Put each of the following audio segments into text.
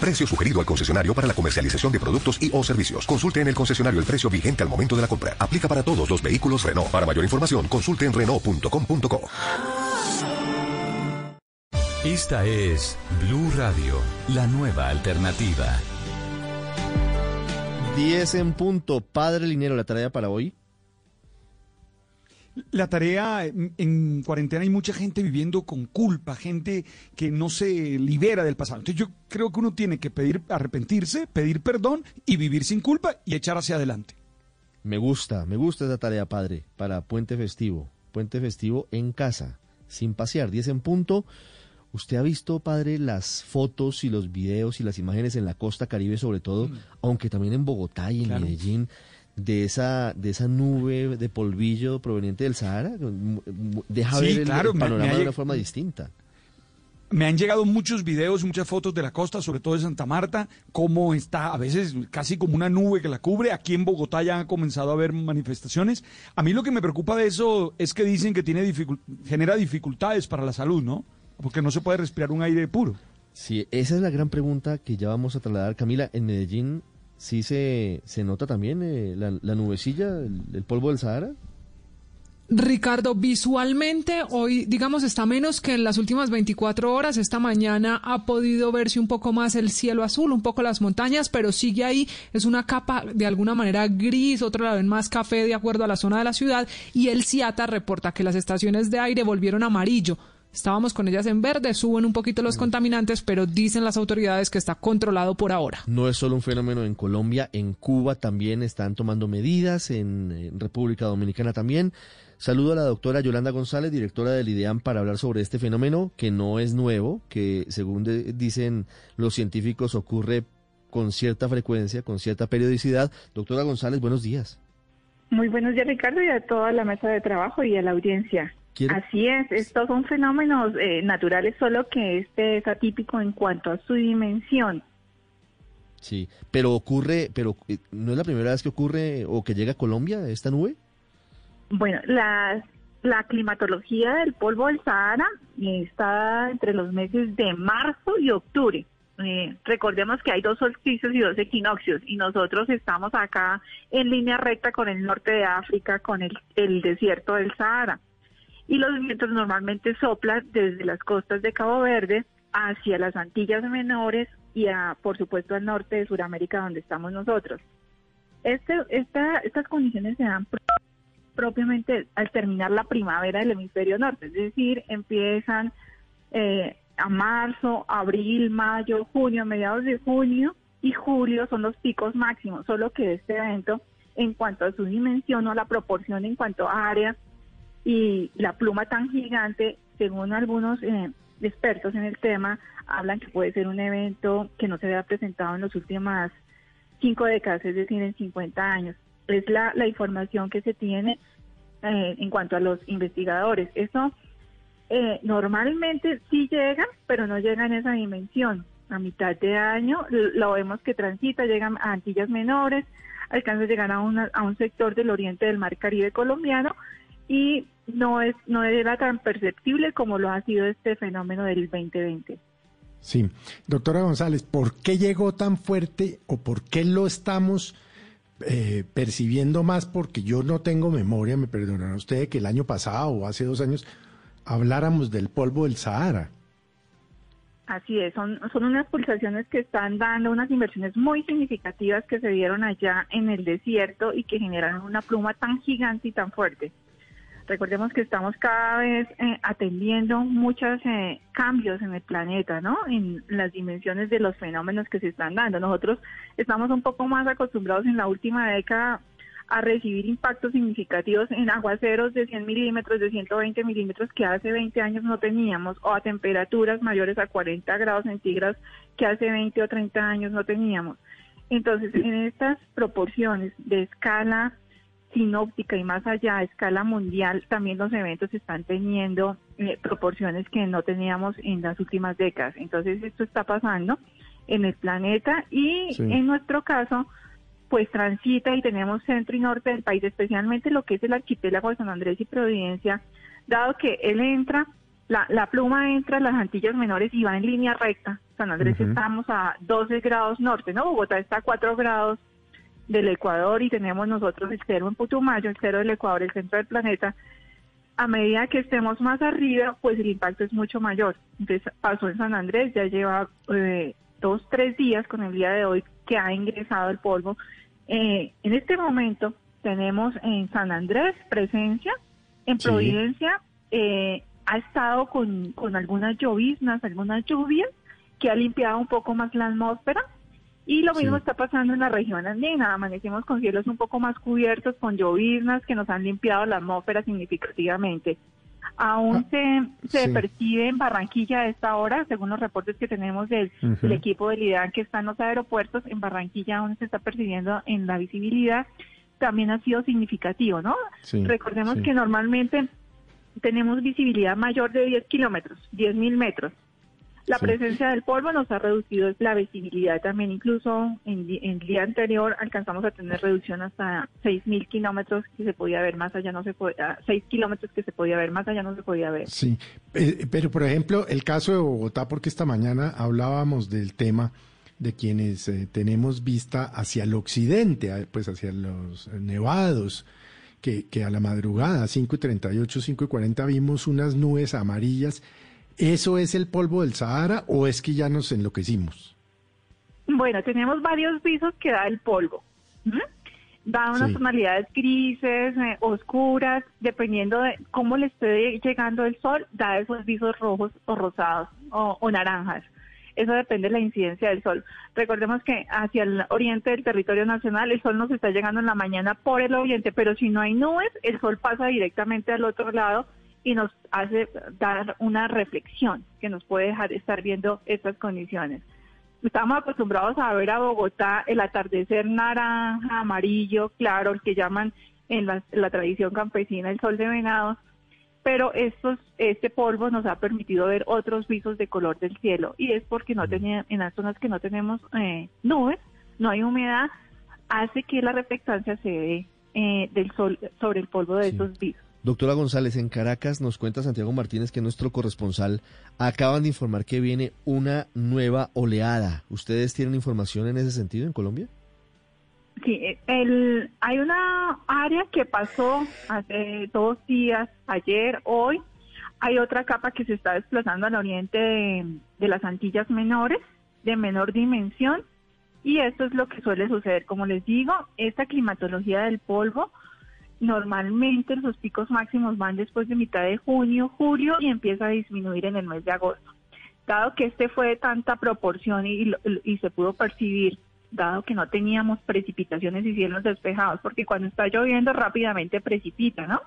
Precio sugerido al concesionario para la comercialización de productos y o servicios. Consulte en el concesionario el precio vigente al momento de la compra. Aplica para todos los vehículos Renault. Para mayor información, consulte en Renault.com.co. Esta es Blue Radio, la nueva alternativa. 10 en punto. Padre Linero, la tarea para hoy. La tarea en, cuarentena hay mucha gente viviendo con culpa, gente que no se libera del pasado. Entonces yo creo que uno tiene que pedir arrepentirse, pedir perdón y vivir sin culpa y echar hacia adelante. Me gusta, me gusta esa tarea, padre, para puente festivo. Puente festivo en casa, sin pasear, 10 en punto. ¿Usted ha visto, padre, las fotos y los videos y las imágenes en la costa caribe sobre todo, mm. aunque también en Bogotá y en Medellín? De esa de esa nube de polvillo proveniente del Sahara? Deja ver el, panorama de una forma distinta. Me han llegado muchos videos, muchas fotos de la costa, sobre todo de Santa Marta, cómo está a veces casi como una nube que la cubre. Aquí en Bogotá ya han comenzado a haber manifestaciones. A mí lo que me preocupa de eso es que dicen que tiene genera dificultades para la salud, ¿no? Porque no se puede respirar un aire puro. Sí, esa es la gran pregunta que ya vamos a trasladar. Camila, en Medellín sí se, se nota también eh, la, nubecilla, el, polvo del Sahara. Ricardo, visualmente hoy, digamos, está menos que en las últimas 24 horas. Esta mañana ha podido verse un poco más el cielo azul, un poco las montañas, pero sigue ahí. Es una capa de alguna manera gris, otra la ven más café de acuerdo a la zona de la ciudad. Y el CIATA reporta que las estaciones de aire volvieron amarillo. Estábamos con ellas en verde, suben un poquito los contaminantes, pero dicen las autoridades que está controlado por ahora. No es solo un fenómeno en Colombia, en Cuba también están tomando medidas, en, República Dominicana también. Saludo a la doctora Yolanda González, directora del IDEAM, para hablar sobre este fenómeno que no es nuevo, que según dicen los científicos ocurre con cierta frecuencia, con cierta periodicidad. Doctora González, buenos días. Muy buenos días, Ricardo, y a toda la mesa de trabajo y a la audiencia. Así es, estos son fenómenos eh, naturales, solo que este es atípico en cuanto a su dimensión. Sí, pero ocurre, pero eh, ¿no es la primera vez que ocurre o que llega a Colombia esta nube? Bueno, la, la climatología del polvo del Sahara está entre los meses de marzo y octubre. Eh, recordemos que hay dos solsticios y dos equinoccios y nosotros estamos acá en línea recta con el norte de África, con el, el desierto del Sahara y los vientos normalmente soplan desde las costas de Cabo Verde hacia las Antillas Menores y a, por supuesto al norte de Sudamérica donde estamos nosotros. Este, esta, estas condiciones se dan propiamente al terminar la primavera del hemisferio norte, es decir, empiezan eh, a marzo, abril, mayo, junio, mediados de junio y julio son los picos máximos, solo que este evento en cuanto a su dimensión o la proporción en cuanto a áreas y la pluma tan gigante, según algunos eh, expertos en el tema, hablan que puede ser un evento que no se había presentado en las últimas cinco décadas, es decir, en 50 años. Es la, la información que se tiene eh, en cuanto a los investigadores. Eso eh, normalmente sí llega, pero no llega en esa dimensión. A mitad de año lo vemos que transita, llegan a Antillas Menores, alcanza a llegar a, una, a un sector del oriente del Mar Caribe colombiano y no es no era tan perceptible como lo ha sido este fenómeno del 2020. Sí, doctora González, ¿por qué llegó tan fuerte o por qué lo estamos eh, percibiendo más? Porque yo no tengo memoria, me perdonará usted, que el año pasado o hace dos años habláramos del polvo del Sahara. Así es, son, son unas pulsaciones que están dando unas inversiones muy significativas que se dieron allá en el desierto y que generaron una pluma tan gigante y tan fuerte. Recordemos que estamos cada vez eh, atendiendo muchos eh, cambios en el planeta, ¿no? En las dimensiones de los fenómenos que se están dando. Nosotros estamos un poco más acostumbrados en la última década a recibir impactos significativos en aguaceros de 100 milímetros, de 120 milímetros que hace 20 años no teníamos, o a temperaturas mayores a 40 grados centígrados que hace 20 o 30 años no teníamos. Entonces, en estas proporciones de escala sinóptica y más allá a escala mundial, también los eventos están teniendo eh, proporciones que no teníamos en las últimas décadas. Entonces esto está pasando en el planeta y en nuestro caso, pues transita y tenemos centro y norte del país, especialmente lo que es el archipiélago de San Andrés y Providencia, dado que él entra la, la pluma entra a las Antillas Menores y va en línea recta. San Andrés estamos a 12 grados norte, ¿no? Bogotá está a 4 grados del Ecuador y tenemos nosotros el cero en Putumayo, el cero del Ecuador, el centro del planeta. A medida que estemos más arriba, pues el impacto es mucho mayor. Entonces pasó en San Andrés, ya lleva eh, dos, tres días con el día de hoy que ha ingresado el polvo. Eh, en este momento tenemos en San Andrés presencia, en Providencia eh, ha estado con, con algunas lloviznas, algunas lluvias que ha limpiado un poco más la atmósfera y lo mismo está pasando en la región andina. Amanecimos con cielos un poco más cubiertos, con lloviznas que nos han limpiado la atmósfera significativamente. Aún ah, se, percibe en Barranquilla a esta hora, según los reportes que tenemos del, equipo de LIDAN que está en los aeropuertos, en Barranquilla aún se está percibiendo en la visibilidad, también ha sido significativo, ¿no? Recordemos que normalmente tenemos visibilidad mayor de 10 kilómetros, 10 mil metros. La presencia del polvo nos ha reducido la visibilidad también, incluso en, el día anterior alcanzamos a tener reducción hasta 6.000 kilómetros que se podía ver más allá, no se podía, 6 kilómetros que se podía ver más allá, no se podía ver. Sí, eh, pero por ejemplo, el caso de Bogotá, porque esta mañana hablábamos del tema de quienes eh, tenemos vista hacia el occidente, pues hacia los nevados, que, que a la madrugada, 5 y 38, 5 y 40, vimos unas nubes amarillas ¿Eso es el polvo del Sahara o es que ya nos enloquecimos? Bueno, tenemos varios visos que da el polvo. Da unas tonalidades grises, eh, oscuras, dependiendo de cómo le esté llegando el sol, da esos visos rojos o rosados o, naranjas. Eso depende de la incidencia del sol. Recordemos que hacia el oriente del territorio nacional el sol nos está llegando en la mañana por el oriente, pero si no hay nubes, el sol pasa directamente al otro lado y nos hace dar una reflexión que nos puede dejar estar viendo estas condiciones. Estamos acostumbrados a ver a Bogotá el atardecer naranja, amarillo, claro, el que llaman en la, tradición campesina el sol de venado, pero estos, este polvo nos ha permitido ver otros visos de color del cielo y es porque no tenía, en las zonas que no tenemos eh, nubes, no hay humedad, hace que la reflectancia se dé eh, del sol sobre el polvo de esos visos. Doctora González, en Caracas nos cuenta Santiago Martínez, que nuestro corresponsal, acaban de informar que viene una nueva oleada. ¿Ustedes tienen información en ese sentido en Colombia? Sí, eh, el, hay una área que pasó hace dos días, ayer, hoy. Hay otra capa que se está desplazando al oriente de las Antillas Menores, de menor dimensión. Y esto es lo que suele suceder. Como les digo, esta climatología del polvo Normalmente los picos máximos van después de mitad de junio, julio y empieza a disminuir en el mes de agosto. Dado que este fue de tanta proporción y, se pudo percibir, dado que no teníamos precipitaciones y cielos despejados, porque cuando está lloviendo rápidamente precipita, ¿no?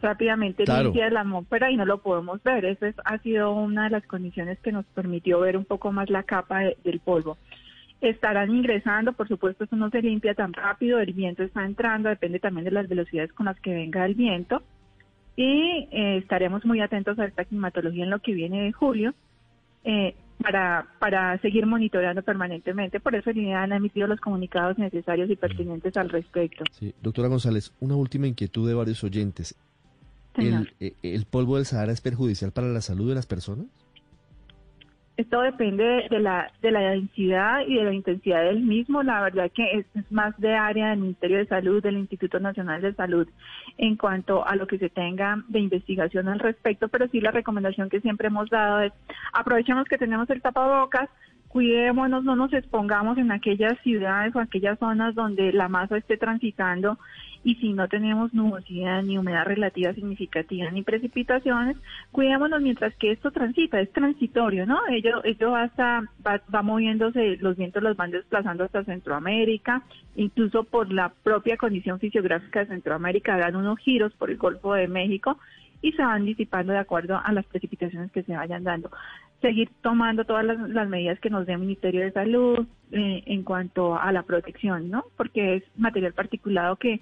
Rápidamente limpia la atmósfera y no lo podemos ver. Esa ha sido una de las condiciones que nos permitió ver un poco más la capa del polvo estarán ingresando, por supuesto eso no se limpia tan rápido, el viento está entrando, depende también de las velocidades con las que venga el viento y eh, estaremos muy atentos a esta climatología en lo que viene de julio eh, para, para seguir monitoreando permanentemente, por eso el han emitido los comunicados necesarios y pertinentes al respecto. Sí, doctora González, una última inquietud de varios oyentes. ¿El, eh, ¿El polvo del Sahara es perjudicial para la salud de las personas? Esto depende de la, de la densidad y de la intensidad del mismo. La verdad que es, más de área del Ministerio de Salud, del Instituto Nacional de Salud, en cuanto a lo que se tenga de investigación al respecto. Pero sí la recomendación que siempre hemos dado es aprovechemos que tenemos el tapabocas, cuidémonos, no nos expongamos en aquellas ciudades o aquellas zonas donde la masa esté transitando y si no tenemos nubosidad ni humedad relativa significativa ni precipitaciones, cuidémonos mientras que esto transita, es transitorio, ¿no? Ello, ello hasta va, va moviéndose, los vientos los van desplazando hasta Centroamérica, incluso por la propia condición fisiográfica de Centroamérica dan unos giros por el Golfo de México y se van disipando de acuerdo a las precipitaciones que se vayan dando. Seguir tomando todas las, medidas que nos dé el Ministerio de Salud eh, en cuanto a la protección, ¿no? Porque es material particulado que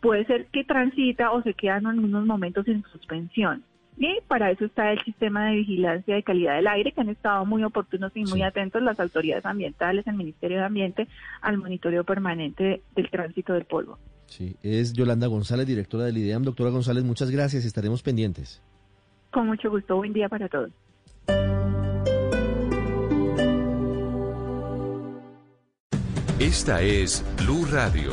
puede ser que transita o se queda en algunos momentos en suspensión. Y para eso está el sistema de vigilancia de calidad del aire, que han estado muy oportunos y muy atentos las autoridades ambientales, el Ministerio de Ambiente, al monitoreo permanente del tránsito del polvo. Sí, es Yolanda González, directora del IDEAM. Doctora González, muchas gracias, estaremos pendientes. Con mucho gusto. Buen día para todos. Esta es Blue Radio.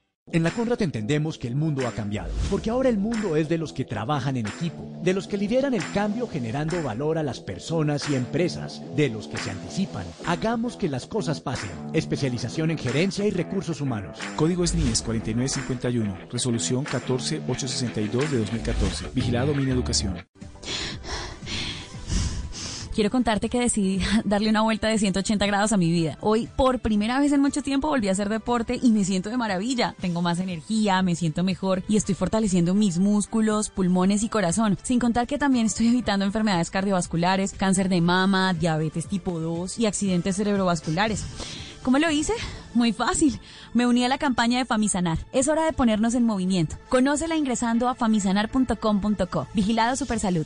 En la Conrad entendemos que el mundo ha cambiado, porque ahora el mundo es de los que trabajan en equipo, de los que lideran el cambio generando valor a las personas y empresas, de los que se anticipan. Hagamos que las cosas pasen. Especialización en gerencia y recursos humanos. Código SNIES 4951, resolución 14862 de 2014. Vigilado Mini Educación. Quiero contarte que decidí darle una vuelta de 180 grados a mi vida. Hoy, por primera vez en mucho tiempo, volví a hacer deporte y me siento de maravilla. Tengo más energía, me siento mejor y estoy fortaleciendo mis músculos, pulmones y corazón. Sin contar que también estoy evitando enfermedades cardiovasculares, cáncer de mama, diabetes tipo 2 y accidentes cerebrovasculares. ¿Cómo lo hice? Muy fácil. Me uní a la campaña de Famisanar. Es hora de ponernos en movimiento. Conócela ingresando a famisanar.com.co. Vigilado Supersalud.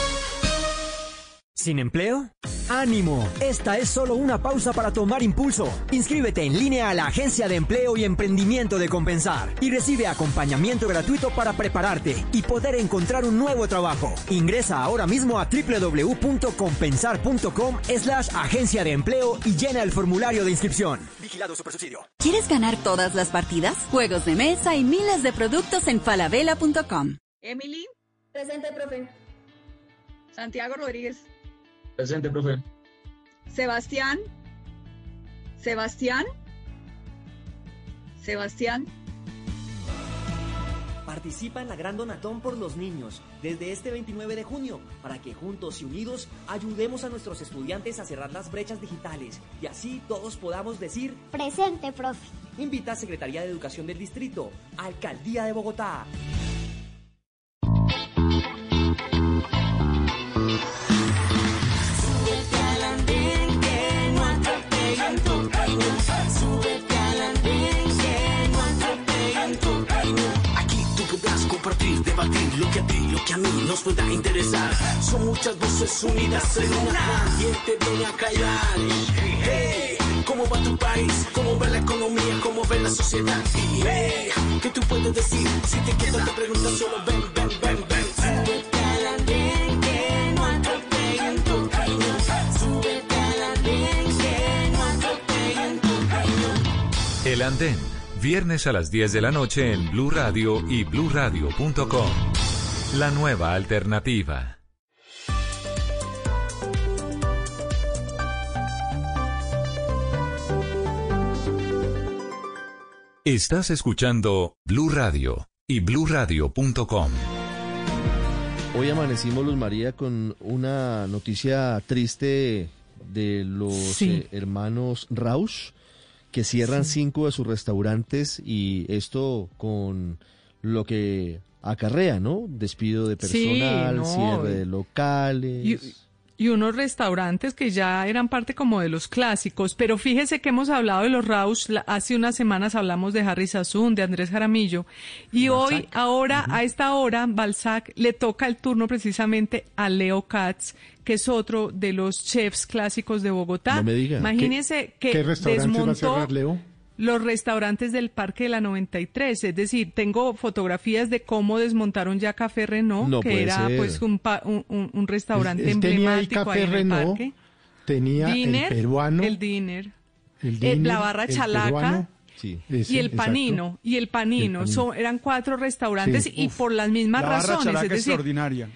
¿Sin empleo? ¡Ánimo! Esta es solo una pausa para tomar impulso. Inscríbete en línea a la Agencia de Empleo y Emprendimiento de Compensar y recibe acompañamiento gratuito para prepararte y poder encontrar un nuevo trabajo. Ingresa ahora mismo a www.compensar.com slash agencia de empleo y llena el formulario de inscripción. Vigilado Supersubsidio. ¿Quieres ganar todas las partidas? Juegos de mesa y miles de productos en falabella.com. Emily. Presente, profe. Santiago Rodríguez. Presente, profe. Sebastián. Sebastián. Sebastián. Participa en la Gran Donatón por los niños desde este 29 de junio para que juntos y unidos ayudemos a nuestros estudiantes a cerrar las brechas digitales y así todos podamos decir Presente, profe. Invita a Secretaría de Educación del Distrito, Alcaldía de Bogotá. Compartir, debatir lo que a ti, lo que a mí nos pueda interesar. Son muchas voces unidas en una. ¿Quién te viene a callar? Hey, ¿cómo va tu país? ¿Cómo va la economía? ¿Cómo va la sociedad? Hey, ¿qué tú puedes decir? Si te quedas te preguntas solo ven, ven, ven, ven. Súbete que no atropellan tu camino. Súbete andén que no atropellan tu. El Andén, viernes a las 10 de la noche en Blue Radio y bluradio.com. La nueva alternativa. Estás escuchando Blue Radio y bluradio.com. Hoy amanecimos, Luz María, con una noticia triste de los Sí. eh, hermanos Rausch, que cierran cinco de sus restaurantes y esto con lo que acarrea, ¿no? Despido de Sí, personal, no. cierre de locales. Y, y unos restaurantes que ya eran parte como de los clásicos, pero fíjese que hemos hablado de los Raus, hace unas semanas hablamos de Harry Sassoon, de Andrés Jaramillo, y hoy, ahora, a esta hora, Balzac le toca el turno precisamente a Leo Katz, que es otro de los chefs clásicos de Bogotá. No me diga. Imagínese que ¿Qué restaurante va a desmontó cerrar, Leo? los restaurantes del Parque de la 93, es decir, tengo fotografías de cómo desmontaron ya Café Renault, No que era ser. pues un, pa- un, restaurante él tenía ahí emblemático Café ahí en el parque. tenía Dinner, el peruano, el Dinner, el eh, Dinner, la barra el Chalaca peruano, Sí. ese, y el. Panino, y el Panino, Panino. Son, eran cuatro restaurantes Sí. y por las mismas La barra razones, chalaca es decir, extraordinaria.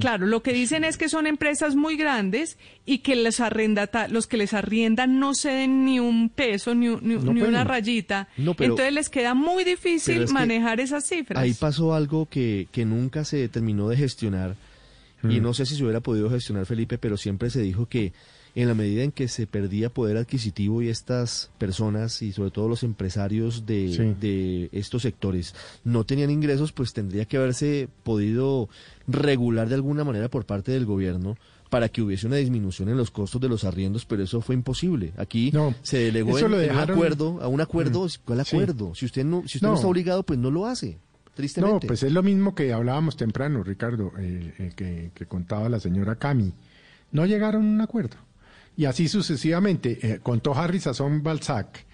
Claro, lo que dicen es que son empresas muy grandes y que les arrendata, los que les arriendan no ceden ni un peso, ni, un- ni- No ni una rayita. No, pero- Entonces les queda muy difícil es manejar esas cifras. Ahí pasó algo que, que nunca se terminó de gestionar y Mm. no sé si se hubiera podido gestionar Felipe, pero siempre se dijo que en la medida en que se perdía poder adquisitivo y estas personas y sobre todo los empresarios de, Sí. de estos sectores no tenían ingresos, pues tendría que haberse podido regular de alguna manera por parte del gobierno para que hubiese una disminución en los costos de los arriendos, pero eso fue imposible. Aquí se delegó en, un acuerdo, a un acuerdo, Mm, ¿cuál sí. acuerdo? Si usted no, si usted no. No. está obligado, pues no lo hace. Tristemente. No, pues es lo mismo que hablábamos temprano, Ricardo, eh, eh, que, que contaba la señora Cami. No llegaron a un acuerdo. Y así sucesivamente. Eh, contó Harry Sazón Balzac,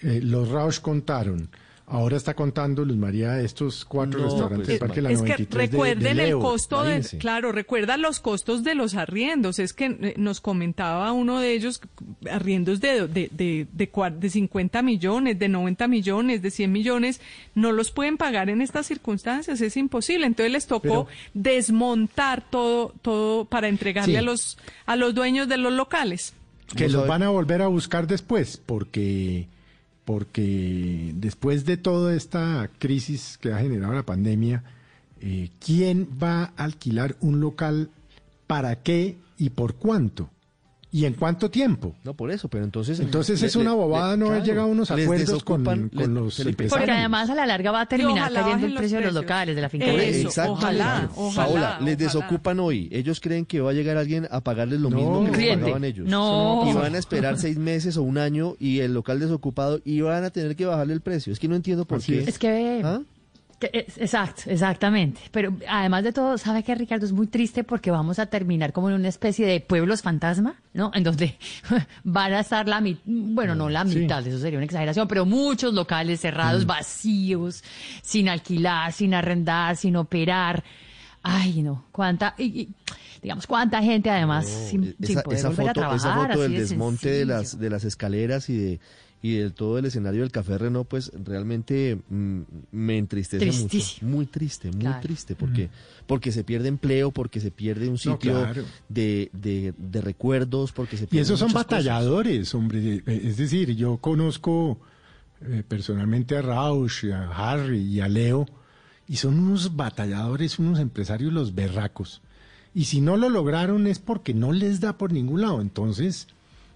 eh, los Rausch contaron. Ahora está contando Luz María estos cuatro No, restaurantes pues, del Parque La es que 93 de- de recuerden el costo de, claro, recuerda los costos de los arriendos. Es que eh, nos comentaba uno de ellos, arriendos de, de, de, de, cua- de 50 millones, de 90 millones, de 100 millones, no los pueden pagar en estas circunstancias, es imposible. Entonces les tocó desmontar todo, todo para entregarle Sí. a los, a los dueños de los locales. que los van a volver a buscar después, porque, porque después de toda esta crisis que ha generado la pandemia, eh, ¿quién va a alquilar un local para qué y por cuánto? ¿Y en cuánto tiempo? No, por eso, pero entonces... Entonces le- es una bobada le- no haber claro, llegado a unos les acuerdos con, con les- los empresarios. Porque además a la larga va a terminar ojalá cayendo el precio de los locales, de la finca. Eso. Exactamente. ojalá, ojalá, Paola, les ojalá. desocupan hoy. Ellos creen que va a llegar alguien a pagarles lo No. mismo que les cliente. pagaban ellos. No. Y van a esperar seis meses o un año y el local desocupado y van a tener que bajarle el precio. Es que no entiendo por Así qué. Es que... ¿Ah? Que exacto, exactamente. Pero además de todo, ¿sabe qué, Ricardo? Es muy triste porque vamos a terminar como en una especie de pueblos fantasma, ¿no? En donde van a estar la mitad, bueno, no la Sí. mitad, eso sería una exageración, pero muchos locales cerrados, vacíos, sin alquilar, sin arrendar, sin operar. Ay, no, cuánta, y- y, digamos, cuánta gente además sin, sin esa, poder esa volver foto, a trabajar. esa foto así del de desmonte de las, de las escaleras y de y de todo el escenario del Café Renault, pues realmente mm, me entristece mucho. Tristísimo. Muy triste, muy Claro. triste, porque, porque se pierde empleo, porque se pierde un sitio claro. de, de, de recuerdos, porque se Y pierden esos son cosas. batalladores, hombre. Eh, Es decir, yo conozco eh, personalmente a Rausch, a Harry y a Leo, y son unos batalladores, unos empresarios los berracos. Y si no lo lograron es porque no les da por ningún lado. Entonces,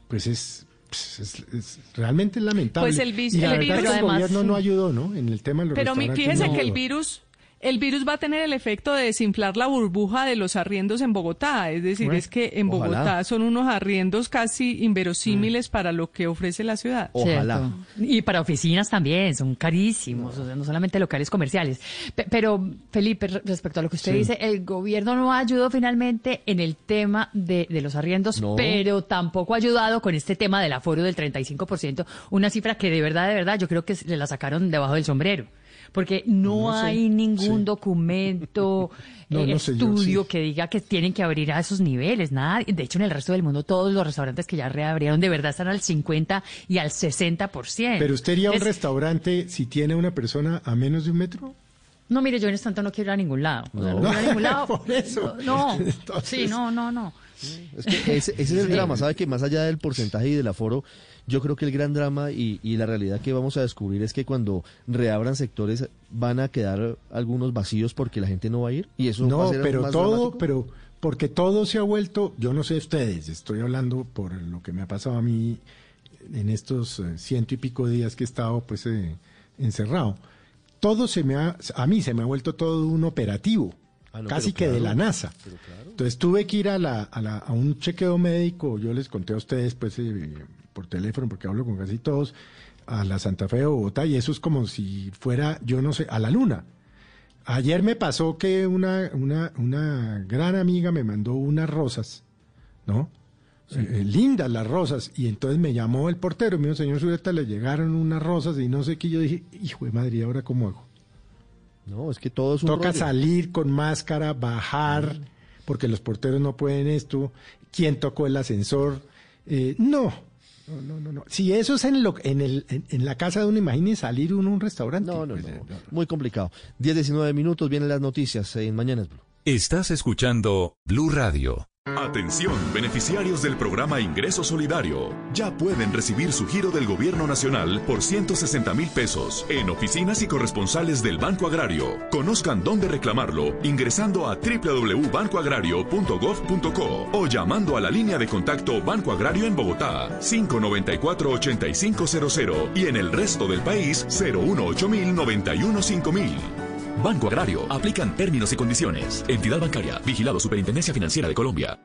pues es, pues, es- es realmente lamentable. Pues el y la el verdad es virus- que el además, gobierno no ayudó, ¿no? En el tema de los Pero fíjese no que el virus, el virus va a tener el efecto de desinflar la burbuja de los arriendos en Bogotá. Es decir, Bueno, es que en ojalá. Bogotá son unos arriendos casi inverosímiles para lo que ofrece la ciudad. Ojalá. Cierto. Y para oficinas también, son carísimos, o sea, no solamente locales comerciales. Pe- pero, Felipe, re- respecto a lo que usted Sí. dice, el gobierno no ayudó finalmente en el tema de, de los arriendos, No. pero tampoco ha ayudado con este tema del aforo del 35%, una cifra que de verdad, de verdad, yo creo que se la sacaron debajo del sombrero. Porque no, No sé. hay ningún Sí. documento, No, eh, no sé, yo estudio sí. que diga que tienen que abrir a esos niveles. Nada. De hecho, en el resto del mundo, todos los restaurantes que ya reabrieron de verdad están al 50 y al 60%. Pero usted iría a un Es- restaurante si tiene una persona a menos de un metro. No, mire, yo en este tanto no quiero ir a ningún lado. O sea, No. no, quiero ir a ningún lado. Por eso. No. Entonces- Sí, no, no, no. Es que ese, ese es el drama, ¿sabe? Que más allá del porcentaje y del aforo, yo creo que el gran drama y, y la realidad que vamos a descubrir es que cuando reabran sectores van a quedar algunos vacíos porque la gente no va a ir. Y eso va No, a ser pero más todo, dramático. pero porque todo se ha vuelto, yo no sé ustedes, estoy hablando por lo que me ha pasado a mí en estos eh, ciento y pico días que he estado pues eh, encerrado. Todo se me ha, a mí se me ha vuelto todo un operativo, Ah, no, casi que de la NASA. Entonces tuve que ir a, la, a, la- a un chequeo médico, yo les conté a ustedes pues eh, por teléfono, porque hablo con casi todos, a la Santa Fe de Bogotá, y eso es como si fuera, yo no sé, a la luna. Ayer me pasó que una, una, una gran amiga me mandó unas rosas, ¿no? Eh, eh, lindas las rosas, y entonces me llamó el portero, y me dijo, señor Zureta, le llegaron unas rosas, y no sé qué, yo dije, hijo de madre, ¿y ahora cómo hago? No, es que todo es un Toca rollo. salir con máscara, bajar, porque los porteros no pueden esto. ¿Quién tocó el ascensor? Eh, no, no, no, no, no. Si eso es en, lo, en, el, en, en la casa de uno, imagine salir uno a un restaurante. No, no, Pues, no, eh, Muy complicado. 10, 19 minutos, vienen las noticias en Mañanas Blue. Estás escuchando Blue Radio. Atención, beneficiarios del programa Ingreso Solidario. Ya pueden recibir su giro del Gobierno Nacional por 160 mil pesos en oficinas y corresponsales del Banco Agrario. Conozcan dónde reclamarlo ingresando a www.bancoagrario.gov.co o llamando a la línea de contacto Banco Agrario en Bogotá 594-8500 y en el resto del país 018 9000 Banco Agrario. Aplican términos y condiciones. Entidad bancaria. Vigilado Superintendencia Financiera de Colombia.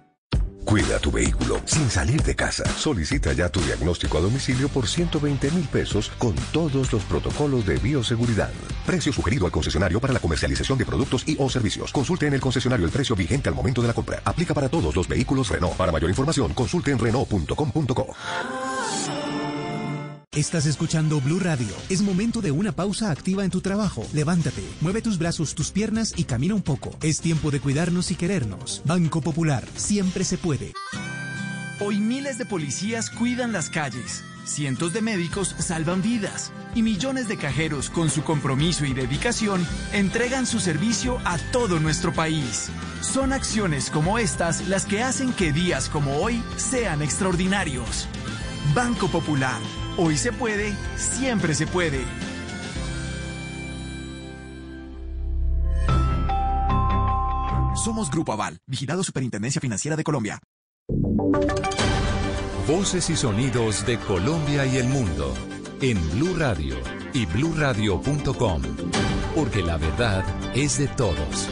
Cuida tu vehículo sin salir de casa. Solicita ya tu diagnóstico a domicilio por 120 mil pesos con todos los protocolos de bioseguridad. Precio sugerido al concesionario para la comercialización de productos y o servicios. Consulte en el concesionario el precio vigente al momento de la compra. Aplica para todos los vehículos Renault. Para mayor información, consulte en Renault.com.co. Estás escuchando Blue Radio. Es momento de una pausa activa en tu trabajo. Levántate, mueve tus brazos, tus piernas y camina un poco. Es tiempo de cuidarnos y querernos. Banco Popular, siempre se puede. Hoy miles de policías cuidan las calles, cientos de médicos salvan vidas y millones de cajeros con su compromiso y dedicación entregan su servicio a todo nuestro país. Son acciones como estas las que hacen que días como hoy sean extraordinarios. Banco Popular. Hoy se puede, siempre se puede. Somos Grupo Aval, vigilado Superintendencia Financiera de Colombia. Voces y sonidos de Colombia y el mundo en Blue Radio y bluradio.com, porque la verdad es de todos.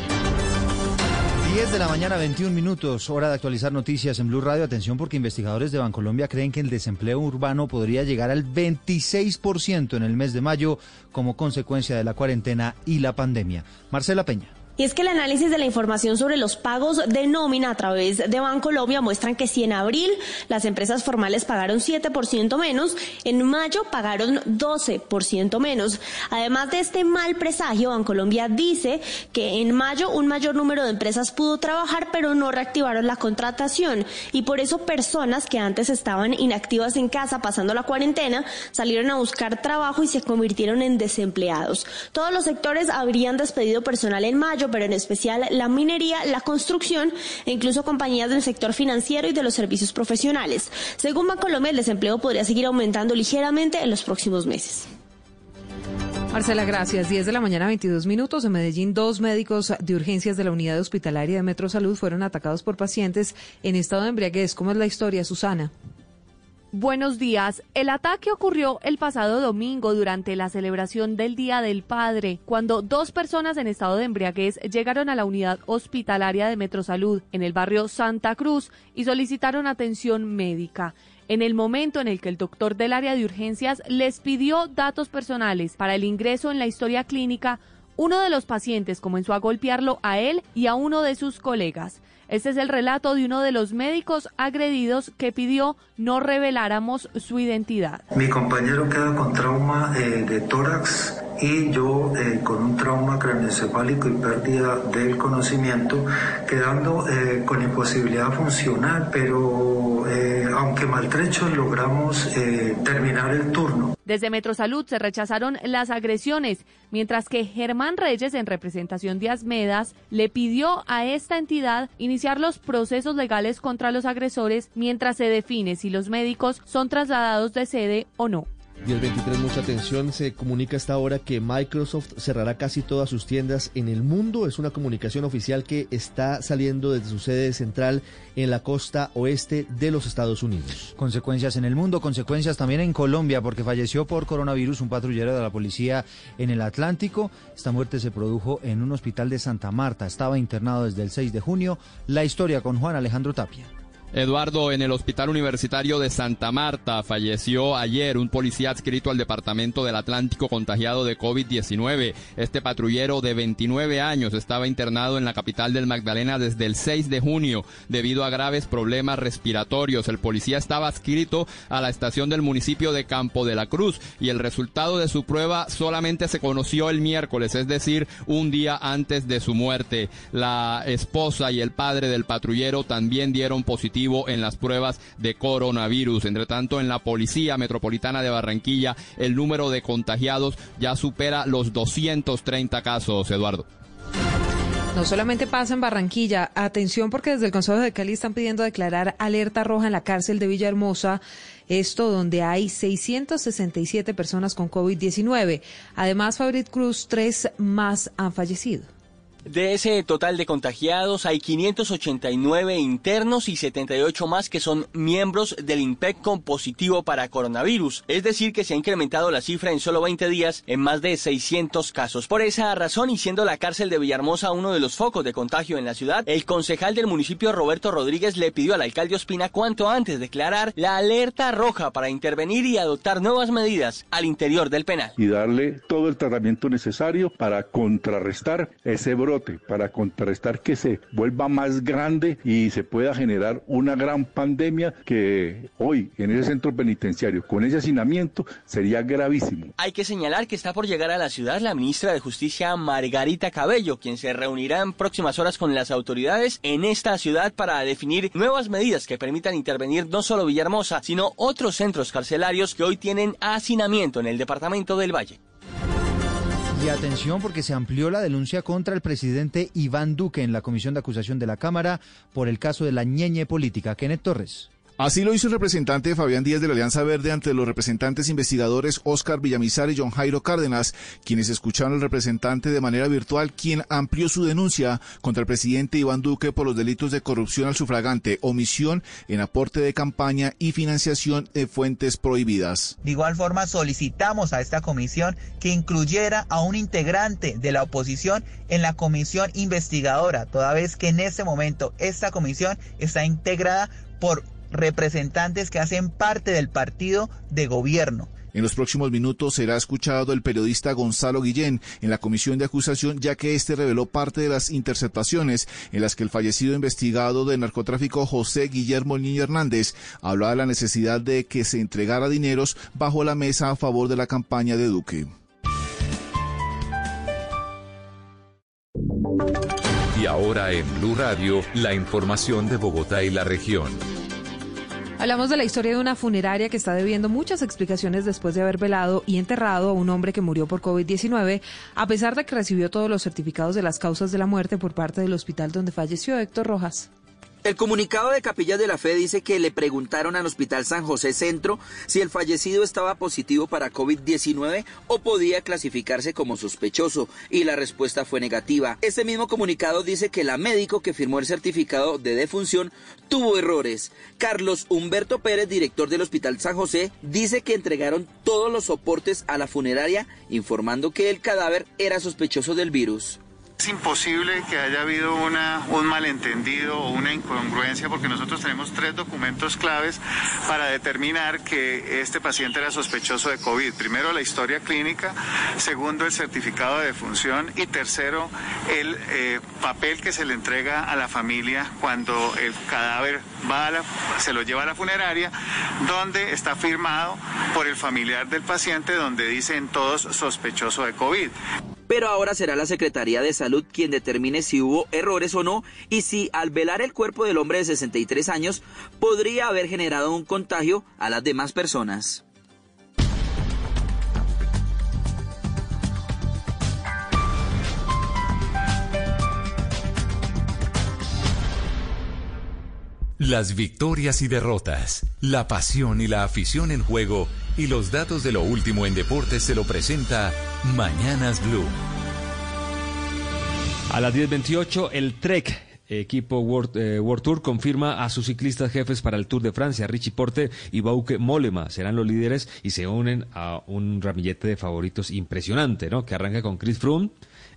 10 de la mañana, 21 minutos, hora de actualizar noticias en Blue Radio. Atención porque investigadores de Bancolombia creen que el desempleo urbano podría llegar al 26% en el mes de mayo como consecuencia de la cuarentena y la pandemia. Marcela Peña. Y es que el análisis de la información sobre los pagos de nómina a través de Bancolombia muestran que si en abril las empresas formales pagaron 7% menos, en mayo pagaron 12% menos. Además de este mal presagio, Bancolombia dice que en mayo un mayor número de empresas pudo trabajar, pero no reactivaron la contratación. Y por eso personas que antes estaban inactivas en casa pasando la cuarentena salieron a buscar trabajo y se convirtieron en desempleados. Todos los sectores habrían despedido personal en mayo pero en especial la minería, la construcción e incluso compañías del sector financiero y de los servicios profesionales. Según Bancolombia, el desempleo podría seguir aumentando ligeramente en los próximos meses. Marcela, gracias. 10 de la mañana, 22 minutos. En Medellín, dos médicos de urgencias de la unidad hospitalaria de Metro Salud fueron atacados por pacientes en estado de embriaguez. ¿Cómo es la historia, Susana? Buenos días. El ataque ocurrió el pasado domingo durante la celebración del Día del Padre, cuando dos personas en estado de embriaguez llegaron a la unidad hospitalaria de Metrosalud en el barrio Santa Cruz y solicitaron atención médica. En el momento en el que el doctor del área de urgencias les pidió datos personales para el ingreso en la historia clínica, uno de los pacientes comenzó a golpearlo a él y a uno de sus colegas. Este es el relato de uno de los médicos agredidos que pidió no reveláramos su identidad. Mi compañero queda con trauma eh, de tórax y yo eh, con un trauma craneoencefálico y pérdida del conocimiento, quedando eh, con imposibilidad funcional, pero eh, aunque maltrechos logramos eh, terminar el turno. Desde Metrosalud se rechazaron las agresiones, mientras que Germán Reyes, en representación de Asmedas, le pidió a esta entidad iniciar los procesos legales contra los agresores mientras se define si los médicos son trasladados de sede o no. 1023, mucha atención. Se comunica a esta hora que Microsoft cerrará casi todas sus tiendas en el mundo. Es una comunicación oficial que está saliendo desde su sede central en la costa oeste de los Estados Unidos. Consecuencias en el mundo, consecuencias también en Colombia, porque falleció por coronavirus un patrullero de la policía en el Atlántico. Esta muerte se produjo en un hospital de Santa Marta. Estaba internado desde el 6 de junio. La historia con Juan Alejandro Tapia. Eduardo, en el Hospital Universitario de Santa Marta falleció ayer un policía adscrito al Departamento del Atlántico contagiado de COVID-19. Este patrullero de 29 años estaba internado en la capital del Magdalena desde el 6 de junio debido a graves problemas respiratorios. El policía estaba adscrito a la estación del municipio de Campo de la Cruz y el resultado de su prueba solamente se conoció el miércoles, es decir, un día antes de su muerte. La esposa y el padre del patrullero también dieron positivo en las pruebas de coronavirus. Entre tanto, en la Policía Metropolitana de Barranquilla, el número de contagiados ya supera los 230 casos, Eduardo. No solamente pasa en Barranquilla, atención porque desde el Consejo de Cali están pidiendo declarar alerta roja en la cárcel de Villahermosa, esto donde hay 667 personas con COVID-19. Además, Fabrit Cruz, tres más han fallecido. De ese total de contagiados hay 589 internos y 78 más que son miembros del INPEC positivo para coronavirus. Es decir, que se ha incrementado la cifra en solo 20 días en más de 600 casos. Por esa razón, y siendo la cárcel de Villahermosa uno de los focos de contagio en la ciudad, el concejal del municipio Roberto Rodríguez le pidió al alcalde Ospina cuanto antes declarar la alerta roja para intervenir y adoptar nuevas medidas al interior del penal. y darle todo el tratamiento necesario para contrarrestar ese brote, para contrarrestar que se vuelva más grande y se pueda generar una gran pandemia que hoy en ese centro penitenciario con ese hacinamiento sería gravísimo. Hay que señalar que está por llegar a la ciudad la ministra de Justicia Margarita Cabello, quien se reunirá en próximas horas con las autoridades en esta ciudad para definir nuevas medidas que permitan intervenir no solo Villahermosa, sino otros centros carcelarios que hoy tienen hacinamiento en el departamento del Valle. Y atención porque se amplió la denuncia contra el presidente Iván Duque en la Comisión de Acusación de la Cámara por el caso de la ñeñe política. Kenneth Torres. Así lo hizo el representante Fabián Díaz de la Alianza Verde ante los representantes investigadores Oscar Villamizar y John Jairo Cárdenas, quienes escucharon al representante de manera virtual, quien amplió su denuncia contra el presidente Iván Duque por los delitos de corrupción al sufragante, omisión en aporte de campaña y financiación de fuentes prohibidas. De igual forma, solicitamos a esta comisión que incluyera a un integrante de la oposición en la comisión investigadora, toda vez que en este momento esta comisión está integrada por representantes que hacen parte del partido de gobierno. En los próximos minutos será escuchado el periodista Gonzalo Guillén en la comisión de acusación, ya que este reveló parte de las interceptaciones en las que el fallecido investigado de narcotráfico José Guillermo Niño Hernández hablaba de la necesidad de que se entregara dineros bajo la mesa a favor de la campaña de Duque. Y ahora en Blue Radio, la información de Bogotá y la región. Hablamos de la historia de una funeraria que está debiendo muchas explicaciones después de haber velado y enterrado a un hombre que murió por COVID-19, a pesar de que recibió todos los certificados de las causas de la muerte por parte del hospital donde falleció Héctor Rojas. El comunicado de Capillas de la Fe dice que le preguntaron al Hospital San José Centro si el fallecido estaba positivo para COVID-19 o podía clasificarse como sospechoso y la respuesta fue negativa. Este mismo comunicado dice que la médico que firmó el certificado de defunción tuvo errores. Carlos Humberto Pérez, director del Hospital San José, dice que entregaron todos los soportes a la funeraria informando que el cadáver era sospechoso del virus. Es imposible que haya habido una, un malentendido o una incongruencia porque nosotros tenemos tres documentos claves para determinar que este paciente era sospechoso de COVID. Primero, la historia clínica, segundo, el certificado de defunción y tercero, el eh, papel que se le entrega a la familia cuando el cadáver va a la- se lo lleva a la funeraria, donde está firmado por el familiar del paciente, donde dicen todos sospechoso de COVID. Pero ahora será la Secretaría de Salud quien determine si hubo errores o no y si al velar el cuerpo del hombre de 63 años podría haber generado un contagio a las demás personas. Las victorias y derrotas, la pasión y la afición en juego y los datos de lo último en deportes se lo presenta Mañanas Blue. A las 10.28, el Trek, equipo World, eh, World Tour, confirma a sus ciclistas jefes para el Tour de Francia. Richie Porte y Bauke Mollema serán los líderes y se unen a un ramillete de favoritos impresionante, ¿no? Que arranca con Chris Froome.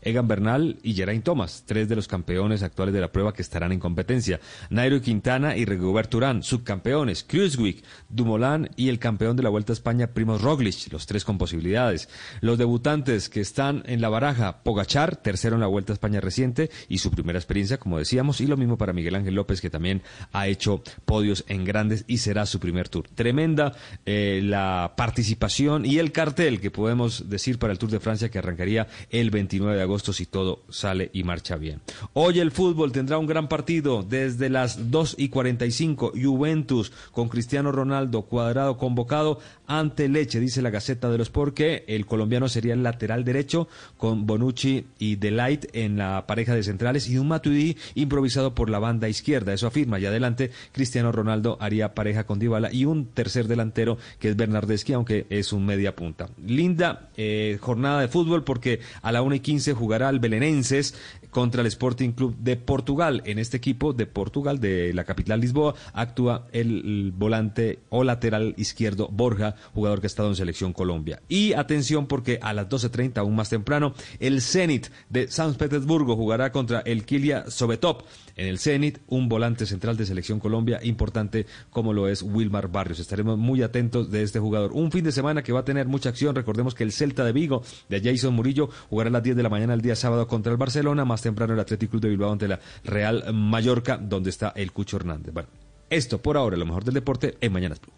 Egan Bernal y Geraint Thomas, tres de los campeones actuales de la prueba que estarán en competencia. Nairo Quintana y Rigobert Urán, subcampeones. Kruiswijk, Dumoulin y el campeón de la Vuelta a España, Primoz Roglic, los tres con posibilidades. Los debutantes que están en la baraja, Pogachar, tercero en la Vuelta a España reciente y su primera experiencia, como decíamos, y lo mismo para Miguel Ángel López, que también ha hecho podios en grandes y será su primer tour. Tremenda eh, la participación y el cartel que podemos decir para el Tour de Francia que arrancaría el 29 de agosto agosto si todo sale y marcha bien. Hoy el fútbol tendrá un gran partido desde las 2 y 45. Juventus con Cristiano Ronaldo cuadrado convocado ante Leche, dice la Gaceta de los porque el colombiano sería el lateral derecho con Bonucci y Delight en la pareja de centrales y un Matuidi improvisado por la banda izquierda. Eso afirma. Y adelante, Cristiano Ronaldo haría pareja con Dybala y un tercer delantero que es Bernardeschi, aunque es un media punta. Linda eh, jornada de fútbol porque a la 1 y 15 jugará el Belenenses contra el Sporting Club de Portugal. En este equipo de Portugal, de la capital Lisboa, actúa el, volante o lateral izquierdo Borja, jugador que ha estado en selección Colombia. Y atención porque a las 12.30, aún más temprano, el Zenit de San Petersburgo jugará contra el Kilia Sobetop. En el Zenit, un volante central de selección Colombia importante como lo es Wilmar Barrios. Estaremos muy atentos de este jugador. Un fin de semana que va a tener mucha acción. Recordemos que el Celta de Vigo de Jason Murillo jugará a las 10 de la mañana el día sábado contra el Barcelona. Más temprano el Atlético Club de Bilbao ante la Real Mallorca, donde está el Cucho Hernández. Bueno, esto por ahora, lo mejor del deporte en Mañanas Blue.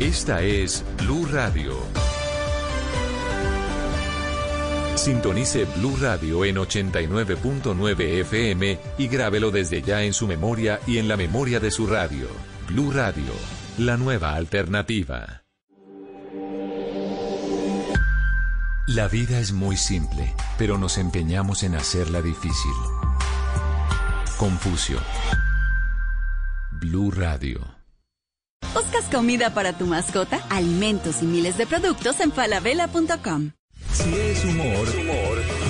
Esta es Blue Radio. Sintonice Blue Radio en 89.9 FM y grábelo desde ya en su memoria y en la memoria de su radio. Blue Radio, la nueva alternativa. La vida es muy simple, pero nos empeñamos en hacerla difícil. Confucio. Blue Radio. ¿Buscas comida para tu mascota? Alimentos y miles de productos en falabella.com. Si es humor, humor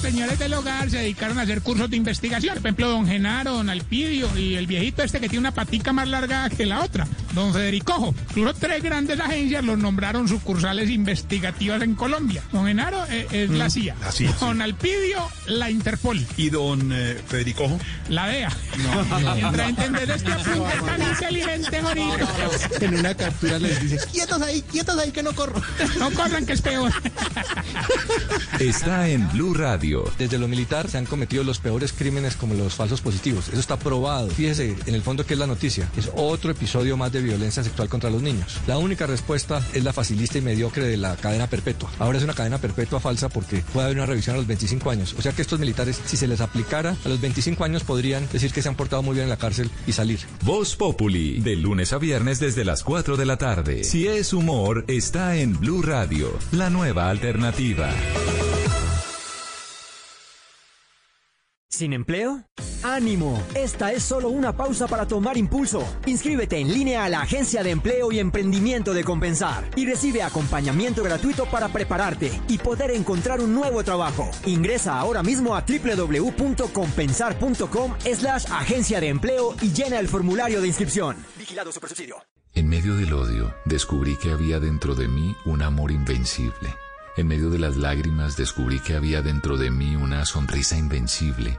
señores del hogar se dedicaron a hacer cursos de investigación. Por ejemplo, don Genaro, don Alpidio y el viejito este que tiene una patica más larga que la otra, don Federico. Incluso tres grandes agencias los nombraron sucursales investigativas en Colombia. Don Genaro eh, es la mm, CIA. don Alpidio, la Interpol. ¿Y don eh, Federico? La DEA. No. Mientras entender este apunte tan inteligente, Jorito. En una captura les dice, quietos ahí, quietos ahí que no corro. No corran que es peor. Está en Blue Radio desde lo militar se han cometido los peores crímenes como los falsos positivos. Eso está probado. Fíjese, en el fondo, ¿qué es la noticia? Es otro episodio más de violencia sexual contra los niños. La única respuesta es la facilista y mediocre de la cadena perpetua. Ahora es una cadena perpetua falsa porque puede haber una revisión a los 25 años. O sea que estos militares, si se les aplicara a los 25 años, podrían decir que se han portado muy bien en la cárcel y salir. Voz Populi, de lunes a viernes desde las 4 de la tarde. Si es humor, está en Blue Radio, la nueva alternativa. ¿Sin empleo? ¡Ánimo! Esta es solo una pausa para tomar impulso. Inscríbete en línea a la Agencia de Empleo y Emprendimiento de Compensar y recibe acompañamiento gratuito para prepararte y poder encontrar un nuevo trabajo. Ingresa ahora mismo a www.compensar.com slash agencia de empleo y llena el formulario de inscripción. Vigilado Supersubsidio. En medio del odio, descubrí que había dentro de mí un amor invencible. En medio de las lágrimas descubrí que había dentro de mí una sonrisa invencible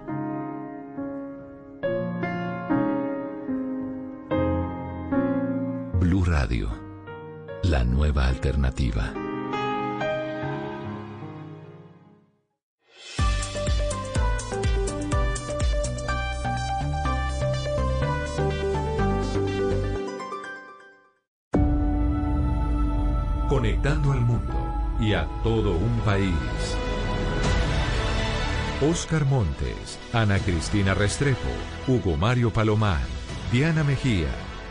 Blue Radio, la nueva alternativa. Conectando al mundo y a todo un país. Oscar Montes, Ana Cristina Restrepo, Hugo Mario Palomar, Diana Mejía,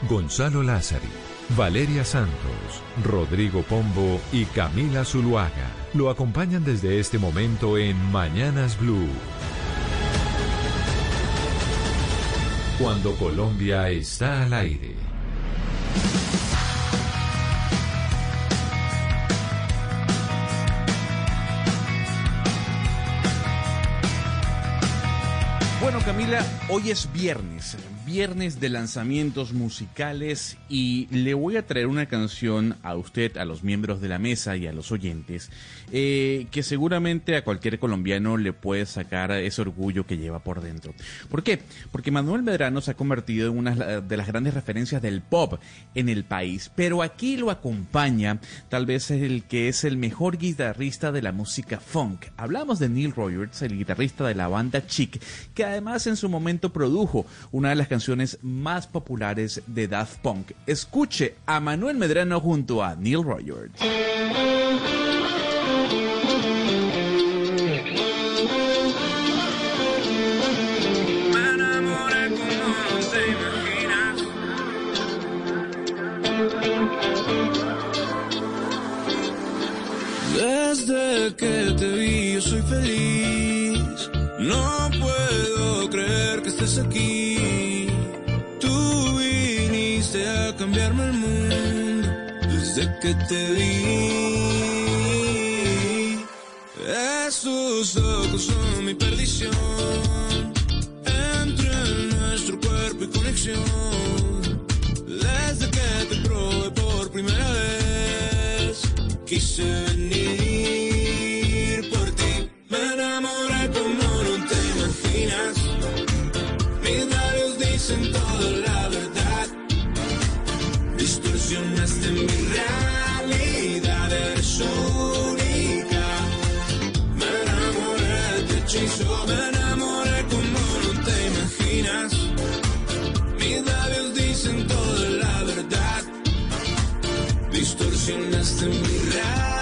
Gonzalo Lázari, Valeria Santos, Rodrigo Pombo y Camila Zuluaga lo acompañan desde este momento en Mañanas Blue. Cuando Colombia está al aire. Bueno, Camila, hoy es viernes, viernes de lanzamientos musicales y le voy a traer una canción a usted, a los miembros de la mesa y a los oyentes, eh, que seguramente a cualquier colombiano le puede sacar ese orgullo que lleva por dentro. ¿Por qué? Porque Manuel Medrano se ha convertido en una de las grandes referencias del pop en el país, pero aquí lo acompaña tal vez el que es el mejor guitarrista de la música funk. Hablamos de Neil Rogers, el guitarrista de la banda Chic, que además en su momento produjo una de las canciones más populares de Daft Punk. Escuche a Manuel Medrano junto a Neil Rogers. Desde que te vi yo soy feliz. No puedo creer que estés aquí. Tú viniste a cambiarme el mundo desde que te vi. Esos ojos son mi perdición. Entre nuestro cuerpo y conexión. Desde que te probé por primera vez, quise venir Distorsionaste mi realidad, eres única. Me enamoré, te hechizo, me enamoré como no te imaginas. Mis labios dicen toda la verdad. Distorsionaste mi realidad,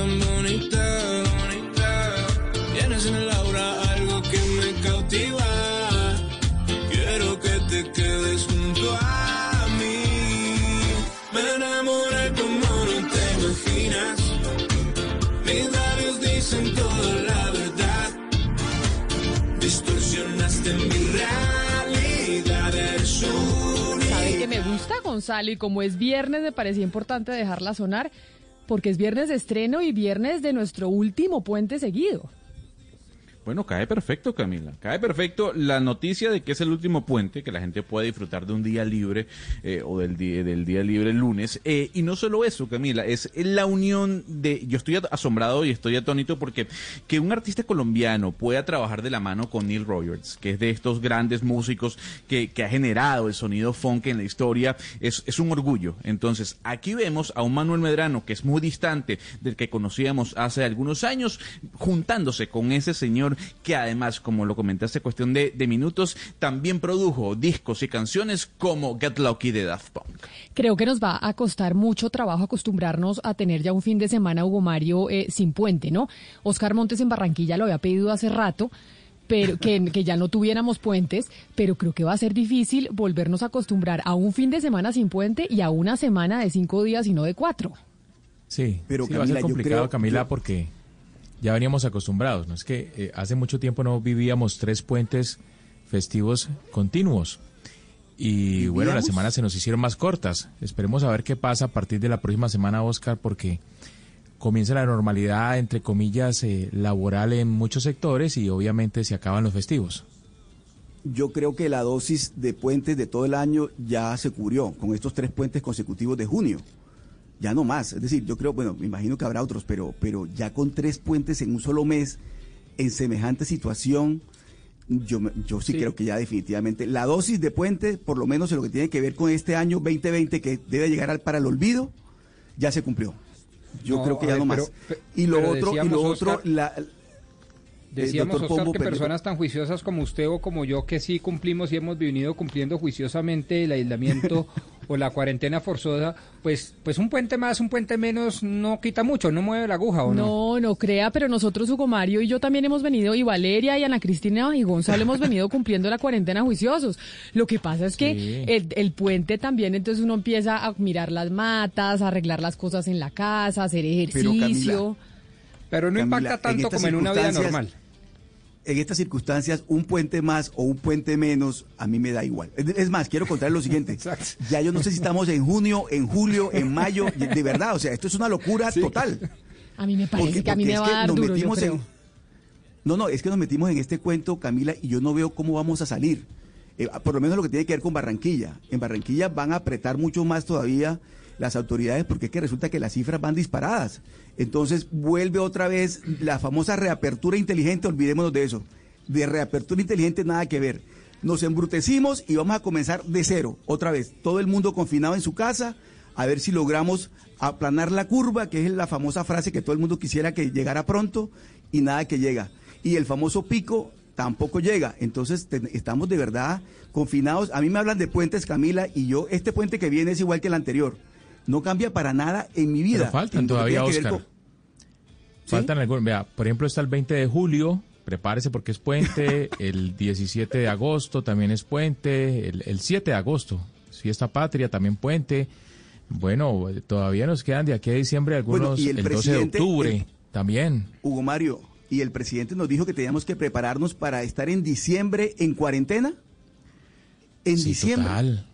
tan bonita, bonita. Tienes en el aura algo que me cautiva. Quiero que te quedes junto a mí. Me enamoré como no te imaginas. Mis labios dicen toda la verdad. Distorsionaste mi realidad, eres única. ¿Sabe que me gusta, Gonzalo? Y como es viernes, me parecía importante dejarla sonar, porque es viernes de estreno y viernes de nuestro último puente seguido. Bueno, cae perfecto, Camila. Cae perfecto la noticia de que es el último puente, que la gente puede disfrutar de un día libre eh, o del día, del día libre el lunes. Eh, y no solo eso, Camila, es la unión de... Yo estoy asombrado y estoy atónito porque que un artista colombiano pueda trabajar de la mano con Neil Rogers, que es de estos grandes músicos que, que ha generado el sonido funk en la historia, es, es un orgullo. Entonces, aquí vemos a un Manuel Medrano que es muy distante del que conocíamos hace algunos años, juntándose con ese señor que además, como lo comenté hace cuestión de, de minutos, también produjo discos y canciones como Get Lucky de Daft Punk. Creo que nos va a costar mucho trabajo acostumbrarnos a tener ya un fin de semana, Hugo Mario, eh, sin puente, ¿no? Oscar Montes en Barranquilla lo había pedido hace rato. Pero que, que ya no tuviéramos puentes, pero creo que va a ser difícil volvernos a acostumbrar a un fin de semana sin puente y a una semana de cinco días y no de cuatro. Sí, Pero, sí, va a ser yo complicado, creo- Camila, yo- porque ya veníamos acostumbrados, ¿no? Es que eh, hace mucho tiempo no vivíamos tres puentes festivos continuos. Y bueno, las semanas se nos hicieron más cortas. Esperemos a ver qué pasa a partir de la próxima semana, Oscar, porque comienza la normalidad, entre comillas, eh, laboral en muchos sectores y obviamente se acaban los festivos. Yo creo que la dosis de puentes de todo el año ya se cubrió con estos tres puentes consecutivos de junio. Ya no más. Es decir, yo creo, bueno, me imagino que habrá otros, pero, pero ya con tres puentes en un solo mes, en semejante situación, yo, yo sí, Sí. creo que ya definitivamente la dosis de puente, por lo menos en lo que tiene que ver con este año 2020 que debe llegar al- para el olvido, ya se cumplió. Yo No, creo que ya ver, no más. y lo otro, y lo otro, la, Decíamos, doctor Oscar, Pombo, que personas tan juiciosas como usted o como yo, que sí cumplimos y hemos venido cumpliendo juiciosamente el aislamiento o la cuarentena forzosa, pues, pues un puente más, un puente menos no quita mucho, no mueve la aguja, ¿o no? No, no crea, pero nosotros, Hugo Mario y yo también hemos venido, y Valeria y Ana Cristina y Gonzalo hemos venido cumpliendo la cuarentena juiciosos. Lo que pasa es que Sí. el, el puente también, entonces uno empieza a mirar las matas, a arreglar las cosas en la casa, hacer Pero, ejercicio. Pero no impacta tanto como en una vida normal. En estas circunstancias, un puente más o un puente menos, a mí me da igual. Es- más, quiero contar lo siguiente. Ya yo no sé si estamos en junio, en julio, en mayo, de verdad, o sea, esto es una locura total. A mí me parece Porque- que a mí me va a dar nos duro, yo metimos creo. en- No, no, es que nos metimos en este cuento, Camila, y yo no veo cómo vamos a salir. Eh, por lo menos lo que tiene que ver con Barranquilla. En Barranquilla van a apretar mucho más todavía las autoridades porque es que resulta que las cifras van disparadas. Entonces vuelve otra vez la famosa reapertura inteligente, olvidémonos de eso. De reapertura inteligente nada que ver. Nos embrutecimos y vamos a comenzar de cero, otra vez. Todo el mundo confinado en su casa, a ver si logramos aplanar la curva, que es la famosa frase que todo el mundo quisiera que llegara pronto y nada que llega. Y el famoso pico tampoco llega. Entonces te- estamos de verdad confinados. A mí me hablan de puentes, Camila, y yo, este puente que viene es igual que el anterior. No cambia para nada en mi vida. Pero faltan todavía, Oscar. con- Faltan algunos. Vea, por ejemplo, está el 20 de julio. Prepárese porque es puente. el 17 de agosto también es puente. El, el 7 de agosto, fiesta patria, también puente. Bueno, todavía nos quedan de aquí a diciembre algunos. Bueno, y el el 12 de octubre el- también. Hugo Mario, y el presidente nos dijo que teníamos que prepararnos para estar en diciembre en cuarentena. En Sí, diciembre. Total,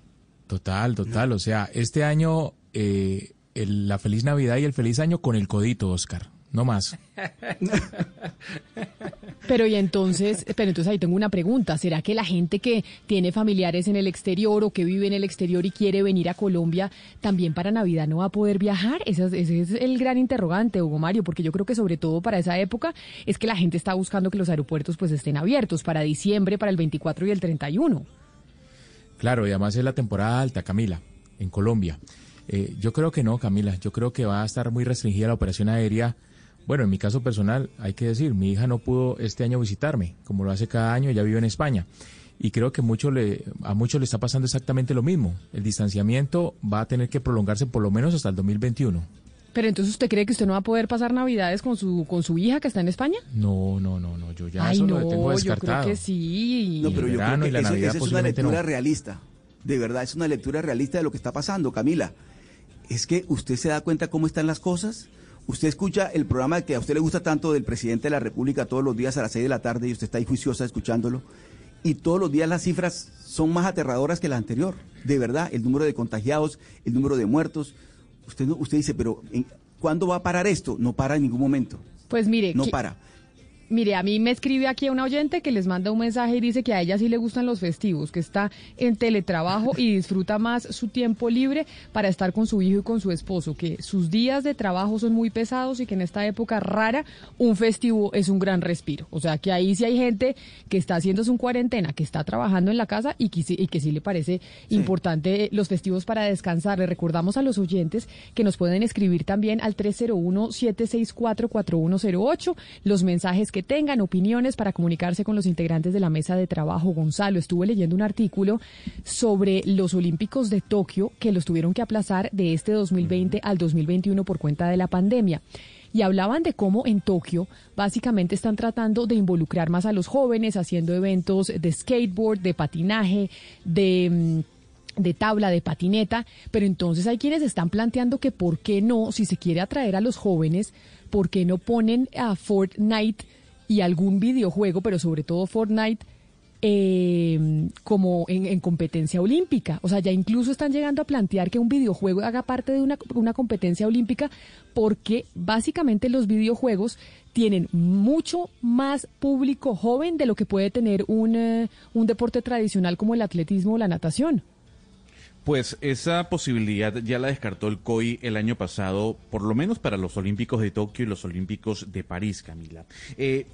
total, total. O sea, este año eh, el- la feliz Navidad y el feliz año con el codito, Oscar. No más. Pero y entonces, pero entonces ahí tengo una pregunta. ¿Será que la gente que tiene familiares en el exterior o que vive en el exterior y quiere venir a Colombia, también para Navidad no va a poder viajar? Ese es, ese es el gran interrogante, Hugo Mario, porque yo creo que sobre todo para esa época es que la gente está buscando que los aeropuertos pues estén abiertos para diciembre, para el 24 y el 31. Claro, y además es la temporada alta, Camila, en Colombia. Eh, yo creo que no, Camila. Yo creo que va a estar muy restringida la operación aérea. Bueno, en mi caso personal, hay que decir, mi hija no pudo este año visitarme, como lo hace cada año, ella vive en España. Y creo que mucho le, a muchos le está pasando exactamente lo mismo. El distanciamiento va a tener que prolongarse por lo menos hasta el 2021. Pero entonces usted cree que usted no va a poder pasar Navidades con su con su hija que está en España? No, no, no, no, yo ya Ay, eso no, lo tengo yo descartado. creo que sí. No, pero yo creo que eso- esa es una lectura no. realista. De verdad, es una lectura realista de lo que está pasando, Camila. Es que usted se da cuenta cómo están las cosas. Usted escucha el programa que a usted le gusta tanto del presidente de la República todos los días a las 6 de la tarde y usted está ahí juiciosa escuchándolo. Y todos los días las cifras son más aterradoras que la anterior. De verdad, el número de contagiados, el número de muertos. Usted, no, usted dice, pero ¿en- ¿cuándo va a parar esto? No para en ningún momento. Pues mire, No que- para. Mire, a mí me escribe aquí una oyente que les manda un mensaje y dice que a ella sí le gustan los festivos, que está en teletrabajo y disfruta más su tiempo libre para estar con su hijo y con su esposo, que sus días de trabajo son muy pesados y que en esta época rara un festivo es un gran respiro. O sea, que ahí sí hay gente que está haciendo su cuarentena, que está trabajando en la casa y que, sí- y que sí le parece importante los festivos para descansar. Le recordamos a los oyentes que nos pueden escribir también al 301-764-4108 los mensajes que tengan, opiniones para comunicarse con los integrantes de la mesa de trabajo. Gonzalo, estuve leyendo un artículo sobre los Olímpicos de Tokio que los tuvieron que aplazar de este 2020 al 2021 por cuenta de la pandemia. Y hablaban de cómo en Tokio básicamente están tratando de involucrar más a los jóvenes, haciendo eventos de skateboard, de patinaje, de... mm, de tabla, de patineta, pero entonces hay quienes están planteando que por qué no, si se quiere atraer a los jóvenes, por qué no ponen a Fortnite y algún videojuego, pero sobre todo Fortnite, eh, como en, en competencia olímpica. O sea, ya incluso están llegando a plantear que un videojuego haga parte de una, una competencia olímpica porque básicamente los videojuegos tienen mucho más público joven de lo que puede tener un, eh, un deporte tradicional como el atletismo o la natación. Pues esa posibilidad ya la descartó el COI el año pasado, por lo menos para los Olímpicos de Tokio y los Olímpicos de París, Camila. Eh,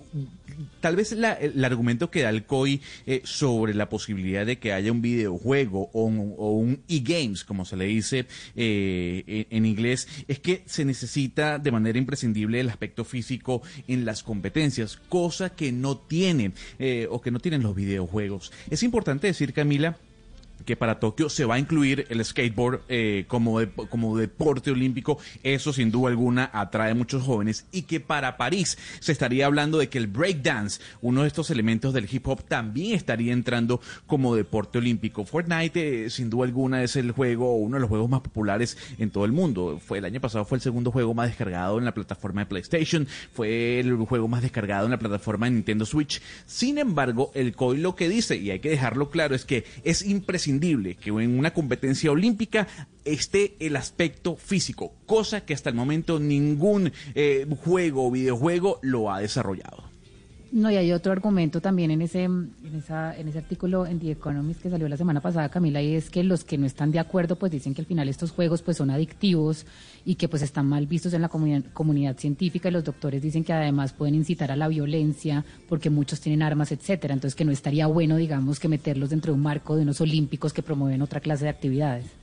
tal vez la- el argumento que da el COI eh, sobre la posibilidad de que haya un videojuego o un, e-games, como se le dice eh, en, en inglés, es que se necesita de manera imprescindible el aspecto físico en las competencias, cosa que no tienen eh, o que no tienen los videojuegos. Es importante decir, Camila, que para Tokio se va a incluir el skateboard eh, como, de- como deporte olímpico. Eso sin duda alguna atrae muchos jóvenes. Y que para París se estaría hablando de que el breakdance, uno de estos elementos del hip hop, también estaría entrando como deporte olímpico. Fortnite, eh, sin duda alguna, es el juego, uno de los juegos más populares en todo el mundo. Fue el año pasado fue el segundo juego más descargado en la plataforma de PlayStation, fue el juego más descargado en la plataforma de Nintendo Switch. Sin embargo, el COI lo que dice, y hay que dejarlo claro, es que es imprescindible que en una competencia olímpica esté el aspecto físico, cosa que hasta el momento ningún eh, juego o videojuego lo ha desarrollado. No, y hay otro argumento también en ese, en, esa, en ese artículo en The Economist que salió la semana pasada, Camila, y es que los que no están de acuerdo pues dicen que al final estos juegos pues son adictivos y que pues están mal vistos en la comunidad, científica y los doctores dicen que además pueden incitar a la violencia porque muchos tienen armas, etcétera. Entonces que no estaría bueno, digamos, que meterlos dentro de un marco de unos olímpicos que promueven otra clase de actividades.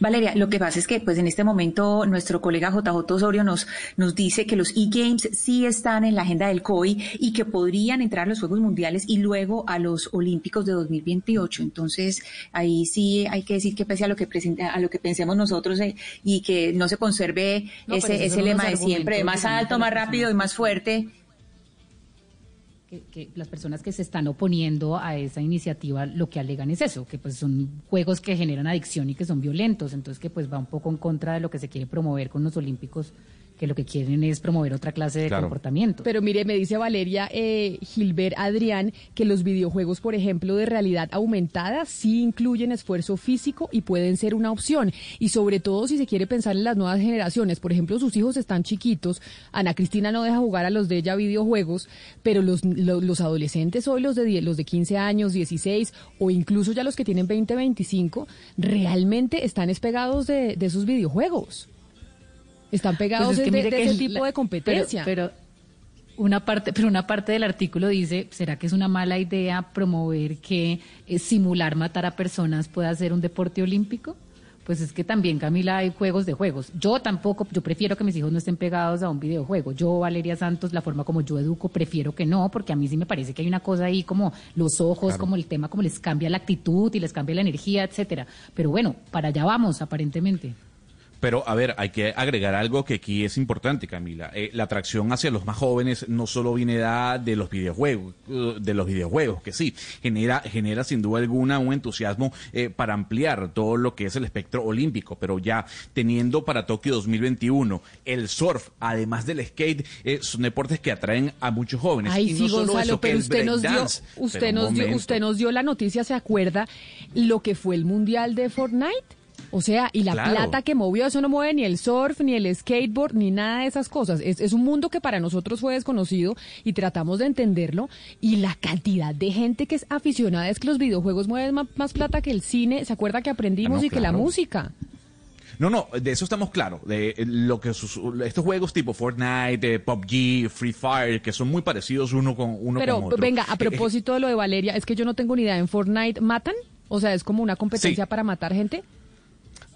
Valeria, lo que pasa es que pues en este momento nuestro colega JJ Osorio nos, nos dice que los e-games sí están en la agenda del COI y que podrían entrar a los Juegos Mundiales y luego a los Olímpicos de 2028. Entonces, ahí sí hay que decir que pese a lo que presente- a lo que pensemos nosotros eh, y que no se conserve No, pero ese, ese lema de siempre, más alto, más rápido y más fuerte. Que, que las personas que se están oponiendo a esa iniciativa lo que alegan es eso, que pues son juegos que generan adicción y que son violentos, entonces que pues va un poco en contra de lo que se quiere promover con los olímpicos, que lo que quieren es promover otra clase de comportamiento. Pero mire, me dice Valeria eh, Gilbert Adrián que los videojuegos, por ejemplo, de realidad aumentada sí incluyen esfuerzo físico y pueden ser una opción. Y sobre todo si se quiere pensar en las nuevas generaciones. Por ejemplo, sus hijos están chiquitos. Ana Cristina no deja jugar a los de ella videojuegos, pero los, lo- los adolescentes hoy, los de, 10 los de 15 años, 16 o incluso ya los que tienen 20, 25, realmente están espegados de, de esos videojuegos. Están pegados Pues es que de, que ese el- tipo la- de competencia. Pero, pero una parte, pero una parte del artículo dice, ¿será que es una mala idea promover que eh, simular matar a personas pueda ser un deporte olímpico? Pues es que también, Camila, hay juegos de juegos. Yo tampoco, yo prefiero que mis hijos no estén pegados a un videojuego. Yo, Valeria Santos, la forma como yo educo, prefiero que no, porque a mí sí me parece que hay una cosa ahí como los ojos, Claro. como el tema, como les cambia la actitud y les cambia la energía, etcétera. Pero bueno, para allá vamos, aparentemente. Pero, a ver, hay que agregar algo que aquí es importante, Camila. Eh, la atracción hacia los más jóvenes no solo viene de los videojuegos, eh, de los videojuegos, que sí, genera, genera sin duda alguna un entusiasmo eh, para ampliar todo lo que es el espectro olímpico, pero ya teniendo para Tokio 2021 el surf, además del skate, eh, son deportes que atraen a muchos jóvenes. Ay, y sí, no solo Gonzalo, eso, que pero usted nos dio, usted Pero nos dio, usted nos dio la noticia, ¿se acuerda lo que fue el mundial de Fortnite? O sea, y la Claro. plata que movió, eso no mueve ni el surf, ni el skateboard, ni nada de esas cosas. Es, es un mundo que para nosotros fue desconocido y tratamos de entenderlo. Y la cantidad de gente que es aficionada es que los videojuegos mueven ma- más, plata que el cine. ¿Se acuerda que aprendimos Ah, no, y que la música? No, no, de eso estamos claros. De eh, lo que sus- estos juegos tipo Fortnite, eh, PUBG, Free Fire, que son muy parecidos uno con uno Pero con otro. venga, a Eh, propósito de lo de Valeria, es que yo no tengo ni idea. ¿En Fortnite matan? O sea, es como una competencia Sí. para matar gente.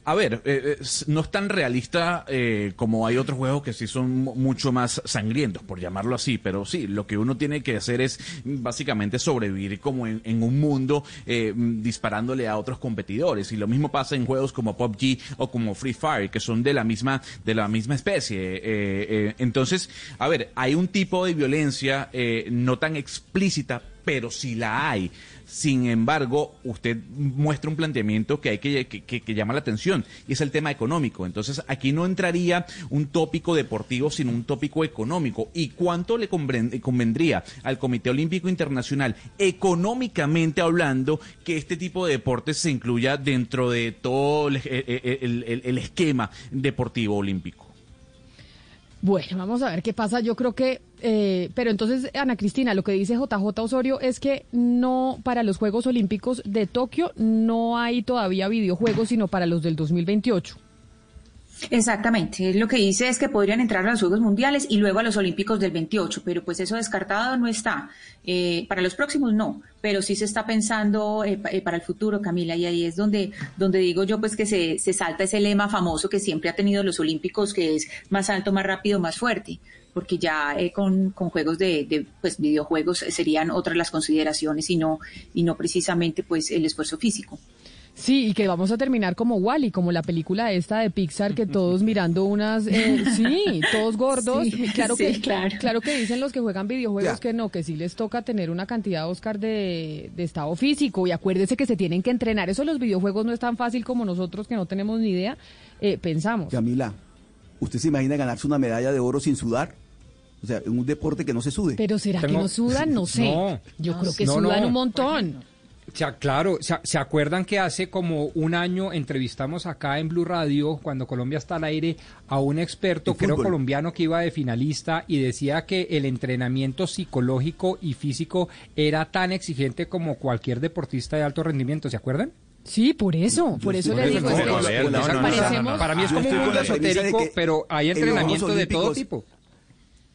A ver, eh, eh, no es tan realista eh, como hay otros juegos que sí son mu- mucho más sangrientos, por llamarlo así, pero sí, lo que uno tiene que hacer es mm, básicamente sobrevivir como en, un mundo eh, mm, disparándole a otros competidores. Y lo mismo pasa en juegos como PUBG o como Free Fire, que son de la misma, de la misma especie. Eh, entonces, a ver, hay un tipo de violencia no tan explícita, pero sí la hay. Sin embargo, usted muestra un planteamiento que hay que, llama la atención y es el tema económico. Entonces, aquí no entraría un tópico deportivo, sino un tópico económico. ¿Y cuánto le conven- convendría al Comité Olímpico Internacional, económicamente hablando, que este tipo de deportes se incluya dentro de todo el- el esquema deportivo olímpico? Bueno, vamos a ver qué pasa. Yo creo que, eh, pero entonces, Ana Cristina, lo que dice JJ Osorio es que no, para los Juegos Olímpicos de Tokio no hay todavía videojuegos, sino para los del 2028. Exactamente, lo que dice es que podrían entrar a los Juegos Mundiales y luego a los Olímpicos del 28, pero pues eso descartado no está. Eh, para los próximos no, pero sí se está pensando eh, eh, para el futuro, Camila, y ahí es donde, donde digo yo pues que se, se salta ese lema famoso que siempre ha tenido los Olímpicos, que es más alto, más rápido, más fuerte. porque ya eh, con, con, juegos de, de, pues videojuegos serían otras las consideraciones y no y no precisamente pues el esfuerzo físico. Sí, y que vamos a terminar como Wally, como la película esta de Pixar, que todos mirando unas, eh, sí, todos gordos. Sí, claro sí, que, claro. claro que dicen los que juegan videojuegos Ya. que no, que sí les toca tener una cantidad, Oscar, de, de estado físico. Y acuérdese que se tienen que entrenar. Eso los videojuegos no es tan fácil como nosotros que no tenemos ni idea, eh, pensamos. Camila, ¿usted se imagina ganarse una medalla de oro sin sudar? O sea, en un deporte que no se sude. Pero ¿será que no sudan? No sé. No. Yo creo que No, sudan no. un montón. Claro, se, se acuerdan que hace como un año entrevistamos acá en Blue Radio, cuando Colombia está al aire, a un experto, creo colombiano, que iba de finalista y decía que el entrenamiento psicológico y físico era tan exigente como cualquier deportista de alto rendimiento, ¿se acuerdan? Sí, por eso, por eso le digo. Para mí es como un mundo esotérico, pero hay entrenamiento de todo tipo.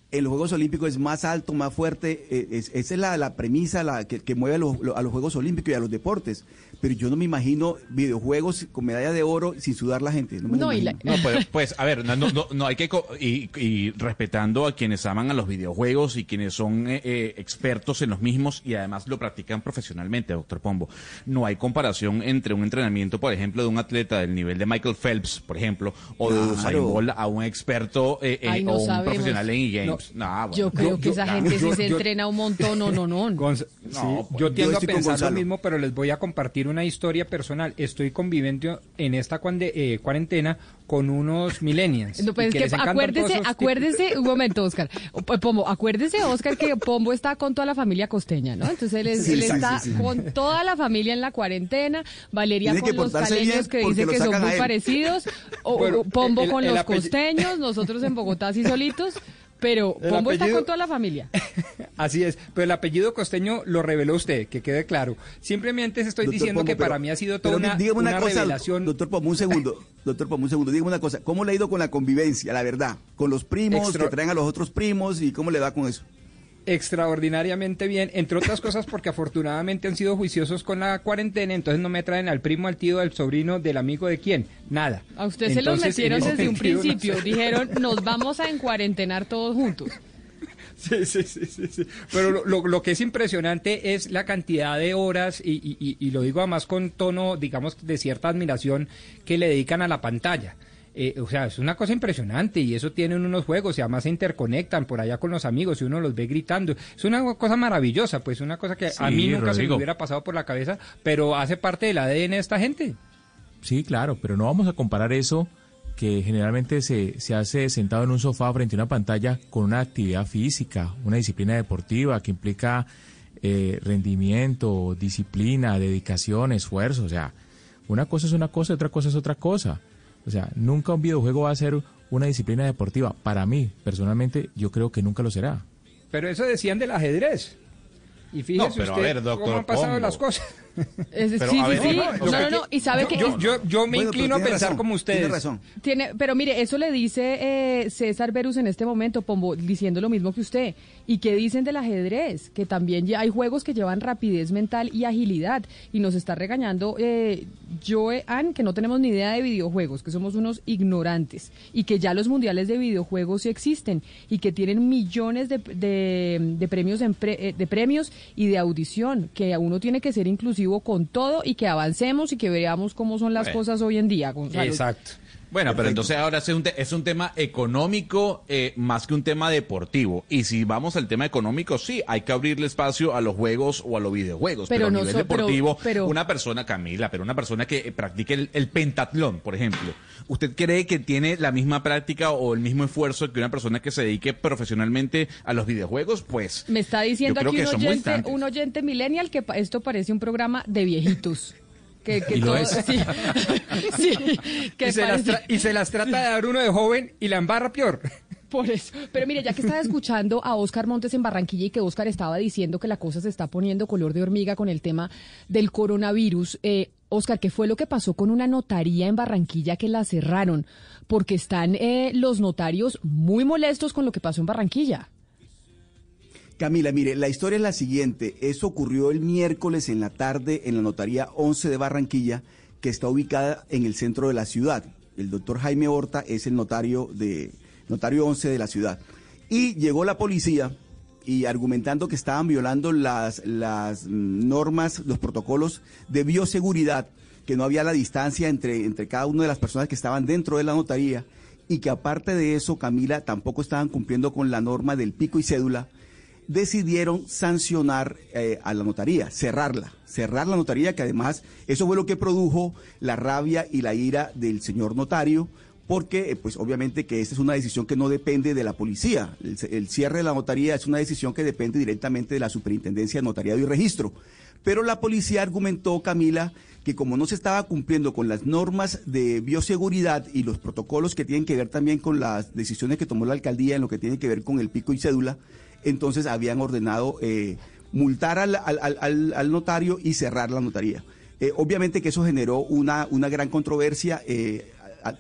En los Juegos Olímpicos es más alto, más fuerte. eh, es- esa es la, la premisa la, que, que mueve a los, a los Juegos Olímpicos y a los deportes. Pero yo no me imagino videojuegos con medalla de oro sin sudar la gente. No, me No, y la- imagino. No, pues, pues, a ver, no, no, no, no hay que co- y, y respetando a quienes aman a los videojuegos y quienes son eh, eh, expertos en los mismos y además lo practican profesionalmente, doctor Pombo. No hay comparación entre un entrenamiento, por ejemplo, de un atleta del nivel de Michael Phelps, por ejemplo, o de Claro. Usain Bolt a un experto eh, eh, Ay, no o un sabemos. profesional en e-games. No, bueno. Yo creo Yo- que yo- esa yo- gente sí yo- se yo- entrena un montón, no, no, no. Gonz- No, sí, pues, yo tiendo a pensar lo mismo, pero les voy a compartir una historia personal. Estoy conviviendo en esta cuande- eh, cuarentena con unos millennials. No, pues es que acuérdese, acuérdese, un momento, Oscar. Pombo, acuérdese, Oscar, que Pombo está con toda la familia costeña, ¿no? Entonces él, es- Sí, él sí, está sí, sí. con toda la familia en la cuarentena, Valeria Tiene con los caleños que porque dice lo que son muy parecidos, o, Bueno, Pombo el- con el los costeños, nosotros en Bogotá así solitos, pero Pombo está con toda la familia. Así es, pero el apellido costeño lo reveló usted, que quede claro. Simplemente estoy Doctor diciendo Pombo, que pero- para mí ha sido toda pero una, dígame una cosa, revelación. Doctor Pomo, un segundo. Doctor Pomo, un segundo. Dígame una cosa. ¿Cómo le ha ido con la convivencia, la verdad? Con los primos, Extra- que traen a los otros primos y cómo le va con eso? Extraordinariamente bien, entre otras cosas porque afortunadamente han sido juiciosos con la cuarentena, entonces no me traen al primo, al tío, al sobrino, del amigo de quién, nada. A usted se los metieron desde un no principio, sé. dijeron, nos vamos a encuarentenar todos juntos. Sí, sí, sí, sí, sí. Pero lo, lo- lo que es impresionante es la cantidad de horas, y- y- y lo digo además con tono, digamos, de cierta admiración que le dedican a la pantalla. Eh, o sea, es una cosa impresionante y eso tienen unos juegos y además se interconectan por allá con los amigos y uno los ve gritando. Es una cosa maravillosa, pues una cosa que a mí nunca se me hubiera pasado por la cabeza, pero hace parte del ADN de esta gente. Sí, claro, pero no vamos a comparar eso que generalmente se, se hace sentado en un sofá frente a una pantalla con una actividad física, una disciplina deportiva que implica eh, rendimiento, disciplina, dedicación, esfuerzo. O sea, una cosa es una cosa y otra cosa es otra cosa. O sea, nunca un videojuego va a ser una disciplina deportiva. Para mí, personalmente, yo creo que nunca lo será. Pero eso decían del ajedrez. Y fíjese No, pero a ver, doctor cómo han pasado Pombo. las cosas. Es- Pero, sí, a sí, ver, sí. no, no, No. Y sabe yo, que yo, yo, yo me Bueno, inclino a pensar razón, como ustedes. Tiene razón. Tiene, pero mire, eso le dice eh, César Berus en este momento, Pombo, diciendo lo mismo que usted. ¿Y qué dicen del ajedrez? Que también ya hay juegos que llevan rapidez mental y agilidad. Y nos está regañando eh, Joe Ann, que no tenemos ni idea de videojuegos, que somos unos ignorantes. Y que ya los mundiales de videojuegos sí existen. Y que tienen millones de, de- de premios, en pre- eh, de premios y de audición. Que uno tiene que ser inclusivo con todo y que avancemos y que veamos cómo son las Bueno. cosas hoy en día, Gonzalo. Exacto. Bueno, pero entonces ahora es un, te- es un tema económico eh, más que un tema deportivo. Y si vamos al tema económico, sí, hay que abrirle espacio a los juegos o a los videojuegos. Pero Pero, no a nivel so- deportivo, pero- una persona, Camila, pero una persona que eh, practique el, el pentatlón, por ejemplo, ¿usted cree que tiene la misma práctica o el mismo esfuerzo que una persona que se dedique profesionalmente a los videojuegos? Pues Me está diciendo aquí que un oyente, un oyente millennial que pa- esto parece un programa de viejitos. Que, que Y lo todo- es. Sí, sí, que Y se, las parece- tra- y se las trata de dar uno de joven y la embarra peor. Por eso. Pero mire, ya que estaba escuchando a Oscar Montes en Barranquilla y que Oscar estaba diciendo que la cosa se está poniendo color de hormiga con el tema del coronavirus, eh, Oscar, ¿qué fue lo que pasó con una notaría en Barranquilla que la cerraron? Porque están eh, los notarios muy molestos con lo que pasó en Barranquilla. Camila, mire, la historia es la siguiente. Eso ocurrió el miércoles en la tarde en la notaría 11 de Barranquilla, que está ubicada en el centro de la ciudad. El doctor Jaime Horta es el notario de notario 11 de la ciudad. Y llegó la policía y argumentando que estaban violando las, normas, los protocolos de bioseguridad, que no había la distancia entre, entre cada una de las personas que estaban dentro de la notaría y que aparte de eso, Camila, tampoco estaban cumpliendo con la norma del pico y cédula, decidieron sancionar eh, a la notaría, cerrarla, cerrar la notaría, que además eso fue lo que produjo la rabia y la ira del señor notario, porque eh, pues obviamente que esta es una decisión que no depende de la policía. El, el, cierre de la notaría es una decisión que depende directamente de la Superintendencia de Notariado y Registro. Pero la policía argumentó, Camila, que como no se estaba cumpliendo con las normas de bioseguridad y los protocolos que tienen que ver también con las decisiones que tomó la alcaldía en lo que tiene que ver con el pico y cédula, entonces habían ordenado eh, multar al, al, al, al, notario y cerrar la notaría. Eh, obviamente que eso generó una, una gran controversia. Eh,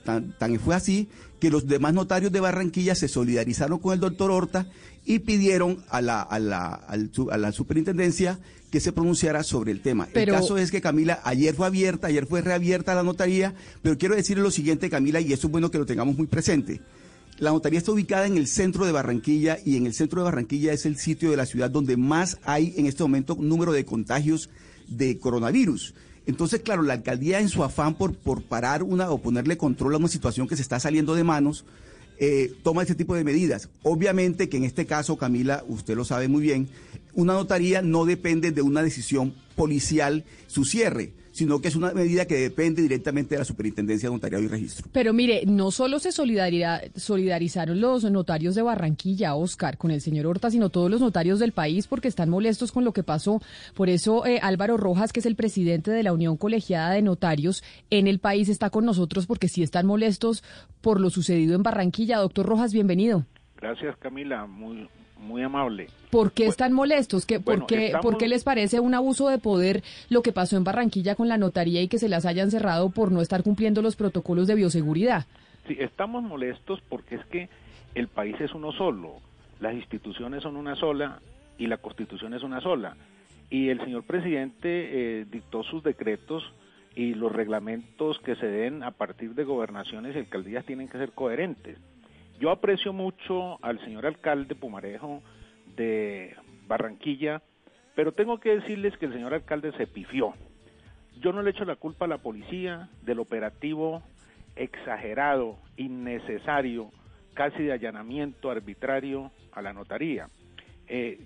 tan, tan, fue así que los demás notarios de Barranquilla se solidarizaron con el doctor Horta y pidieron a la, a la, a la superintendencia que se pronunciara sobre el tema. Pero... El caso es que Camila, ayer fue abierta, ayer fue reabierta la notaría, pero quiero decirle lo siguiente, Camila, y esto es bueno que lo tengamos muy presente. La notaría está ubicada en el centro de Barranquilla y en el centro de Barranquilla es el sitio de la ciudad donde más hay en este momento número de contagios de coronavirus. Entonces, claro, la alcaldía en su afán por, por parar una o ponerle control a una situación que se está saliendo de manos, eh, toma este tipo de medidas. Obviamente que en este caso, Camila, usted lo sabe muy bien, una notaría no depende de una decisión policial su cierre sino que es una medida que depende directamente de la Superintendencia de Notariado y Registro. Pero mire, no solo se solidarizaron los notarios de Barranquilla, Oscar, con el señor Horta, sino todos los notarios del país porque están molestos con lo que pasó. Por eso eh, Álvaro Rojas, que es el presidente de la Unión Colegiada de Notarios en el país, está con nosotros porque sí están molestos por lo sucedido en Barranquilla. Doctor Rojas, bienvenido. Gracias, Camila. Muy, muy amable. ¿Por qué están molestos? ¿Qué, bueno, por, qué, estamos... ¿Por qué les parece un abuso de poder lo que pasó en Barranquilla con la notaría y que se las hayan cerrado por no estar cumpliendo los protocolos de bioseguridad? Sí, estamos molestos porque es que el país es uno solo, las instituciones son una sola y la constitución es una sola. Y el señor presidente eh, dictó sus decretos y los reglamentos que se den a partir de gobernaciones y alcaldías tienen que ser coherentes. Yo aprecio mucho al señor alcalde Pumarejo de Barranquilla, pero tengo que decirles que el señor alcalde se pifió. Yo no le echo la culpa a la policía del operativo exagerado, innecesario, casi de allanamiento arbitrario a la notaría. Eh,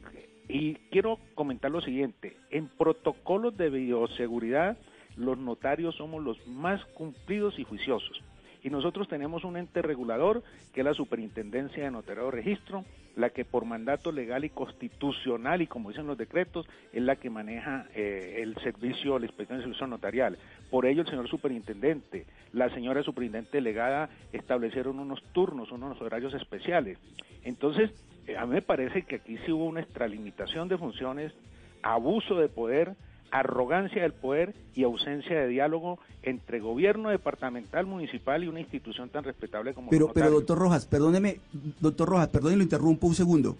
y quiero comentar lo siguiente, en protocolos de bioseguridad los notarios somos los más cumplidos y juiciosos y nosotros tenemos un ente regulador que es la Superintendencia de Notariado de Registro, la que por mandato legal y constitucional y como dicen los decretos es la que maneja eh, el servicio, la inspección de servicio notarial. Por ello el señor superintendente, la señora superintendente delegada establecieron unos turnos, unos horarios especiales. Entonces, eh, a mí me parece que aquí sí hubo una extralimitación de funciones, abuso de poder, arrogancia del poder y ausencia de diálogo entre gobierno departamental, municipal y una institución tan respetable como Pero, pero doctor Rojas, perdóneme, doctor Rojas, perdóneme, lo interrumpo un segundo.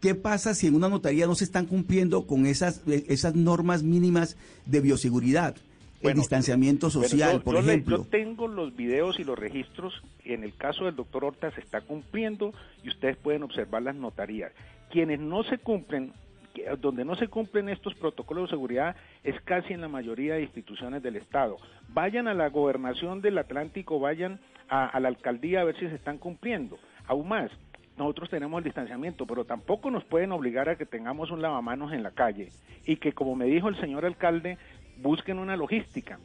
¿Qué pasa si en una notaría no se están cumpliendo con esas, esas normas mínimas de bioseguridad? el distanciamiento social, yo, por yo ejemplo. Le, yo tengo los videos y los registros. En el caso del doctor Horta se está cumpliendo y ustedes pueden observar las notarías. Quienes no se cumplen donde no se cumplen estos protocolos de seguridad es casi en la mayoría de instituciones del Estado. Vayan a la gobernación del Atlántico, vayan a, la alcaldía a ver si se están cumpliendo. Aún más, nosotros tenemos el distanciamiento, pero tampoco nos pueden obligar a que tengamos un lavamanos en la calle y que, como me dijo el señor alcalde, busquen una logística.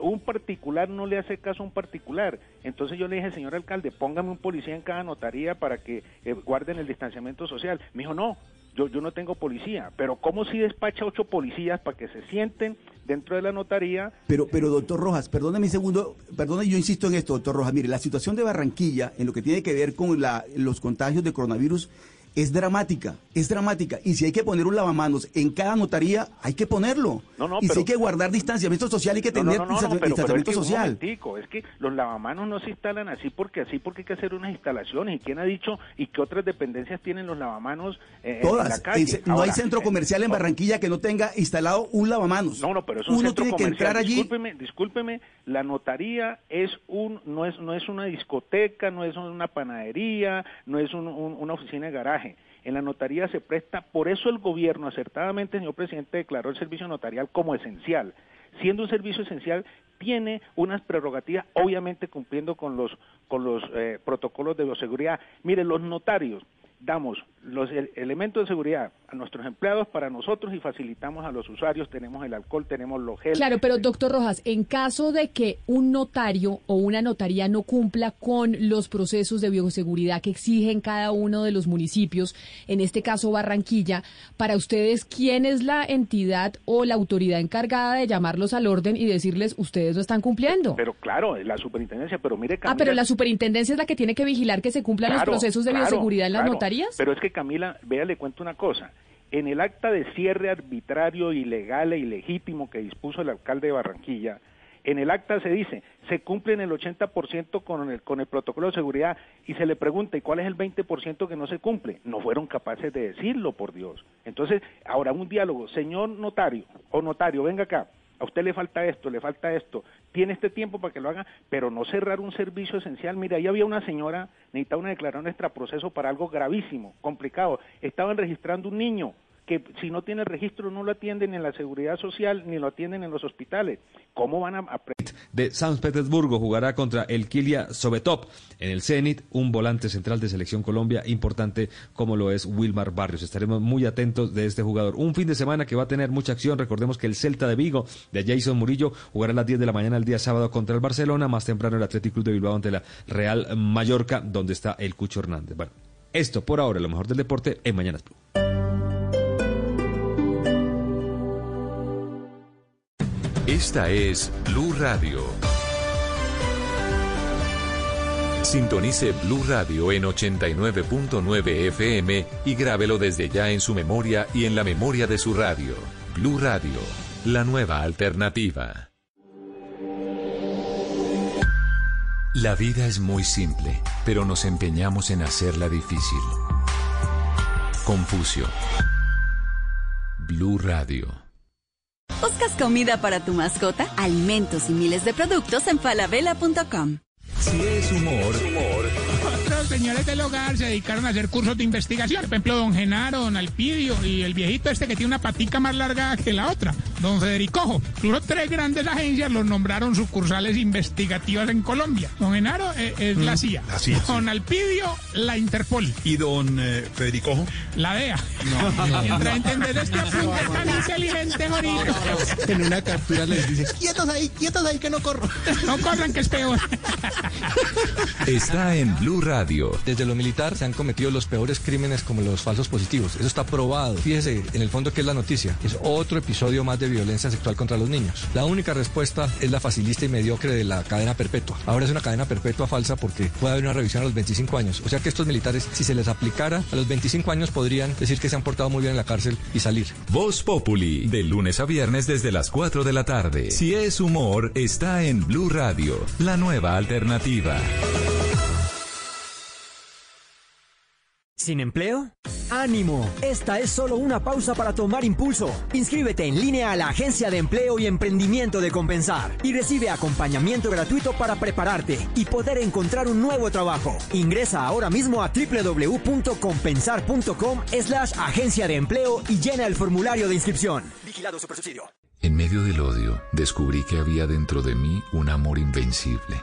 Un particular no le hace caso a un particular. Entonces yo le dije, señor alcalde, póngame un policía en cada notaría para que eh, guarden el distanciamiento social. Me dijo, no, yo, yo no tengo policía, pero ¿cómo si despacha ocho policías para que se sienten dentro de la notaría? Pero, pero doctor Rojas, perdóname un segundo, perdone, yo insisto en esto, doctor Rojas, mire, la situación de Barranquilla en lo que tiene que ver con la, los contagios de coronavirus es dramática, es dramática. Y si hay que poner un lavamanos en cada notaría, hay que ponerlo. No, no, y si hay que guardar distanciamiento social, hay que No, no, tener no, pero- es distanciamiento que social. momentico, es que los lavamanos no se instalan así porque así porque hay que hacer unas instalaciones. ¿Y quién ha dicho y qué otras dependencias tienen los lavamanos eh, en la Todas. calle? No hay centro eh, comercial en Barranquilla que no tenga instalado un lavamanos. No, no, pero es un Uno centro tiene que entrar allí. Discúlpeme, discúlpeme, la notaría es un no es no es una discoteca, no es una panadería, no es un- un- una oficina de garaje. En la notaría se presta, por eso el gobierno acertadamente, señor presidente, declaró el servicio notarial como esencial. Siendo un servicio esencial, tiene unas prerrogativas, obviamente cumpliendo con los con los eh, protocolos de bioseguridad. Mire, los notarios damos los el- elementos de seguridad a nuestros empleados para nosotros y facilitamos a los usuarios, tenemos el alcohol, tenemos los gel. Claro, pero doctor Rojas, en caso de que un notario o una notaría no cumpla con los procesos de bioseguridad que exigen cada uno de los municipios, en este caso Barranquilla, para ustedes, ¿quién es la entidad o la autoridad encargada de llamarlos al orden y decirles ustedes no están cumpliendo? Pero claro, la superintendencia, pero mire ah, pero la superintendencia es la que tiene que vigilar que se cumplan Claro, los procesos de claro, bioseguridad en las claro. Pero es que Camila, vea, le cuento una cosa. En el acta de cierre arbitrario, ilegal e ilegítimo que dispuso el alcalde de Barranquilla, en el acta se dice, se cumple en el 80% con el, con el protocolo de seguridad y se le pregunta, ¿y cuál es el 20% que no se cumple? No fueron capaces de decirlo, por Dios. Entonces, ahora un diálogo, señor notario o notario, venga acá, a usted le falta esto, le falta esto, tiene este tiempo para que lo haga, pero no cerrar un servicio esencial. Mira, ahí había una señora, necesitaba una declaración de extraproceso para algo gravísimo, complicado. Estaban registrando un niño que si no tiene registro no lo atienden en la seguridad social ni lo atienden en los hospitales. ¿Cómo van a, a pre- de San Petersburgo jugará contra el Kilia Sobetop. En el Zenit, un volante central de Selección Colombia importante como lo es Wilmar Barrios. Estaremos muy atentos de este jugador. Un fin de semana que va a tener mucha acción. Recordemos que el Celta de Vigo de Jason Murillo jugará a las 10 de la mañana el día sábado contra el Barcelona. Más temprano el Athletic Club de Bilbao ante la Real Mallorca, donde está el Cucho Hernández. Bueno, esto por ahora, lo mejor del deporte en Mañanas. Esta es Blue Radio. Sintonice Blue Radio en 89.9 FM y grábelo desde ya en su memoria y en la memoria de su radio. Blue Radio, la nueva alternativa. La vida es muy simple, pero nos empeñamos en hacerla difícil. Confucio. Blue Radio. ¿Buscas comida para tu mascota? Alimentos y miles de productos en falabella.com. Si es humor, Otros señores del hogar se dedicaron a hacer cursos de investigación. Por ejemplo, don Genaro, don Alpidio y el viejito este que tiene una patica más larga que la otra, don Federicojo. Incluso tres grandes agencias los nombraron sucursales investigativas en Colombia. Don Genaro eh, es la CIA. la CIA, sí. Don Alpidio, la Interpol. ¿Y don eh, Federico? La DEA. Mientras entendés este apunte tan inteligente, Jorito. En una captura les dice, quietos ahí, quietos ahí que no corro. No corran que es peor. está en Blue Radio. Desde lo militar se han cometido los peores crímenes como los falsos positivos. Eso está probado. Fíjese en el fondo que es la noticia. Es otro episodio más de violencia sexual contra los niños. La única respuesta es la facilista y mediocre de la cadena perpetua. Ahora es una cadena perpetua falsa porque puede haber una revisión a los 25 años. O sea que estos militares, si se les aplicara a los 25 años, podrían decir que se han portado muy bien en la cárcel y salir. Voz Populi, de lunes a viernes desde las 4 de la tarde. Si es humor, está en Blue Radio, la nueva alternativa. ¿Sin empleo? ¡Ánimo! Esta es solo una pausa para tomar impulso. Inscríbete en línea a la Agencia de Empleo y Emprendimiento de Compensar y recibe acompañamiento gratuito para prepararte y poder encontrar un nuevo trabajo. Ingresa ahora mismo a www.compensar.com slash agencia de empleo y llena el formulario de inscripción. Vigilado Supersubsidio. En medio del odio, descubrí que había dentro de mí un amor invencible.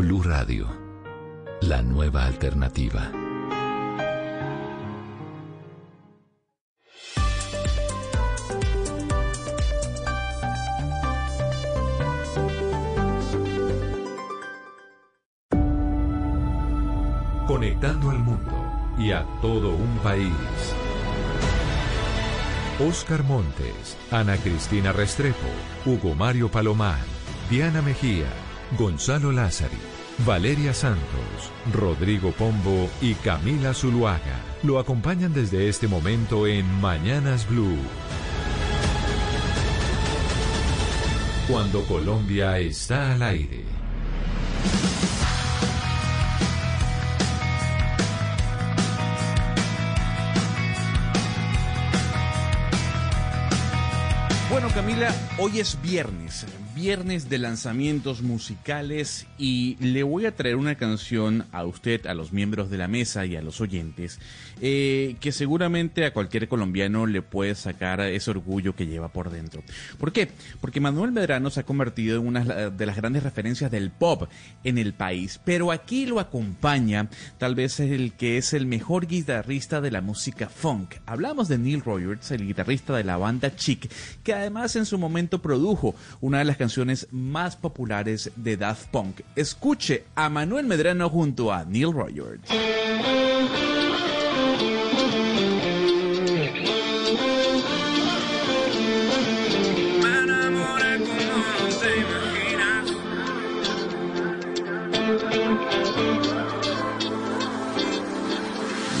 Blue Radio, la nueva alternativa. Conectando al mundo y a todo un país. Oscar Montes, Ana Cristina Restrepo, Hugo Mario Palomar, Diana Mejía, Gonzalo Lázari, Valeria Santos, Rodrigo Pombo y Camila Zuluaga lo acompañan desde este momento en Mañanas Blue. Cuando Colombia está al aire. Bueno, Camila, hoy es viernes, viernes de lanzamientos musicales y le voy a traer una canción a usted, a los miembros de la mesa y a los oyentes, eh, que seguramente a cualquier colombiano le puede sacar ese orgullo que lleva por dentro. ¿Por qué? Porque Manuel Medrano se ha convertido en una de las grandes referencias del pop en el país, pero aquí lo acompaña tal vez el que es el mejor guitarrista de la música funk. Hablamos de Neil Rogers, el guitarrista de la banda Chic, que además en su momento produjo una de las canciones más populares de Daft Punk. Escuche a Manuel Medrano junto a Neil Rogers.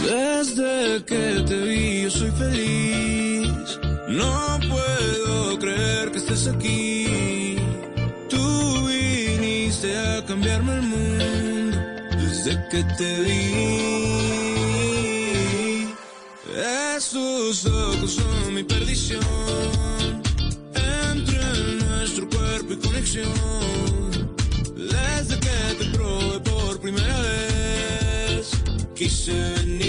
Desde que te vi yo soy feliz. No puedo creer que estés aquí. Viniste a cambiarme el mundo desde que te vi. Esos ojos son mi perdición. Entre nuestro cuerpo y conexión. Desde que te probé por primera vez, quise venir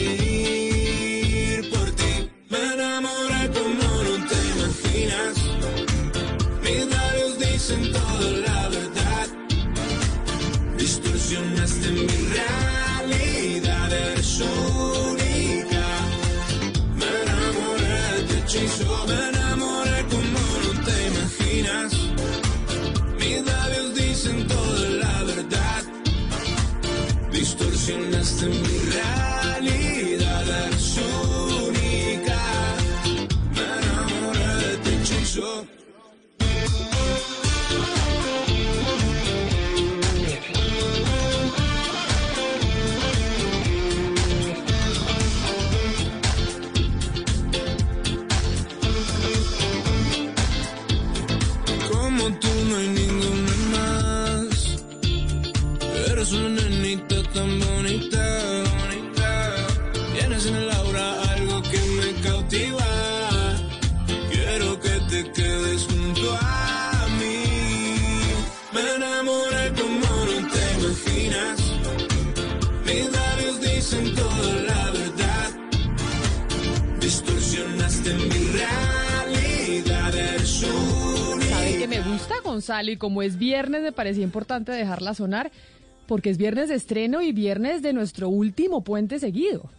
por ti. Me enamoré como no te imaginas. Mis labios dicen toda Distorsionaste mi realidad, eres única. Me enamoré, te hechizo, me enamoré como no te imaginas. Mis labios dicen toda la verdad. Distorsionaste mi realidad, Gonzalo? Y como es viernes, me parecía importante dejarla sonar, porque es viernes de estreno y viernes de nuestro último puente seguido.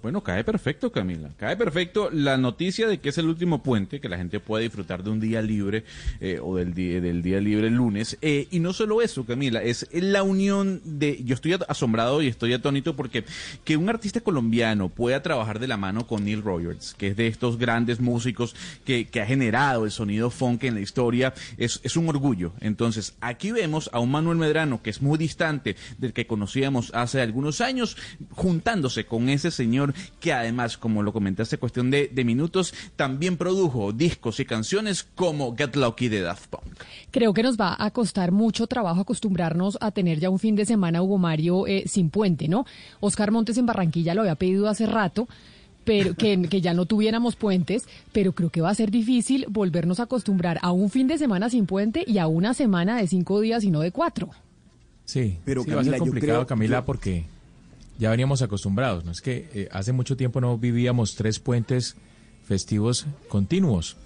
Bueno, cae perfecto, Camila. Cae perfecto la noticia de que es el último puente, que la gente puede disfrutar de un día libre eh, o del día, del día libre el lunes. Eh, y no solo eso, Camila, es la unión de... Yo estoy asombrado y estoy atónito porque que un artista colombiano pueda trabajar de la mano con Neil Rogers, que es de estos grandes músicos que, ha generado el sonido funk en la historia, es, es un orgullo. Entonces, aquí vemos a un Manuel Medrano que es muy distante del que conocíamos hace algunos años, juntándose con ese señor que además, como lo comenté hace cuestión de, de minutos, también produjo discos y canciones como Get Lucky de Daft Punk. Creo que nos va a costar mucho trabajo acostumbrarnos a tener ya un fin de semana, Hugo Mario, eh, sin puente, ¿no? Oscar Montes en Barranquilla lo había pedido hace rato. Pero que, que ya no tuviéramos puentes, pero creo que va a ser difícil volvernos a acostumbrar a un fin de semana sin puente y a una semana de cinco días y no de cuatro. Sí, Pero, sí, va a ser yo complicado, creo- Camila, yo- porque ya veníamos acostumbrados. No es que eh, hace mucho tiempo no vivíamos tres puentes festivos continuos.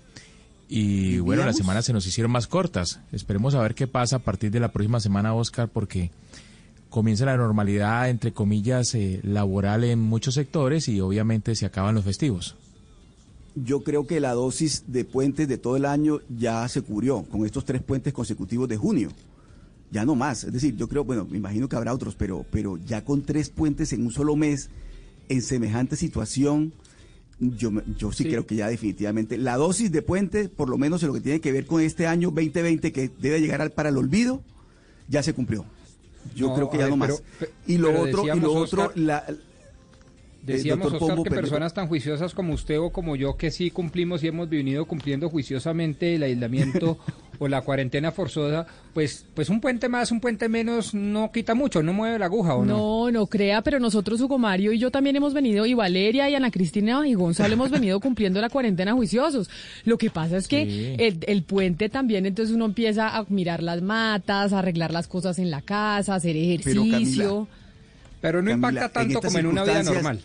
Y bueno, las semanas se nos hicieron más cortas. Esperemos a ver qué pasa a partir de la próxima semana, Oscar, porque comienza la normalidad, entre comillas, eh, laboral en muchos sectores y obviamente se acaban los festivos. Yo creo que la dosis de puentes de todo el año ya se cubrió con estos tres puentes consecutivos de junio. Ya no más. Es decir, yo creo, bueno, me imagino que habrá otros, pero, pero ya con tres puentes en un solo mes, en semejante situación, yo, yo sí, Sí. creo que ya definitivamente la dosis de puente, por lo menos en lo que tiene que ver con este año 2020, que debe llegar al- para el olvido, ya se cumplió. Yo No, creo que ya ver, no más. pero- y lo otro, y decíamos, lo otro, la, Decíamos, doctor Oscar, Pombo, que personas tan juiciosas como usted o como yo, que sí cumplimos y hemos venido cumpliendo juiciosamente el aislamiento o la cuarentena forzosa, pues, pues un puente más, un puente menos no quita mucho, no mueve la aguja, ¿o no? No, no crea, pero nosotros, Hugo Mario y yo también hemos venido, y Valeria y Ana Cristina y Gonzalo hemos venido cumpliendo la cuarentena juiciosos. Lo que pasa es que Sí. el, el puente también, entonces uno empieza a mirar las matas, a arreglar las cosas en la casa, a hacer Pero, ejercicio. Pero no Camila, impacta tanto como en una vida normal.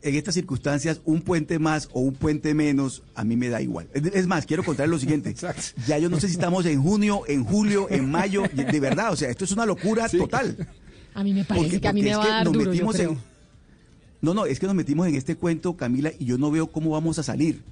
En estas circunstancias, un puente más o un puente menos, a mí me da igual. Es más, quiero contar lo siguiente. ya yo no sé si estamos en junio, en julio, en mayo, de verdad, o sea, esto es una locura total. A mí me parece Porque- que a mí me va a dar nos duro, yo metimos creo. en- No, no, es que nos metimos en este cuento, Camila, y yo no veo cómo vamos a salir.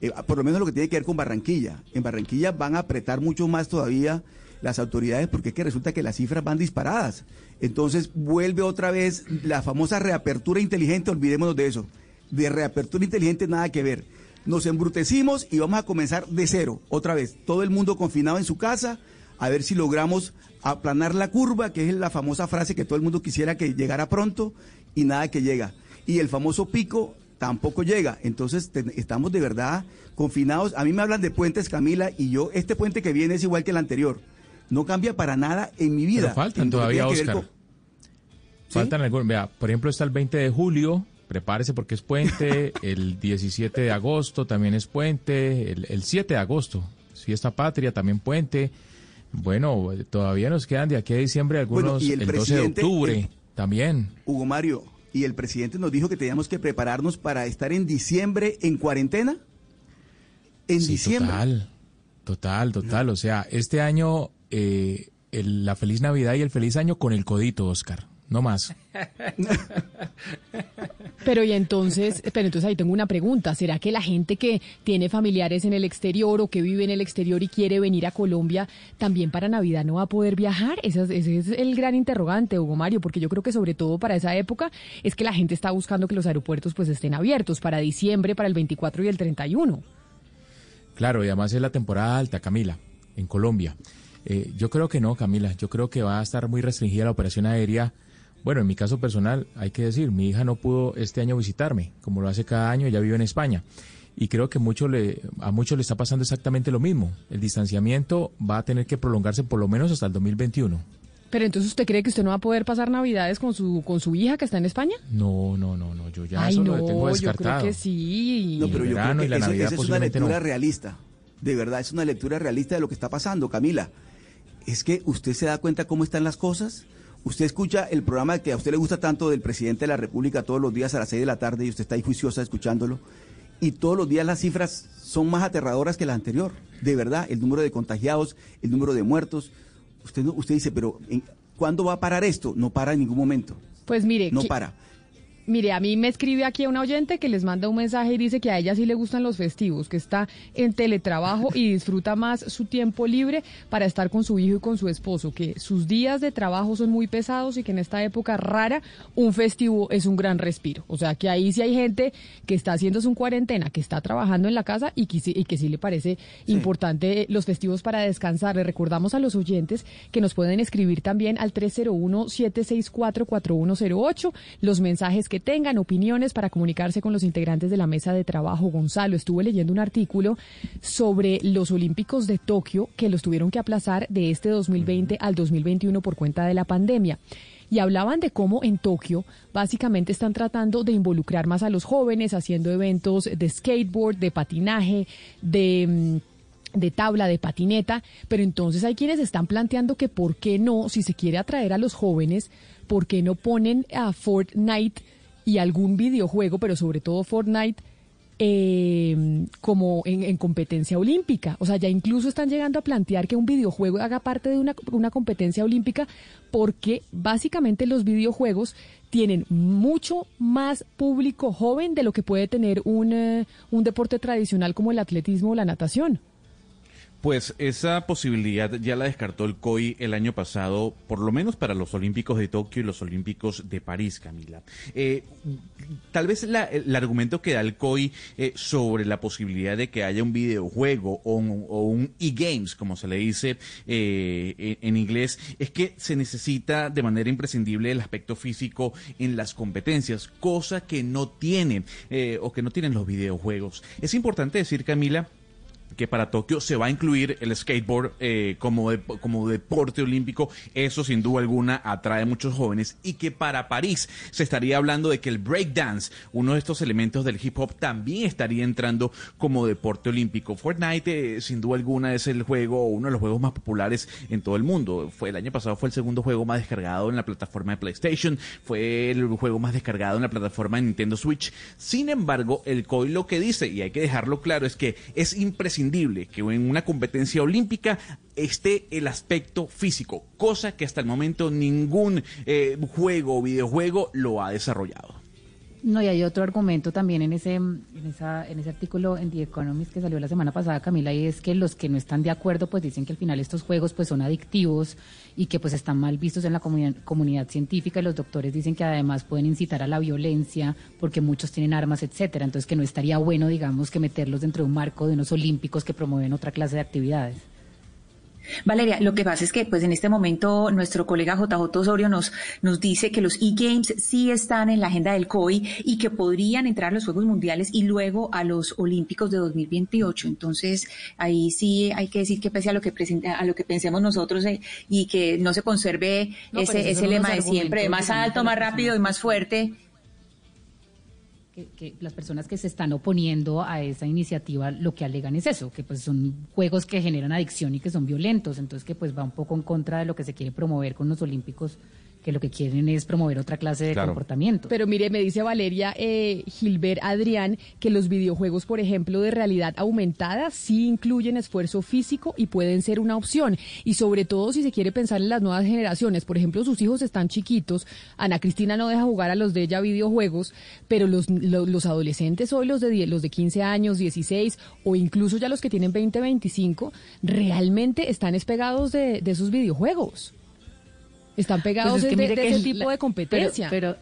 Eh, por lo menos lo que tiene que ver con Barranquilla. En Barranquilla van a apretar mucho más todavía las autoridades porque es que resulta que las cifras van disparadas. Entonces vuelve otra vez la famosa reapertura inteligente, olvidémonos de eso. De reapertura inteligente nada que ver. Nos embrutecimos y vamos a comenzar de cero, otra vez. Todo el mundo confinado en su casa, a ver si logramos aplanar la curva, que es la famosa frase que todo el mundo quisiera que llegara pronto y nada que llega. Y el famoso pico tampoco llega. Entonces estamos de verdad confinados. A mí me hablan de puentes, Camila, y yo, este puente que viene es igual que el anterior. No cambia para nada en mi vida. Pero faltan todavía, Oscar. con- Faltan algunos. Vea, por ejemplo, está el 20 de julio, prepárese porque es puente. el 17 de agosto también es puente. El, el 7 de agosto, fiesta patria, también puente. Bueno, todavía nos quedan de aquí a diciembre Bueno, algunos. y el el 12 de octubre el- también. Hugo Mario, y el presidente nos dijo que teníamos que prepararnos para estar en diciembre en cuarentena. En Sí, diciembre. Total, total, total. O sea, este año, eh, el- la feliz Navidad y el feliz año con el codito, Oscar. No más. Pero y entonces, pero entonces ahí tengo una pregunta. ¿Será que la gente que tiene familiares en el exterior o que vive en el exterior y quiere venir a Colombia, también para Navidad no va a poder viajar? Ese es, ese es el gran interrogante, Hugo Mario, porque yo creo que sobre todo para esa época es que la gente está buscando que los aeropuertos pues estén abiertos para diciembre, para el 24 y el 31. Claro, y además es la temporada alta, Camila, en Colombia. Eh, yo creo que no, Camila. Yo creo que va a estar muy restringida la operación aérea. Bueno, en mi caso personal, hay que decir, mi hija no pudo este año visitarme, como lo hace cada año, ella vive en España. Y creo que mucho le, a muchos le está pasando exactamente lo mismo. El distanciamiento va a tener que prolongarse por lo menos hasta el 2021. Pero entonces usted cree que usted no va a poder pasar Navidades con su con su hija que está en España? No, no, no, no, yo ya Ay, eso no, lo tengo yo descartado. creo que sí. No, pero yo creo y la que eso- Navidad esa es una lectura no. realista. De verdad, es una lectura realista de lo que está pasando, Camila. Es que usted se da cuenta cómo están las cosas. Usted escucha el programa que a usted le gusta tanto del presidente de la República todos los días a las 6 de la tarde y usted está ahí juiciosa escuchándolo. Y todos los días las cifras son más aterradoras que la anterior. De verdad, el número de contagiados, el número de muertos. Usted, no- usted dice, pero ¿en- ¿cuándo va a parar esto? No para en ningún momento. Pues mire, No que- para. Mire, a mí me escribe aquí una oyente que les manda un mensaje y dice que a ella sí le gustan los festivos, que está en teletrabajo y disfruta más su tiempo libre para estar con su hijo y con su esposo, que sus días de trabajo son muy pesados y que en esta época rara un festivo es un gran respiro. O sea, que ahí sí hay gente que está haciendo su cuarentena, que está trabajando en la casa y que, sí- y que sí le parece importante los festivos para descansar. Le recordamos a los oyentes que nos pueden escribir también al 301-764-4108 los mensajes que tengan, opiniones para comunicarse con los integrantes de la mesa de trabajo. Gonzalo, estuve leyendo un artículo sobre los Olímpicos de Tokio que los tuvieron que aplazar de este 2020 al 2021 por cuenta de la pandemia. Y hablaban de cómo en Tokio básicamente están tratando de involucrar más a los jóvenes, haciendo eventos de skateboard, de patinaje, de... mm, de tabla, de patineta, pero entonces hay quienes están planteando que por qué no, si se quiere atraer a los jóvenes, por qué no ponen a Fortnite y algún videojuego, pero sobre todo Fortnite, eh, como en, competencia olímpica. O sea, ya incluso están llegando a plantear que un videojuego haga parte de una, competencia olímpica porque básicamente los videojuegos tienen mucho más público joven de lo que puede tener un, eh, un deporte tradicional como el atletismo o la natación. Pues esa posibilidad ya la descartó el COI el año pasado, por lo menos para los Olímpicos de Tokio y los Olímpicos de París, Camila. Eh, tal vez el argumento que da el COI eh, sobre la posibilidad de que haya un videojuego o un, e-games, como se le dice eh, en inglés, es que se necesita de manera imprescindible el aspecto físico en las competencias, cosa que no tienen o que no tienen los videojuegos. Es importante decir, Camila, que para Tokio se va a incluir el skateboard eh, como, como deporte olímpico. Eso sin duda alguna atrae a muchos jóvenes. Y que para París se estaría hablando de que el breakdance, uno de estos elementos del hip hop, también estaría entrando como deporte olímpico. Fortnite, eh, sin duda alguna, es el juego, uno de los juegos más populares en todo el mundo. Fue el año pasado fue el segundo juego más descargado en la plataforma de PlayStation. Fue el juego más descargado en la plataforma de Nintendo Switch. Sin embargo, el COI lo que dice, y hay que dejarlo claro, es que es imprescindible que en una competencia olímpica esté el aspecto físico, cosa que hasta el momento ningún eh, juego o videojuego lo ha desarrollado. No, y hay otro argumento también en ese, en, esa, en ese artículo en The Economist que salió la semana pasada, Camila, y es que los que no están de acuerdo pues dicen que al final estos juegos pues son adictivos y que pues están mal vistos en la comunidad, científica y los doctores dicen que además pueden incitar a la violencia porque muchos tienen armas, etcétera. Entonces que no estaría bueno, digamos, que meterlos dentro de un marco de unos olímpicos que promueven otra clase de actividades. Valeria, lo que pasa es que pues en este momento nuestro colega JJ Osorio nos, nos dice que los e-games sí están en la agenda del COI y que podrían entrar a los Juegos Mundiales y luego a los Olímpicos de 2028. Entonces, ahí sí hay que decir que pese a lo que, a lo que pensemos nosotros eh, y que no se conserve ese, ese lema de siempre, más alto, más rápido y más fuerte, que, las personas que se están oponiendo a esa iniciativa lo que alegan es eso, que pues son juegos que generan adicción y que son violentos, entonces que pues va un poco en contra de lo que se quiere promover con los olímpicos que lo que quieren es promover otra clase de comportamiento. Pero mire, me dice Valeria eh, Gilbert Adrián que los videojuegos, por ejemplo, de realidad aumentada sí incluyen esfuerzo físico y pueden ser una opción. Y sobre todo si se quiere pensar en las nuevas generaciones. Por ejemplo, sus hijos están chiquitos. Ana Cristina no deja jugar a los de ella videojuegos, pero los, los, adolescentes hoy, los de, los de 15 años, 16 o incluso ya los que tienen 20, 25, realmente están espegados de, de sus videojuegos. Están pues pegados de, ese tipo de competencia. Pero,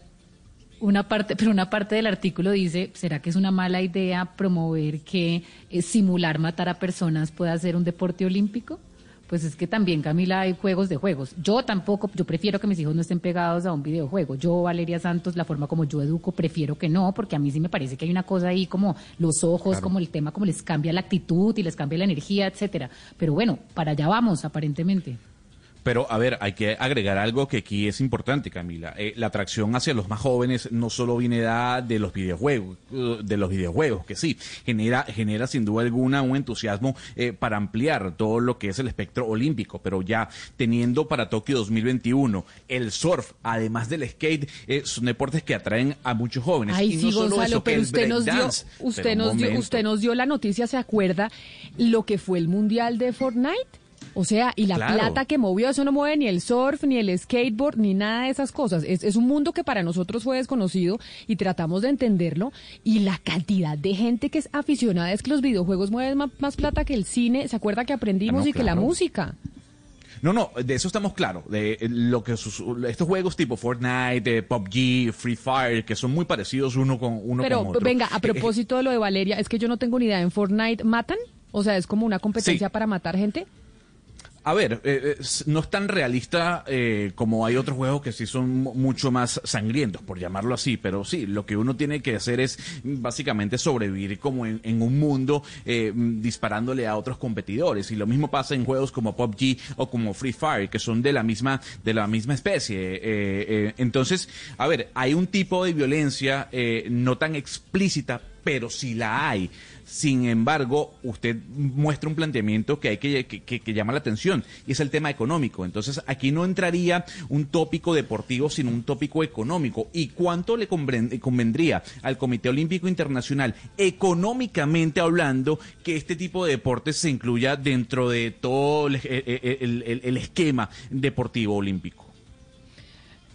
una parte, pero una parte del artículo dice, ¿será que es una mala idea promover que eh, simular matar a personas pueda ser un deporte olímpico? Pues es que también, Camila, hay juegos de juegos. Yo tampoco, yo prefiero que mis hijos no estén pegados a un videojuego. Yo, Valeria Santos, la forma como yo educo, prefiero que no, porque a mí sí me parece que hay una cosa ahí como los ojos, como el tema, como les cambia la actitud y les cambia la energía, etcétera. Pero bueno, para allá vamos, aparentemente. Pero, a ver, hay que agregar algo que aquí es importante, Camila. Eh, la atracción hacia los más jóvenes no solo viene de los videojuegos, uh, de los videojuegos, que sí, genera, genera sin duda alguna un entusiasmo eh, para ampliar todo lo que es el espectro olímpico, pero ya teniendo para Tokio 2021 el surf, además del skate, eh, son deportes que atraen a muchos jóvenes. Ay, sí, Gonzalo, pero usted nos dio, usted nos dio, usted nos dio la noticia, ¿se acuerda lo que fue el Mundial de Fortnite? O sea, y la plata que movió, eso no mueve ni el surf, ni el skateboard, ni nada de esas cosas. Es, un mundo que para nosotros fue desconocido y tratamos de entenderlo. Y la cantidad de gente que es aficionada es que los videojuegos mueven más, plata que el cine. ¿Se acuerda que aprendimos y que la música? No, no, de eso estamos claros. De lo que estos juegos tipo Fortnite, PUBG, Free Fire, que son muy parecidos uno con uno Pero, con otro. venga, a propósito de lo de Valeria, es que yo no tengo ni idea. ¿En Fortnite matan? O sea, es como una competencia para matar gente. A ver, eh, eh, no es tan realista eh, como hay otros juegos que sí son mucho más sangrientos, por llamarlo así, pero sí, lo que uno tiene que hacer es básicamente sobrevivir como en, un mundo disparándole a otros competidores. Y lo mismo pasa en juegos como PUBG o como Free Fire, que son de la misma, de la misma especie. entonces, a ver, hay un tipo de violencia no tan explícita, pero si la hay. Sin embargo, usted muestra un planteamiento que hay que, llama la atención y es el tema económico. Entonces, aquí no entraría un tópico deportivo, sino un tópico económico. ¿Y cuánto le convendría al Comité Olímpico Internacional, económicamente hablando, que este tipo de deportes se incluya dentro de todo el, el esquema deportivo olímpico?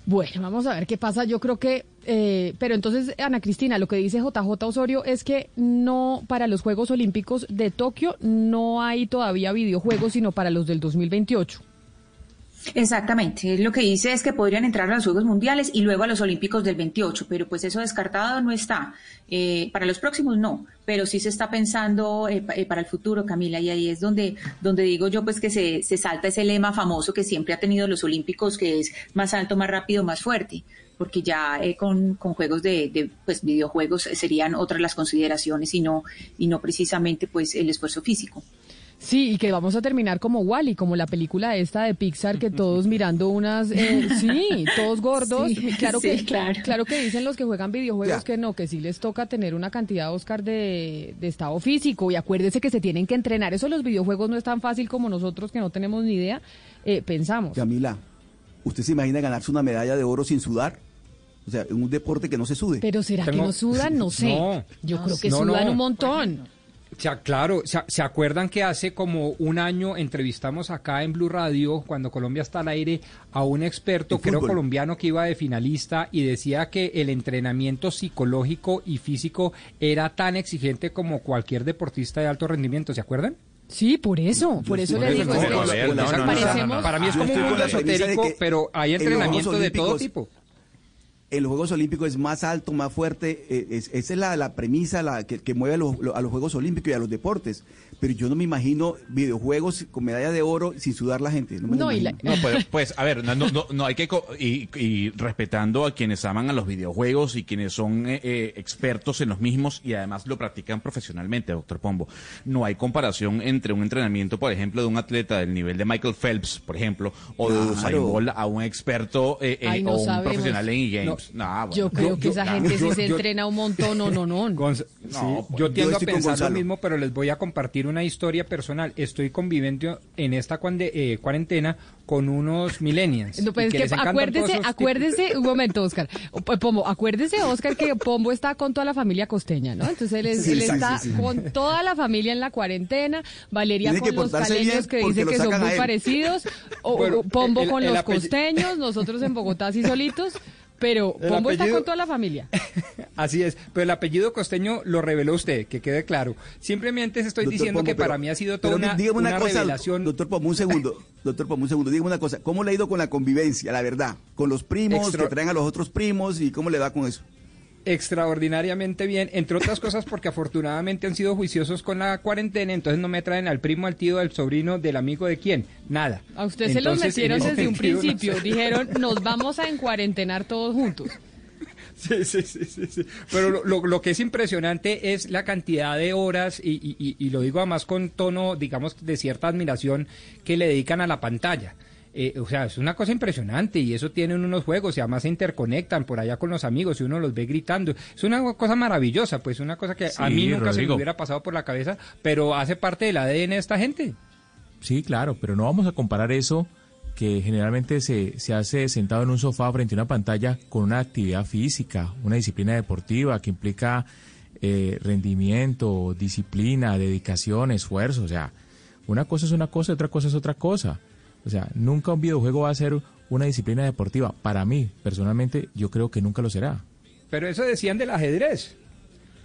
Bueno, vamos a ver qué pasa. Yo creo que, eh, pero entonces, Ana Cristina, lo que dice JJ Osorio es que no para los Juegos Olímpicos de Tokio no hay todavía videojuegos, sino para los del 2028. Exactamente, lo que dice es que podrían entrar a los Juegos Mundiales y luego a los Olímpicos del 28, pero pues eso descartado no está. Eh, para los próximos no, pero sí se está pensando eh, eh, para el futuro, Camila, y ahí es donde, donde digo yo pues que se, se salta ese lema famoso que siempre ha tenido los Olímpicos, que es más alto, más rápido, más fuerte porque ya con, con, juegos de, de, pues videojuegos serían otras las consideraciones y no y no precisamente pues el esfuerzo físico. Sí, y que vamos a terminar como Wally, como la película esta de Pixar, que todos mirando unas, eh, sí, todos gordos. claro que, claro. que dicen los que juegan videojuegos que no, que sí les toca tener una cantidad, Oscar, de, de estado físico. Y acuérdese que se tienen que entrenar. Eso los videojuegos no es tan fácil como nosotros que no tenemos ni idea, eh, pensamos. Camila, ¿usted se imagina ganarse una medalla de oro sin sudar? O sea, en un deporte que no se sude. Pero ¿será que no sudan? No sé. Yo creo que sudan un montón claro, se, acuerdan que hace como un año entrevistamos acá en Blue Radio, cuando Colombia está al aire, a un experto, creo colombiano, que iba de finalista y decía que el entrenamiento psicológico y físico era tan exigente como cualquier deportista de alto rendimiento, ¿se acuerdan? Sí, por eso, por eso le digo. Para mí es como un esotérico, pero hay entrenamiento de todo tipo en los Juegos Olímpicos es más alto, más fuerte. Eh, esa es la, premisa la, que, mueve a los, a los, Juegos Olímpicos y a los deportes. Pero yo no me imagino videojuegos con medalla de oro sin sudar la gente. No, no, pues, pues, a ver, no, no, no, hay que. Y, respetando a quienes aman a los videojuegos y quienes son eh, eh, expertos en los mismos y además lo practican profesionalmente, doctor Pombo. No hay comparación entre un entrenamiento, por ejemplo, de un atleta del nivel de Michael Phelps, por ejemplo, o de Usain Bolt a un experto o un profesional en e-games yo creo que esa gente sí se entrena un montón, no, no, no. yo tiendo a pensar lo mismo, pero les voy a compartir una historia personal. Estoy conviviendo en esta eh, cuarentena con unos millennials. No, pues es que acuérdese, acuérdese, un momento, Oscar. Pombo, acuérdese, Oscar, que Pombo está con toda la familia costeña, ¿no? Entonces él, está con toda la familia en la cuarentena, Valeria con los caleños que dice que son muy parecidos, o, Pombo con los costeños, nosotros en Bogotá así solitos. Pero Pombo está con toda la familia. Así es, pero el apellido costeño lo reveló usted, que quede claro. Simplemente estoy diciendo que para mí ha sido toda una, una, revelación. Doctor Pombo, un segundo, doctor Pombo, un segundo, dígame una cosa, ¿cómo le ha ido con la convivencia, la verdad? Con los primos, que traen a los otros primos y cómo le va con eso? Extraordinariamente bien, entre otras cosas porque afortunadamente han sido juiciosos con la cuarentena, entonces no me traen al primo, al tío, al sobrino, del amigo de quién, nada. A usted se los metieron desde un principio, dijeron nos vamos a encuarentenar todos juntos. Sí, sí, sí, sí, Pero lo, lo, que es impresionante es la cantidad de horas, y, y, y lo digo además con tono, digamos, de cierta admiración, que le dedican a la pantalla. Eh, o sea, es una cosa impresionante y eso tienen unos juegos y además se interconectan por allá con los amigos y uno los ve gritando. Es una cosa maravillosa, pues una cosa que a mí nunca se me hubiera pasado por la cabeza, pero hace parte del ADN de esta gente. Sí, claro, pero no vamos a comparar eso que generalmente se, se hace sentado en un sofá frente a una pantalla con una actividad física, una disciplina deportiva que implica eh, rendimiento, disciplina, dedicación, esfuerzo. O sea, una cosa es una cosa y otra cosa es otra cosa. O sea, nunca un videojuego va a ser una disciplina deportiva. Para mí, personalmente, yo creo que nunca lo será. Pero eso decían del ajedrez.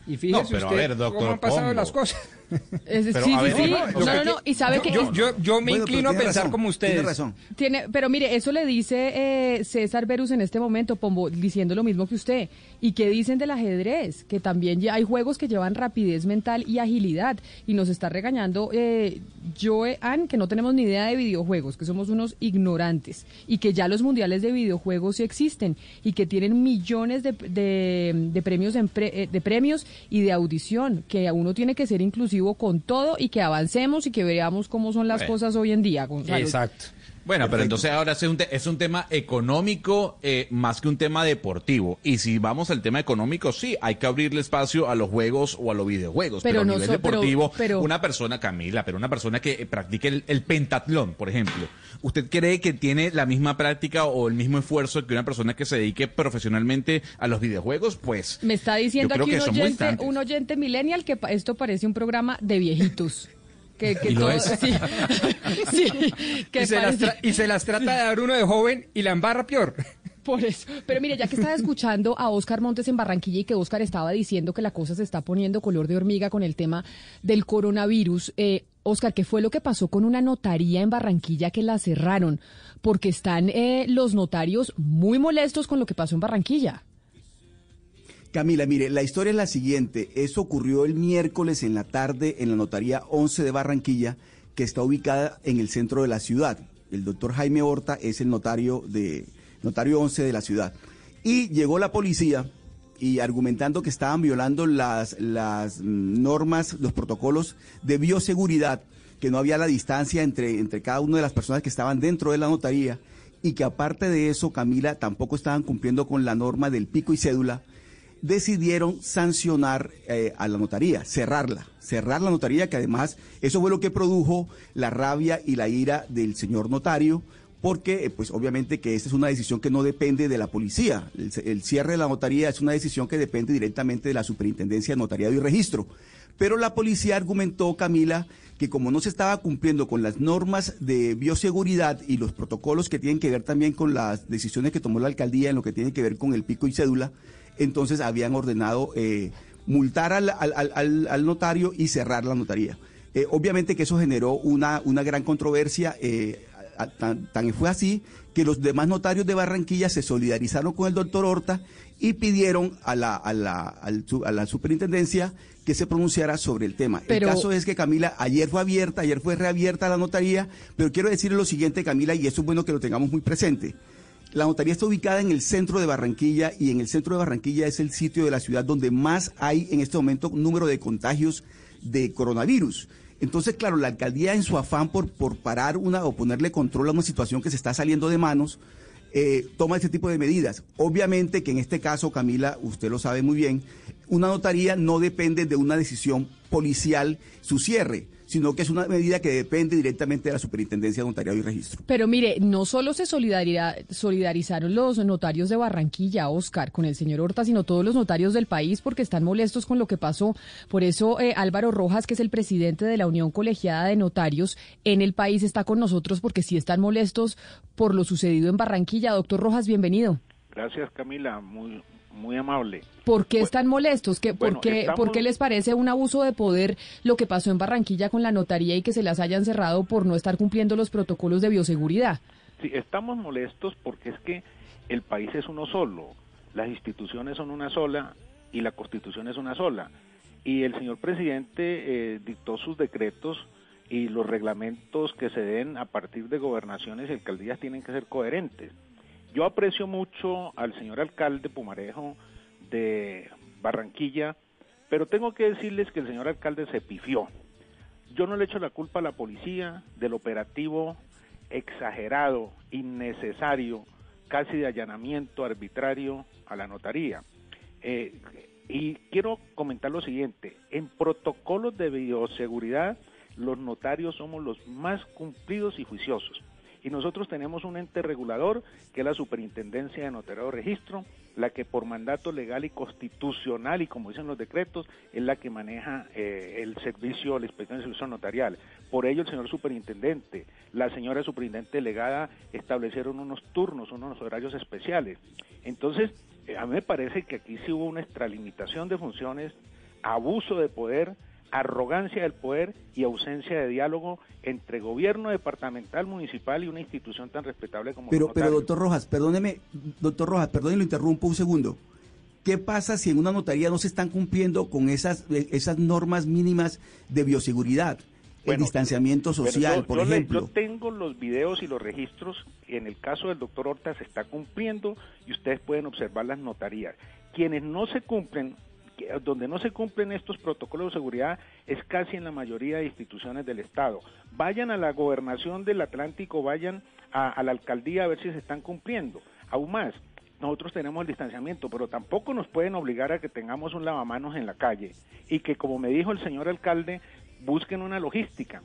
Y fíjese usted cómo han pasado las cosas. Sí, sí, sí. No, no, no, Y sabe que... Yo, me inclino a pensar como ustedes. Tiene razón. Tiene, pero mire, eso le dice eh, César Berus en este momento, Pombo, diciendo lo mismo que usted. ¿Y qué dicen del ajedrez? Que también ya hay juegos que llevan rapidez mental y agilidad. Y nos está regañando eh, Joe que no tenemos ni idea de videojuegos, que somos unos ignorantes. Y que ya los mundiales de videojuegos sí existen. Y que tienen millones de, de, premios, eh, de premios y de audición. Que uno tiene que ser inclusivo con todo y que avancemos y que veamos cómo son las cosas hoy en día, Exacto. Bueno, pero entonces ahora es un, te- es un tema económico eh, más que un tema deportivo. Y si vamos al tema económico, sí, hay que abrirle espacio a los juegos o a los videojuegos. Pero Pero, no a nivel so- deportivo, pero- una persona, Camila, pero una persona que practique el, el pentatlón, por ejemplo, ¿usted cree que tiene la misma práctica o el mismo esfuerzo que una persona que se dedique profesionalmente a los videojuegos? Pues Me está diciendo aquí que un oyente, un oyente millennial que pa- esto parece un programa de viejitos. Que, que Y lo todo- es. sí, sí, que y, se las parece- tra- y se las trata de dar uno de joven y la embarra peor. Por eso. Pero mire, ya que estaba escuchando a Oscar Montes en Barranquilla y que Oscar estaba diciendo que la cosa se está poniendo color de hormiga con el tema del coronavirus, eh, Oscar, ¿qué fue lo que pasó con una notaría en Barranquilla que la cerraron? Porque están eh, los notarios muy molestos con lo que pasó en Barranquilla. Camila, mire, la historia es la siguiente. Eso ocurrió el miércoles en la tarde en la notaría 11 de Barranquilla, que está ubicada en el centro de la ciudad. El doctor Jaime Horta es el notario de notario 11 de la ciudad. Y llegó la policía y argumentando que estaban violando las, normas, los protocolos de bioseguridad, que no había la distancia entre, entre cada una de las personas que estaban dentro de la notaría y que aparte de eso, Camila, tampoco estaban cumpliendo con la norma del pico y cédula, decidieron sancionar eh, a la notaría, cerrarla, cerrar la notaría, que además eso fue lo que produjo la rabia y la ira del señor notario, porque eh, pues obviamente que esta es una decisión que no depende de la policía, el, el cierre de la notaría es una decisión que depende directamente de la Superintendencia de Notariado y Registro. Pero la policía argumentó, Camila, que como no se estaba cumpliendo con las normas de bioseguridad y los protocolos que tienen que ver también con las decisiones que tomó la alcaldía en lo que tiene que ver con el pico y cédula, entonces habían ordenado eh, multar al, al- al- notario y cerrar la notaría. Eh, obviamente que eso generó una, una gran controversia, eh, tan, tan fue así que los demás notarios de Barranquilla se solidarizaron con el doctor Horta y pidieron a la, a la, a la superintendencia que se pronunciara sobre el tema. Pero- el caso es que Camila, ayer fue abierta, ayer fue reabierta la notaría, pero quiero decirle lo siguiente, Camila, y eso es bueno que lo tengamos muy presente. La notaría está ubicada en el centro de Barranquilla y en el centro de Barranquilla es el sitio de la ciudad donde más hay en este momento número de contagios de coronavirus. Entonces, claro, la alcaldía en su afán por, por parar una o ponerle control a una situación que se está saliendo de manos, eh, toma este tipo de medidas. Obviamente que en este caso, Camila, usted lo sabe muy bien, una notaría no depende de una decisión policial su cierre, sino que es una medida que depende directamente de la Superintendencia de Notariado y Registro. Pero mire, no solo se solidarizaron los notarios de Barranquilla, Oscar, con el señor Horta, sino todos los notarios del país porque están molestos con lo que pasó. Por eso eh, Álvaro Rojas, que es el presidente de la Unión Colegiada de Notarios en el país, está con nosotros porque sí están molestos por lo sucedido en Barranquilla. Doctor Rojas, bienvenido. Gracias, Camila, muy, muy amable. ¿Por qué están molestos? ¿Qué, bueno, por, qué, estamos- por qué les parece un abuso de poder lo que pasó en Barranquilla con la notaría y que se las hayan cerrado por no estar cumpliendo los protocolos de bioseguridad? Sí, estamos molestos porque es que el país es uno solo, las instituciones son una sola y la constitución es una sola. Y el señor presidente eh, dictó sus decretos y los reglamentos que se den a partir de gobernaciones y alcaldías tienen que ser coherentes. Yo aprecio mucho al señor alcalde Pumarejo de Barranquilla, pero tengo que decirles que el señor alcalde se pifió. Yo no le echo la culpa a la policía del operativo exagerado, innecesario, casi de allanamiento arbitrario a la notaría. Eh, y quiero comentar lo siguiente, en protocolos de bioseguridad los notarios somos los más cumplidos y juiciosos. Y nosotros tenemos un ente regulador que es la Superintendencia de Notariado Registro, la que por mandato legal y constitucional y como dicen los decretos es la que maneja eh, el servicio, la inspección de servicio notarial. Por ello el señor superintendente, la señora superintendente delegada establecieron unos turnos, unos horarios especiales. Entonces, eh, a mí me parece que aquí sí hubo una extralimitación de funciones, abuso de poder, arrogancia del poder y ausencia de diálogo entre gobierno departamental, municipal y una institución tan respetable como Pero, los pero doctor Rojas, perdóneme, doctor Rojas, perdóneme, lo interrumpo un segundo. ¿Qué pasa si en una notaría no se están cumpliendo con esas, esas normas mínimas de bioseguridad? el Bueno, distanciamiento social, yo- por yo le- ejemplo. yo tengo los videos y los registros. En el caso del doctor Horta se está cumpliendo y ustedes pueden observar las notarías. Quienes no se cumplen, donde no se cumplen estos protocolos de seguridad es casi en la mayoría de instituciones del Estado. Vayan a la gobernación del Atlántico, vayan a, la alcaldía a ver si se están cumpliendo. Aún más, nosotros tenemos el distanciamiento, pero tampoco nos pueden obligar a que tengamos un lavamanos en la calle y que, como me dijo el señor alcalde, busquen una logística.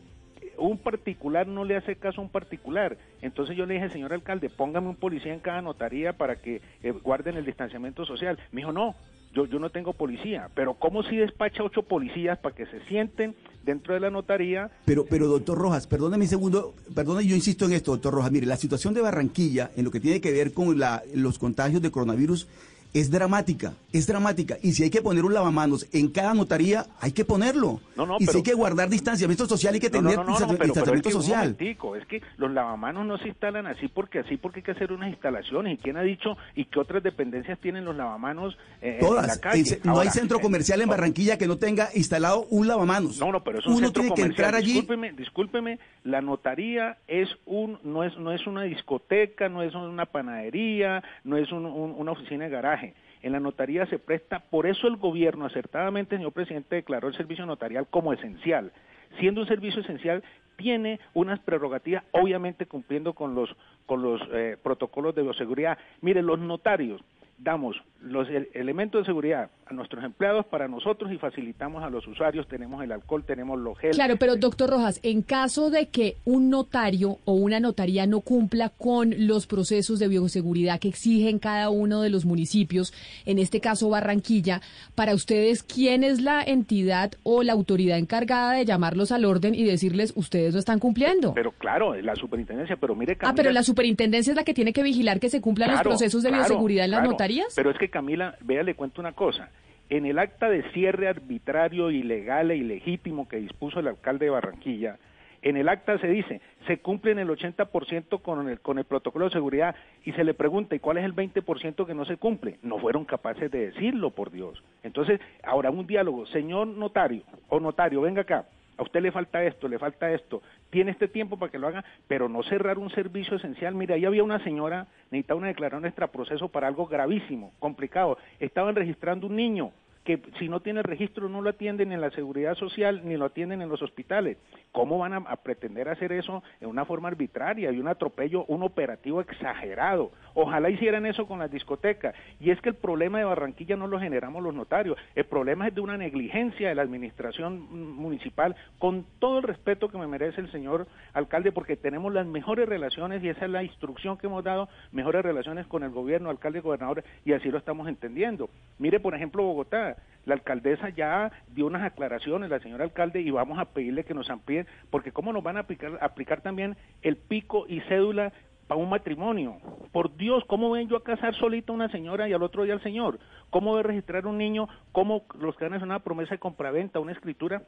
Un particular no le hace caso a un particular. Entonces yo le dije, señor alcalde, póngame un policía en cada notaría para que eh, guarden el distanciamiento social. Me dijo, no, yo, yo no tengo policía, pero ¿cómo si despacha ocho policías para que se sienten dentro de la notaría? Pero, pero doctor Rojas, perdóneme un segundo, perdone, yo insisto en esto, doctor Rojas. Mire, la situación de Barranquilla en lo que tiene que ver con la, los contagios de coronavirus es dramática, es dramática. Y si hay que poner un lavamanos en cada notaría, hay que ponerlo. No, no, y si pero- hay que guardar distanciamiento social, hay que tener no, no, no, distanciamiento pero- pero es que, social. es que los lavamanos no se instalan así porque así porque hay que hacer unas instalaciones. ¿Y quién ha dicho y qué otras dependencias tienen los lavamanos eh, en la Todas. calle? Ese- no hay centro eh, comercial en Barranquilla que no tenga instalado un lavamanos. No, no, pero es un Uno centro tiene que entrar allí. Discúlpeme, discúlpeme, la notaría es un, no es, no es una discoteca, no es una panadería, no es un- un- una oficina de garaje. En la notaría se presta, por eso el gobierno acertadamente, señor presidente, declaró el servicio notarial como esencial. Siendo un servicio esencial, tiene unas prerrogativas, obviamente cumpliendo con los, con los eh, protocolos de bioseguridad. Mire, los notarios damos los el- elementos de seguridad a nuestros empleados para nosotros y facilitamos a los usuarios, tenemos el alcohol, tenemos los gel. Claro, pero doctor Rojas, en caso de que un notario o una notaría no cumpla con los procesos de bioseguridad que exigen cada uno de los municipios, en este caso Barranquilla, para ustedes, ¿quién es la entidad o la autoridad encargada de llamarlos al orden y decirles ustedes no están cumpliendo? Pero claro, la superintendencia, pero mire ah, Camila, pero la superintendencia es la que tiene que vigilar que se cumplan Claro, los procesos de claro, bioseguridad en las claro. Pero es que Camila, vea, le cuento una cosa. En el acta de cierre arbitrario, ilegal e ilegítimo que dispuso el alcalde de Barranquilla, en el acta se dice, se cumple en el 80% con el, con el protocolo de seguridad y se le pregunta, ¿y cuál es el 20% que no se cumple? No fueron capaces de decirlo, por Dios. Entonces, ahora un diálogo, señor notario o notario, venga acá, a usted le falta esto, le falta esto, tiene este tiempo para que lo haga, pero no cerrar un servicio esencial. Mira, ahí había una señora, necesitaba una declaración de extraproceso para algo gravísimo, complicado. Estaban registrando un niño que si no tiene registro no lo atienden en la seguridad social ni lo atienden en los hospitales. ¿Cómo van a, pretender hacer eso en una forma arbitraria y un atropello, un operativo exagerado? Ojalá hicieran eso con las discotecas. Y es que el problema de Barranquilla no lo generamos los notarios, el problema es de una negligencia de la administración municipal, con todo el respeto que me merece el señor alcalde, porque tenemos las mejores relaciones y esa es la instrucción que hemos dado, mejores relaciones con el gobierno, alcalde, gobernador, y así lo estamos entendiendo. Mire, por ejemplo, Bogotá, la alcaldesa ya dio unas aclaraciones, la señora alcalde, y vamos a pedirle que nos amplíen, porque cómo nos van a aplicar, aplicar también el pico y cédula para un matrimonio. Por Dios, ¿cómo ven yo a casar solita a una señora y al otro día al señor? ¿Cómo ve registrar un niño? ¿Cómo los que van a hacer una promesa de compraventa, una escritura?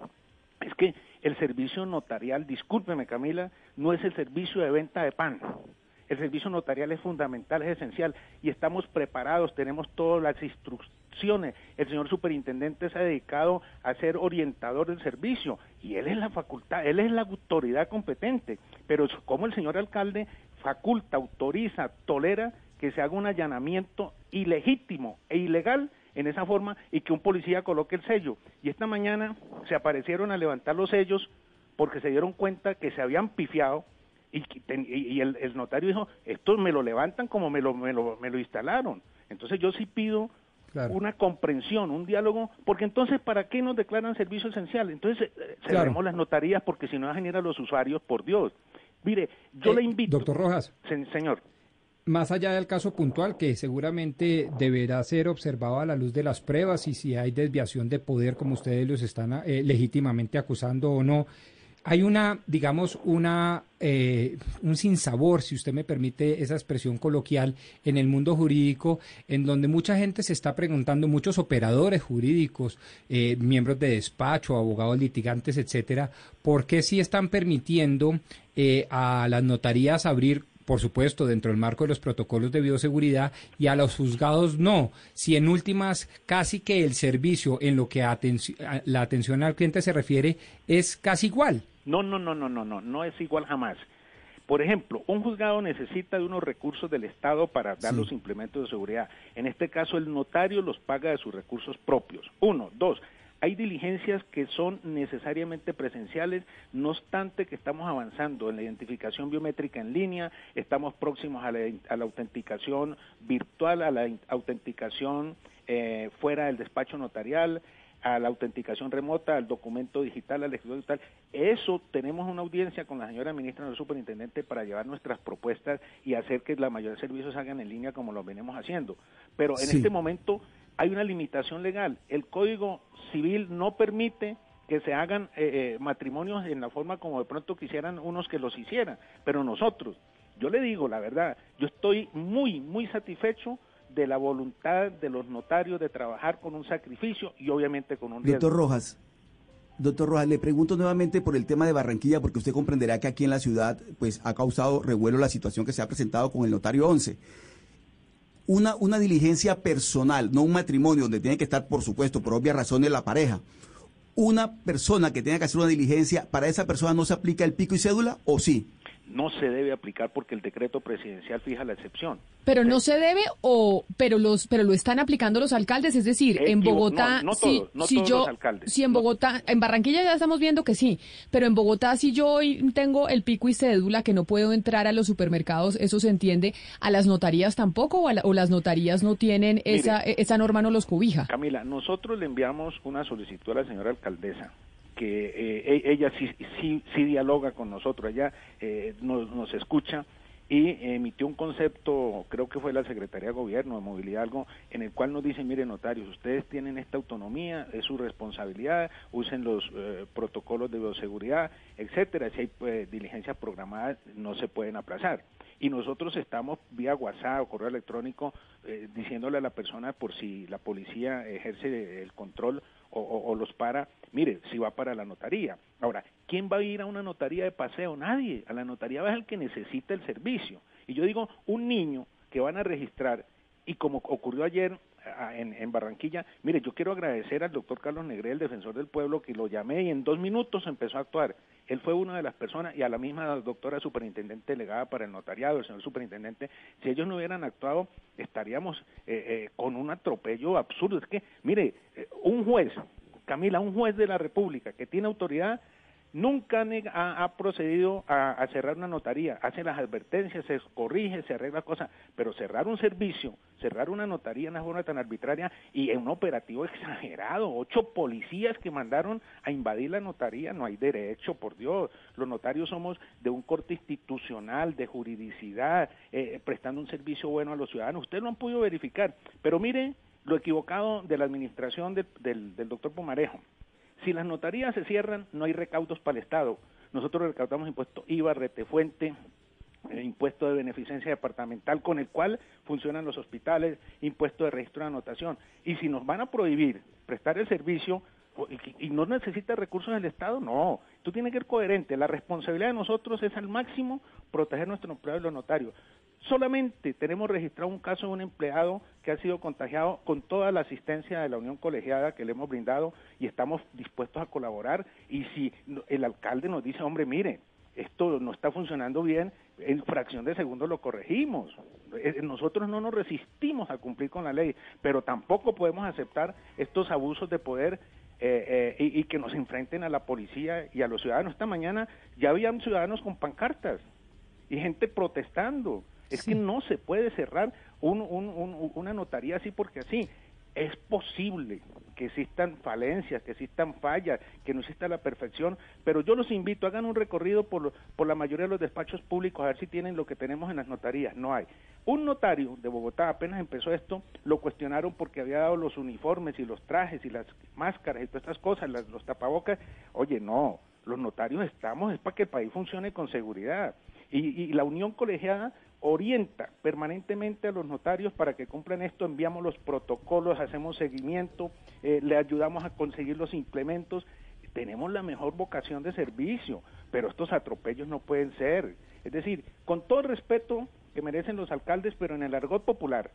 Es que el servicio notarial, discúlpeme Camila, no es el servicio de venta de pan. El servicio notarial es fundamental, es esencial y estamos preparados, tenemos todas las instrucciones. El señor superintendente se ha dedicado a ser orientador del servicio y él es la facultad, él es la autoridad competente. Pero como el señor alcalde faculta, autoriza, tolera que se haga un allanamiento ilegítimo e ilegal en esa forma y que un policía coloque el sello. Y esta mañana se aparecieron a levantar los sellos porque se dieron cuenta que se habían pifiado y, y- el, el notario dijo, esto me lo levantan como me lo, me lo, me lo instalaron. Entonces yo sí pido Claro. una comprensión, un diálogo, porque entonces ¿para qué nos declaran servicio esencial? Entonces eh, cerremos las notarías porque si no va a generar a los usuarios, por Dios. Mire, yo Eh, le invito... Doctor Rojas. Se- señor. Más allá del caso puntual, que seguramente deberá ser observado a la luz de las pruebas y si hay desviación de poder, como ustedes los están eh, legítimamente acusando o no, hay una, digamos, una, eh, un sinsabor, si usted me permite esa expresión coloquial, en el mundo jurídico, en donde mucha gente se está preguntando, muchos operadores jurídicos, eh, miembros de despacho, abogados litigantes, etcétera, ¿por qué sí están permitiendo eh, a las notarías abrir por supuesto, dentro del marco de los protocolos de bioseguridad y a los juzgados no. Si en últimas casi que el servicio en lo que a la atención al cliente se refiere es casi igual. No, no, no, no, no, no, no es igual jamás. Por ejemplo, un juzgado necesita de unos recursos del Estado para dar Sí. los implementos de seguridad. En este caso, el notario los paga de sus recursos propios. Uno, dos. Hay diligencias que son necesariamente presenciales, no obstante que estamos avanzando en la identificación biométrica en línea, estamos próximos a la, a la autenticación virtual, a la autenticación eh, fuera del despacho notarial, a la autenticación remota, al documento digital, al escritorio digital. Eso tenemos una audiencia con la señora ministra del superintendente para llevar nuestras propuestas y hacer que la mayoría de servicios hagan en línea como lo venimos haciendo. Pero en Sí. este momento hay una limitación legal. El Código Civil no permite que se hagan eh, eh, matrimonios en la forma como de pronto quisieran unos que los hicieran, pero nosotros, yo le digo la verdad, yo estoy muy, muy satisfecho de la voluntad de los notarios de trabajar con un sacrificio y obviamente con un riesgo. Doctor Rojas, doctor Rojas, le pregunto nuevamente por el tema de Barranquilla, porque usted comprenderá que aquí en la ciudad pues ha causado revuelo la situación que se ha presentado con el notario 11. Una, una diligencia personal, no un matrimonio donde tiene que estar, por supuesto, por obvias razones, la pareja. Una persona que tenga que hacer una diligencia, ¿para esa persona no se aplica el pico y cédula o sí? No se debe aplicar porque el decreto presidencial fija la excepción. Pero no se debe o pero los pero lo están aplicando los alcaldes, es decir, en Equivo- Bogotá no, no si, todos, no si todos yo los alcaldes. si en Bogotá en Barranquilla ya estamos viendo que sí, pero en Bogotá si yo hoy tengo el pico y cédula que no puedo entrar a los supermercados, eso se entiende, a las notarías tampoco o, a la- o las notarías no tienen esa e, esa norma no los cobija. Camila, nosotros le enviamos una solicitud a la señora alcaldesa que eh, e- ella sí, sí, sí dialoga con nosotros, ella eh, nos, nos escucha y emitió un concepto, creo que fue la Secretaría de Gobierno de Movilidad, algo en el cual nos dice, mire notarios, ustedes tienen esta autonomía, es su responsabilidad, usen los eh, protocolos de bioseguridad, etcétera, si hay pues, diligencias programadas no se pueden aplazar. Y nosotros estamos vía WhatsApp o correo electrónico eh, diciéndole a la persona por si la policía ejerce el control o, o- los para, mire, si va para la notaría. Ahora, ¿quién va a ir a una notaría de paseo? Nadie. A la notaría va el que necesita el servicio. Y yo digo, un niño que van a registrar, y como ocurrió ayer en, en Barranquilla, mire, yo quiero agradecer al doctor Carlos Negré, el defensor del pueblo, que lo llamé y en dos minutos empezó a actuar. Él fue una de las personas, y a la misma doctora superintendente delegada para el notariado, el señor superintendente, si ellos no hubieran actuado, estaríamos eh, eh, con un atropello absurdo. Es que, mire, eh, un juez, Camila, un juez de la República que tiene autoridad, nunca ha, procedido a, cerrar una notaría, hace las advertencias, se corrige, se arregla cosas, pero cerrar un servicio, cerrar una notaría en una forma tan arbitraria y en un operativo exagerado, ocho policías que mandaron a invadir la notaría, no hay derecho, por Dios, los notarios somos de un corte institucional, de juridicidad, eh, prestando un servicio bueno a los ciudadanos, ustedes lo han podido verificar, pero mire lo equivocado de la administración del, del doctor Pomarejo. Si las notarías se cierran, no hay recaudos para el Estado. Nosotros recaudamos impuesto IVA, retefuente, eh, impuesto de beneficencia departamental con el cual funcionan los hospitales, impuesto de registro de anotación. Y si nos van a prohibir prestar el servicio y, no necesita recursos del Estado, no. Tú tienes que ser coherente. La responsabilidad de nosotros es al máximo proteger nuestro empleado y los notarios. Solamente tenemos registrado un caso de un empleado que ha sido contagiado con toda la asistencia de la Unión Colegiada que le hemos brindado y estamos dispuestos a colaborar. Y si el alcalde nos dice, hombre, mire, esto no está funcionando bien, en fracción de segundo lo corregimos. Eh, Nosotros no nos resistimos a cumplir con la ley, pero tampoco podemos aceptar estos abusos de poder eh, eh, y que nos enfrenten a la policía y a los ciudadanos. Esta mañana ya habían ciudadanos con pancartas y gente protestando. Es que no se puede cerrar un- un- un- una notaría así porque así. Es posible que existan falencias, que existan fallas, que no exista la perfección, pero yo los invito, hagan un recorrido por, por la mayoría de los despachos públicos a ver si tienen lo que tenemos en las notarías. No hay. Un notario de Bogotá, apenas empezó esto, lo cuestionaron porque había dado los uniformes y los trajes y las máscaras y todas estas cosas, las- los tapabocas. Oye, no, los notarios estamos, es para que el país funcione con seguridad. Y, y la unión colegiada orienta permanentemente a los notarios para que cumplan esto, enviamos los protocolos, hacemos seguimiento, eh, le ayudamos a conseguir los implementos, tenemos la mejor vocación de servicio, pero estos atropellos no pueden ser. Es decir, con todo el respeto que merecen los alcaldes, pero en el argot popular,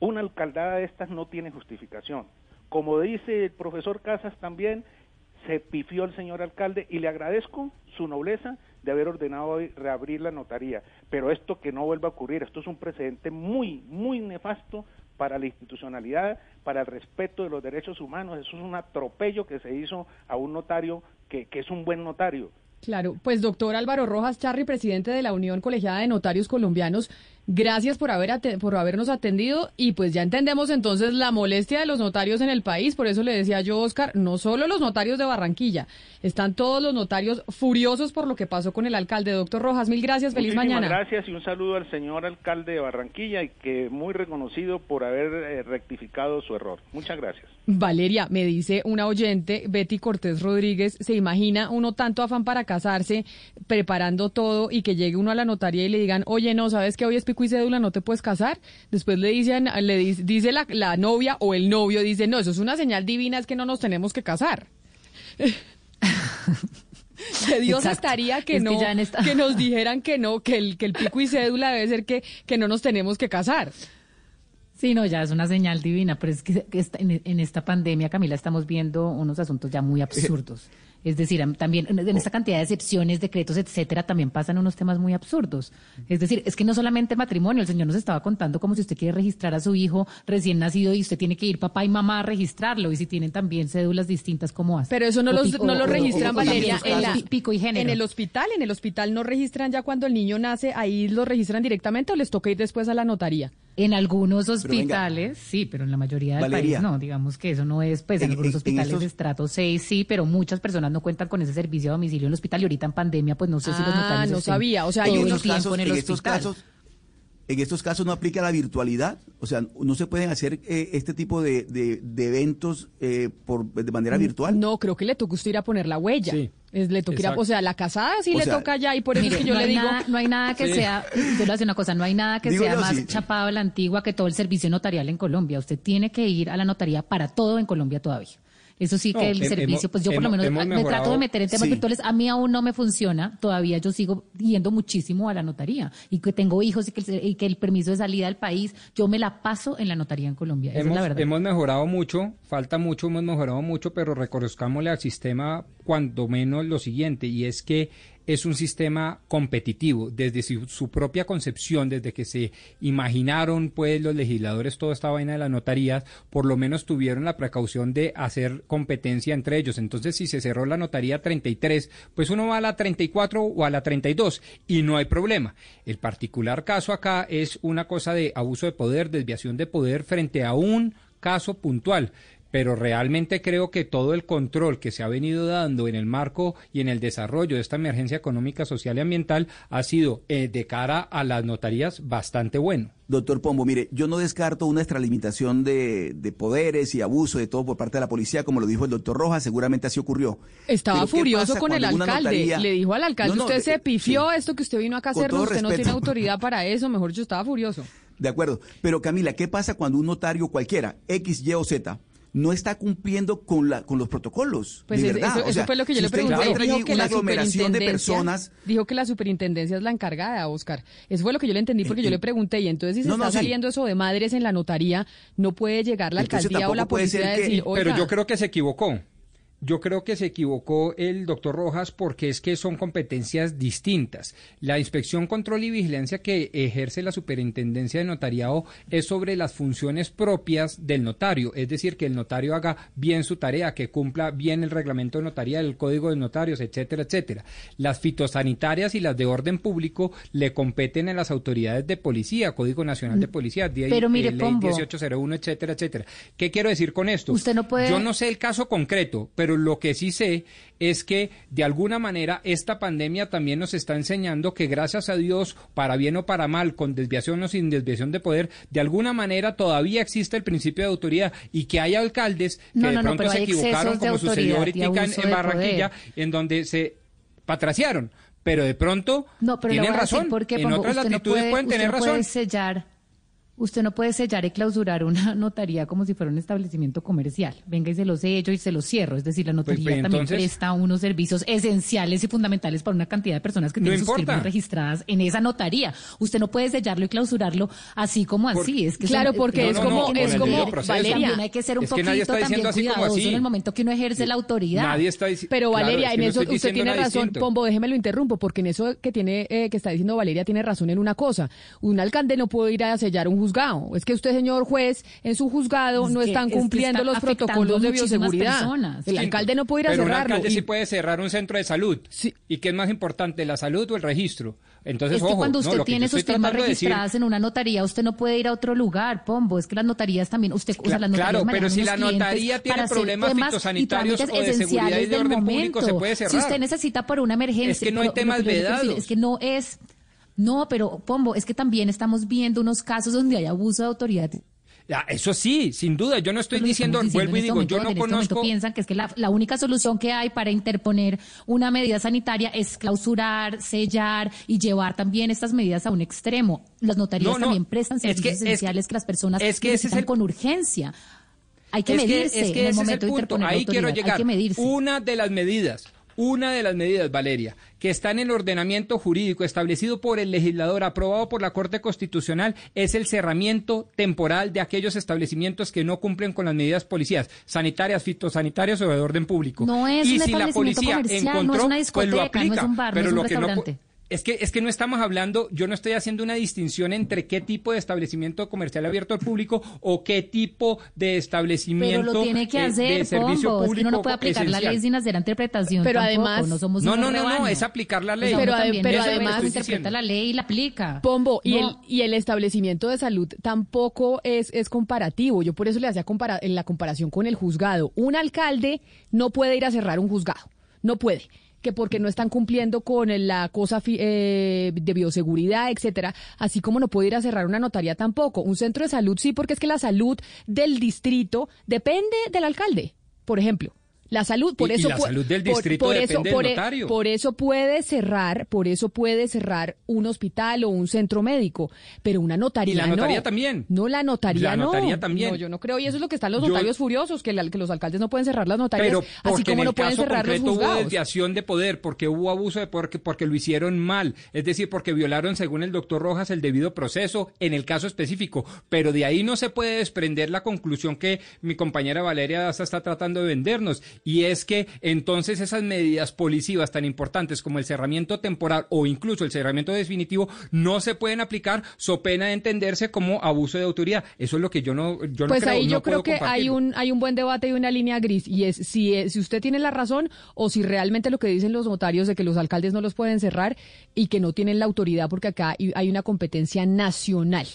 una alcaldada de estas no tiene justificación. Como dice el profesor Casas también, se pifió el señor alcalde y le agradezco su nobleza de haber ordenado hoy reabrir la notaría. Pero esto que no vuelva a ocurrir, esto es un precedente muy, muy nefasto para la institucionalidad, para el respeto de los derechos humanos. Eso es un atropello que se hizo a un notario que, que es un buen notario. Claro, pues doctor Álvaro Rojas Charri, presidente de la Unión Colegiada de Notarios Colombianos, gracias por, haber por habernos atendido y pues ya entendemos entonces la molestia de los notarios en el país, por eso le decía yo, Oscar, no solo los notarios de Barranquilla, están todos los notarios furiosos por lo que pasó con el alcalde. Doctor Rojas, mil gracias, feliz Muchísimas mañana. gracias y un saludo al señor alcalde de Barranquilla y que muy reconocido por haber eh, rectificado su error. Muchas gracias. Valeria, me dice una oyente, Betty Cortés Rodríguez, ¿se imagina uno tanto afán para casarse, preparando todo y que llegue uno a la notaría y le digan, oye, no, sabes que hoy es pico y cédula, no te puedes casar? Después le dicen, le dice, dice la, la novia o el novio, dice, no, eso es una señal divina, es que no nos tenemos que casar. Que Dios Exacto. estaría que Es que no, esta- que nos dijeran que no, que el, que el pico y cédula debe ser que, que no nos tenemos que casar. Sí, no, ya es una señal divina, pero es que, que esta- en, en esta pandemia, Camila, estamos viendo unos asuntos ya muy absurdos. Es decir, am- también en en esta cantidad de excepciones, decretos, etcétera, también pasan unos temas muy absurdos. Es decir, es que no solamente el matrimonio, el señor nos estaba contando como si usted quiere registrar a su hijo recién nacido y usted tiene que ir papá y mamá a registrarlo y si tienen también cédulas distintas, ¿cómo hace? Pero eso no O los, pico- no lo registran, o- o Valeria, en, la- pi- pico y género. en el hospital. En el hospital no registran ya cuando el niño nace, ahí lo registran directamente o les toca ir después a la notaría. En algunos venga. hospitales, sí, pero en la mayoría del Valeria. país no. Digamos que eso no es, pues en, En- algunos en- en hospitales estos- de estrato 6 sí, pero muchas personas no cuentan con ese servicio a domicilio en el hospital y ahorita en pandemia, pues no sé si los Ah, notarios no sabía. O sea, hay unos tiempo casos, en el en estos hospital. casos, en estos casos no aplica la virtualidad, o sea, no se pueden hacer eh, este tipo de, de- de eventos eh, por de manera virtual. No, creo que le toca a usted ir a poner la huella. Sí, Es, le toca ir a, o sea, la casada sí O le sea, toca ya y por eso Mire, es que yo no le hay digo. Nada, no hay nada que Sí. sea, yo le voy a decir una cosa, no hay nada que Digo sea yo, más sí. chapado a la antigua que todo el servicio notarial en Colombia. Usted tiene que ir a la notaría para todo en Colombia todavía. Eso sí que No, el servicio, hemos- pues yo por lo menos me trato de meter en temas Sí. virtuales. A mí aún no me funciona. Todavía yo sigo yendo muchísimo a la notaría. Y que tengo hijos y que, el, y que el permiso de salida del país, yo me la paso en la notaría en Colombia. Esa hemos, es la verdad. hemos mejorado mucho, falta mucho, hemos mejorado mucho, pero reconozcámosle al sistema cuando menos lo siguiente, y es que es un sistema competitivo desde su, propia concepción, desde que se imaginaron pues los legisladores toda esta vaina de las notarías, por lo menos tuvieron la precaución de hacer competencia entre ellos. Entonces, si se cerró la notaría 33, pues uno va a la 34 o a la 32 y no hay problema. El particular caso acá es una cosa de abuso de poder, desviación de poder frente a un caso puntual. Pero realmente creo que todo el control que se ha venido dando en el marco y en el desarrollo de esta emergencia económica, social y ambiental ha sido eh, de cara a las notarías bastante bueno. Doctor Pombo, mire, yo no descarto una extralimitación de, de poderes y abuso de todo por parte de la policía, como lo dijo el doctor Rojas, seguramente así ocurrió. Estaba Pero ¿qué furioso con el alcalde. notaría- Le dijo al alcalde, No, no, usted de- se pifió sí. esto que usted vino acá a hacernos, usted no tiene autoridad para eso, mejor dicho, estaba furioso. De acuerdo. Pero Camila, ¿qué pasa cuando un notario cualquiera, X, Y o Z, no está cumpliendo con, la, con los protocolos? Pues de es- verdad. eso, O eso sea, fue lo que yo si le pregunté. Dijo que una la aglomeración de superintendencia, personas. dijo que la superintendencia es la encargada, Oscar. Eso fue lo que yo le entendí porque Eh, yo eh, le pregunté y entonces si se no, no, está sí. saliendo eso de madres en la notaría, no puede llegar la Entonces alcaldía o la tampoco puede policía ser a que- decir, Pero "Oiga, yo creo que se equivocó. Yo creo que se equivocó el doctor Rojas porque es que son competencias distintas. La inspección, control y vigilancia que ejerce la superintendencia de notariado es sobre las funciones propias del notario, es decir, que el notario haga bien su tarea, que cumpla bien el reglamento de notaría, el código de notarios, etcétera, etcétera. Las fitosanitarias y las de orden público le competen a las autoridades de policía, Código Nacional de Policía, día- Pero mire, eh, ley Pombo. 1801, etcétera, etcétera. ¿Qué quiero decir con esto? Usted no puede- Yo no sé el caso concreto, pero lo que sí sé es que de alguna manera esta pandemia también nos está enseñando que gracias a Dios, para bien o para mal, con desviación o sin desviación de poder, de alguna manera todavía existe el principio de autoridad y que hay alcaldes que No, de no, pronto pero se equivocaron, como sucedió ahorita en, en Barranquilla, poder. en donde se patraciaron. Pero de pronto No, pero tienen decir razón. por qué, en otras latitudes puede- pueden tener puede razón. sellar Usted no puede sellar y clausurar una notaría como si fuera un establecimiento comercial. Venga y se lo sello y se lo cierro. Es decir, la notaría pues, también entonces- presta unos servicios esenciales y fundamentales para una cantidad de personas que No tienen sus firmas registradas en esa notaría. Usted no puede sellarlo y clausurarlo así como así. Es que Claro, porque no, es no, como- no, es como-. Valeria, También hay que ser un Es que nadie poquito también así cuidadoso así. en el momento que uno ejerce la autoridad. Nadie está Pero Claro, Valeria, es que en no eso usted tiene razón, distinto. Pombo, déjeme lo interrumpo, porque en eso que tiene eh, que está diciendo Valeria tiene razón en una cosa. Un alcalde no puede ir a sellar un, juzgado. Es que usted, señor juez, en su juzgado Es no que- están es que cumpliendo está los protocolos de bioseguridad. personas. El Sí, alcalde no puede ir a pero cerrarlo. un alcalde y- sí puede cerrar un centro de salud. ¿Y qué es más importante, la salud o el registro? Entonces, es que ojo, cuando usted tiene sus decir- registradas en una notaría, usted no puede ir a otro lugar, Pombo. Es que las notarías también, usted, o sea, las notarías claro, pero si la notaría tiene problemas temas fitosanitarios o de seguridad y esenciales de del orden público, se momento. puede Si cerrar. usted necesita por una emergencia, Es que no hay temas vedados. Es que no es, no, pero Pombo, es que también estamos viendo unos casos donde hay abuso de autoridad. Ya, eso sí, sin duda, yo no estoy diciendo, estamos vuelvo y este digo, momento, yo no en este momento piensan que es que la, la única solución que hay para interponer una medida sanitaria es clausurar, sellar y llevar también estas medidas a un extremo. Las notarías No, no, también prestan servicios es que- esenciales que las personas es que ese es necesitan el- con urgencia. Hay que medirse es que en el momento de interponer Ahí quiero autoridad. llegar. Hay que medirse. Una de las medidas, una de las medidas, Valeria, que está en el ordenamiento jurídico establecido por el legislador, aprobado por la Corte Constitucional, es el cerramiento temporal de aquellos establecimientos que no cumplen con las medidas policías, sanitarias, fitosanitarias o de orden público. No es y un si la policía no es una pues lo discoteca, no aplica. es un bar, no pero es un lo que no restaurante. Es que, es que no estamos hablando, yo no estoy haciendo una distinción entre qué tipo de establecimiento comercial abierto al público o qué tipo de establecimiento Pero lo tiene que eh, hacer, de servicio Pombo. Es público que uno no puede aplicar la ley sin hacer interpretación Pero tampoco. además- no somos No, no, no, no, es aplicar la O ley. Pero también además- interpreta la ley y la aplica. Pombo, y, el, y el establecimiento de salud tampoco es, es comparativo. Yo por eso le hacía compara- en la comparación con el juzgado. Un alcalde no puede ir a cerrar un juzgado. No puede. Que porque no están cumpliendo con la cosa eh, de bioseguridad, etcétera. Así como no puede ir a cerrar una notaría tampoco. Un centro de salud sí, porque es que la salud del distrito depende del alcalde, por ejemplo. La salud, por Y- y eso la pu- salud del por- distrito por depende eso, del por, e- notario. por eso puede cerrar, por eso puede cerrar un hospital o un centro médico, pero una notaría Y la notaría no. también. No, la notaría La no. notaría también. No, yo no creo y eso es lo que están los Yo- notarios furiosos, que, la- que los alcaldes no pueden cerrar las notarias, Pero así como en no el pueden caso cerrar los concreto hubo juzgados. desviación de poder, porque hubo abuso de poder, que- porque lo hicieron mal, es decir, porque violaron, según el doctor Rojas, el debido proceso en el caso específico. Pero de ahí no se puede desprender la conclusión que mi compañera Valeria Daza está tratando de vendernos, y es que entonces esas medidas policivas tan importantes como el cerramiento temporal o incluso el cerramiento definitivo no se pueden aplicar so pena de entenderse como abuso de autoridad. Eso es lo que yo no, yo no pues creo, ahí yo no creo que hay un hay un buen debate y una línea gris y es si eh, si usted tiene la razón o si realmente lo que dicen los notarios de que los alcaldes no los pueden cerrar y que no tienen la autoridad porque acá hay una competencia nacional.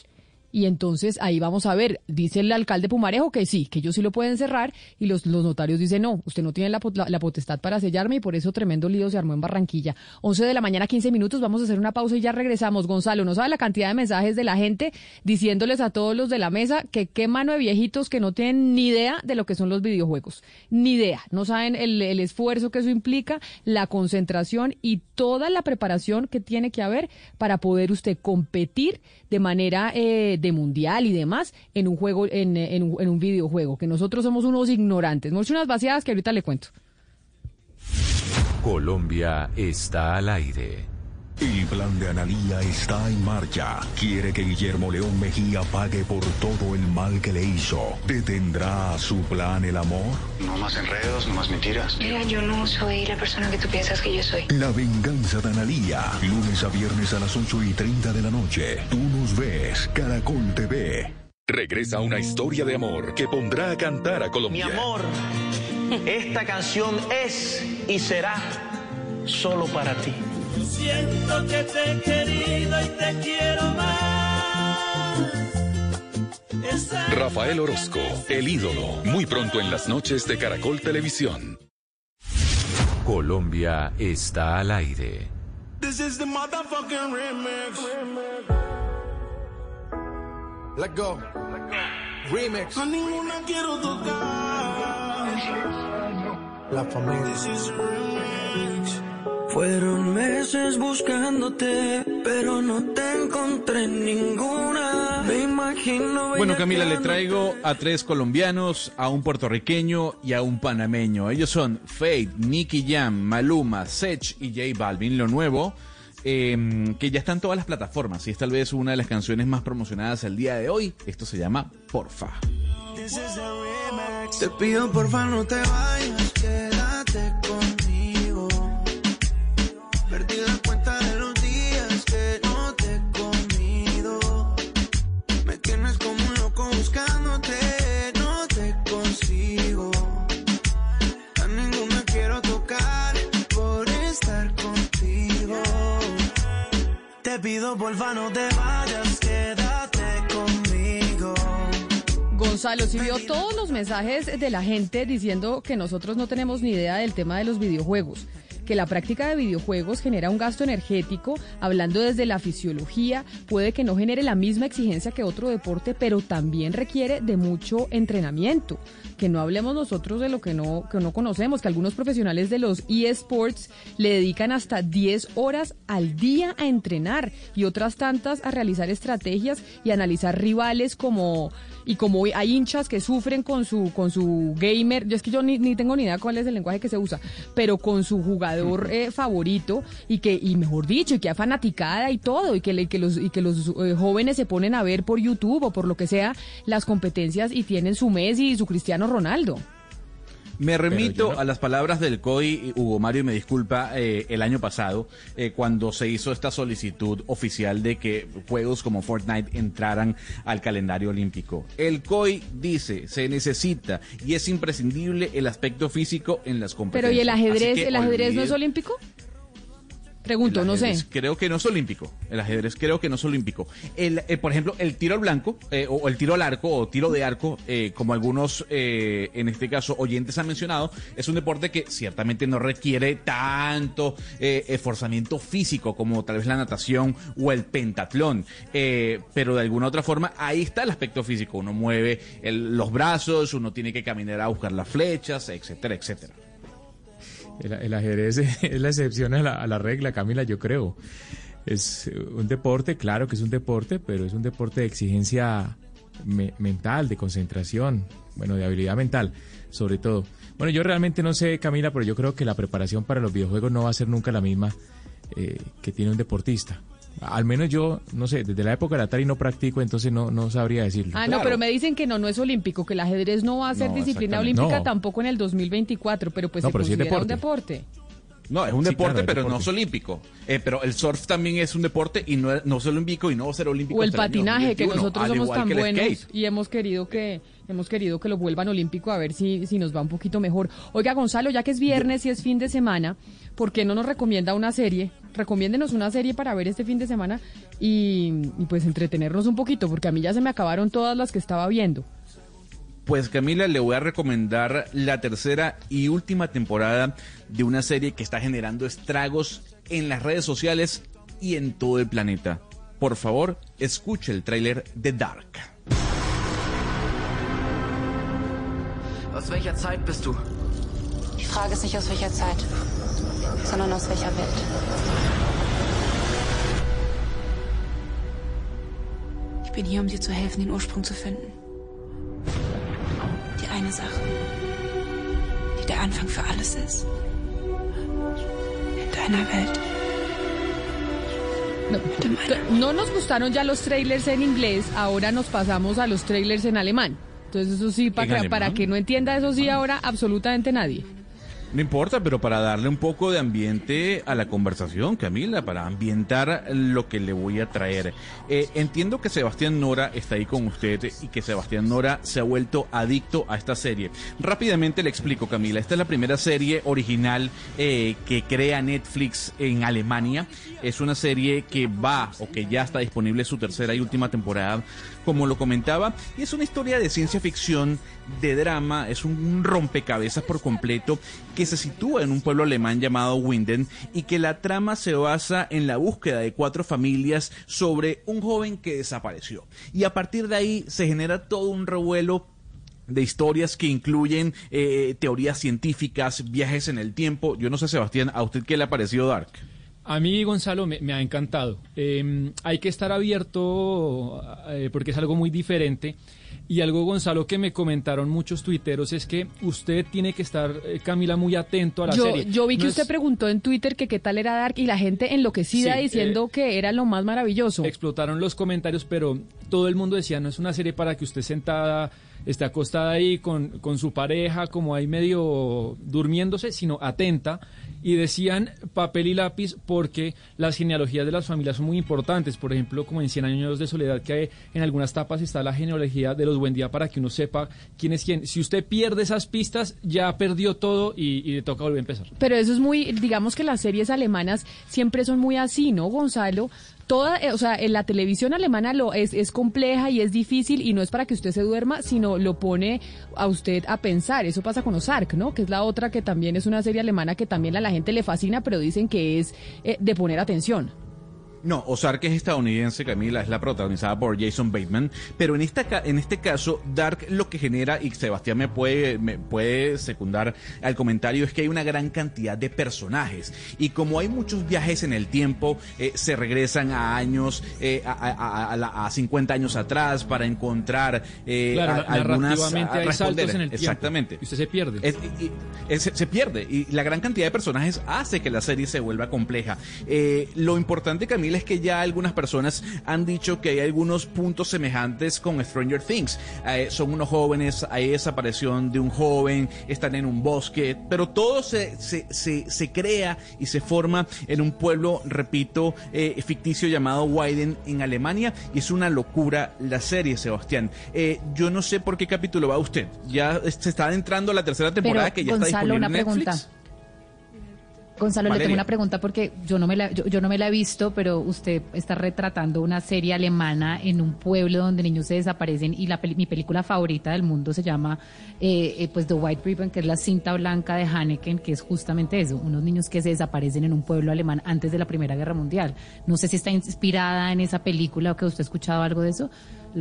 Y entonces ahí vamos a ver, dice el alcalde Pumarejo que sí, que ellos sí lo pueden cerrar y los, los notarios dicen no, usted no tiene la, la- la potestad para sellarme y por eso tremendo lío se armó en Barranquilla. 11 de la mañana, 15 minutos, vamos a hacer una pausa y ya regresamos. Gonzalo, no sabe la cantidad de mensajes de la gente diciéndoles a todos los de la mesa que qué mano de viejitos que no tienen ni idea de lo que son los videojuegos. Ni idea, no saben el, el esfuerzo que eso implica, la concentración y toda la preparación que tiene que haber para poder usted competir de manera eh, de mundial y demás en un juego, en, en un, en un videojuego, que nosotros somos unos ignorantes. Hemos hecho unas vaciadas que ahorita le cuento. Colombia está al aire. El plan de Analía está en marcha. Quiere que Guillermo León Mejía pague por todo el mal que le hizo. ¿Detendrá a su plan el amor? No más enredos, no más mentiras. Mira, yo no soy la persona que tú piensas que yo soy. La venganza de Analía. Lunes a viernes a las 8 y 30 de la noche. Tú nos ves. Caracol TV. Regresa una historia de amor que pondrá a cantar a Mi Colombia. amor, esta canción es y será solo para ti. Siento que te he querido y te quiero más. Rafael Orozco, el ídolo, muy pronto en las noches de Caracol Televisión. Colombia está al aire. This is the motherfucking remix. Let go. Remix. A ninguna quiero tocar. La familia. Fueron meses buscándote, pero no te encontré en ninguna. Me imagino. Bueno, Camila, le traigo a tres colombianos, a un puertorriqueño y a un panameño. Ellos son Fade, Nicky Jam, Maluma, Sech y J Balvin. Lo nuevo, eh, que ya está en todas las plataformas y es tal vez una de las canciones más promocionadas el día de hoy. Esto se llama Porfa. Te pido porfa no te vayas, quédate conmigo. Perdí la cuenta de los días que no te he comido. Me tienes como un loco buscándote, no te consigo. A ningún me quiero tocar por estar contigo. Te pido porfa no te vayas, quédate conmigo. Gonzalo, si vio todos los mensajes de la gente diciendo que nosotros no tenemos ni idea del tema de los videojuegos que la práctica de videojuegos genera un gasto energético, hablando desde la fisiología, puede que no genere la misma exigencia que otro deporte, pero también requiere de mucho entrenamiento. Que no hablemos nosotros de lo que no, que no conocemos, que algunos profesionales de los eSports le dedican hasta 10 horas al día a entrenar y otras tantas a realizar estrategias y analizar rivales como y como hay hinchas que sufren con su con su gamer, yo es que yo ni, ni tengo ni idea cuál es el lenguaje que se usa, pero con su jugador eh, favorito y que y mejor dicho y que ha fanaticada y todo y que le- que los y que los eh, jóvenes se ponen a ver por YouTube o por lo que sea las competencias y tienen su Messi y su Cristiano Ronaldo. Me remito a las palabras del COI, Hugo Mario, y me disculpa, eh, el año pasado, eh, cuando se hizo esta solicitud oficial de que juegos como Fortnite entraran al calendario olímpico. El COI dice, se necesita y es imprescindible el aspecto físico en las competencias. Pero ¿y el ajedrez, que el ajedrez no es olímpico? Pregunto, no sé. Creo que no es olímpico. El ajedrez creo que no es olímpico. El, eh, por ejemplo, el tiro al blanco, eh, o el tiro al arco, o tiro de arco, eh, como algunos, eh, en este caso, oyentes han mencionado, es un deporte que ciertamente no requiere tanto eh, esforzamiento físico como tal vez la natación o el pentatlón. Eh, pero de alguna otra forma, ahí está el aspecto físico. Uno mueve el- los brazos, uno tiene que caminar a buscar las flechas, etcétera, etcétera. El, ajedrez es la excepción a la, a la regla, Camila, yo creo. Es un deporte, claro que es un deporte, pero es un deporte de exigencia me- mental, de concentración, bueno, de habilidad mental, sobre todo. Bueno, yo realmente no sé, Camila, pero yo creo que la preparación para los videojuegos no va a ser nunca la misma eh, que tiene un deportista. Al menos yo, no sé, desde la época del Atari no practico, entonces no, no sabría decirlo. Ah, no, pero me dicen que no, no es olímpico, que el ajedrez no va a ser No, disciplina olímpica No. tampoco en el 2024, pero pues No, se pero sí es considera un deporte. No, es un Sí, deporte, claro, pero no es olímpico. Eh, pero el surf también es un deporte y no, es- no es olímpico y no va a ser olímpico. O el patinaje, que 2021, nosotros somos tan buenos y hemos querido que hemos querido que lo vuelvan olímpico a ver si, si nos va un poquito mejor. Oiga, Gonzalo, ya que es viernes y es fin de semana, ¿por qué no nos recomienda una serie? Recomiéndenos una serie para ver este fin de semana y, y pues entretenernos un poquito, porque a mí ya se me acabaron todas las que estaba viendo. Pues Camila, le voy a recomendar la tercera y última temporada de una serie que está generando estragos en las redes sociales y en todo el planeta. Por favor, escuche el tráiler de Dark. Aus welcher Zeit bist du? Die Frage ist nicht aus welcher Zeit, sondern aus welcher Welt. Ich bin hier, um dir zu helfen, den Ursprung zu finden. Eine Sache, die der Anfang für alles ist. In deiner Welt. No, no nos gustaron ya los trailers en inglés, ahora nos pasamos a los trailers en alemán. Entonces eso sí, ¿En para, para que no entienda eso sí ahora absolutamente nadie. No importa, pero para darle un poco de ambiente a la conversación, Camila, para ambientar lo que le voy a traer. Eh, entiendo que Sebastián Nora está ahí con usted y que Sebastián Nora se ha vuelto adicto a esta serie. Rápidamente le explico, Camila. Esta es la primera serie original eh, que crea Netflix en Alemania. Es una serie que va o que ya está disponible su tercera y última temporada, como lo comentaba. Y es una historia de ciencia ficción, de drama, es un rompecabezas por completo que se sitúa en un pueblo alemán llamado Winden y que la trama se basa en la búsqueda de cuatro familias sobre un joven que desapareció. Y a partir de ahí se genera todo un revuelo de historias que incluyen eh, teorías científicas, viajes en el tiempo. Yo no sé, Sebastián, ¿a usted qué le ha parecido Dark? A mí, Gonzalo, me, me ha encantado. Eh, hay que estar abierto eh, porque es algo muy diferente. Y algo, Gonzalo, que me comentaron muchos tuiteros es que usted tiene que estar, eh, Camila, muy atento a la Yo, serie. yo vi que usted preguntó en Twitter que qué tal era Dark y la gente enloquecida Sí, diciendo que era lo más maravilloso. explotaron los comentarios, pero todo el mundo decía, no es una serie para que usted sentada, esté acostada ahí con, con su pareja, como ahí medio durmiéndose, sino atenta. Y decían papel y lápiz porque las genealogías de las familias son muy importantes. Por ejemplo, como en 100 años de soledad, que hay- en algunas tapas está la genealogía de los buen día para que uno sepa quién es quién. Si usted pierde esas pistas, ya perdió todo y, y le toca volver a empezar. Pero eso es muy, digamos que las series alemanas siempre son muy así, ¿no, Gonzalo? Toda, eh, o sea, en la televisión alemana lo es, es compleja y es difícil y no es para que usted se duerma, sino lo pone a usted a pensar. Eso pasa con Ozark, ¿no? Que es la otra que también es una serie alemana que también a la gente le fascina, pero dicen que es eh, de poner atención. No, Ozark es estadounidense, Camila, es la protagonizada por Jason Bateman, pero en esta en este caso Dark lo que genera y Sebastián me puede me puede secundar al comentario es que hay una gran cantidad de personajes y como hay muchos viajes en el tiempo eh, se regresan a años eh, a, a- la- a 50 años atrás para encontrar eh, Claro, algunas hay saltos en el tiempo. exactamente Y usted se pierde. es- y- y- es- se pierde y la gran cantidad de personajes hace que la serie se vuelva compleja. Eh, lo importante, Camila, es que ya algunas personas han dicho que hay algunos puntos semejantes con Stranger Things. Eh, son unos jóvenes, hay desaparición de un joven, están en un bosque, pero todo se, se, se, se crea y se forma en un pueblo, repito, eh, ficticio llamado Weiden en Alemania y es una locura la serie, Sebastián. Eh, yo no sé por qué capítulo va usted. Ya se está entrando la tercera temporada Pero, que ya está Gonzalo, disponible una en pregunta. Gonzalo, le tengo una pregunta porque yo no me la, yo, yo no me la he visto, pero usted está retratando una serie alemana en un pueblo donde niños se desaparecen y la peli- mi película favorita del mundo se llama eh, eh, pues The White Ribbon, que es la cinta blanca de Haneken, que es justamente eso, unos niños que se desaparecen en un pueblo alemán antes de la Primera Guerra Mundial. No sé si está inspirada en esa película o que usted ha escuchado algo de eso,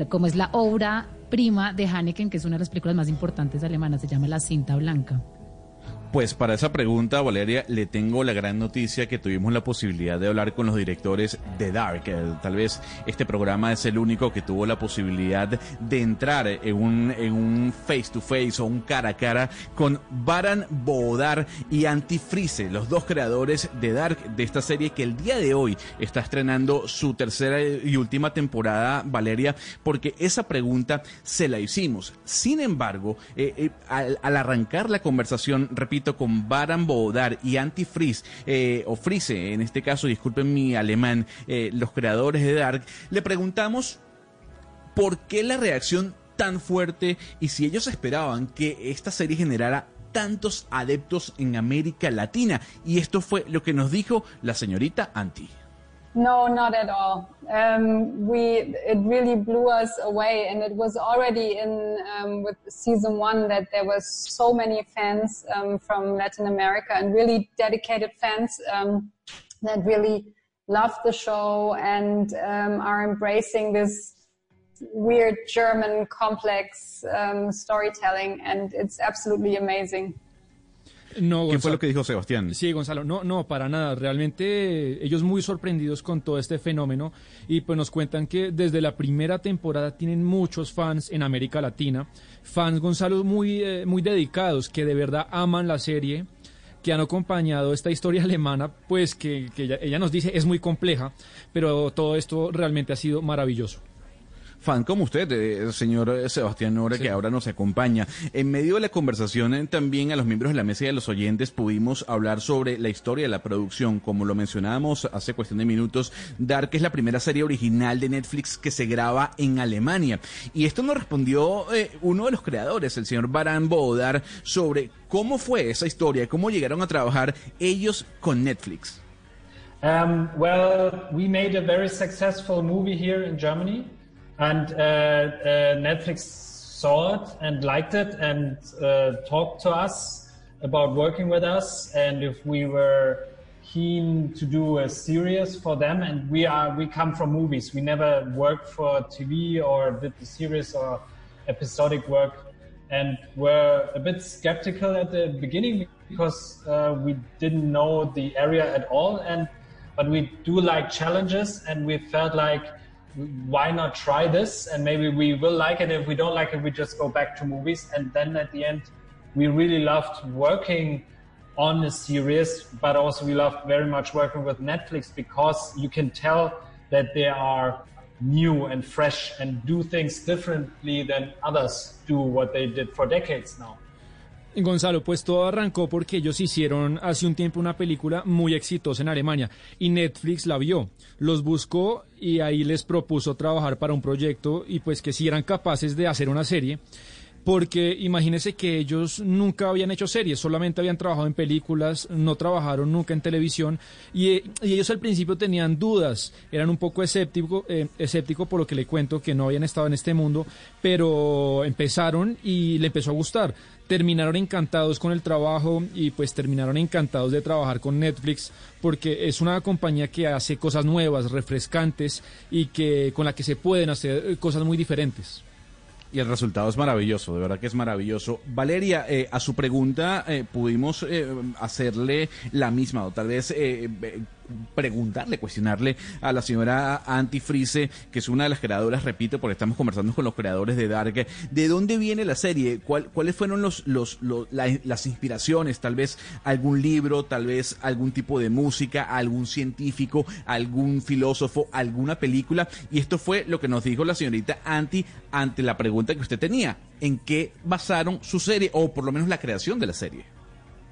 como es la obra prima de Haneken, que es una de las películas más importantes alemanas, se llama La cinta blanca. Pues para esa pregunta, Valeria, le tengo la gran noticia que tuvimos la posibilidad de hablar con los directores de Dark. Eh, Tal vez este programa es el único que tuvo la posibilidad de entrar en un, en un face to face o un cara a cara con Baran Bodar y Antifreeze, los dos creadores de Dark, de esta serie que el día de hoy está estrenando su tercera y última temporada, Valeria, porque esa pregunta se la hicimos. Sin embargo, eh, eh, al, al arrancar la conversación, repito, con Baran Bodar y Antifreeze, eh, o Freeze, en este caso, disculpen mi alemán, eh, los creadores de Dark, le preguntamos por qué la reacción tan fuerte y si ellos esperaban que esta serie generara tantos adeptos en América Latina. Y esto fue lo que nos dijo la señorita Anti. No, not at all. Um, we it really blew us away, and it was already in um, with season one that there was so many fans um, from Latin America and really dedicated fans um, that really loved the show and um, are embracing this weird German complex um, storytelling, and it's absolutely amazing. No, ¿Qué fue Gonzalo. lo que dijo Sebastián? Sí, Gonzalo, no, no, para nada. Realmente eh, ellos muy sorprendidos con todo este fenómeno y pues nos cuentan que desde la primera temporada tienen muchos fans en América Latina, fans, Gonzalo, muy, eh, muy dedicados, que de verdad aman la serie que han acompañado esta historia alemana, pues que, que ella, ella nos dice es muy compleja, pero todo esto realmente ha sido maravilloso. Fan como usted, eh, señor eh, Sebastián Nora, que ahora nos acompaña. En medio de la conversación, eh, también a los miembros de la mesa y a los oyentes pudimos hablar sobre la historia de la producción. Como lo mencionábamos hace cuestión de minutos, Dark es la primera serie original de Netflix que se graba en Alemania. Y esto nos respondió eh, uno de los creadores, el señor Baran Bodar, sobre cómo fue esa historia, cómo llegaron a trabajar ellos con Netflix. Um, well, we made a very successful movie here in Germany, and uh, uh, Netflix saw it and liked it and uh, talked to us about working with us and if we were keen to do a series for them. And we are we come from movies. We never worked for TV or did the series or episodic work, and were a bit skeptical at the beginning because uh, we didn't know the area at all and but we do like challenges and we felt like why not try this? And maybe we will like it. If we don't like it we just go back to movies. And then at the end we really loved working on a series but also we loved very much working with netflix because you can tell that they are new and fresh and do things differently than others do what they did for decades now Gonzalo, pues todo arrancó porque ellos hicieron hace un tiempo una película muy exitosa en Alemania y Netflix la vio, los buscó y ahí les propuso trabajar para un proyecto y pues que si eran capaces de hacer una serie. porque imagínese que ellos nunca habían hecho series, solamente habían trabajado en películas, no trabajaron nunca en televisión y, ellos al principio tenían dudas, eran un poco escéptico, eh, escéptico por lo que le cuento que no habían estado en este mundo, pero empezaron y le empezó a gustar. Terminaron encantados con el trabajo y pues terminaron encantados de trabajar con Netflix porque es una compañía que hace cosas nuevas, refrescantes y que con la que se pueden hacer eh, cosas muy diferentes. Y el resultado es maravilloso, de verdad que es maravilloso. Valeria, eh, a su pregunta eh, pudimos hacerle la misma, o tal vez preguntarle, cuestionarle a la señora Antifrice, que es una de las creadoras, repito, porque estamos conversando con los creadores de Dark, ¿de dónde viene la serie? ¿Cuál- ¿Cuáles fueron los, los, los- la- las inspiraciones? Tal vez algún libro, tal vez algún tipo de música, algún científico, algún filósofo, alguna película. Y esto fue lo que nos dijo la señorita Anti ante la pregunta que usted tenía. ¿En qué basaron su serie, o por lo menos la creación de la serie?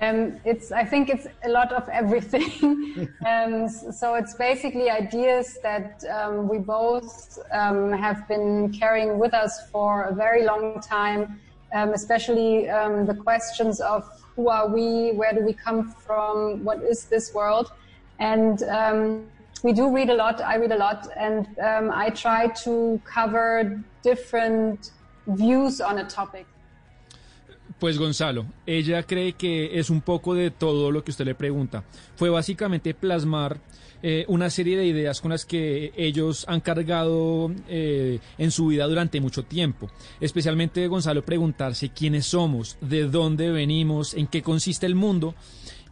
Um, it's, I think it's a lot of everything. um, so it's basically ideas that um, we both um, have been carrying with us for a very long time, um, especially um, the questions of who are we, where do we come from, what is this world? And um, we do read a lot, I read a lot, and um, I try to cover different views on a topic. Pues Gonzalo, ella cree que es un poco de todo lo que usted le pregunta. Fue básicamente plasmar eh, una serie de ideas con las que ellos han cargado eh, en su vida durante mucho tiempo. Especialmente Gonzalo preguntarse quiénes somos, de dónde venimos, en qué consiste el mundo.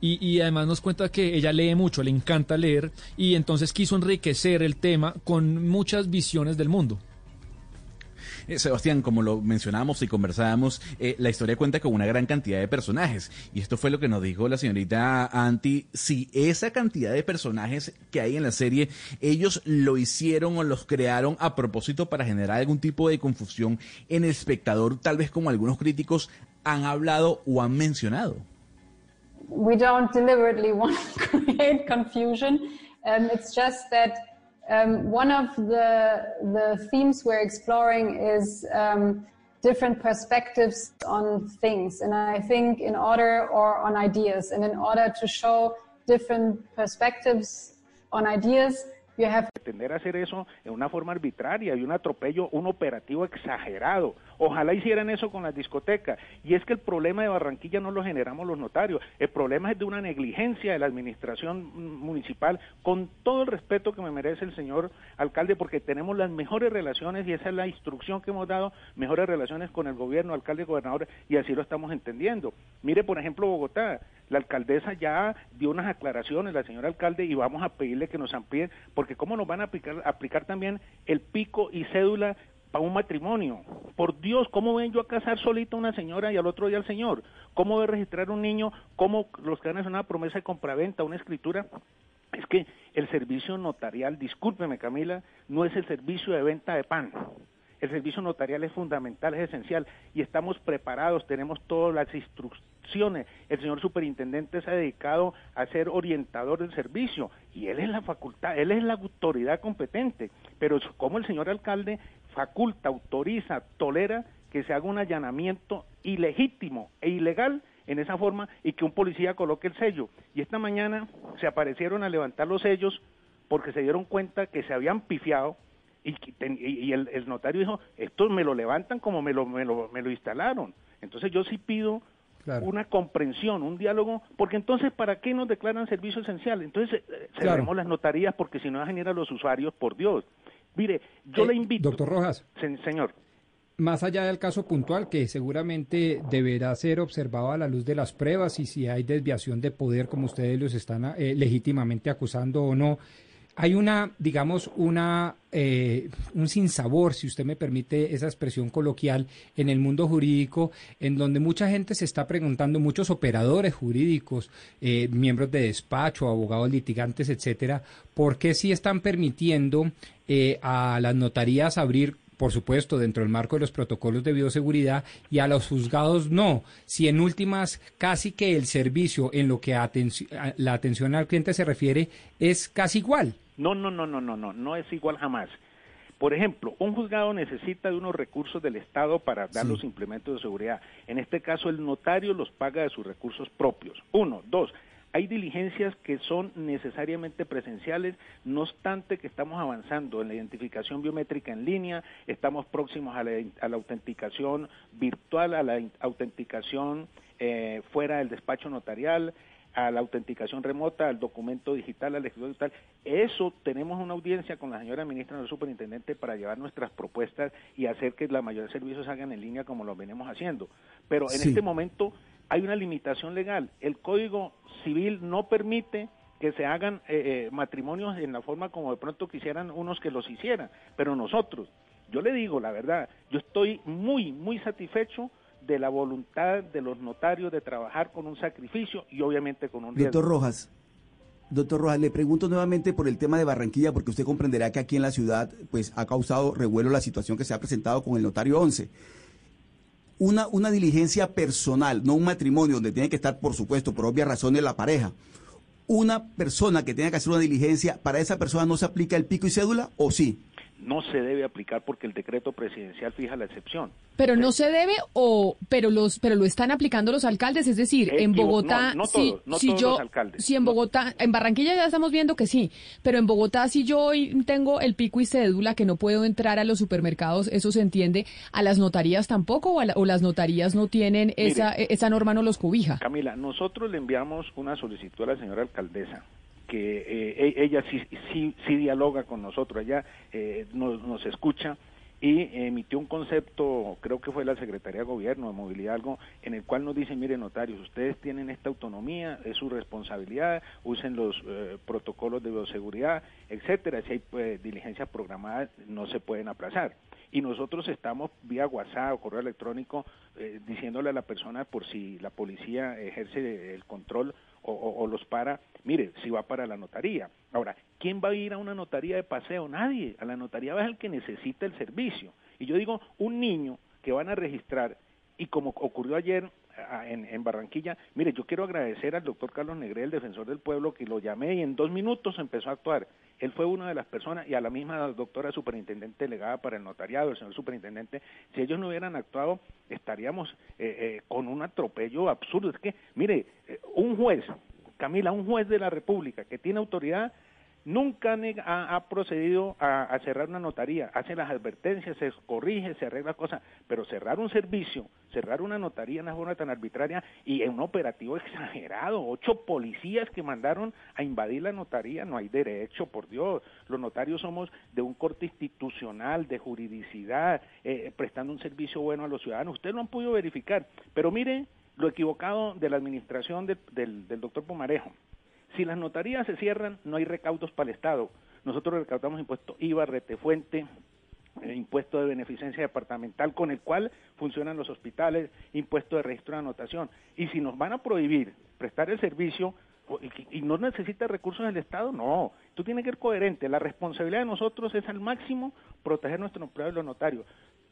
Y, y además nos cuenta que ella lee mucho, le encanta leer y entonces quiso enriquecer el tema con muchas visiones del mundo. Eh, Sebastián, como lo mencionábamos y conversábamos, eh, la historia cuenta con una gran cantidad de personajes. Y esto fue lo que nos dijo la señorita Anti. Si esa cantidad de personajes que hay en la serie, ellos lo hicieron o los crearon a propósito para generar algún tipo de confusión en el espectador, tal vez como algunos críticos han hablado o han mencionado. we don't deliberately want to create confusion. Um, it's just that um, one of the the themes we're exploring is um, different perspectives on things, and I think in order or on ideas, and in order to show different perspectives on ideas, you have Tender a hacer eso en una forma arbitraria y un atropello, un operativo exagerado. Ojalá hicieran eso con las discotecas. Y es que el problema de Barranquilla no lo generamos los notarios. El problema es de una negligencia de la administración municipal, con todo el respeto que me merece el señor alcalde, porque tenemos las mejores relaciones y esa es la instrucción que hemos dado, mejores relaciones con el gobierno, alcalde, gobernador, y así lo estamos entendiendo. Mire, por ejemplo, Bogotá. La alcaldesa ya dio unas aclaraciones, la señora alcalde, y vamos a pedirle que nos amplíen, porque cómo nos van a aplicar, aplicar también el pico y cédula para un matrimonio. Por Dios, ¿cómo ven yo a casar solita a una señora y al otro día al señor? ¿Cómo a registrar un niño? ¿Cómo los que hacer una promesa de compraventa, una escritura? Es que el servicio notarial, discúlpeme Camila, no es el servicio de venta de pan. El servicio notarial es fundamental, es esencial y estamos preparados, tenemos todas las instrucciones. El señor superintendente se ha dedicado a ser orientador del servicio y él es la facultad, él es la autoridad competente. Pero como el señor alcalde faculta, autoriza, tolera que se haga un allanamiento ilegítimo e ilegal en esa forma y que un policía coloque el sello. Y esta mañana se aparecieron a levantar los sellos porque se dieron cuenta que se habían pifiado y, y- el, el notario dijo, esto me lo levantan como me lo, me lo, me lo instalaron. Entonces yo sí pido Claro. una comprensión, un diálogo, porque entonces ¿para qué nos declaran servicio esencial? Entonces eh, cerremos Claro. las notarías porque si no generan los usuarios, por Dios. Mire, yo le invito... Doctor Rojas. Se- señor. Más allá del caso puntual, que seguramente deberá ser observado a la luz de las pruebas y si hay desviación de poder, como ustedes los están eh, legítimamente acusando o no, hay una, digamos, una, eh, un sinsabor, si usted me permite esa expresión coloquial, en el mundo jurídico, en donde mucha gente se está preguntando, muchos operadores jurídicos, eh, miembros de despacho, abogados litigantes, etcétera, ¿por qué sí están permitiendo eh, a las notarías abrir por supuesto, dentro del marco de los protocolos de bioseguridad y a los juzgados no. Si en últimas casi que el servicio en lo que la atención al cliente se refiere es casi igual. No, no, no, no, no, no, no es igual jamás. Por ejemplo, un juzgado necesita de unos recursos del Estado para dar Sí. los implementos de seguridad. En este caso, el notario los paga de sus recursos propios. Uno. Dos. Hay diligencias que son necesariamente presenciales, no obstante que estamos avanzando en la identificación biométrica en línea, estamos próximos a la, a la autenticación virtual, a la autenticación eh, fuera del despacho notarial, a la autenticación remota, al documento digital, al escritorio digital. Eso tenemos una audiencia con la señora ministra del superintendente para llevar nuestras propuestas y hacer que la mayoría de servicios se hagan en línea como lo venimos haciendo. Pero en Sí. este momento hay una limitación legal. El Código Civil no permite que se hagan eh, eh, matrimonios en la forma como de pronto quisieran unos que los hicieran, pero nosotros, yo le digo la verdad, yo estoy muy, muy satisfecho de la voluntad de los notarios de trabajar con un sacrificio y obviamente con un riesgo. Doctor Rojas, doctor Rojas, le pregunto nuevamente por el tema de Barranquilla, porque usted comprenderá que aquí en la ciudad pues ha causado revuelo la situación que se ha presentado con el notario 11. Una, una diligencia personal, no un matrimonio donde tiene que estar, por supuesto, por obvias razones, la pareja. Una persona que tenga que hacer una diligencia, ¿para esa persona no se aplica el pico y cédula o sí? No se debe aplicar porque el decreto presidencial fija la excepción. Pero no se debe o pero los pero lo están aplicando los alcaldes, es decir, en Bogotá no, no si, todos, no si todos yo los alcaldes. si en Bogotá en Barranquilla ya estamos viendo que sí, pero en Bogotá si yo hoy tengo el pico y cédula que no puedo entrar a los supermercados, eso se entiende, a las notarías tampoco o, a la- o las notarías no tienen esa esa norma no los cobija. Camila, nosotros le enviamos una solicitud a la señora alcaldesa que eh, e- ella sí, sí, sí dialoga con nosotros, ella eh, nos, nos escucha y emitió un concepto, creo que fue la Secretaría de Gobierno de Movilidad, algo en el cual nos dice, mire notarios, ustedes tienen esta autonomía, es su responsabilidad, usen los eh, protocolos de bioseguridad, etcétera, si hay pues, diligencias programadas no se pueden aplazar. Y nosotros estamos vía WhatsApp o correo electrónico eh, diciéndole a la persona por si la policía ejerce el control o, o- los para, mire, si va para la notaría. Ahora, ¿quién va a ir a una notaría de paseo? Nadie. A la notaría va el que necesita el servicio. Y yo digo, un niño que van a registrar, y como ocurrió ayer en, en Barranquilla, mire, yo quiero agradecer al doctor Carlos Negré, el defensor del pueblo, que lo llamé y en dos minutos empezó a actuar. Él fue una de las personas, y a la misma doctora superintendente delegada para el notariado, el señor superintendente, si ellos no hubieran actuado, estaríamos eh, eh, con un atropello absurdo. Es que, mire, eh, un juez, Camila, un juez de la República que tiene autoridad, nunca ha, procedido a, cerrar una notaría, hace las advertencias, se corrige, se arregla cosas, pero cerrar un servicio, cerrar una notaría en una forma tan arbitraria y en un operativo exagerado, ocho policías que mandaron a invadir la notaría, no hay derecho, por Dios, los notarios somos de un corte institucional, de juridicidad, eh, prestando un servicio bueno a los ciudadanos, ustedes lo han podido verificar, pero mire lo equivocado de la administración del, del doctor Pomarejo, si las notarías se cierran, no hay recaudos para el Estado. Nosotros recaudamos impuesto IVA, retefuente, eh, impuesto de beneficencia departamental con el cual funcionan los hospitales, impuesto de registro de anotación. Y si nos van a prohibir prestar el servicio y no necesita recursos del Estado, no. Tú tienes que ser coherente. La responsabilidad de nosotros es al máximo proteger nuestro empleado y los notarios.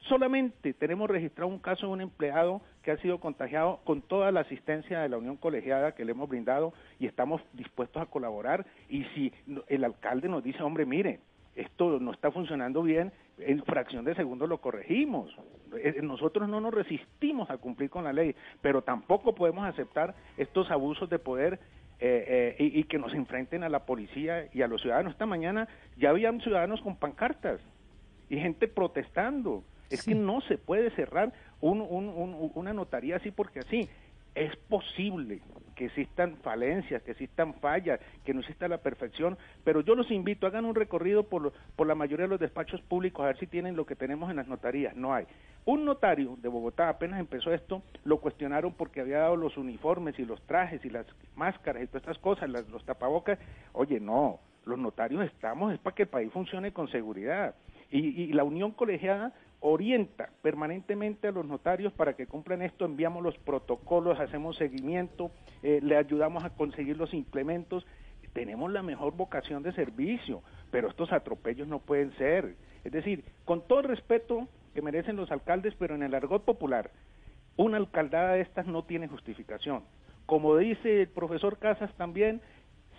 Solamente tenemos registrado un caso de un empleado que ha sido contagiado con toda la asistencia de la Unión Colegiada que le hemos brindado y estamos dispuestos a colaborar. Y si el alcalde nos dice, hombre, mire, esto no está funcionando bien, en fracción de segundo lo corregimos. Eh, Nosotros no nos resistimos a cumplir con la ley, pero tampoco podemos aceptar estos abusos de poder eh, eh, y, y que nos enfrenten a la policía y a los ciudadanos. Esta mañana ya habían ciudadanos con pancartas y gente protestando. Es que no se puede cerrar un- un- un- una notaría así porque así. Es posible que existan falencias, que existan fallas, que no exista la perfección, pero yo los invito, hagan un recorrido por, por la mayoría de los despachos públicos a ver si tienen lo que tenemos en las notarías. No hay. Un notario de Bogotá, apenas empezó esto, lo cuestionaron porque había dado los uniformes y los trajes y las máscaras y todas estas cosas, las- los tapabocas. Oye, no, los notarios estamos, es para que el país funcione con seguridad. Y, y la unión colegiada orienta permanentemente a los notarios para que cumplan esto, enviamos los protocolos, hacemos seguimiento, eh, le ayudamos a conseguir los implementos. Tenemos la mejor vocación de servicio, pero estos atropellos no pueden ser. Es decir, con todo el respeto que merecen los alcaldes, pero en el argot popular, una alcaldada de estas no tiene justificación. Como dice el profesor Casas también,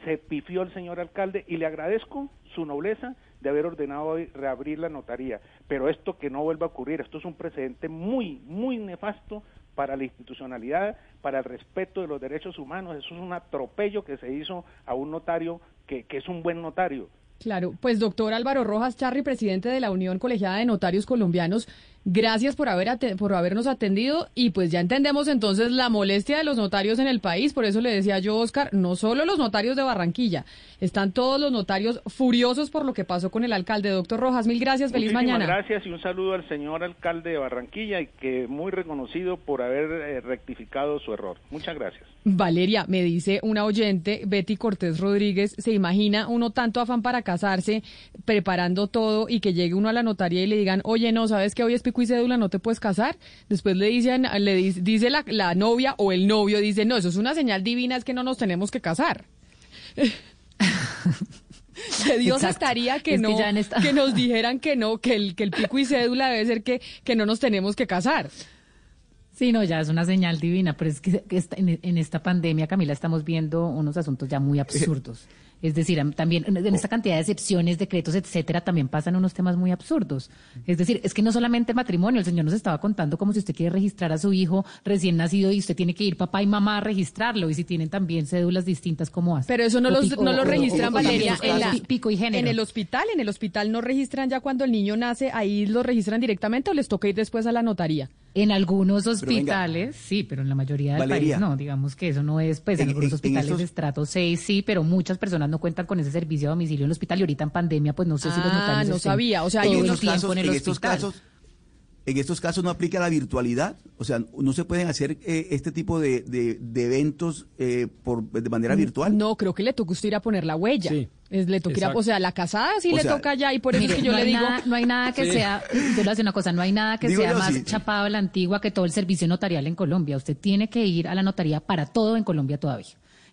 se pifió el señor alcalde y le agradezco su nobleza de haber ordenado hoy reabrir la notaría. Pero esto que no vuelva a ocurrir, esto es un precedente muy, muy nefasto para la institucionalidad, para el respeto de los derechos humanos. Eso es un atropello que se hizo a un notario que, que es un buen notario. Claro, pues doctor Álvaro Rojas Charri, presidente de la Unión Colegiada de Notarios Colombianos, gracias por, haber por habernos atendido y pues ya entendemos entonces la molestia de los notarios en el país, por eso le decía yo, Oscar, no solo los notarios de Barranquilla, están todos los notarios furiosos por lo que pasó con el alcalde. Doctor Rojas, mil gracias, feliz Muchísimas mañana. gracias y un saludo al señor alcalde de Barranquilla y que muy reconocido por haber eh, rectificado su error. Muchas gracias. Valeria, me dice una oyente, Betty Cortés Rodríguez, ¿se imagina uno tanto afán para casarse, preparando todo y que llegue uno a la notaría y le digan, oye, no, sabes que hoy es pico y cédula, no te puedes casar? Después le dicen, le dice, dice la, la novia o el novio, dice, no, eso es una señal divina, es que no nos tenemos que casar. Que Dios Exacto. estaría que Es que no, esta- que nos dijeran que no, que el, que el pico y cédula debe ser que, que no nos tenemos que casar. Sí, no, ya es una señal divina, pero es que que en esta pandemia, Camila, estamos viendo unos asuntos ya muy absurdos. Es decir, am- también en en esta cantidad de excepciones, decretos, etcétera, también pasan unos temas muy absurdos. Es decir, es que no solamente el matrimonio, el señor nos estaba contando como si usted quiere registrar a su hijo recién nacido y usted tiene que ir papá y mamá a registrarlo y si tienen también cédulas distintas, ¿cómo hace? Pero eso no los, pico- no lo registran, o- o Valeria, en, la- pi- pico y género. en el hospital. En el hospital no registran ya cuando el niño nace, ahí lo registran directamente o les toca ir después a la notaría. En algunos Pero venga. hospitales, sí, pero en la mayoría del Valeria. país no. Digamos que eso no es, pues en, En- algunos en- en hospitales estos- de estrato 6 sí, pero muchas personas no cuentan con ese servicio a domicilio en el hospital y ahorita en pandemia, pues no sé si los Ah, notarios no estén sabía. O sea, hay unos casos, en el en estos casos, en estos casos no aplica la virtualidad, o sea, no se pueden hacer eh, este tipo de, de- de eventos eh, por de manera virtual. No, creo que le toca a usted ir a poner la huella. Sí, Es, le toca ir a- exacto. o sea, la casada sí O le sea, toca ya y por eso Mire, es que yo no le digo. Nada, no hay nada que Sí. sea, yo le voy a decir una cosa, no hay nada que Digo sea yo, más sí. chapado a la antigua que todo el servicio notarial en Colombia. Usted tiene que ir a la notaría para todo en Colombia todavía.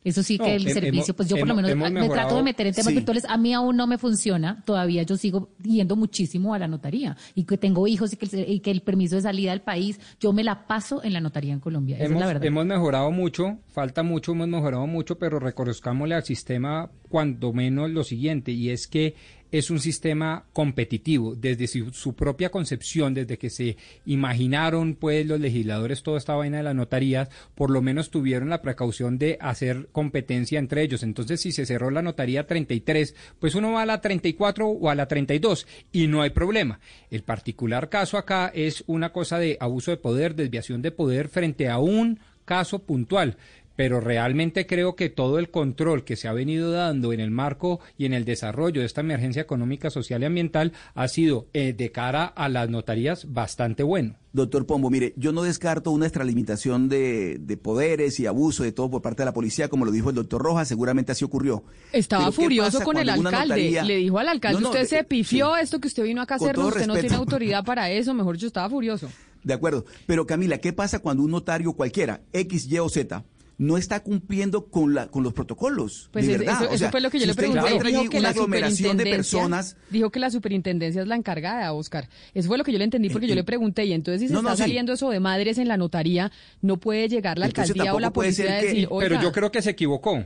Eso sí No, que el servicio, pues yo por lo menos me trato de meter en temas Sí. virtuales. A mí aún no me funciona. Todavía yo sigo yendo muchísimo a la notaría. Y que tengo hijos y que, el, y que el permiso de salida del país, yo me la paso en la notaría en Colombia. Esa es la verdad. hemos mejorado mucho, falta mucho, hemos mejorado mucho, pero reconozcámosle al sistema cuando menos lo siguiente, y es que es un sistema competitivo desde su, su propia concepción, desde que se imaginaron pues los legisladores toda esta vaina de las notarías, por lo menos tuvieron la precaución de hacer competencia entre ellos. Entonces, si se cerró la notaría 33, pues uno va a la 34 o a la 32 y no hay problema. El particular caso acá es una cosa de abuso de poder, desviación de poder frente a un caso puntual. Pero realmente creo que todo el control que se ha venido dando en el marco y en el desarrollo de esta emergencia económica, social y ambiental ha sido eh, de cara a las notarías bastante bueno. Doctor Pombo, mire, yo no descarto una extralimitación de, de poderes y abuso de todo por parte de la policía, como lo dijo el doctor Rojas, seguramente así ocurrió. Estaba Pero ¿qué furioso con el alcalde. notaría- Le dijo al alcalde, No, no, usted de- se pifió sí. esto que usted vino acá a hacernos, usted no tiene autoridad para eso, mejor yo estaba furioso. De acuerdo. Pero Camila, ¿qué pasa cuando un notario cualquiera, X, Y o Z, no está cumpliendo con, la, con los protocolos? Pues de es- verdad. eso, O eso sea, fue lo que yo si le usted pregunté. Dijo que una la aglomeración de superintendencia, personas. dijo que la superintendencia es la encargada, Oscar. Eso fue lo que yo le entendí porque Eh, yo eh, le pregunté y entonces si se no, no, está sí. saliendo eso de madres en la notaría, no puede llegar la Entonces alcaldía o la policía a que- decir, Pero "Oiga, yo creo que se equivocó.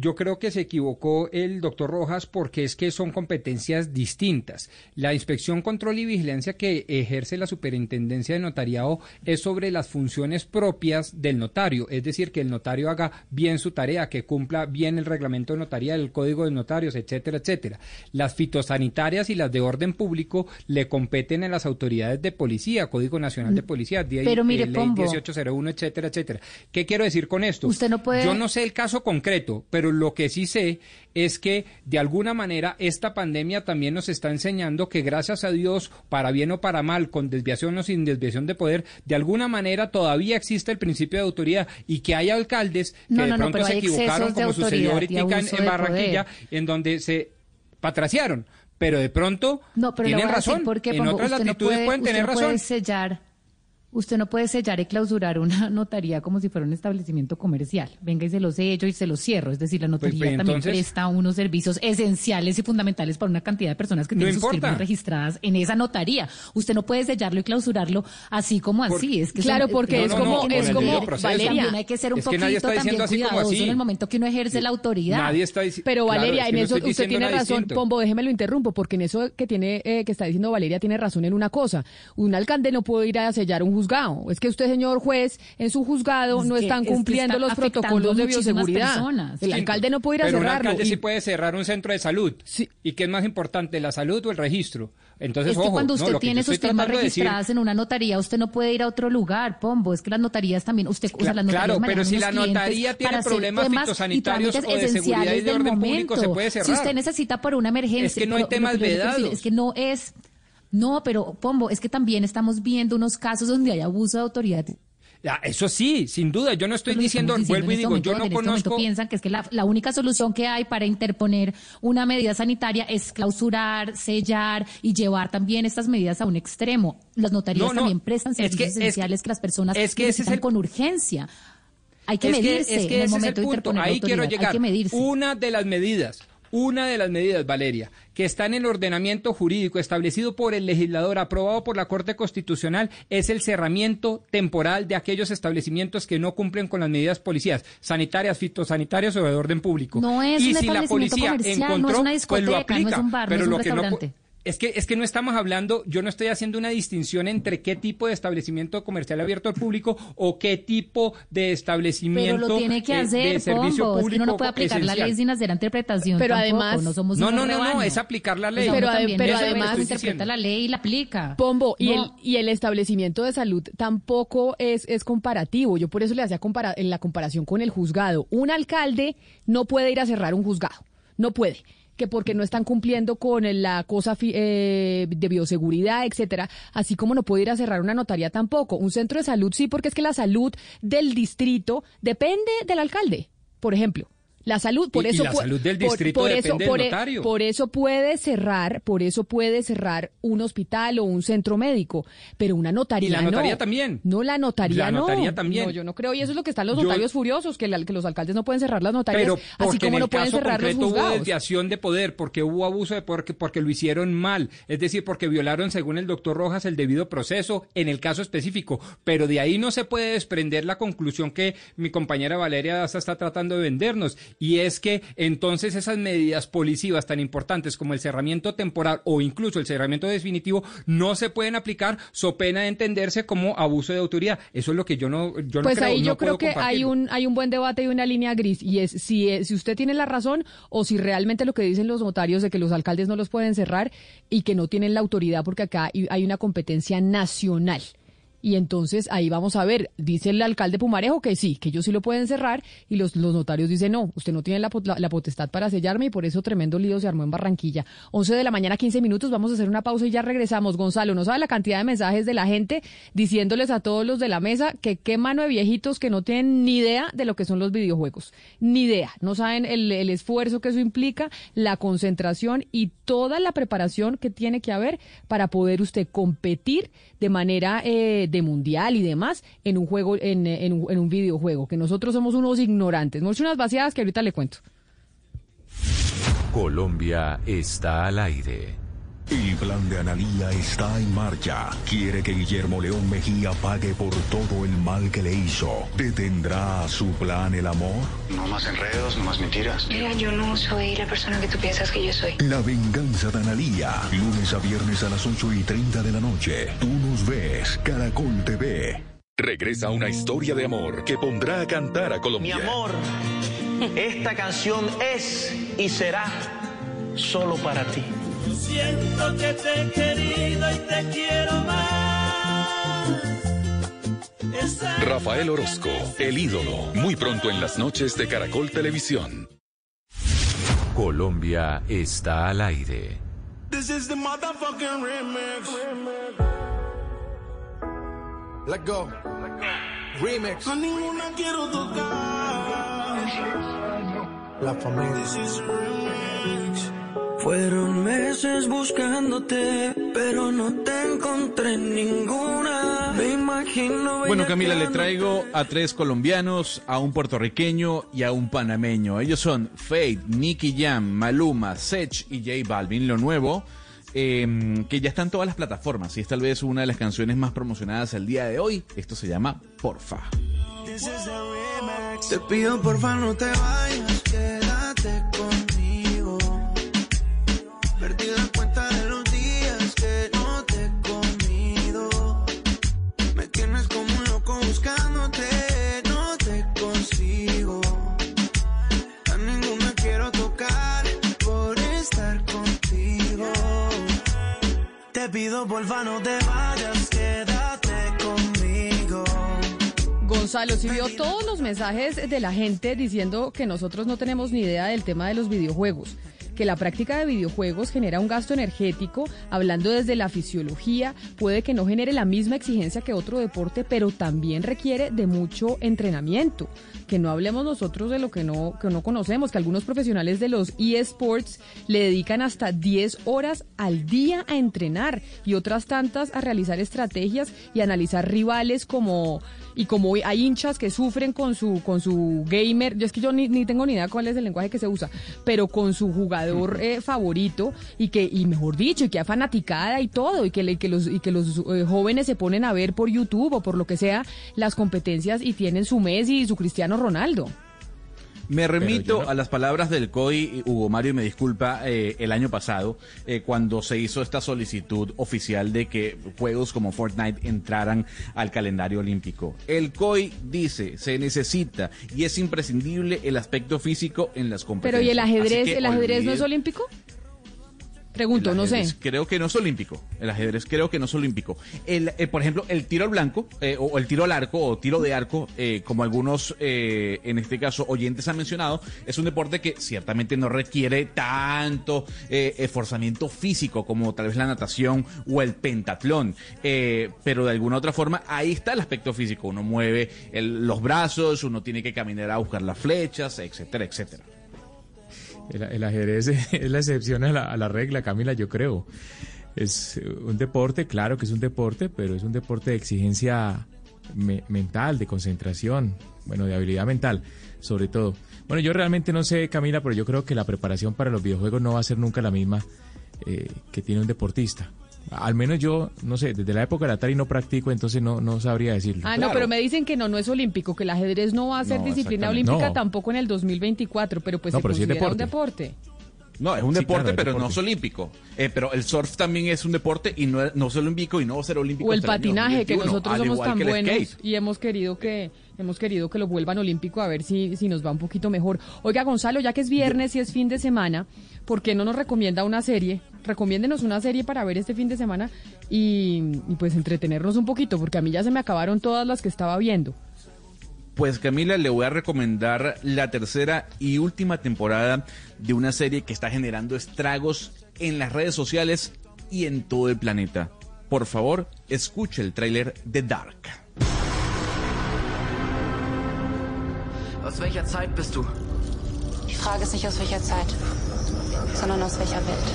Yo creo que se equivocó el doctor Rojas porque es que son competencias distintas. La inspección, control y vigilancia que ejerce la superintendencia de notariado es sobre las funciones propias del notario, es decir, que el notario haga bien su tarea, que cumpla bien el reglamento de notaría, el código de notarios, etcétera, etcétera. Las fitosanitarias y las de orden público le competen a las autoridades de policía, Código Nacional de Policía, día- Pero mire, ley Pombo. 1801, etcétera, etcétera. ¿Qué quiero decir con esto? Usted no puede- Yo no sé el caso concreto, pero lo que sí sé es que de alguna manera esta pandemia también nos está enseñando que gracias a Dios, para bien o para mal, con desviación o sin desviación de poder, de alguna manera todavía existe el principio de autoridad y que hay alcaldes que No, de no, pronto pero se equivocaron, como sucedió ahorita en, en Barranquilla, poder. en donde se patraciaron. Pero de pronto No, pero tienen razón. en otras latitudes puede- pueden tener puede razón. sellar Usted no puede sellar y clausurar una notaría como si fuera un establecimiento comercial. Venga y se lo sello y se lo cierro. Es decir, la notaría pues, también entonces- presta unos servicios esenciales y fundamentales para una cantidad de personas que No tienen sus firmas registradas en esa notaría. Usted no puede sellarlo y clausurarlo así como así. Es que Claro, son- porque no, es no, como- no, es como-. Valeria, También hay que ser un es que nadie poquito está también así como cuidadoso así. en el momento que uno ejerce la autoridad. Nadie está Pero Claro, Valeria, es que en eso usted tiene razón. distinto. Pombo, déjeme lo interrumpo, porque en eso que tiene eh, que está diciendo Valeria tiene razón en una cosa. Un alcalde no puede ir a sellar un juzgado. Es que usted, señor juez, en su juzgado Es no que- están es que cumpliendo los protocolos de bioseguridad. personas. El alcalde no puede ir a Pero cerrarlo. alcalde y- sí puede cerrar un centro de salud. ¿Y qué es más importante, la salud o el registro? Entonces, es que ojo, cuando usted tiene sus decir- registradas en una notaría, usted no puede ir a otro lugar, Pombo. Es que las notarías también, usted, o sea, las notarías Claro, pero si la notaría tiene problemas temas fitosanitarios o de seguridad y esenciales de del orden público, se momento. puede Si cerrar. usted necesita por una emergencia, Es que no hay temas vedados. Es que no es, no, pero Pombo, es que también estamos viendo unos casos donde hay abuso de autoridad. Ya, eso sí, sin duda, yo no estoy diciendo, estamos vuelvo y este digo, momento, yo no en este momento conozco... piensan que es que la, la única solución que hay para interponer una medida sanitaria es clausurar, sellar y llevar también estas medidas a un extremo. Las notarías No, no, también prestan es que- servicios es que- esenciales que las personas es que ese es necesitan el- con urgencia. Hay que medirse es que en el momento de interponer Ahí quiero llegar. Hay que medirse. Una de las medidas, una de las medidas, Valeria, que está en el ordenamiento jurídico establecido por el legislador, aprobado por la Corte Constitucional, es el cerramiento temporal de aquellos establecimientos que no cumplen con las medidas policías, sanitarias, fitosanitarias o de orden público. No es y un si la policía comercial, no es encontró, una pues lo discoteca, no es aplica. un bar, no pero es un lo que no restaurante. Es que, es que no estamos hablando, yo no estoy haciendo una distinción entre qué tipo de establecimiento comercial abierto al público o qué tipo de Pero establecimiento lo tiene que eh, hacer, de servicio Pombo. Es público que uno no puede aplicar la ley sin hacer interpretación Pero tampoco. además- no somos No, no, no, no, es aplicar la O ley. Pero también pero además- interpreta la ley y la aplica. Pombo, y, el, y el establecimiento de salud tampoco es, es comparativo. Yo por eso le hacía compara- en la comparación con el juzgado. Un alcalde no puede ir a cerrar un juzgado. No puede. Que porque no están cumpliendo con la cosa eh, de bioseguridad, etcétera. Así como no puede ir a cerrar una notaría tampoco. Un centro de salud sí, porque es que la salud del distrito depende del alcalde, por ejemplo. La salud, por Y- y eso la salud del distrito por depende del por notario. por eso puede cerrar, por eso puede cerrar un hospital o un centro médico, pero una notaría Y la notaría no. también. No, la notaría La no. notaría también. No, yo no creo y eso es lo que están los Yo- notarios furiosos, que, la- que los alcaldes no pueden cerrar las notarias, Pero así porque como en no el pueden caso cerrar los hubo desviación de poder, porque hubo abuso de poder, que- porque lo hicieron mal, es decir, porque violaron, según el doctor Rojas, el debido proceso en el caso específico. Pero de ahí no se puede desprender la conclusión que mi compañera Valeria Daza está tratando de vendernos, y es que entonces esas medidas policivas tan importantes como el cerramiento temporal o incluso el cerramiento definitivo no se pueden aplicar so pena de entenderse como abuso de autoridad. Eso es lo que yo no, yo no pues creo, ahí no yo creo que hay un hay un buen debate y una línea gris y es si eh, si usted tiene la razón o si realmente lo que dicen los notarios de que los alcaldes no los pueden cerrar y que no tienen la autoridad porque acá hay una competencia nacional. Y entonces ahí vamos a ver, dice el alcalde Pumarejo que sí, que ellos sí lo pueden cerrar y los, los notarios dicen no, usted no tiene la, la- la potestad para sellarme y por eso tremendo lío se armó en Barranquilla. 11 de la mañana, 15 minutos, vamos a hacer una pausa y ya regresamos. Gonzalo, ¿no sabe la cantidad de mensajes de la gente diciéndoles a todos los de la mesa que qué mano de viejitos que no tienen ni idea de lo que son los videojuegos? Ni idea, no saben el, el esfuerzo que eso implica, la concentración y toda la preparación que tiene que haber para poder usted competir de manera eh, de mundial y demás en un juego, en, en un, en un videojuego, que nosotros somos unos ignorantes. Hecho unas vaciadas que ahorita le cuento. Colombia está al aire. El plan de Analía está en marcha. Quiere que Guillermo León Mejía pague por todo el mal que le hizo. ¿Detendrá a su plan el amor? No más enredos, no más mentiras. Mira, yo no soy la persona que tú piensas que yo soy. La venganza de Analía. Lunes a viernes a las 8 y 30 de la noche. Tú nos ves. Caracol TV. Regresa una historia de amor que pondrá a cantar a Mi Colombia. amor, esta canción es y será solo para ti. Siento que te he querido y te quiero más. Rafael Orozco, el ídolo, muy pronto en las noches de Caracol Televisión. Colombia está al aire. This is the motherfucking remix. Let go. Remix. A ninguna quiero tocar. La familia. This is a remix. Fueron meses buscándote, pero no te encontré ninguna. Me imagino. Bueno, Camila, le traigo a tres colombianos, a un puertorriqueño y a un panameño. Ellos son Fate, Nicky Jam, Maluma, Sech y J Balvin. Lo nuevo, eh, que ya está en todas las plataformas y es tal vez una de las canciones más promocionadas el día de hoy. Esto se llama Porfa. Te pido porfa no te vayas, Te pido porfa no te vayas, quédate conmigo. Gonzalo, si vio todos los mensajes de la gente diciendo que nosotros no tenemos ni idea del tema de los videojuegos, que la práctica de videojuegos genera un gasto energético, hablando desde la fisiología, puede que no genere la misma exigencia que otro deporte, pero también requiere de mucho entrenamiento. Que no hablemos nosotros de lo que no, que no conocemos, que algunos profesionales de los eSports le dedican hasta 10 horas al día a entrenar y otras tantas a realizar estrategias y analizar rivales como y como hay hinchas que sufren con su con su gamer, yo es que yo ni, ni tengo ni idea cuál es el lenguaje que se usa, pero con su jugador eh, favorito y que y mejor dicho y que hay fanaticada y todo y que le- que los y que los eh, jóvenes se ponen a ver por YouTube o por lo que sea las competencias y tienen su Messi y su Cristiano Ronaldo. Me remito no- a las palabras del COI, Hugo Mario, y me disculpa, eh, el año pasado, eh, cuando se hizo esta solicitud oficial de que juegos como Fortnite entraran al calendario olímpico. El COI dice, se necesita y es imprescindible el aspecto físico en las competencias. Pero ¿y el ajedrez, que el ajedrez no es olímpico? Pregunto, no sé. Creo que no es olímpico. El ajedrez creo que no es olímpico. El, eh, por ejemplo, el tiro al blanco, eh, o el tiro al arco, o tiro de arco, eh, como algunos, eh, en este caso, oyentes han mencionado, es un deporte que ciertamente no requiere tanto eh, esforzamiento físico como tal vez la natación o el pentatlón. Eh, pero de alguna otra forma, ahí está el aspecto físico. Uno mueve el- los brazos, uno tiene que caminar a buscar las flechas, etcétera, etcétera. El, ajedrez es la excepción a la, regla, Camila, yo creo. Es un deporte, claro que es un deporte, pero es un deporte de exigencia me- mental, de concentración, bueno, de habilidad mental, sobre todo. Bueno, yo realmente no sé, Camila, pero yo creo que la preparación para los videojuegos no va a ser nunca la misma eh, que tiene un deportista. Al menos yo, no sé, desde la época del Atari no practico, entonces no, no sabría decirlo. Ah, no, pero me dicen que no, no es olímpico, que el ajedrez no va a ser No, disciplina olímpica No. tampoco en el 2024, pero pues No, se pero sí es considera un deporte. No, es un Sí, deporte, claro, pero no es olímpico. Eh, pero el surf también es un deporte y no, no es olímpico y no va a ser olímpico. O el patinaje, que 2021, nosotros somos tan buenos y hemos querido que hemos querido que lo vuelvan olímpico a ver si, si nos va un poquito mejor. Oiga, Gonzalo, ya que es viernes y es fin de semana, ¿por qué no nos recomienda una serie? Recomiéndenos una serie para ver este fin de semana y, y pues entretenernos un poquito, porque a mí ya se me acabaron todas las que estaba viendo. Pues Camila, le voy a recomendar la tercera y última temporada de una serie que está generando estragos en las redes sociales y en todo el planeta. Por favor, escuche el tráiler de Dark. Aus welcher Zeit bist du? Die Frage ist nicht aus welcher Zeit, sondern aus welcher Welt.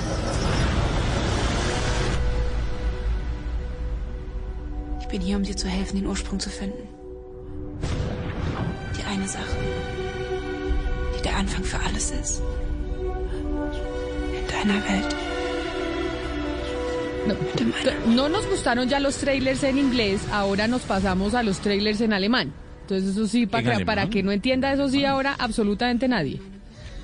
Ich bin hier, um dir zu helfen, den Ursprung zu finden. Die eine Sache, die der Anfang für alles ist. In deiner Welt. No, no nos gustaron ya los trailers en inglés, ahora nos pasamos a los trailers en alemán. Entonces eso sí, ¿En para, que, para que no entienda eso sí ahora absolutamente nadie.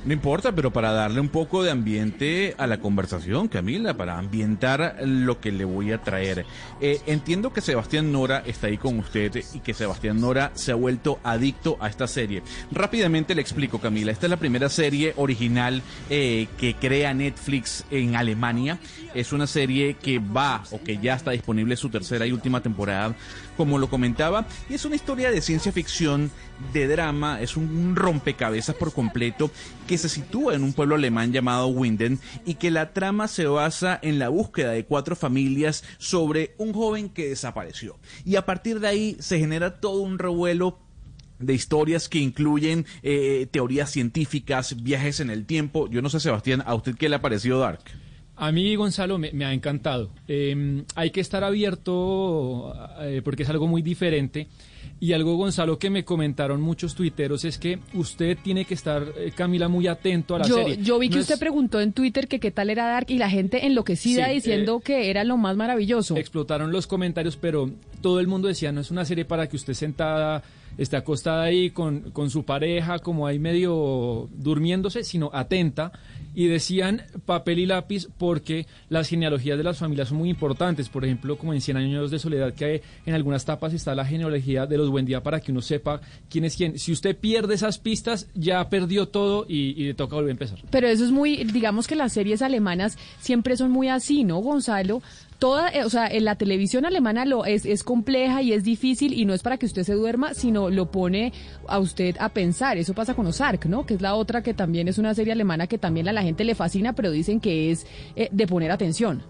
No importa, pero para darle un poco de ambiente a la conversación, Camila, para ambientar lo que le voy a traer. Eh, entiendo que Sebastián Nora está ahí con usted y que Sebastián Nora se ha vuelto adicto a esta serie. Rápidamente le explico, Camila. Esta es la primera serie original eh, que crea Netflix en Alemania. Es una serie que va o que ya está disponible su tercera y última temporada, como lo comentaba. Y es una historia de ciencia ficción, de drama, es un rompecabezas por completo que se sitúa en un pueblo alemán llamado Winden y que la trama se basa en la búsqueda de cuatro familias sobre un joven que desapareció. Y a partir de ahí se genera todo un revuelo de historias que incluyen eh, teorías científicas, viajes en el tiempo. Yo no sé, Sebastián, ¿a usted qué le ha parecido Dark? A mí, Gonzalo, me, me ha encantado. Eh, hay que estar abierto eh, porque es algo muy diferente. Y algo, Gonzalo, que me comentaron muchos tuiteros es que usted tiene que estar, eh, Camila, muy atento a la Yo, serie. yo vi que No usted es- preguntó en Twitter que qué tal era Dark y la gente enloquecida Sí, diciendo que era lo más maravilloso. explotaron los comentarios, pero todo el mundo decía, no es una serie para que usted sentada, esté acostada ahí con, con su pareja, como ahí medio durmiéndose, sino atenta. Y decían papel y lápiz porque las genealogías de las familias son muy importantes. Por ejemplo, como en 100 años de soledad, que hay- en algunas tapas está la genealogía de los Buen Día para que uno sepa quién es quién. Si usted pierde esas pistas, ya perdió todo y, y le toca volver a empezar. Pero eso es muy, digamos que las series alemanas siempre son muy así, ¿no, Gonzalo? Toda, eh, o sea, en la televisión alemana lo es, es compleja y es difícil y no es para que usted se duerma, sino lo pone a usted a pensar. Eso pasa con Ozark, ¿no? Que es la otra que también es una serie alemana que también a la gente le fascina, pero dicen que es eh, de poner atención.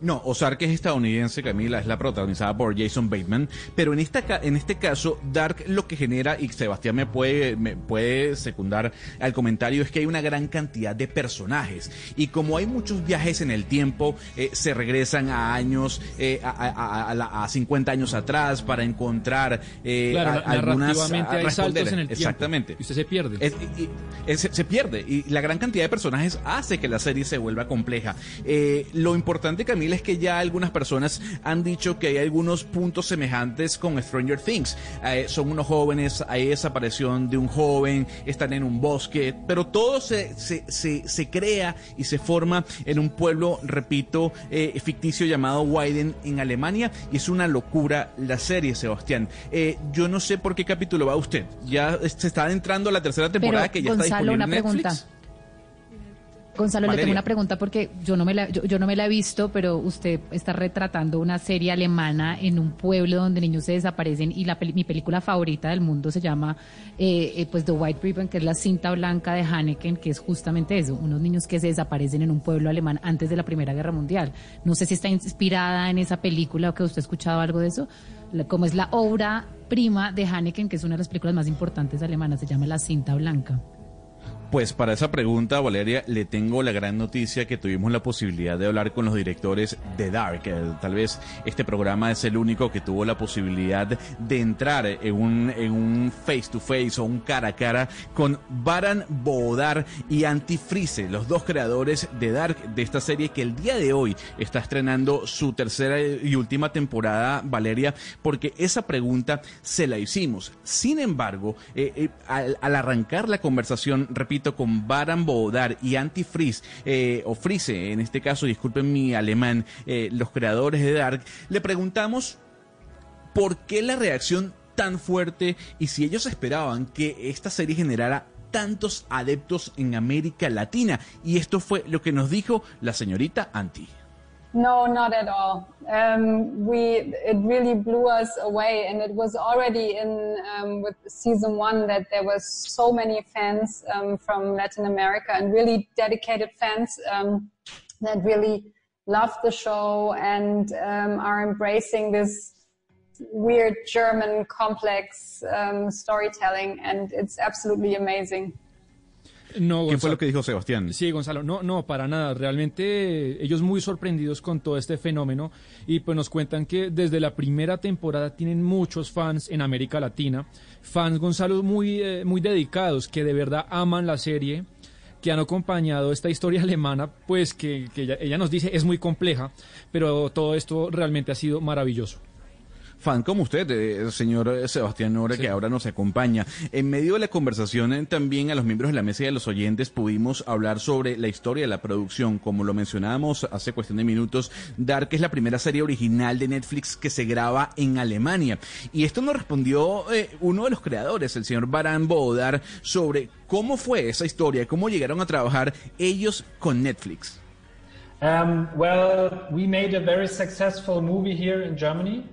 No, Ozark es estadounidense, Camila, es la protagonizada por Jason Bateman, pero en esta en este caso Dark lo que genera y Sebastián me puede me puede secundar al comentario es que hay una gran cantidad de personajes y como hay muchos viajes en el tiempo eh, se regresan a años eh, a, a- a- a la- a 50 años atrás para encontrar eh, Claro, algunas hay saltos en el tiempo. exactamente Y usted se pierde. es- y- y- es- se pierde y la gran cantidad de personajes hace que la serie se vuelva compleja. Eh, lo importante, Camila, es que ya algunas personas han dicho que hay algunos puntos semejantes con Stranger Things. Eh, son unos jóvenes, hay desaparición de un joven, están en un bosque, pero todo se, se, se, se crea y se forma en un pueblo, repito, eh, ficticio llamado Weiden en Alemania y es una locura la serie, Sebastián. Eh, yo no sé por qué capítulo va usted. Ya se está entrando la tercera temporada Pero, que ya está disponible una en pregunta. Gonzalo, le tengo una pregunta porque yo no me la, yo, yo no me la he visto, pero usted está retratando una serie alemana en un pueblo donde niños se desaparecen y la mi película favorita del mundo se llama eh, eh, pues The White Ribbon, que es la cinta blanca de Haneken, que es justamente eso, unos niños que se desaparecen en un pueblo alemán antes de la Primera Guerra Mundial. No sé si está inspirada en esa película o que usted ha escuchado algo de eso, como es la obra prima de Haneken, que es una de las películas más importantes alemanas, se llama La cinta blanca. Pues para esa pregunta, Valeria, le tengo la gran noticia que tuvimos la posibilidad de hablar con los directores de Dark. Eh, Tal vez este programa es el único que tuvo la posibilidad de entrar en un, en un face to face o un cara a cara con Baran Bodar y Antifreeze, los dos creadores de Dark, de esta serie que el día de hoy está estrenando su tercera y última temporada, Valeria, porque esa pregunta se la hicimos. Sin embargo, eh, eh, al arrancar la conversación, repito, con Baran Bodar y Antifreeze, eh, o Freeze, en este caso, disculpen mi alemán, eh, los creadores de Dark, le preguntamos por qué la reacción tan fuerte y si ellos esperaban que esta serie generara tantos adeptos en América Latina. Y esto fue lo que nos dijo la señorita Anti. No, not at all. Um, we it really blew us away, and it was already in um, with season one that there was so many fans um, from Latin America and really dedicated fans um, that really love the show and um, are embracing this weird German complex um, storytelling, and it's absolutely amazing. No, ¿Qué fue lo que dijo Sebastián? Sí, Gonzalo, no, no, para nada. Realmente eh, ellos muy sorprendidos con todo este fenómeno y pues nos cuentan que desde la primera temporada tienen muchos fans en América Latina, fans, Gonzalo, muy, eh, muy dedicados, que de verdad aman la serie que han acompañado esta historia alemana, pues que, que ella, ella nos dice es muy compleja, pero todo esto realmente ha sido maravilloso. Fan como usted, eh, señor Sebastián Nora, que ahora nos acompaña. En medio de la conversación, eh, también a los miembros de la mesa y a los oyentes pudimos hablar sobre la historia de la producción. Como lo mencionábamos hace cuestión de minutos, Dark es la primera serie original de Netflix que se graba en Alemania. Y esto nos respondió eh, uno de los creadores, el señor Baran Bodar, sobre cómo fue esa historia, cómo llegaron a trabajar ellos con Netflix. Um, well, we made a very successful movie here in Germany,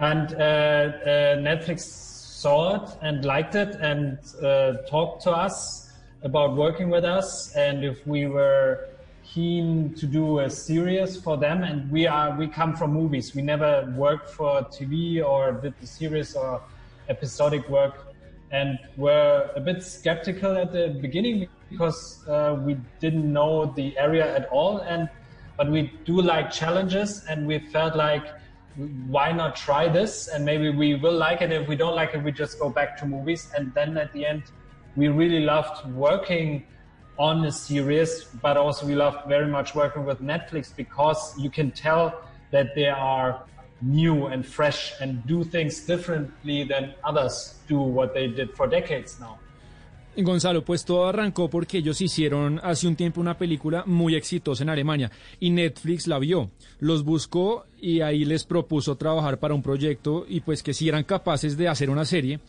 and uh, uh, Netflix saw it and liked it and uh, talked to us about working with us and if we were keen to do a series for them. And we are we come from movies. We never worked for TV or did the series or episodic work, and were a bit skeptical at the beginning because uh, we didn't know the area at all and but we do like challenges, and we felt like why not try this? And maybe we will like it. If we don't like it we just go back to movies. And then at the end we really loved working on a series but also we loved very much working with netflix because you can tell that they are new and fresh and do things differently than others do what they did for decades now Gonzalo, pues todo arrancó porque ellos hicieron hace un tiempo una película muy exitosa en Alemania y Netflix la vio, los buscó y ahí les propuso trabajar para un proyecto y pues que si eran capaces de hacer una serie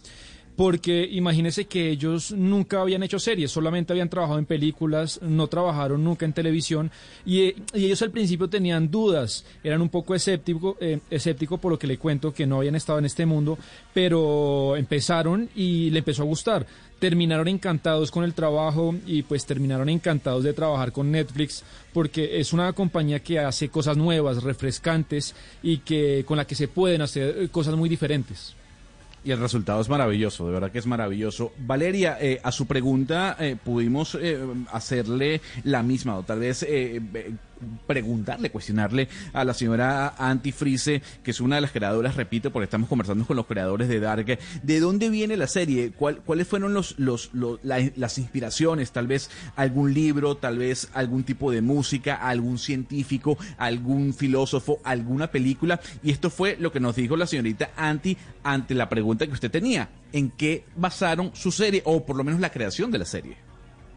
porque imagínense que ellos nunca habían hecho series, solamente habían trabajado en películas, no trabajaron nunca en televisión y, ellos al principio tenían dudas, eran un poco escéptico, eh, escéptico por lo que le cuento que no habían estado en este mundo, pero empezaron y le empezó a gustar. Terminaron encantados con el trabajo y pues terminaron encantados de trabajar con Netflix porque es una compañía que hace cosas nuevas, refrescantes y que con la que se pueden hacer cosas muy diferentes. Y el resultado es maravilloso, de verdad que es maravilloso. Valeria, eh, a su pregunta eh, pudimos eh, hacerle la misma, o tal vez eh, eh, preguntarle, cuestionarle a la señora Antifrice, que es una de las creadoras, repito, porque estamos conversando con los creadores de Dark, ¿de dónde viene la serie? ¿Cuál- ¿Cuáles fueron los, los, los- la- las inspiraciones? Tal vez algún libro, tal vez algún tipo de música, algún científico, algún filósofo, alguna película. Y esto fue lo que nos dijo la señorita Anti ante la pregunta que usted tenía. ¿En qué basaron su serie, o por lo menos la creación de la serie?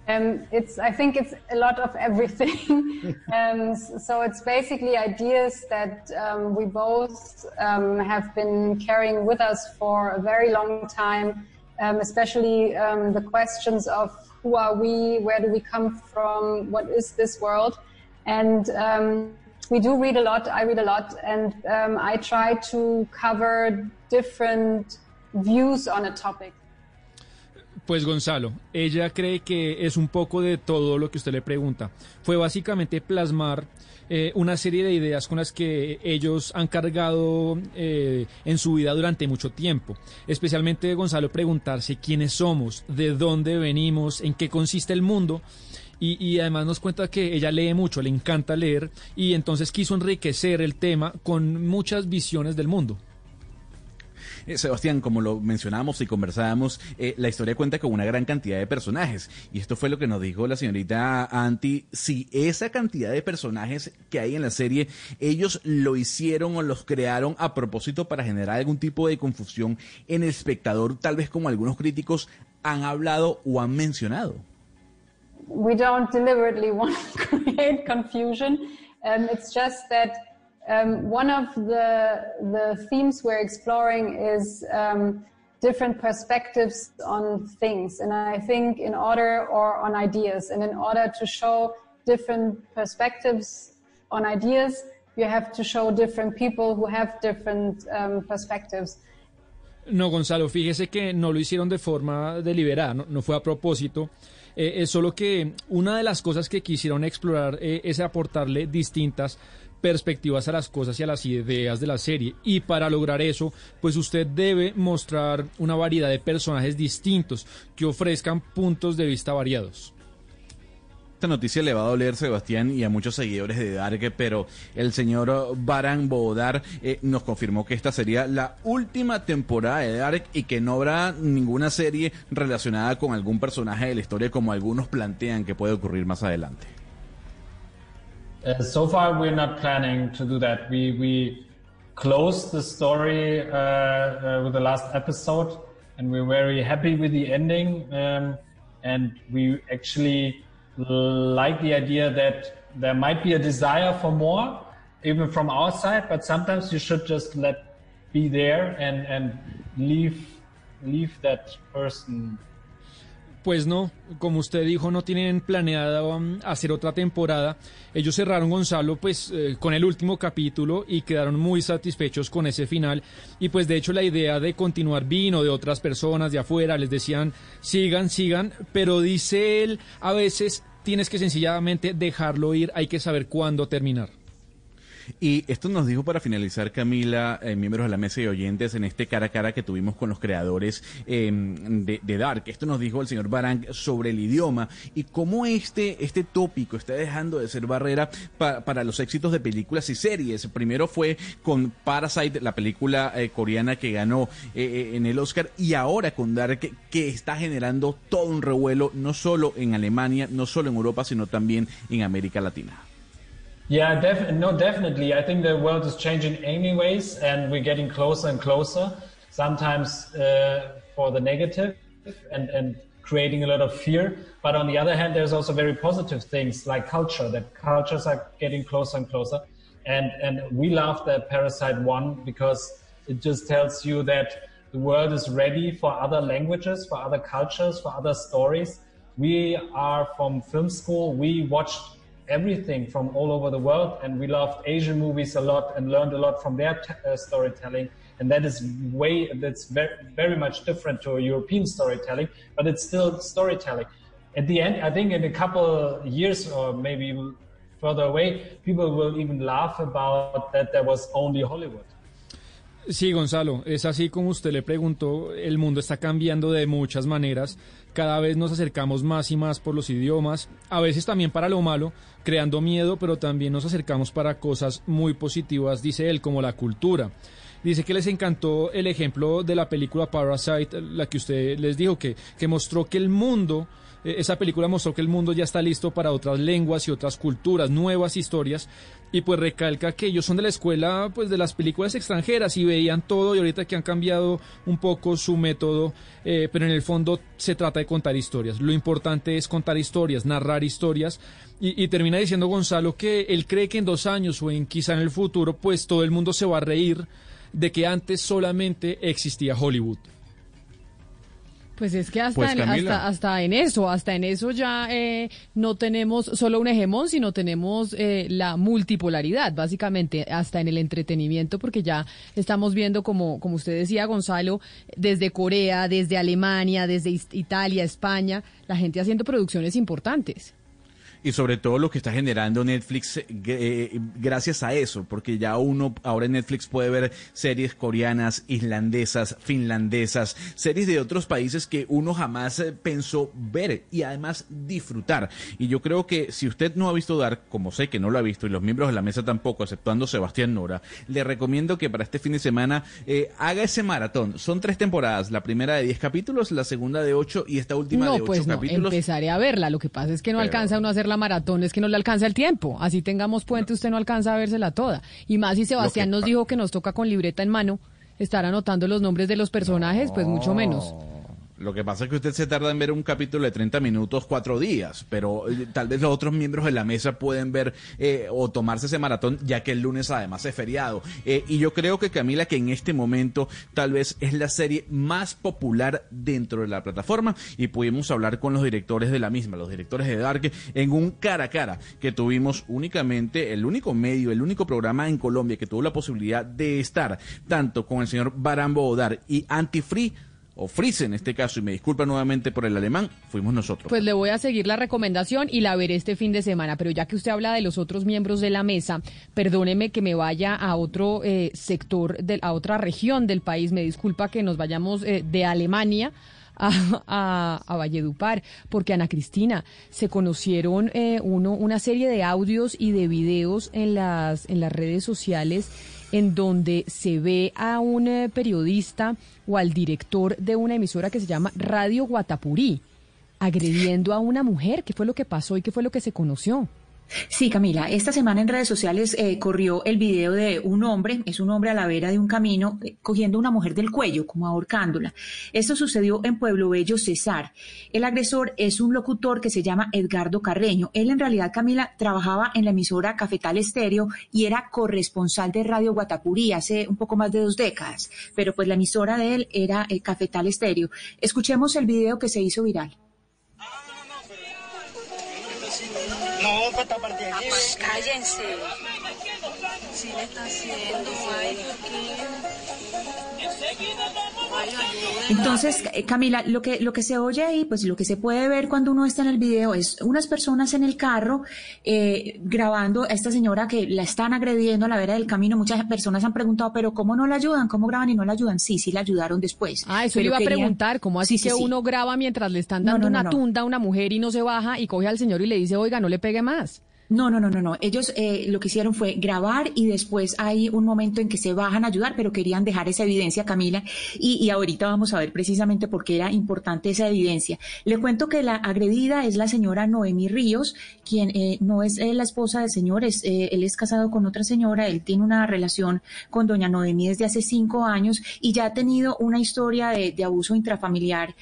Um, it's, I think it's a lot of everything. um, so it's basically ideas that um, we both um, have been carrying with us for a very long time, um, especially um, the questions of who are we, where do we come from, what is this world? And um, we do read a lot, I read a lot, and um, I try to cover different views on a topic. Pues Gonzalo, ella cree que es un poco de todo lo que usted le pregunta. Fue básicamente plasmar eh, una serie de ideas con las que ellos han cargado eh, en su vida durante mucho tiempo. Especialmente Gonzalo preguntarse quiénes somos, de dónde venimos, en qué consiste el mundo. Y, y además nos cuenta que ella lee mucho, le encanta leer y entonces quiso enriquecer el tema con muchas visiones del mundo. Eh, Sebastián, como lo mencionábamos y conversábamos, eh, la historia cuenta con una gran cantidad de personajes. Y esto fue lo que nos dijo la señorita Anti. Si esa cantidad de personajes que hay en la serie, ellos lo hicieron o los crearon a propósito para generar algún tipo de confusión en el espectador, tal vez como algunos críticos han hablado o han mencionado. we don't deliberately want to create confusion. Um, it's just that um, one of the the themes we're exploring is um, different perspectives on things, and I think in order or on ideas, and in order to show different perspectives on ideas, you have to show different people who have different um, perspectives. No, Gonzalo, fíjese que no lo hicieron de forma deliberada, no, no fue a propósito. Eh, es solo que una de las cosas que quisieron explorar eh, es aportarle distintas perspectivas a las cosas y a las ideas de la serie. Y para lograr eso, pues usted debe mostrar una variedad de personajes distintos que ofrezcan puntos de vista variados. Esta noticia le va a doler, Sebastián, y a muchos seguidores de Dark, pero el señor Baran Bodar eh, nos confirmó que esta sería la última temporada de Dark y que no habrá ninguna serie relacionada con algún personaje de la historia como algunos plantean que puede ocurrir más adelante. Uh, so far, we're not planning to do that. We we closed the story uh, uh, with the last episode, and we're very happy with the ending. Um, and we actually like the idea that there might be a desire for more, even from our side. But sometimes you should just let be there and and leave leave that person Pues no, como usted dijo, no tienen planeado um, hacer otra temporada. Ellos cerraron Gonzalo pues eh, con el último capítulo y quedaron muy satisfechos con ese final. Y pues de hecho la idea de continuar vino de otras personas de afuera, les decían sigan, sigan, pero dice él, a veces tienes que sencillamente dejarlo ir, hay que saber cuándo terminar. Y esto nos dijo para finalizar Camila, eh, miembros de la mesa y oyentes, en este cara a cara que tuvimos con los creadores eh, de, de Dark. Esto nos dijo el señor Barang sobre el idioma y cómo este, este tópico está dejando de ser barrera pa- para los éxitos de películas y series. Primero fue con Parasite, la película eh, coreana que ganó eh, eh, en el Oscar, y ahora con Dark, que está generando todo un revuelo, no solo en Alemania, no solo en Europa, sino también en América Latina. Yeah, def- no, definitely. I think the world is changing anyways, and we're getting closer and closer. Sometimes uh, for the negative, and and creating a lot of fear. But on the other hand, there's also very positive things like culture. That cultures are getting closer and closer, and and we love the Parasite One because it just tells you that the world is ready for other languages, for other cultures, for other stories. We are from film school. We watched everything from all over the world, and we loved Asian movies a lot and learned a lot from their t- uh, storytelling. And that is way that's very very much different to European storytelling, but it's still storytelling. At the end, I think in a couple years or maybe further away, people will even laugh about that there was only Hollywood. Sí, Gonzalo, es así como usted le preguntó, el mundo está cambiando de muchas maneras, cada vez nos acercamos más y más por los idiomas, a veces también para lo malo, creando miedo, pero también nos acercamos para cosas muy positivas, dice él, como la cultura. Dice que les encantó el ejemplo de la película Parasite, la que usted les dijo, que, que mostró que el mundo, eh, esa película mostró que el mundo ya está listo para otras lenguas y otras culturas, nuevas historias, y pues recalca que ellos son de la escuela pues de las películas extranjeras y veían todo y ahorita que han cambiado un poco su método, eh, pero en el fondo se trata de contar historias. Lo importante es contar historias, narrar historias y, y termina diciendo Gonzalo que él cree que en dos años o en quizá en el futuro pues todo el mundo se va a reír de que antes solamente existía Hollywood. Pues es que hasta, Pues, en, hasta, hasta en eso, hasta en eso ya eh, no tenemos solo un hegemón, sino tenemos eh, la multipolaridad, básicamente, hasta en el entretenimiento, porque ya estamos viendo, como, como usted decía, Gonzalo, desde Corea, desde Alemania, desde Italia, España, la gente haciendo producciones importantes. Y sobre todo lo que está generando Netflix eh, gracias a eso, porque ya uno ahora en Netflix puede ver series coreanas, islandesas, finlandesas, series de otros países que uno jamás eh, pensó ver y además disfrutar. Y yo creo que si usted no ha visto Dark, como sé que no lo ha visto y los miembros de la mesa tampoco, exceptuando Sebastián Nora, le recomiendo que para este fin de semana eh, haga ese maratón. Son tres temporadas, la primera de 10 capítulos, la segunda de 8 y esta última de No, 8 pues no, capítulos. empezaré a verla. Lo que pasa es que no Pero- alcanza uno a hacer la maratón, es que no le alcanza el tiempo. Así tengamos puente, usted no alcanza a vérsela toda. Y más si Sebastián nos dijo que nos toca con libreta en mano estar anotando los nombres de los personajes, pues mucho menos. Lo que pasa es que usted se tarda en ver un capítulo de 30 minutos cuatro días, pero eh, tal vez los otros miembros de la mesa pueden ver eh, o tomarse ese maratón, ya que el lunes además es feriado. Eh, y yo creo que Camila, que en este momento tal vez es la serie más popular dentro de la plataforma y pudimos hablar con los directores de la misma, los directores de Dark, en un cara a cara que tuvimos únicamente, el único medio, el único programa en Colombia que tuvo la posibilidad de estar tanto con el señor Barambo Odar y Antifree o Freeze en este caso, y me disculpa nuevamente por el alemán, fuimos nosotros. Pues le voy a seguir la recomendación y la veré este fin de semana. Pero ya que usted habla de los otros miembros de la mesa, perdóneme que me vaya a otro eh, sector, de, a otra región del país. Me disculpa que nos vayamos eh, de Alemania. A, a, a Valledupar, porque Ana Cristina se conocieron eh, uno, una serie de audios y de videos en las, en las redes sociales en donde se ve a un eh, periodista o al director de una emisora que se llama Radio Guatapurí agrediendo a una mujer. ¿Qué fue lo que pasó y qué fue lo que se conoció? Sí, Camila, esta semana en redes sociales eh, corrió el video de un hombre, es un hombre a la vera de un camino, eh, cogiendo a una mujer del cuello, como ahorcándola. Esto sucedió en Pueblo Bello, Cesar. El agresor es un locutor que se llama Edgardo Carreño. Él en realidad, Camila, trabajaba en la emisora Cafetal Estéreo y era corresponsal de Radio Guatapurí hace un poco más de dos décadas. Pero pues la emisora de él era eh, Cafetal Estéreo. Escuchemos el video que se hizo viral. No, para esta parte de aquí. pues cállense. Sí le está haciendo, ay, ¿por qué? Entonces, eh, Camila, lo que, lo que se oye ahí, pues lo que se puede ver cuando uno está en el video es unas personas en el carro eh, grabando a esta señora que la están agrediendo a la vera del camino. Muchas personas han preguntado, pero ¿cómo no la ayudan? ¿Cómo graban y no la ayudan? Sí, sí la ayudaron después. Ah, eso le Pero iba a preguntar, ¿cómo así Sí, sí, que sí. uno graba mientras le están dando no, no, una tunda a una mujer y no se baja y coge al señor y le dice, oiga, no le pegue más? No, no, no, no, no. Ellos eh, lo que hicieron fue grabar y después hay un momento en que se bajan a ayudar, pero querían dejar esa evidencia, Camila, y, ahorita vamos a ver precisamente por qué era importante esa evidencia. Le cuento que la agredida es la señora Noemí Ríos, quien eh, no es eh, la esposa del señor, es, eh, él es casado con otra señora, él tiene una relación con doña Noemí desde hace cinco años y ya ha tenido una historia de, abuso intrafamiliar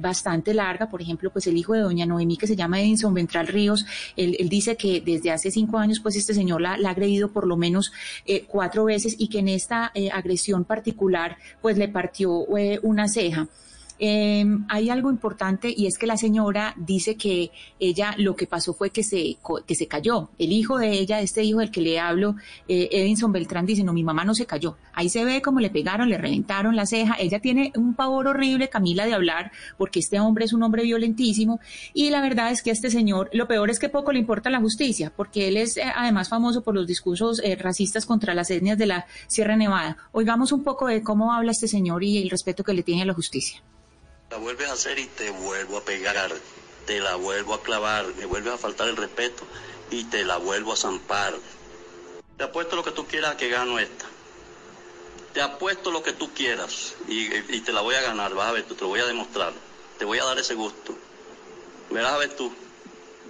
bastante larga. Por ejemplo, pues el hijo de doña Noemí, que se llama Edinson Ventral Ríos, él dice que desde hace cinco años, pues este señor la, ha agredido por lo menos eh, cuatro veces y que en esta eh, agresión particular, pues le partió eh, una ceja. Eh, hay algo importante y es que la señora dice que ella lo que pasó fue que se, que se cayó. El hijo de ella, este hijo del que le hablo, eh, Edinson Beltrán, dice, no, mi mamá no se cayó. Ahí se ve como le pegaron, le reventaron la ceja. Ella tiene un pavor horrible, Camila, de hablar, porque este hombre es un hombre violentísimo. Y la verdad es que este señor, lo peor es que poco le importa la justicia, porque él es eh, además famoso por los discursos eh, racistas contra las etnias de la Sierra Nevada. Oigamos un poco de cómo habla este señor y el respeto que le tiene a la justicia. La vuelves a hacer y te vuelvo a pegar, te la vuelvo a clavar, me vuelves a faltar el respeto y te la vuelvo a zampar. Te apuesto lo que tú quieras que gano esta. Te apuesto lo que tú quieras y, y te la voy a ganar, vas a ver, te lo voy a demostrar. Te voy a dar ese gusto. Verás a ver tú,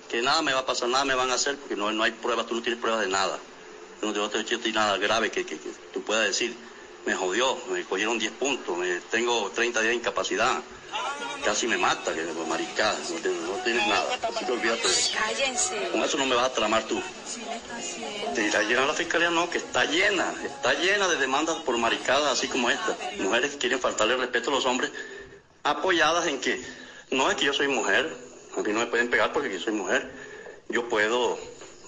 que nada me va a pasar, nada me van a hacer porque no, no hay pruebas, tú no tienes pruebas de nada. No no te he nada grave que, que- que tú puedas decir, me jodió, me cogieron 10 puntos, me, tengo 30 días de incapacidad, casi me mata, que maricada, no, tienes- no tienes nada. Así que olvídate. Cállense. Con eso no me vas a tramar tú. Te irá llena la fiscalía, no, que está llena, está llena de demandas por maricadas así como esta. Mujeres que quieren faltarle el respeto a los hombres, apoyadas en que no es que yo soy mujer, a mí no me pueden pegar porque yo soy mujer. Yo puedo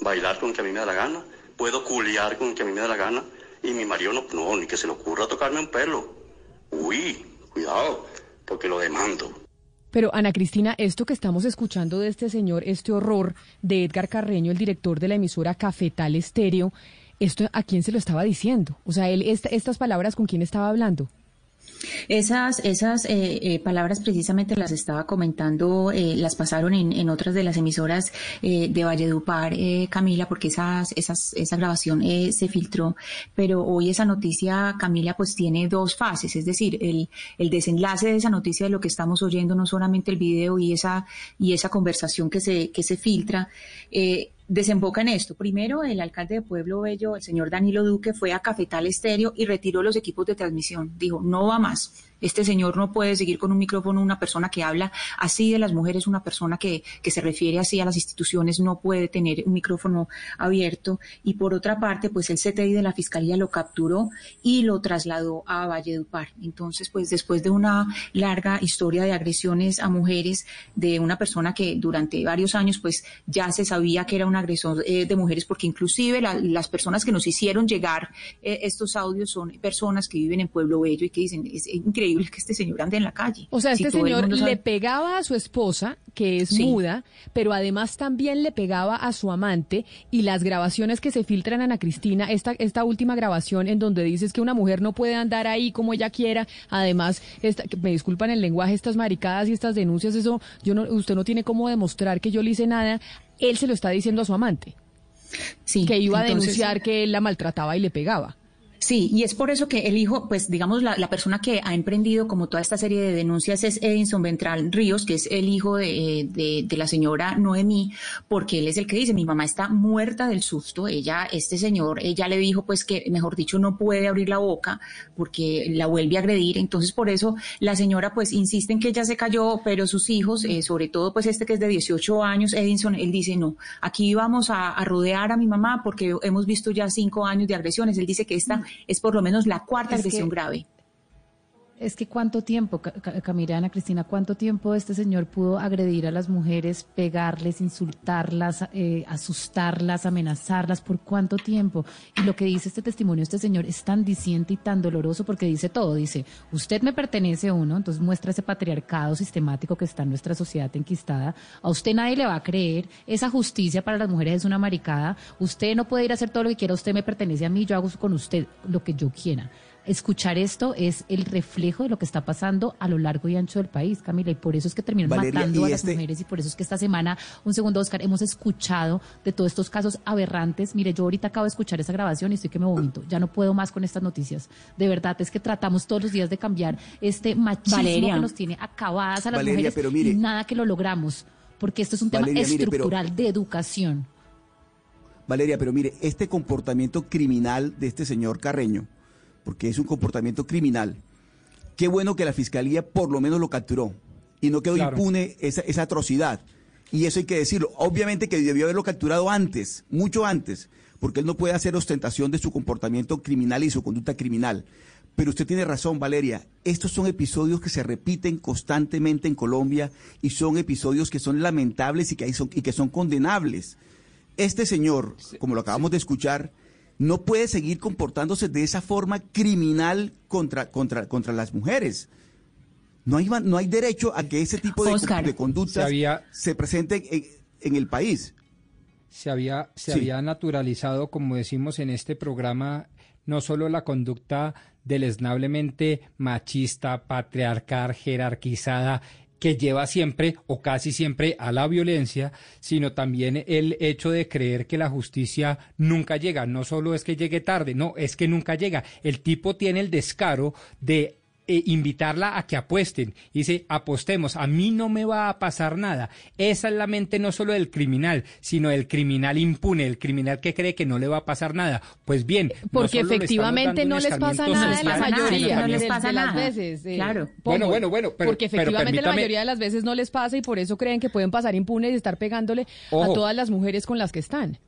bailar con que a mí me da la gana, puedo culiar con que a mí me da la gana, y mi marido no, no, ni que se le ocurra tocarme un pelo. Uy, cuidado, porque lo demando. Pero Ana Cristina, esto que estamos escuchando de este señor, este horror de Edgar Carreño, el director de la emisora Cafetal Estéreo, ¿esto a quién se lo estaba diciendo? O sea, él, esta- estas palabras, ¿con quién estaba hablando? Esas, esas eh, eh, palabras precisamente las estaba comentando, eh, las pasaron en, en otras de las emisoras eh, de Valledupar, eh, Camila, porque esas, esas, esa grabación se filtró, pero hoy esa noticia, Camila, pues tiene dos fases, es decir, el, el desenlace de esa noticia de lo que estamos oyendo, no solamente el video y esa, y esa conversación que se, que se filtra, desemboca en esto. Primero, el alcalde de Pueblo Bello, el señor Danilo Duque, fue a Cafetal Estéreo y retiró los equipos de transmisión. Dijo, no va más. Este señor no puede seguir con un micrófono, una persona que habla así de las mujeres, una persona que, que se refiere así a las instituciones, no puede tener un micrófono abierto. Y por otra parte, pues el CTI de la Fiscalía lo capturó y lo trasladó a Valledupar. Entonces, pues después de una larga historia de agresiones a mujeres de una persona que durante varios años, pues ya se sabía que era un agresor eh, de mujeres, porque inclusive la- las personas que nos hicieron llegar eh, estos audios son personas que viven en Pueblo Bello y que dicen, es increíble que este señor ande en la calle. O sea, este señor sabe- le pegaba a su esposa, que es Sí. muda, pero además también le pegaba a su amante y las grabaciones que se filtran, Ana Cristina, esta, esta última grabación en donde dices que una mujer no puede andar ahí como ella quiera, además, esta, me disculpan el lenguaje, estas maricadas y estas denuncias, eso, yo no, usted no tiene cómo demostrar que yo le hice nada, él se lo está diciendo a su amante. Sí, que iba a entonces- denunciar que él la maltrataba y le pegaba. Sí, y es por eso que el hijo, pues digamos, la, la persona que ha emprendido como toda esta serie de denuncias es Edinson Ventral Ríos, que es el hijo de, de, de la señora Noemí, porque él es el que dice, mi mamá está muerta del susto, ella, este señor, ella le dijo pues que, mejor dicho, no puede abrir la boca porque la vuelve a agredir, entonces por eso la señora pues insiste en que ella se cayó, pero sus hijos, eh, sobre todo pues este que es de 18 años, Edinson, él dice, no, aquí vamos a, a rodear a mi mamá porque hemos visto ya cinco años de agresiones, él dice que esta es por lo menos la cuarta Es agresión grave. Es que cuánto tiempo, Ca- Ca- Camila, Ana Cristina, cuánto tiempo este señor pudo agredir a las mujeres, pegarles, insultarlas, eh, asustarlas, amenazarlas, por cuánto tiempo. Y lo que dice este testimonio, este señor, es tan diciente y tan doloroso porque dice todo. Dice, usted me pertenece uno, entonces muestra ese patriarcado sistemático que está en nuestra sociedad enquistada. A usted nadie le va a creer, esa justicia para las mujeres es una maricada. Usted no puede ir a hacer todo lo que quiera, usted me pertenece a mí, yo hago con usted lo que yo quiera escuchar esto es el reflejo de lo que está pasando a lo largo y ancho del país, Camila, y por eso es que terminan Valeria, matando a las este- mujeres y por eso es que esta semana, un segundo, Oscar, hemos escuchado de todos estos casos aberrantes. Mire, yo ahorita acabo de escuchar esa grabación y estoy que me vomito. Ya no puedo más con estas noticias. De verdad, es que tratamos todos los días de cambiar este machismo Valeria. que nos tiene acabadas a las Valeria, mujeres pero mire- y nada que lo logramos, porque esto es un tema Valeria, mire, pero- estructural de educación. Valeria, pero mire, este comportamiento criminal de este señor Carreño, porque es un comportamiento criminal, qué bueno que la fiscalía por lo menos lo capturó y no quedó Claro. impune esa, esa atrocidad. Y eso hay que decirlo. Obviamente que debió haberlo capturado antes, mucho antes, porque él no puede hacer ostentación de su comportamiento criminal y su conducta criminal. Pero usted tiene razón, Valeria. Estos son episodios que se repiten constantemente en Colombia y son episodios que son lamentables y que, hay- son, y que son condenables. Este señor, como lo acabamos de escuchar, no puede seguir comportándose de esa forma criminal contra, contra, contra las mujeres. No hay, no hay derecho a que ese tipo de, Oscar, de conductas se había- se presenten en, en el país. se había, se Sí. había naturalizado, como decimos en este programa, no solo la conducta deleznablemente machista, patriarcal, jerarquizada, que lleva siempre o casi siempre a la violencia, sino también el hecho de creer que la justicia nunca llega. No solo es que llegue tarde, no, es que nunca llega. El tipo tiene el descaro de eh, invitarla a que apuesten. Dice, apostemos, a mí no me va a pasar nada. Esa es la mente no solo del criminal, sino del criminal impune, el criminal que cree que no le va a pasar nada. Pues bien, no Porque efectivamente no les pasa nada en la mayoría no les pasa de las nada. veces. eh, Claro. Bueno, bueno, bueno, pero- Porque pero efectivamente la mayoría de las veces no les pasa y por eso creen que pueden pasar impunes y estar pegándole a todas las mujeres con las que están.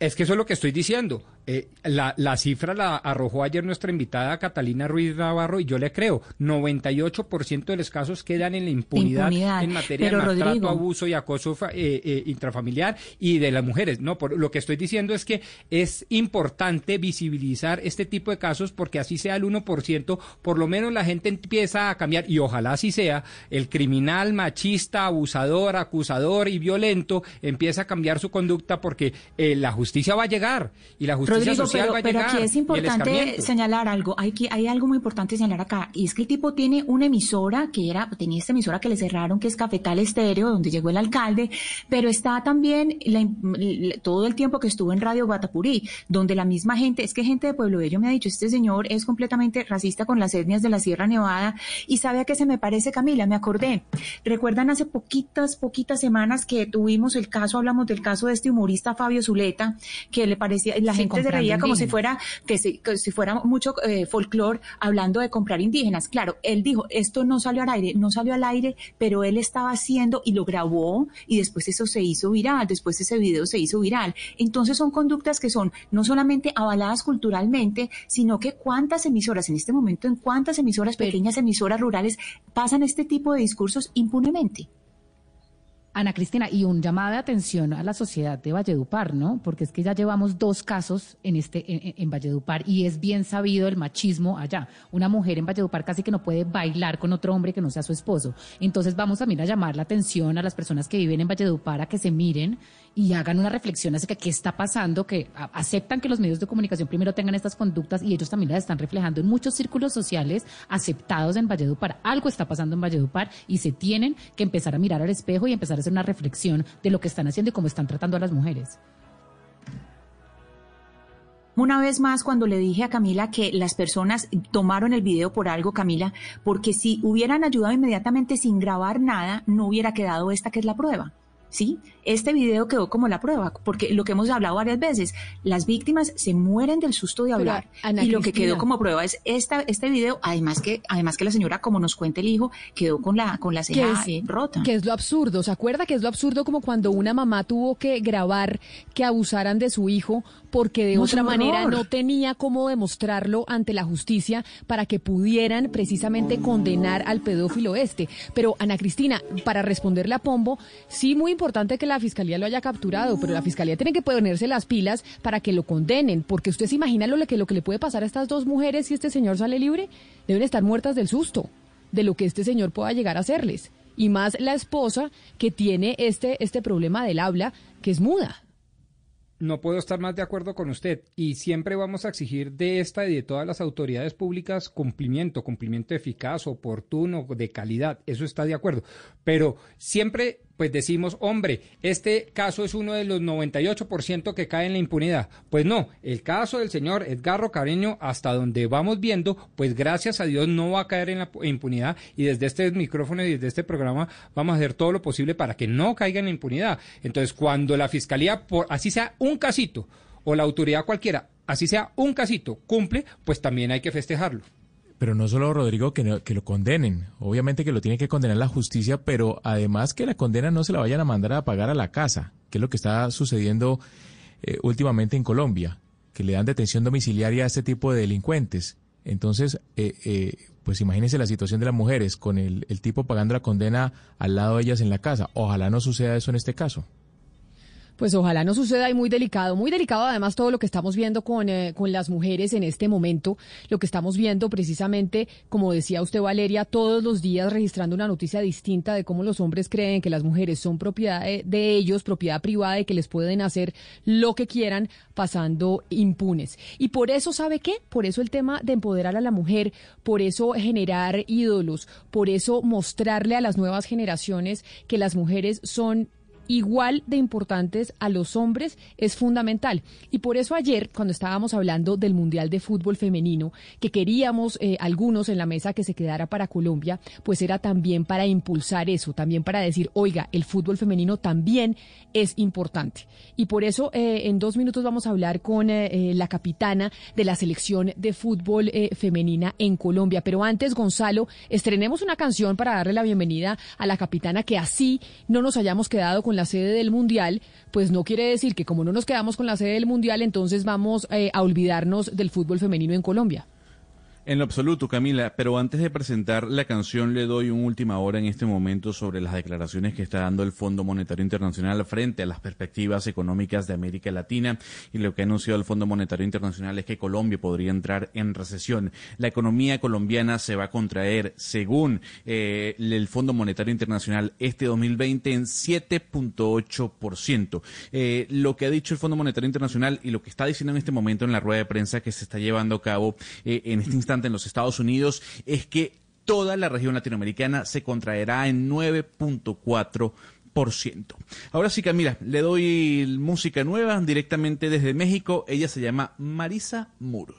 Es que eso es lo que estoy diciendo. Eh, la, la cifra la arrojó ayer nuestra invitada Catalina Ruiz Navarro y yo le creo. 98% de los casos quedan en la impunidad, Impunidad. en materia Pero, de maltrato, Rodrigo. abuso y acoso eh, eh, intrafamiliar y de las mujeres. No, por, lo que estoy diciendo es que es importante visibilizar este tipo de casos porque así sea el 1%, por lo menos la gente empieza a cambiar y ojalá así sea. El criminal machista, abusador, acusador y violento empieza a cambiar su conducta porque eh, la justicia va a llegar y la justicia Rodrigo, pero, pero aquí es importante señalar algo. Hay, que, hay algo muy importante señalar acá. Y es que el tipo tiene una emisora que era, tenía esta emisora que le cerraron, que es Cafetal Estéreo, donde llegó el alcalde, pero está también la todo el tiempo que estuvo en Radio Guatapurí, donde la misma gente, es que gente de Pueblo Bello me ha dicho, este señor es completamente racista con las etnias de la Sierra Nevada. Y sabe a qué se me parece, Camila, me acordé. ¿Recuerdan hace poquitas, poquitas semanas que tuvimos el caso, hablamos del caso de este humorista Fabio Zuleta, que le parecía, la Sí, gente se reía como si fuera, que si, que si fuera mucho eh, folclore hablando de comprar indígenas. Claro, él dijo, esto no salió al aire, no salió al aire, pero él estaba haciendo y lo grabó y después eso se hizo viral, después ese video se hizo viral. Entonces son conductas que son no solamente avaladas culturalmente, sino que cuántas emisoras en este momento, en cuántas emisoras, pequeñas emisoras rurales, pasan este tipo de discursos impunemente. Ana Cristina, y un llamado de atención a la sociedad de Valledupar, ¿no? Porque es que ya llevamos dos casos en este en, en Valledupar y es bien sabido el machismo allá. Una mujer en Valledupar casi que no puede bailar con otro hombre que no sea su esposo. Entonces vamos también a llamar la atención a las personas que viven en Valledupar a que se miren y hagan una reflexión acerca de qué está pasando, que aceptan que los medios de comunicación primero tengan estas conductas y ellos también las están reflejando en muchos círculos sociales aceptados en Valledupar. Algo está pasando en Valledupar y se tienen que empezar a mirar al espejo y empezar a hacer una reflexión de lo que están haciendo y cómo están tratando a las mujeres. Una vez más, cuando le dije a Camila que las personas tomaron el video por algo, Camila, porque si hubieran ayudado inmediatamente sin grabar nada, no hubiera quedado esta que es la prueba. ¿Sí? Este video quedó como la prueba, porque lo que hemos hablado varias veces, las víctimas se mueren del susto de hablar. Y lo que quedó como prueba es esta, este video, además que, además que la señora, como nos cuenta el hijo, quedó con la, con la que ceja es, rota. que es lo absurdo. ¿Se acuerda que es lo absurdo como cuando una mamá tuvo que grabar que abusaran de su hijo porque de No, otra manera horror. no tenía cómo demostrarlo ante la justicia para que pudieran precisamente condenar al pedófilo este? Pero Ana Cristina, para responderle a Pombo, sí muy importante que la fiscalía lo haya capturado, pero la fiscalía tiene que ponerse las pilas para que lo condenen, porque usted se imagina lo que, lo que le puede pasar a estas dos mujeres si este señor sale libre, deben estar muertas del susto de lo que este señor pueda llegar a hacerles. Y más la esposa que tiene este, este problema del habla, que es muda. No puedo estar más de acuerdo con usted y siempre vamos a exigir de esta y de todas las autoridades públicas cumplimiento, cumplimiento eficaz, oportuno, de calidad, eso está de acuerdo. Pero siempre pues decimos, hombre, este caso es uno de los 98% que cae en la impunidad. Pues no, el caso del señor Edgarro Careño, hasta donde vamos viendo, pues gracias a Dios no va a caer en la impunidad y desde este micrófono y desde este programa vamos a hacer todo lo posible para que no caiga en la impunidad. Entonces, cuando la fiscalía, por así sea un casito, o la autoridad cualquiera, así sea un casito, cumple, pues también hay que festejarlo. Pero no solo, Rodrigo, que, que lo condenen. Obviamente que lo tiene que condenar la justicia, pero además que la condena no se la vayan a mandar a pagar a la casa, que es lo que está sucediendo eh, últimamente en Colombia, que le dan detención domiciliaria a este tipo de delincuentes. Entonces, eh, eh, pues imagínense la situación de las mujeres, con el, el tipo pagando la condena al lado de ellas en la casa. Ojalá no suceda eso en este caso. Pues ojalá no suceda y muy delicado, muy delicado además todo lo que estamos viendo con, eh, con las mujeres en este momento, lo que estamos viendo precisamente, como decía usted Valeria, todos los días registrando una noticia distinta de cómo los hombres creen que las mujeres son propiedad de, de ellos, propiedad privada y que les pueden hacer lo que quieran pasando impunes. Y por eso, ¿sabe qué? Por eso el tema de empoderar a la mujer, por eso generar ídolos, por eso mostrarle a las nuevas generaciones que las mujeres son igual de importantes a los hombres es fundamental. Y por eso ayer, cuando estábamos hablando del Mundial de Fútbol Femenino, que queríamos eh, algunos en la mesa que se quedara para Colombia, pues era también para impulsar eso, también para decir, oiga, el fútbol femenino también es importante. Y por eso eh, en dos minutos vamos a hablar con eh, la capitana de la selección de fútbol femenina en Colombia. Pero antes, Gonzalo, estrenemos una canción para darle la bienvenida a la capitana que así no nos hayamos quedado con la sede del Mundial, pues no quiere decir que como no nos quedamos con la sede del Mundial, entonces vamos eh, a olvidarnos del fútbol femenino en Colombia. En lo absoluto, Camila, pero antes de presentar la canción le doy una última hora en este momento sobre las declaraciones que está dando el Fondo Monetario Internacional frente a las perspectivas económicas de América Latina y lo que ha anunciado el Fondo Monetario Internacional es que Colombia podría entrar en recesión. La economía colombiana se va a contraer, según eh, el Fondo Monetario Internacional, este 2020 en 7.8%. Eh, lo que ha dicho el Fondo Monetario Internacional y lo que está diciendo en este momento en la rueda de prensa que se está llevando a cabo eh, en este instante en los Estados Unidos es que toda la región latinoamericana se contraerá en 9.4%. Ahora sí, Camila, le doy música nueva directamente desde México. Ella se llama Marisa Moore.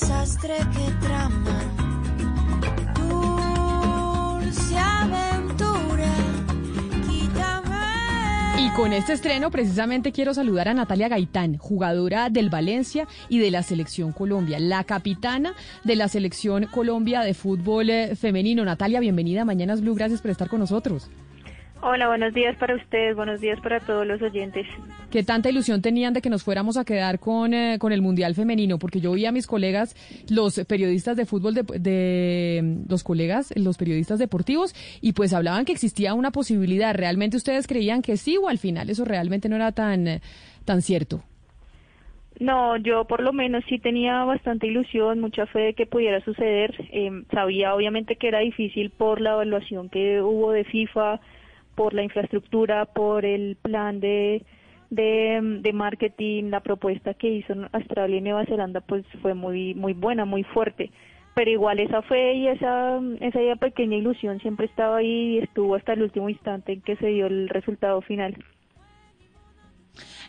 Desastre que. Dulce aventura, quítame. Y con este estreno precisamente quiero saludar a Natalia Gaitán, jugadora del Valencia y de la Selección Colombia, la capitana de la Selección Colombia de fútbol eh, femenino. Natalia, bienvenida a Mañanas Blue, gracias por estar con nosotros. Hola, buenos días para ustedes, buenos días para todos los oyentes. ¿Qué tanta ilusión tenían de que nos fuéramos a quedar con, eh, con el Mundial Femenino? Porque yo vi a mis colegas, los periodistas de fútbol, de, de- los colegas, los periodistas deportivos, y pues hablaban que existía una posibilidad. ¿Realmente ustedes creían que sí o al final eso realmente no era tan, tan cierto? No, yo por lo menos sí tenía bastante ilusión, mucha fe de que pudiera suceder. Eh, sabía obviamente que era difícil por la evaluación que hubo de FIFA, por la infraestructura, por el plan de, de, marketing, la propuesta que hizo Australia y Nueva Zelanda pues fue muy muy buena, muy fuerte. Pero igual esa fe y esa, esa pequeña ilusión siempre estaba ahí y estuvo hasta el último instante en que se dio el resultado final.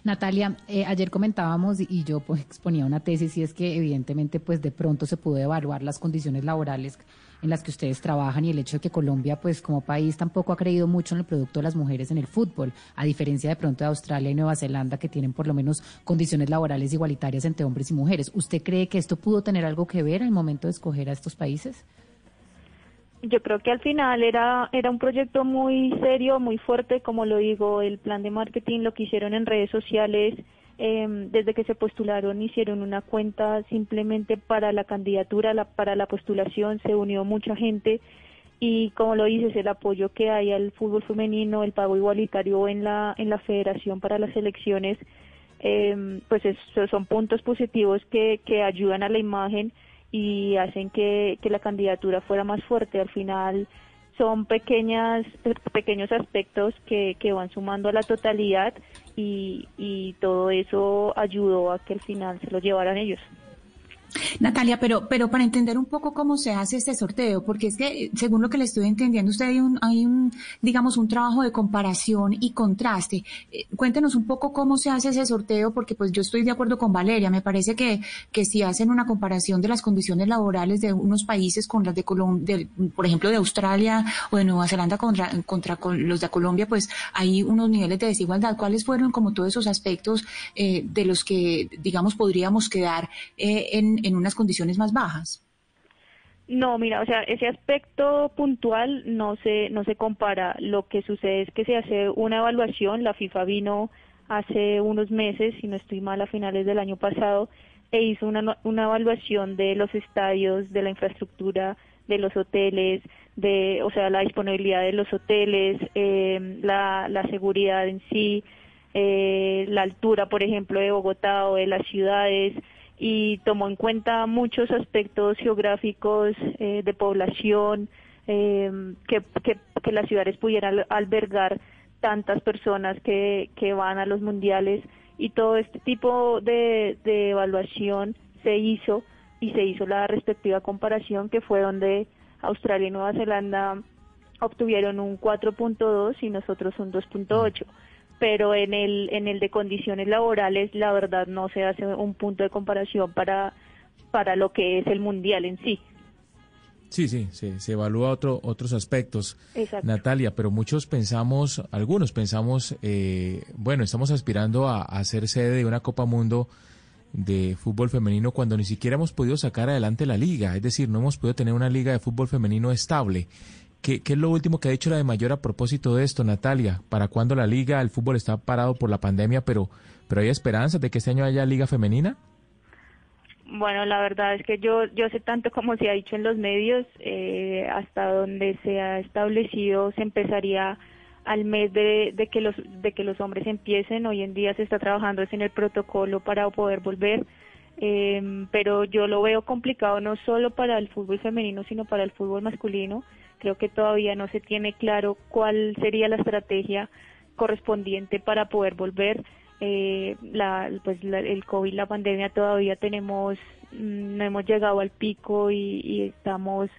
Natalia, eh, ayer comentábamos y yo pues exponía una tesis y es que evidentemente pues de pronto se pudo evaluar las condiciones laborales en las que ustedes trabajan y el hecho de que Colombia pues como país tampoco ha creído mucho en el producto de las mujeres en el fútbol, a diferencia de pronto de Australia y Nueva Zelanda que tienen por lo menos condiciones laborales igualitarias entre hombres y mujeres. ¿Usted cree que esto pudo tener algo que ver al momento de escoger a estos países? Yo creo que al final era, era un proyecto muy serio, muy fuerte, como lo digo, el plan de marketing, lo que hicieron en redes sociales, eh, desde que se postularon hicieron una cuenta simplemente para la candidatura, la- para la postulación, se unió mucha gente y como lo dices, el apoyo que hay al fútbol femenino, el pago igualitario en la, en la federación para las elecciones, eh, pues es- son puntos positivos que, que ayudan a la imagen y hacen que, que la candidatura fuera más fuerte. Al final son pequeñas, pequeños aspectos que, que van sumando a la totalidad y, y todo eso ayudó a que al final se lo llevaran ellos. Natalia, pero, pero para entender un poco cómo se hace este sorteo, porque es que eh, según lo que le estoy entendiendo, usted hay un, hay un digamos, un trabajo de comparación y contraste. Eh, cuéntenos un poco cómo se hace ese sorteo, porque pues yo estoy de acuerdo con Valeria. Me parece que, que si hacen una comparación de las condiciones laborales de unos países con las de Colombia, por ejemplo, de Australia o de Nueva Zelanda contra, contra con los de Colombia, pues hay unos niveles de desigualdad. ¿Cuáles fueron como todos esos aspectos eh, de los que, digamos, podríamos quedar eh, en, en unas condiciones más bajas? No, mira, o sea, ese aspecto puntual no se no se compara. Lo que sucede es que se hace una evaluación. La FIFA vino hace unos meses, si no estoy mal, a finales del año pasado, e hizo una, una evaluación de los estadios, de la infraestructura, de los hoteles, de, o sea, la disponibilidad de los hoteles, eh, la, la seguridad en sí, eh, la altura, por ejemplo, de Bogotá o de las ciudades, y tomó en cuenta muchos aspectos geográficos eh, de población, eh, que, que, que las ciudades pudieran al- albergar tantas personas que, que van a los mundiales y todo este tipo de, de evaluación se hizo y se hizo la respectiva comparación que fue donde Australia y Nueva Zelanda obtuvieron un 4.2 y nosotros un 2.8 pero en el en el de condiciones laborales la verdad no se hace un punto de comparación para para lo que es el mundial en sí Sí, sí, se, se evalúa otro, otros aspectos. Exacto. Natalia, pero muchos pensamos, algunos pensamos, eh, bueno, estamos aspirando a, a ser sede de una Copa Mundo de fútbol femenino cuando ni siquiera hemos podido sacar adelante la liga, es decir, no hemos podido tener una liga de fútbol femenino estable. ¿Qué, es lo último que ha dicho la de mayor a propósito de esto, Natalia? ¿Para cuándo la liga? El fútbol está parado por la pandemia, pero, pero hay esperanzas de que este año haya liga femenina. Bueno, la verdad es que yo, yo sé tanto como se ha dicho en los medios, eh, hasta donde se ha establecido se empezaría al mes de, de que los de que los hombres empiecen. Hoy en día se está trabajando en el protocolo para poder volver, eh, pero yo lo veo complicado no solo para el fútbol femenino sino para el fútbol masculino. Creo que todavía no se tiene claro cuál sería la estrategia correspondiente para poder volver. Eh, la, pues la- el COVID, la pandemia todavía tenemos, mm, no hemos llegado al pico y, y estamos,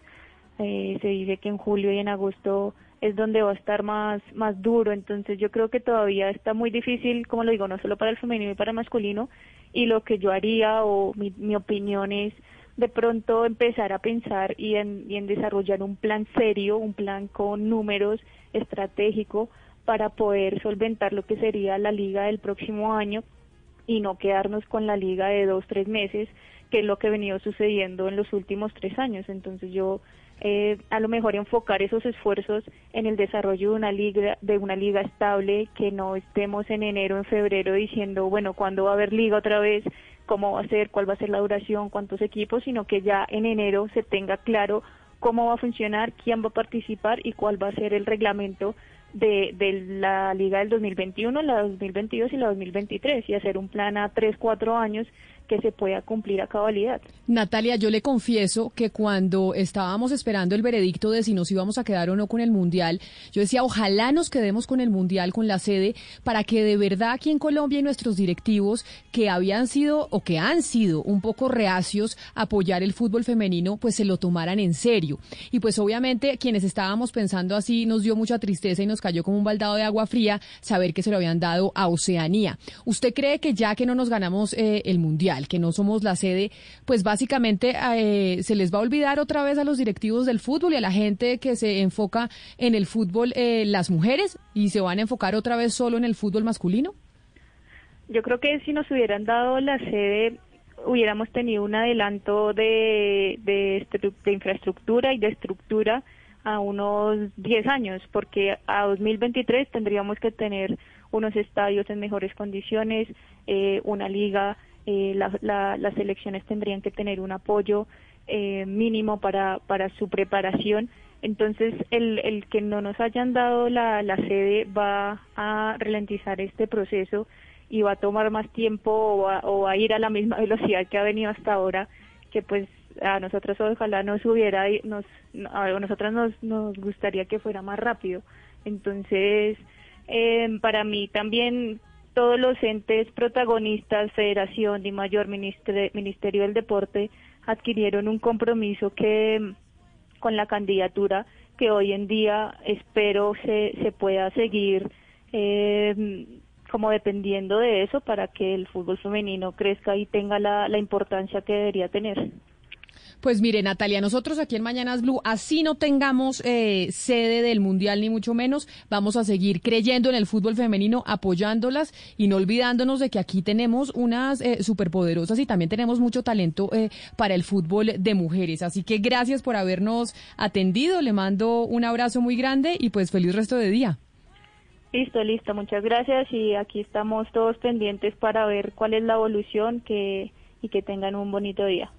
eh, se dice que en julio y en agosto es donde va a estar más, más duro, entonces yo creo que todavía está muy difícil, como lo digo, no solo para el femenino y para el masculino, y lo que yo haría o mi, mi opinión es de pronto empezar a pensar y en, y en desarrollar un plan serio, un plan con números estratégico para poder solventar lo que sería la liga del próximo año y no quedarnos con la liga de dos, tres meses, que es lo que ha venido sucediendo en los últimos tres años. Entonces yo eh, a lo mejor enfocar esos esfuerzos en el desarrollo de una liga, de una liga estable, que no estemos en enero, en febrero diciendo, bueno, ¿cuándo va a haber liga otra vez? ¿Cómo va a ser? ¿Cuál va a ser la duración? ¿Cuántos equipos? Sino que ya en enero se tenga claro cómo va a funcionar, quién va a participar y cuál va a ser el reglamento de, de la liga del 2021, la 2022 y la 2023 y hacer un plan a tres, cuatro años que se pueda cumplir a cabalidad. Natalia, yo le confieso que cuando estábamos esperando el veredicto de si nos íbamos a quedar o no con el Mundial, yo decía, ojalá nos quedemos con el Mundial, con la sede, para que de verdad aquí en Colombia y nuestros directivos que habían sido o que han sido un poco reacios a apoyar el fútbol femenino, pues se lo tomaran en serio. Y pues obviamente quienes estábamos pensando así nos dio mucha tristeza y nos cayó como un baldado de agua fría saber que se lo habían dado a Oceanía. ¿Usted cree que ya que no nos ganamos eh, el Mundial, que no somos la sede, pues básicamente eh, se les va a olvidar otra vez a los directivos del fútbol y a la gente que se enfoca en el fútbol eh, las mujeres y se van a enfocar otra vez solo en el fútbol masculino? Yo creo que si nos hubieran dado la sede hubiéramos tenido un adelanto de, de, estru- de infraestructura y de estructura a unos 10 años, porque a 2023 tendríamos que tener unos estadios en mejores condiciones, eh, una liga, eh, la- la- las selecciones tendrían que tener un apoyo eh, mínimo para, para su preparación. Entonces, el, el que no nos hayan dado la, la sede va a ralentizar este proceso y va a tomar más tiempo o va, o va a ir a la misma velocidad que ha venido hasta ahora, que pues a nosotros ojalá nos hubiera, nos, a nosotras nos, nos gustaría que fuera más rápido. Entonces, eh, para mí también todos los entes protagonistas, Federación, Di Mayor, Ministre- Ministerio del Deporte, adquirieron un compromiso que con la candidatura que hoy en día espero se, se pueda seguir eh, como dependiendo de eso para que el fútbol femenino crezca y tenga la importancia que debería tener. Pues mire, Natalia, nosotros aquí en Mañanas Blue, así no tengamos eh, sede del Mundial ni mucho menos, vamos a seguir creyendo en el fútbol femenino, apoyándolas y no olvidándonos de que aquí tenemos unas eh, superpoderosas y también tenemos mucho talento eh, para el fútbol de mujeres. Así que gracias por habernos atendido, le mando un abrazo muy grande y pues feliz resto de día. Listo, listo, muchas gracias y aquí estamos todos pendientes para ver cuál es la evolución que, y que tengan un bonito día.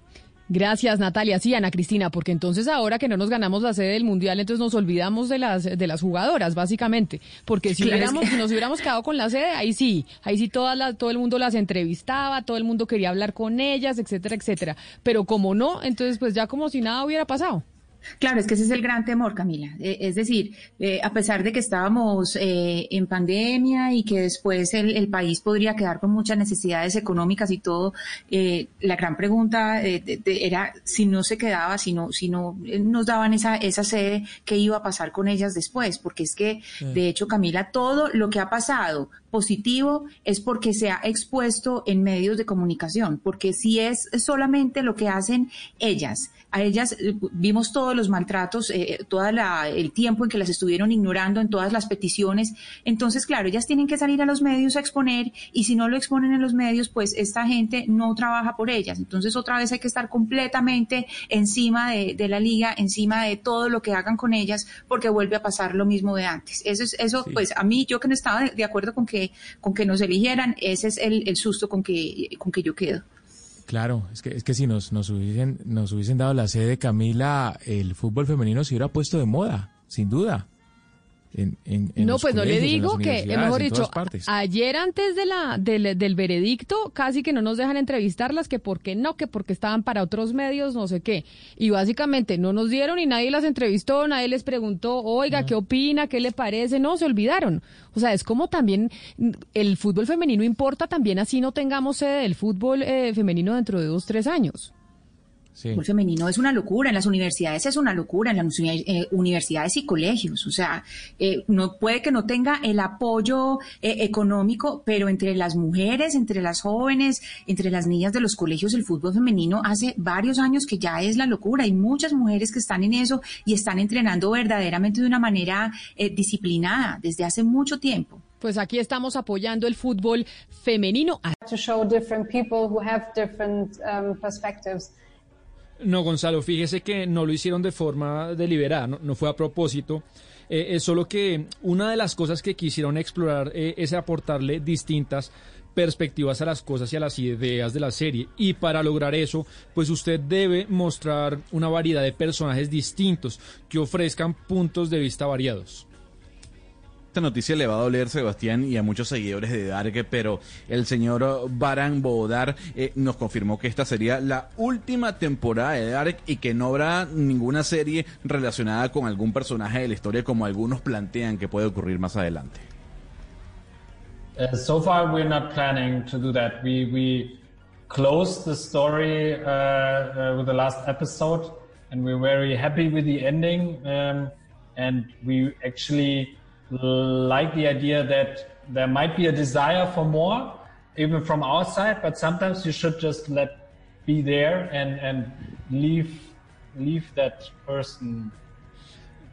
Gracias, Natalia. Sí, Ana Cristina, porque entonces ahora que no nos ganamos la sede del Mundial, entonces nos olvidamos de las de las jugadoras, básicamente. Porque si, Claro, es hubiéramos, que- si nos hubiéramos quedado con la sede, ahí sí, ahí sí todas las, todo el mundo las entrevistaba, todo el mundo quería hablar con ellas, etcétera, etcétera. Pero como no, entonces pues ya como si nada hubiera pasado. Claro, es que ese es el gran temor, Camila. Eh, es decir, eh, a pesar de que estábamos eh, en pandemia y que después el, el país podría quedar con muchas necesidades económicas y todo, eh, la gran pregunta de- de- era si no se quedaba, si no, si no nos daban esa, esa sede, ¿qué iba a pasar con ellas después? Porque es que, de hecho, Camila, todo lo que ha pasado positivo es porque se ha expuesto en medios de comunicación, porque si es solamente lo que hacen ellas, a ellas vimos todos los maltratos, eh, todo el tiempo en que las estuvieron ignorando en todas las peticiones. Entonces, claro, ellas tienen que salir a los medios a exponer y si no lo exponen en los medios, pues esta gente no trabaja por ellas. Entonces, otra vez hay que estar completamente encima de, de la liga, encima de todo lo que hagan con ellas, porque vuelve a pasar lo mismo de antes. Eso es, eso, pues a mí, yo que no estaba de, de acuerdo con que, con que nos eligieran, ese es el, el susto con que, con que yo quedo. Claro, es que, es que si nos, nos, hubiesen, nos hubiesen dado la sede, Camila, el fútbol femenino se hubiera puesto de moda, sin duda. En, en- en no, pues no le digo que, mejor dicho, ayer antes de la, del, del veredicto, casi que no nos dejan entrevistarlas, que porque no, que porque estaban para otros medios, no sé qué. Y básicamente no nos dieron y nadie las entrevistó, nadie les preguntó, oiga, ¿qué opina? ¿Qué le parece? No, se olvidaron. O sea, es como también mm, el fútbol femenino importa también así no tengamos sede del fútbol eh, femenino dentro de dos, tres años. Sí. El femenino es una locura, en las universidades es una locura, en las eh, universidades y colegios. O sea, eh, no puede que no tenga el apoyo eh, económico, pero entre las mujeres, entre las jóvenes, entre las niñas de los colegios, el fútbol femenino hace varios años que ya es la locura. Hay muchas mujeres que están en eso y están entrenando verdaderamente de una manera eh, disciplinada desde hace mucho tiempo. Pues aquí estamos apoyando el fútbol femenino. to show different people who have different um, perspectives. No, Gonzalo, fíjese que no lo hicieron de forma deliberada, no, no fue a propósito. Eh, es solo que una de las cosas que quisieron explorar eh, es aportarle distintas perspectivas a las cosas y a las ideas de la serie. Y para lograr eso, pues usted debe mostrar una variedad de personajes distintos que ofrezcan puntos de vista variados. Esta noticia le va a doler Sebastián y a muchos seguidores de Dark, pero el señor Baran Bodar eh, nos confirmó que esta sería la última temporada de Dark y que no habrá ninguna serie relacionada con algún personaje de la historia como algunos plantean que puede ocurrir más adelante. Uh, so far, we're not planning to do that. We we closed the story uh, uh, with the last episode, and we're very happy with the ending. Um, and we actually like the idea that there might be a desire for more, even from our side. But sometimes you should just let be there and and leave leave that person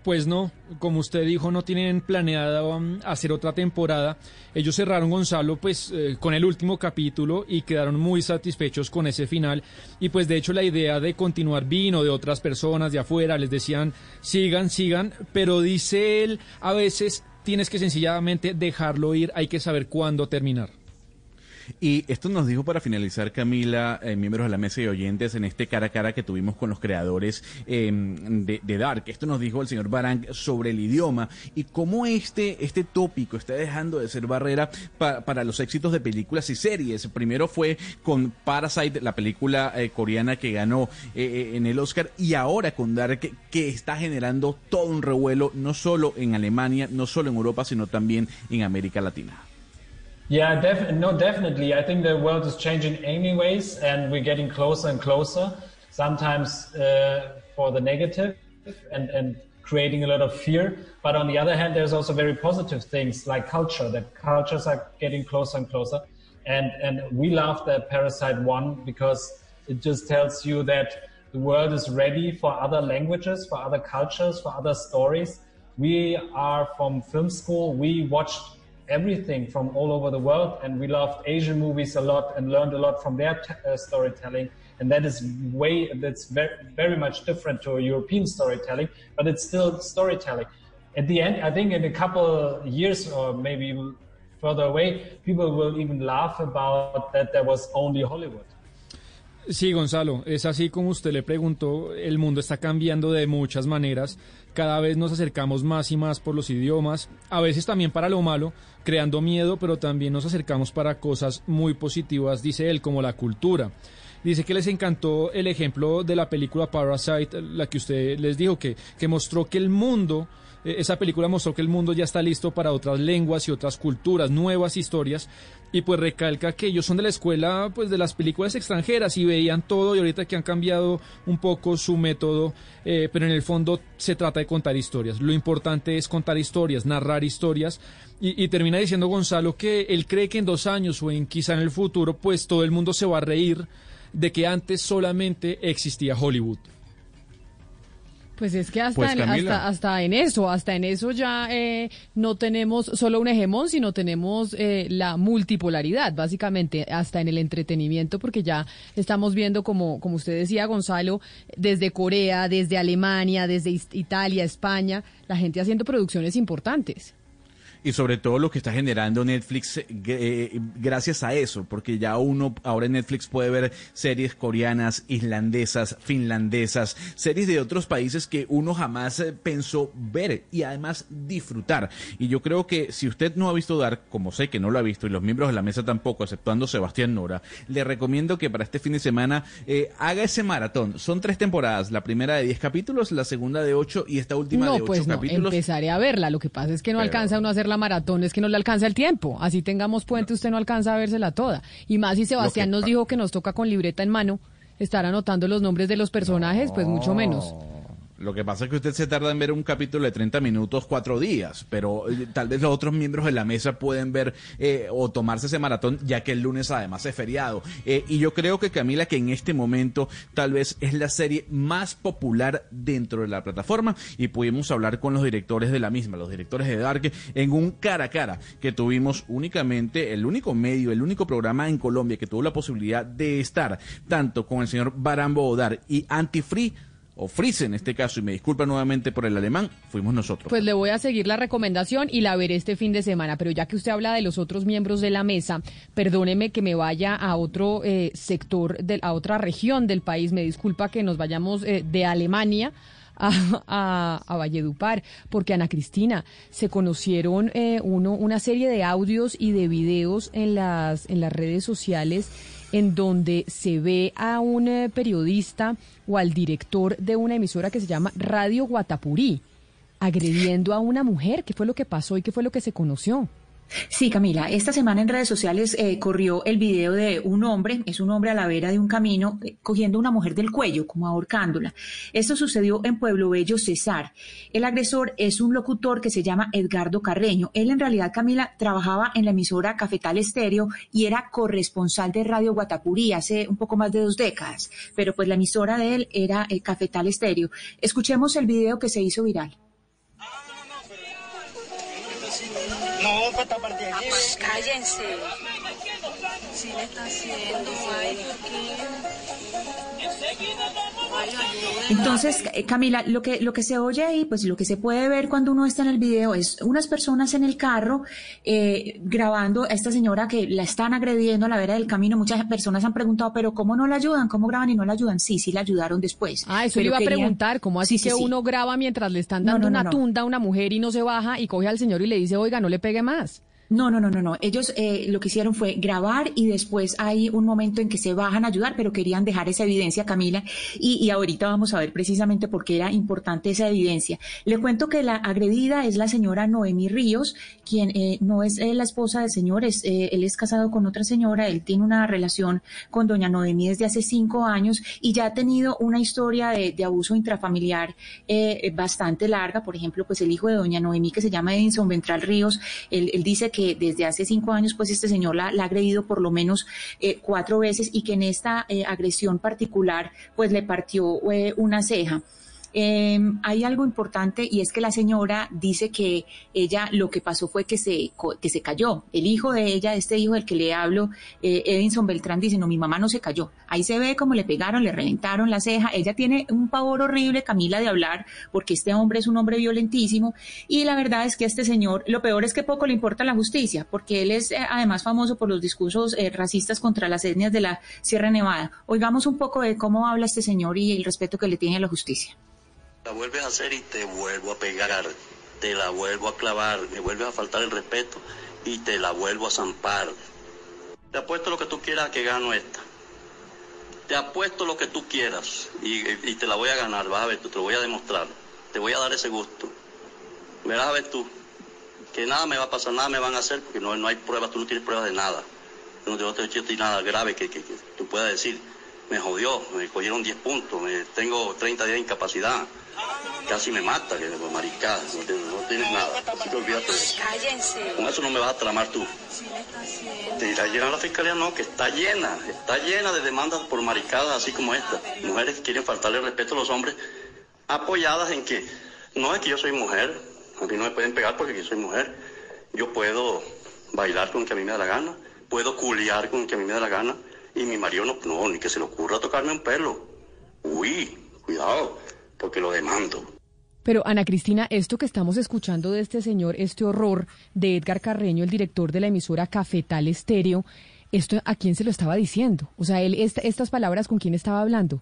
Pues no, como usted dijo, no tienen planeado um, hacer otra temporada. Ellos cerraron Gonzalo pues eh, con el último capítulo y quedaron muy satisfechos con ese final. Y pues de hecho la idea de continuar vino de otras personas de afuera, les decían sigan, sigan, pero dice él, a veces tienes que sencillamente dejarlo ir, hay que saber cuándo terminar. Y esto nos dijo para finalizar, Camila, eh, miembros de la mesa y oyentes, en este cara a cara que tuvimos con los creadores eh, de, Dark. Esto nos dijo el señor Barang sobre el idioma y cómo este, este tópico está dejando de ser barrera pa, para los éxitos de películas y series. Primero fue con Parasite, la película eh, coreana que ganó eh, en el Oscar, y ahora con Dark, que está generando todo un revuelo, no solo en Alemania, no solo en Europa, sino también en América Latina. Yeah, def- no, definitely. I think the world is changing anyways, and we're getting closer and closer. Sometimes uh, for the negative, and and creating a lot of fear. But on the other hand, there's also very positive things like culture. That cultures are getting closer and closer, and and we love that Parasite One because it just tells you that the world is ready for other languages, for other cultures, for other stories. We are from film school. We watched everything from all over the world and we loved asian movies a lot and learned a lot from their t- uh, storytelling. And that is way that's very, very much different to european storytelling but it's still storytelling. At the end i think in a couple years or maybe further away people will even laugh about that there was only hollywood. Sí, Gonzalo, es así como usted le preguntó, el mundo está cambiando de muchas maneras, cada vez nos acercamos más y más por los idiomas, a veces también para lo malo, creando miedo, pero también nos acercamos para cosas muy positivas, dice él, como la cultura. Dice que les encantó el ejemplo de la película Parasite, la que usted les dijo, que, que mostró que el mundo, esa película mostró que el mundo ya está listo para otras lenguas y otras culturas, nuevas historias, y pues recalca que ellos son de la escuela pues de las películas extranjeras y veían todo y ahorita que han cambiado un poco su método, eh, pero en el fondo se trata de contar historias. Lo importante es contar historias, narrar historias y, y, termina diciendo Gonzalo que él cree que en dos años o en quizá en el futuro pues todo el mundo se va a reír de que antes solamente existía Hollywood. Pues es que hasta, Pues, en, hasta, hasta en eso, hasta en eso ya eh, no tenemos solo un hegemón, sino tenemos eh, la multipolaridad, básicamente, hasta en el entretenimiento, porque ya estamos viendo, como, como usted decía, Gonzalo, desde Corea, desde Alemania, desde Italia, España, la gente haciendo producciones importantes. Y sobre todo lo que está generando Netflix eh, gracias a eso, porque ya uno ahora en Netflix puede ver series coreanas, islandesas, finlandesas, series de otros países que uno jamás eh, pensó ver y además disfrutar. Y yo creo que si usted no ha visto Dark, como sé que no lo ha visto y los miembros de la mesa tampoco, exceptuando Sebastián Nora, le recomiendo que para este fin de semana eh, haga ese maratón. Son tres temporadas, la primera de 10 capítulos, la segunda de 8 y esta última No, de 8 pues no, capítulos. empezaré a verla. Lo que pasa es que no Pero- alcanza uno a hacer la maratón, es que no le alcanza el tiempo. Así tengamos puente, usted no alcanza a vérsela toda. Y más si Sebastián que nos dijo que nos toca con libreta en mano estar anotando los nombres de los personajes, pues mucho menos. Lo que pasa es que usted se tarda en ver un capítulo de 30 minutos, cuatro días, pero eh, tal vez los otros miembros de la mesa pueden ver eh, o tomarse ese maratón, ya que el lunes además es feriado. Eh, y yo creo que Camila, que en este momento tal vez es la serie más popular dentro de la plataforma y pudimos hablar con los directores de la misma, los directores de Dark, en un cara a cara que tuvimos únicamente, el único medio, el único programa en Colombia que tuvo la posibilidad de estar tanto con el señor Barambo Odar y Antifree o Freeze en este caso, y me disculpa nuevamente por el alemán, fuimos nosotros. Pues le voy a seguir la recomendación y la veré este fin de semana. Pero ya que usted habla de los otros miembros de la mesa, perdóneme que me vaya a otro eh, sector, de, a otra región del país. Me disculpa que nos vayamos eh, de Alemania a, a, a Valledupar, porque Ana Cristina, se conocieron eh, uno, una serie de audios y de videos en las, en las redes sociales en donde se ve a un eh, periodista o al director de una emisora que se llama Radio Guatapurí agrediendo a una mujer. ¿Qué fue lo que pasó y qué fue lo que se conoció? Sí, Camila, esta semana en redes sociales eh, corrió el video de un hombre, es un hombre a la vera de un camino, eh, cogiendo a una mujer del cuello, como ahorcándola. Esto sucedió en Pueblo Bello, Cesar. El agresor es un locutor que se llama Edgardo Carreño. Él en realidad, Camila, trabajaba en la emisora Cafetal Estéreo y era corresponsal de Radio Guatapurí hace un poco más de dos décadas. Pero pues la emisora de él era eh, Cafetal Estéreo. Escuchemos el video que se hizo viral. No, pues está partida aquí. Pues cállense. Si le está haciendo, ay, ¿por qué? Entonces, eh, Camila, lo que, lo que se oye ahí, pues lo que se puede ver cuando uno está en el video es unas personas en el carro eh, grabando a esta señora que la están agrediendo a la vera del camino. Muchas personas han preguntado, pero ¿cómo no la ayudan? ¿Cómo graban y no la ayudan? Sí, sí la ayudaron después. Ah, eso le Pero iba a preguntar, ¿cómo así Sí, sí, que sí. uno graba mientras le están dando no, no, una no. tunda a una mujer y no se baja y coge al señor y le dice, oiga, no le pegue más? No, no, no, no, no. Ellos eh, lo que hicieron fue grabar y después hay un momento en que se bajan a ayudar, pero querían dejar esa evidencia, Camila, y, ahorita vamos a ver precisamente por qué era importante esa evidencia. Le cuento que la agredida es la señora Noemí Ríos, quien eh, no es eh, la esposa del señor, es, eh, él es casado con otra señora, él tiene una relación con doña Noemí desde hace cinco años y ya ha tenido una historia de, abuso intrafamiliar bastante larga. Por ejemplo, pues el hijo de doña Noemí, que se llama Edinson Ventral Ríos, él dice que desde hace cinco años, pues este señor la, la ha agredido por lo menos eh, cuatro veces y que en esta eh, agresión particular, pues le partió eh, una ceja. Eh, hay algo importante y es que la señora dice que ella lo que pasó fue que se, que se cayó. El hijo de ella, este hijo del que le hablo, eh, Edinson Beltrán, dice, no, mi mamá no se cayó. Ahí se ve como le pegaron, le reventaron la ceja. Ella tiene un pavor horrible, Camila, de hablar, porque este hombre es un hombre violentísimo. Y la verdad es que este señor, lo peor es que poco le importa la justicia, porque él es eh, además famoso por los discursos eh, racistas contra las etnias de la Sierra Nevada. Oigamos un poco de cómo habla este señor y el respeto que le tiene a la justicia. La vuelves a hacer y te vuelvo a pegar, te la vuelvo a clavar, me vuelves a faltar el respeto y te la vuelvo a zampar. Te apuesto lo que tú quieras a que gano esta. Te apuesto lo que tú quieras y, te la voy a ganar, vas a ver, tú, te lo voy a demostrar. Te voy a dar ese gusto. Verás a ver tú, que nada me va a pasar, nada me van a hacer porque no, no hay pruebas, tú no tienes pruebas de nada. Yo no te- no te he hecho nada grave que, que, que tú puedas decir, me jodió, me cogieron 10 puntos, me, tengo 30 días de incapacidad, casi me mata, que maricada, no, tienes- no tienes nada, así que olvídate. Cállense. Con eso no me vas a tramar tú. Está haciendo. Te irá a llenar la fiscalía, no, que está llena, está llena de demandas por maricadas así como esta. Mujeres que quieren faltarle el respeto a los hombres, apoyadas en que no es que yo soy mujer, a mí no me pueden pegar porque yo soy mujer. Yo puedo bailar con que a mí me da la gana, puedo culiar con que a mí me da la gana, y mi marido no, no, ni que se le ocurra tocarme un pelo. Uy, cuidado, porque lo demando. Pero Ana Cristina, esto que estamos escuchando de este señor, este horror de Edgar Carreño, el director de la emisora Cafetal Estéreo, ¿esto a quién se lo estaba diciendo? O sea, él, esta- estas palabras, ¿con quién estaba hablando?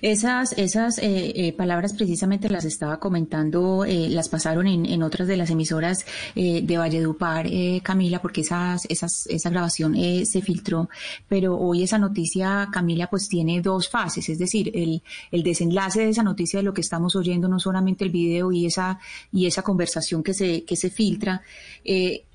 Esas, esas eh, eh, palabras precisamente las estaba comentando, eh, las pasaron en, en otras de las emisoras eh, de Valledupar, eh, Camila, porque esas, esas, esa grabación se filtró, pero hoy esa noticia, Camila, pues tiene dos fases, es decir, el, el desenlace de esa noticia de lo que estamos oyendo, no solamente el video y esa, y esa conversación que se, que se filtra,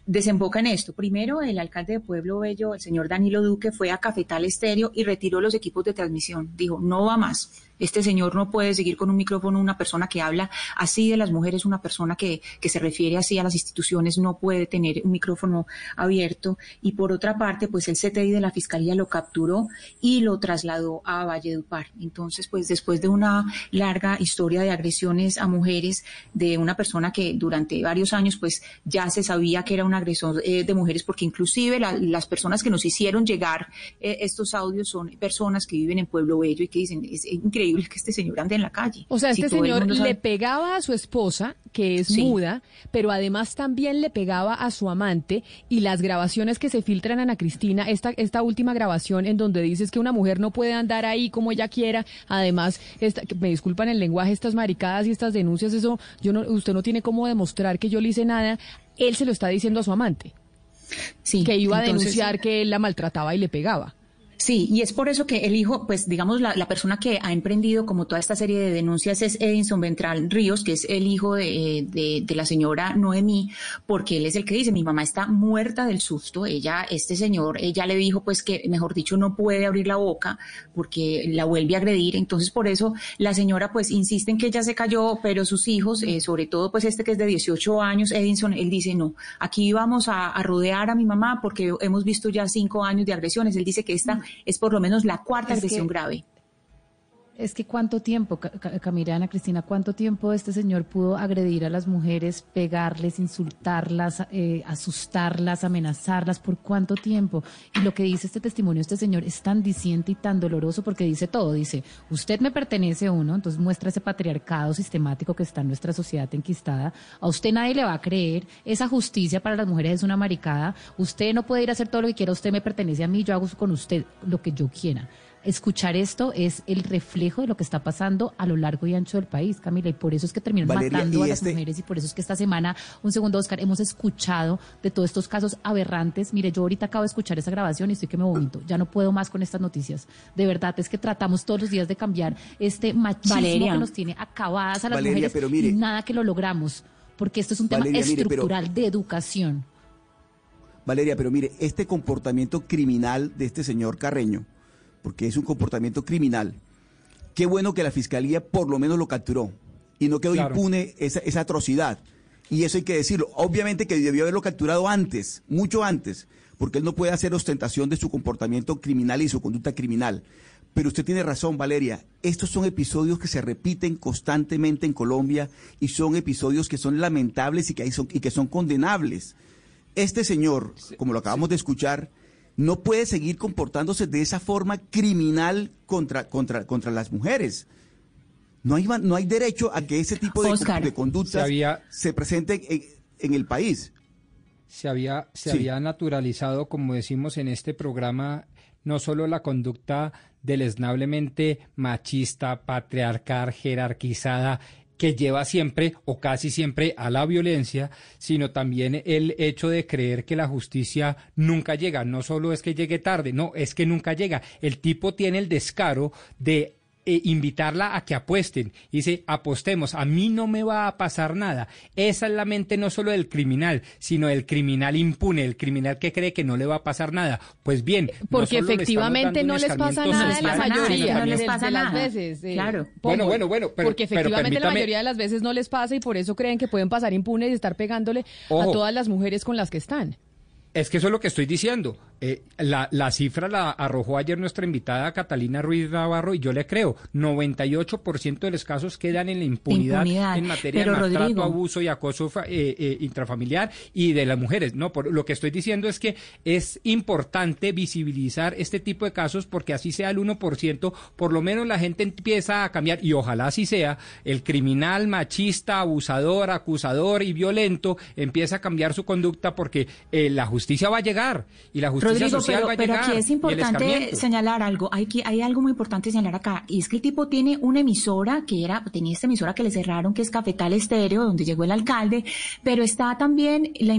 desemboca en esto. Primero, el alcalde de Pueblo Bello, el señor Danilo Duque, fue a Cafetal Estéreo y retiró los equipos de transmisión. Dijo, no va más. Este señor no puede seguir con un micrófono, una persona que habla así de las mujeres, una persona que, que se refiere así a las instituciones, no puede tener un micrófono abierto. Y por otra parte, pues el CTI de la Fiscalía lo capturó y lo trasladó a Valledupar. Entonces, pues después de una larga historia de agresiones a mujeres de una persona que durante varios años, pues ya se sabía que era un agresor eh, de mujeres, porque inclusive la- las personas que nos hicieron llegar eh, estos audios son personas que viven en Pueblo Bello y que dicen, es increíble increíble que este señor ande en la calle. O sea, Si este señor sabe- le pegaba a su esposa, que es Sí. muda, pero además también le pegaba a su amante y las grabaciones que se filtran, Ana Cristina, esta, esta última grabación en donde dices que una mujer no puede andar ahí como ella quiera, además, esta, me disculpan el lenguaje, estas maricadas y estas denuncias, eso, yo no, usted no tiene cómo demostrar que yo le hice nada, él se lo está diciendo a su amante. Sí, que iba a entonces- denunciar que él la maltrataba y le pegaba. Sí, y es por eso que el hijo, pues digamos, la, la persona que ha emprendido como toda esta serie de denuncias es Edinson Ventral Ríos, que es el hijo de, de- la señora Noemí, porque él es el que dice, mi mamá está muerta del susto, ella, este señor, ella le dijo pues que, mejor dicho, no puede abrir la boca porque la vuelve a agredir, entonces por eso la señora pues insiste en que ella se cayó, pero sus hijos, eh, sobre todo pues este que es de 18 años, Edinson, él dice, no, aquí vamos a, a rodear a mi mamá porque hemos visto ya cinco años de agresiones, él dice que esta es por lo menos la cuarta Es agresión grave. Es que cuánto tiempo, Ca- Ca- Camila, Ana Cristina, cuánto tiempo este señor pudo agredir a las mujeres, pegarles, insultarlas, eh, asustarlas, amenazarlas, por cuánto tiempo. Y lo que dice este testimonio, este señor, es tan diciente y tan doloroso porque dice todo. Dice, usted me pertenece uno, entonces muestra ese patriarcado sistemático que está en nuestra sociedad enquistada. A usted nadie le va a creer, esa justicia para las mujeres es una maricada. Usted no puede ir a hacer todo lo que quiera, usted me pertenece a mí, yo hago con usted lo que yo quiera escuchar esto es el reflejo de lo que está pasando a lo largo y ancho del país, Camila, y por eso es que terminan Valeria, matando a las este- mujeres y por eso es que esta semana, un segundo, Oscar, hemos escuchado de todos estos casos aberrantes. Mire, yo ahorita acabo de escuchar esa grabación y estoy que me vomito. Ya no puedo más con estas noticias. De verdad, es que tratamos todos los días de cambiar este machismo Valeria. que nos tiene acabadas a las Valeria, mujeres pero mire- y nada que lo logramos, porque esto es un tema Valeria, mire, pero- estructural de educación. Valeria, pero mire, este comportamiento criminal de este señor Carreño, porque es un comportamiento criminal, qué bueno que la fiscalía por lo menos lo capturó y no quedó Claro. impune esa, esa atrocidad. Y eso hay que decirlo. Obviamente que debió haberlo capturado antes, mucho antes, porque él no puede hacer ostentación de su comportamiento criminal y su conducta criminal. Pero usted tiene razón, Valeria. Estos son episodios que se repiten constantemente en Colombia y son episodios que son lamentables y que, hay son, y que son condenables. Este señor, como lo acabamos de escuchar, no puede seguir comportándose de esa forma criminal contra, contra, contra las mujeres. No hay, no hay derecho a que ese tipo de, Oscar, de conductas se había- se presenten en, en el país. se había, se Sí. había naturalizado, como decimos en este programa, no solo la conducta deleznablemente machista, patriarcal, jerarquizada, que lleva siempre o casi siempre a la violencia, sino también el hecho de creer que la justicia nunca llega. No solo es que llegue tarde, no, es que nunca llega. El tipo tiene el descaro de eh, invitarla a que apuesten. Dice, apostemos, a mí no me va a pasar nada. Esa es la mente no solo del criminal, sino del criminal impune, el criminal que cree que no le va a pasar nada. Pues bien, no Porque efectivamente no les pasa nada en la mayoría no les pasa las veces. eh, Claro. Bueno, bueno, bueno, pero- Porque pero efectivamente la mayoría de las veces no les pasa y por eso creen que pueden pasar impunes y estar pegándole a todas las mujeres con las que están. Es que eso es lo que estoy diciendo. Eh, la, la cifra la arrojó ayer nuestra invitada Catalina Ruiz Navarro y yo le creo. 98% de los casos quedan en la impunidad, Impunidad. en materia Pero, de maltrato, Rodrigo. abuso y acoso eh, eh, intrafamiliar y de las mujeres. No, por, lo que estoy diciendo es que es importante visibilizar este tipo de casos porque así sea el 1%, por lo menos la gente empieza a cambiar y ojalá así sea. El criminal machista, abusador, acusador y violento empieza a cambiar su conducta porque eh, la justicia va a llegar y la justicia Rodrigo, pero, aquí es importante señalar algo. Hay, que, hay algo muy importante señalar acá. Y es que el tipo tiene una emisora que era, tenía esta emisora que le cerraron, que es Cafetal Estéreo, donde llegó el alcalde, pero está también la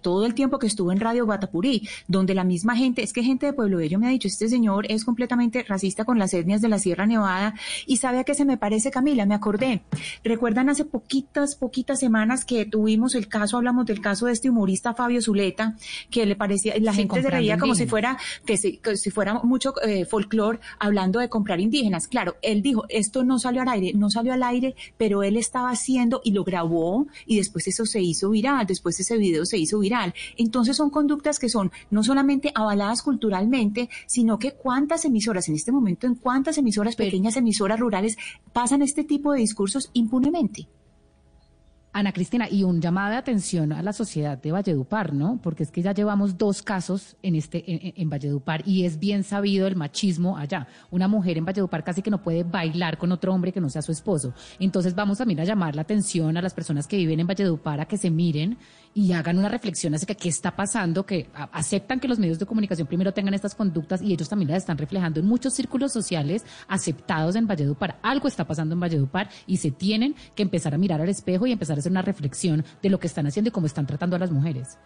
todo el tiempo que estuvo en Radio Guatapurí, donde la misma gente, es que gente de Pueblo Bello me ha dicho, este señor es completamente racista con las etnias de la Sierra Nevada. Y sabe a qué se me parece, Camila, me acordé. Recuerdan hace poquitas, poquitas semanas que tuvimos el caso, hablamos del caso de este humorista Fabio Zuleta, que le parecía, la Sí, gente se reía como si fuera, que si, que si fuera mucho eh, folclore hablando de comprar indígenas. Claro, él dijo, esto no salió al aire, no salió al aire, pero él estaba haciendo y lo grabó y después eso se hizo viral, después ese video se hizo viral. Entonces son conductas que son no solamente avaladas culturalmente, sino que cuántas emisoras en este momento, en cuántas emisoras, pequeñas emisoras rurales, pasan este tipo de discursos impunemente. Ana Cristina, y un llamado de atención a la sociedad de Valledupar, ¿no? Porque es que ya llevamos dos casos en este en, en Valledupar y es bien sabido el machismo allá. Una mujer en Valledupar casi que no puede bailar con otro hombre que no sea su esposo. Entonces vamos también a llamar la atención a las personas que viven en Valledupar a que se miren y hagan una reflexión acerca de qué está pasando, que aceptan que los medios de comunicación primero tengan estas conductas y ellos también las están reflejando en muchos círculos sociales aceptados en Valledupar. Algo está pasando en Valledupar y se tienen que empezar a mirar al espejo y empezar a hacer una reflexión de lo que están haciendo y cómo están tratando a las mujeres.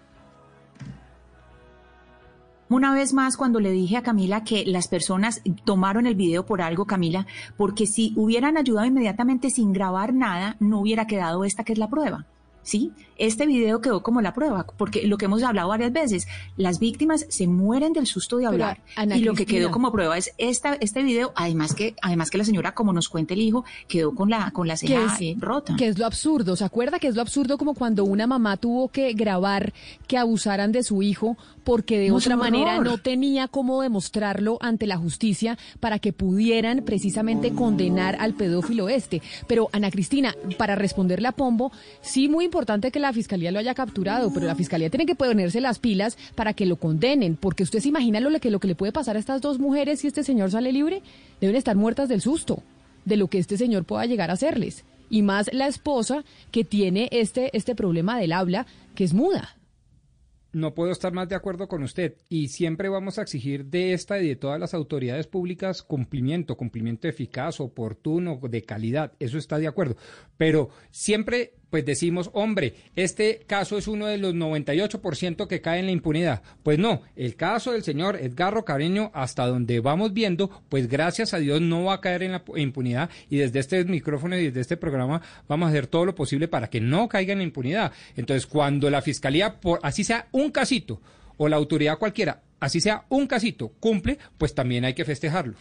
Una vez más, cuando le dije a Camila que las personas tomaron el video por algo, Camila, porque si hubieran ayudado inmediatamente sin grabar nada, no hubiera quedado esta que es la prueba. ¿Sí? Este video quedó como la prueba, porque lo que hemos hablado varias veces, las víctimas se mueren del susto de Pero, hablar. Ana y lo que quedó como prueba es esta, este video, además que, además que la señora, como nos cuenta el hijo, quedó con la, con la que ceja es, rota. que es lo absurdo. ¿Se acuerda que es lo absurdo como cuando una mamá tuvo que grabar que abusaran de su hijo porque de No, otra manera no tenía cómo demostrarlo ante la justicia para que pudieran precisamente condenar al pedófilo este? Pero Ana Cristina, para responderle a Pombo, sí muy importante que la fiscalía lo haya capturado, pero la fiscalía tiene que ponerse las pilas para que lo condenen, porque usted se imagina lo que lo que le puede pasar a estas dos mujeres si este señor sale libre, deben estar muertas del susto de lo que este señor pueda llegar a hacerles. Y más la esposa que tiene este, este problema del habla, que es muda. No puedo estar más de acuerdo con usted y siempre vamos a exigir de esta y de todas las autoridades públicas cumplimiento, cumplimiento eficaz, oportuno, de calidad, eso está de acuerdo. Pero siempre pues decimos, hombre, este caso es uno de los 98% que cae en la impunidad. Pues no, el caso del señor Edgarro Careño, hasta donde vamos viendo, pues gracias a Dios no va a caer en la impunidad y desde este micrófono y desde este programa vamos a hacer todo lo posible para que no caiga en la impunidad. Entonces, cuando la fiscalía, por así sea un casito, o la autoridad cualquiera, así sea un casito, cumple, pues también hay que festejarlo.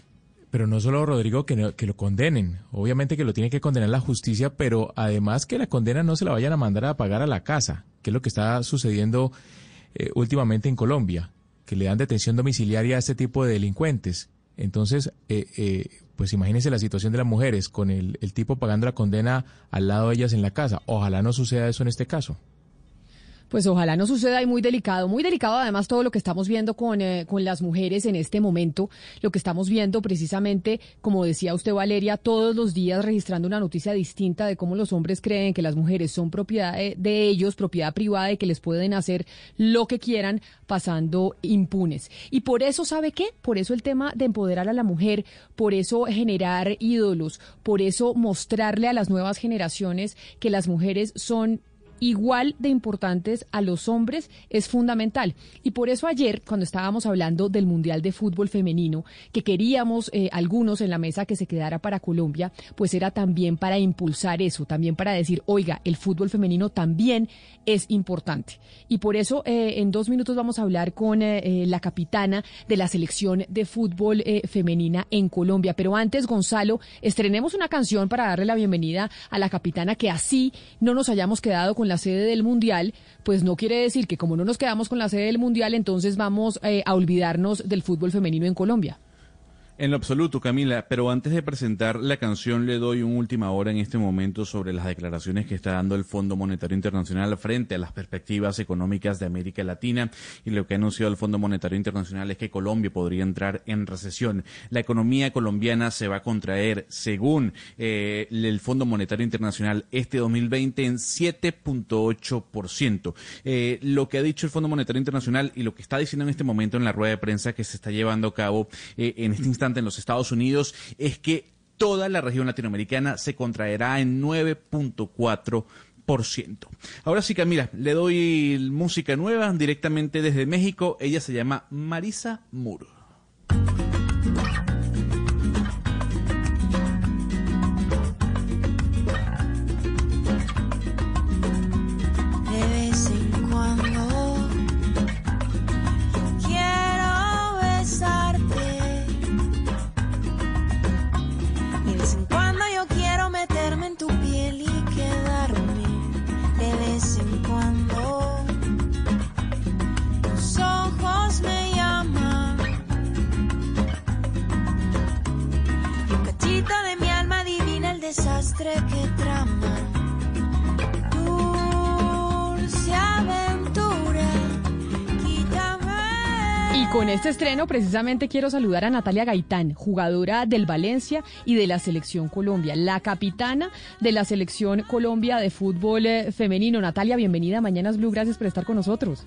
Pero no solo, Rodrigo, que, no- que lo condenen. Obviamente que lo tiene que condenar la justicia, pero además que la condena no se la vayan a mandar a pagar a la casa, que es lo que está sucediendo eh, últimamente en Colombia, que le dan detención domiciliaria a este tipo de delincuentes. Entonces, eh, eh, pues imagínense la situación de las mujeres, con el, el tipo pagando la condena al lado de ellas en la casa. Ojalá no suceda eso en este caso. Pues ojalá no suceda y muy delicado, muy delicado además todo lo que estamos viendo con, eh, con las mujeres en este momento, lo que estamos viendo precisamente, como decía usted Valeria, todos los días registrando una noticia distinta de cómo los hombres creen que las mujeres son propiedad de, de ellos, propiedad privada y que les pueden hacer lo que quieran pasando impunes. Y por eso, ¿sabe qué? Por eso el tema de empoderar a la mujer, por eso generar ídolos, por eso mostrarle a las nuevas generaciones que las mujeres son igual de importantes a los hombres es fundamental. Y por eso ayer, cuando estábamos hablando del Mundial de Fútbol Femenino, que queríamos eh, algunos en la mesa que se quedara para Colombia, pues era también para impulsar eso, también para decir, oiga, el fútbol femenino también es importante. Y por eso eh, en dos minutos vamos a hablar con eh, la capitana de la selección de fútbol femenina en Colombia. Pero antes, Gonzalo, estrenemos una canción para darle la bienvenida a la capitana que así no nos hayamos quedado con la sede del Mundial, pues no quiere decir que como no nos quedamos con la sede del Mundial, entonces vamos eh, a olvidarnos del fútbol femenino en Colombia. En lo absoluto, Camila, pero antes de presentar la canción le doy una última hora en este momento sobre las declaraciones que está dando el Fondo Monetario Internacional frente a las perspectivas económicas de América Latina y lo que ha anunciado el Fondo Monetario Internacional es que Colombia podría entrar en recesión. La economía colombiana se va a contraer, según eh, el Fondo Monetario Internacional, este 2020 en 7.8%. Eh, lo que ha dicho el Fondo Monetario Internacional y lo que está diciendo en este momento en la rueda de prensa que se está llevando a cabo eh, en este instante en los Estados Unidos es que toda la región latinoamericana se contraerá en 9.4%. Ahora sí, Camila, le doy música nueva directamente desde México. Ella se llama Marisa Moore. desastre que trama. Y con este estreno precisamente quiero saludar a Natalia Gaitán, jugadora del Valencia y de la Selección Colombia, la capitana de la Selección Colombia de fútbol eh, femenino. Natalia, bienvenida a Mañanas Blue, gracias por estar con nosotros.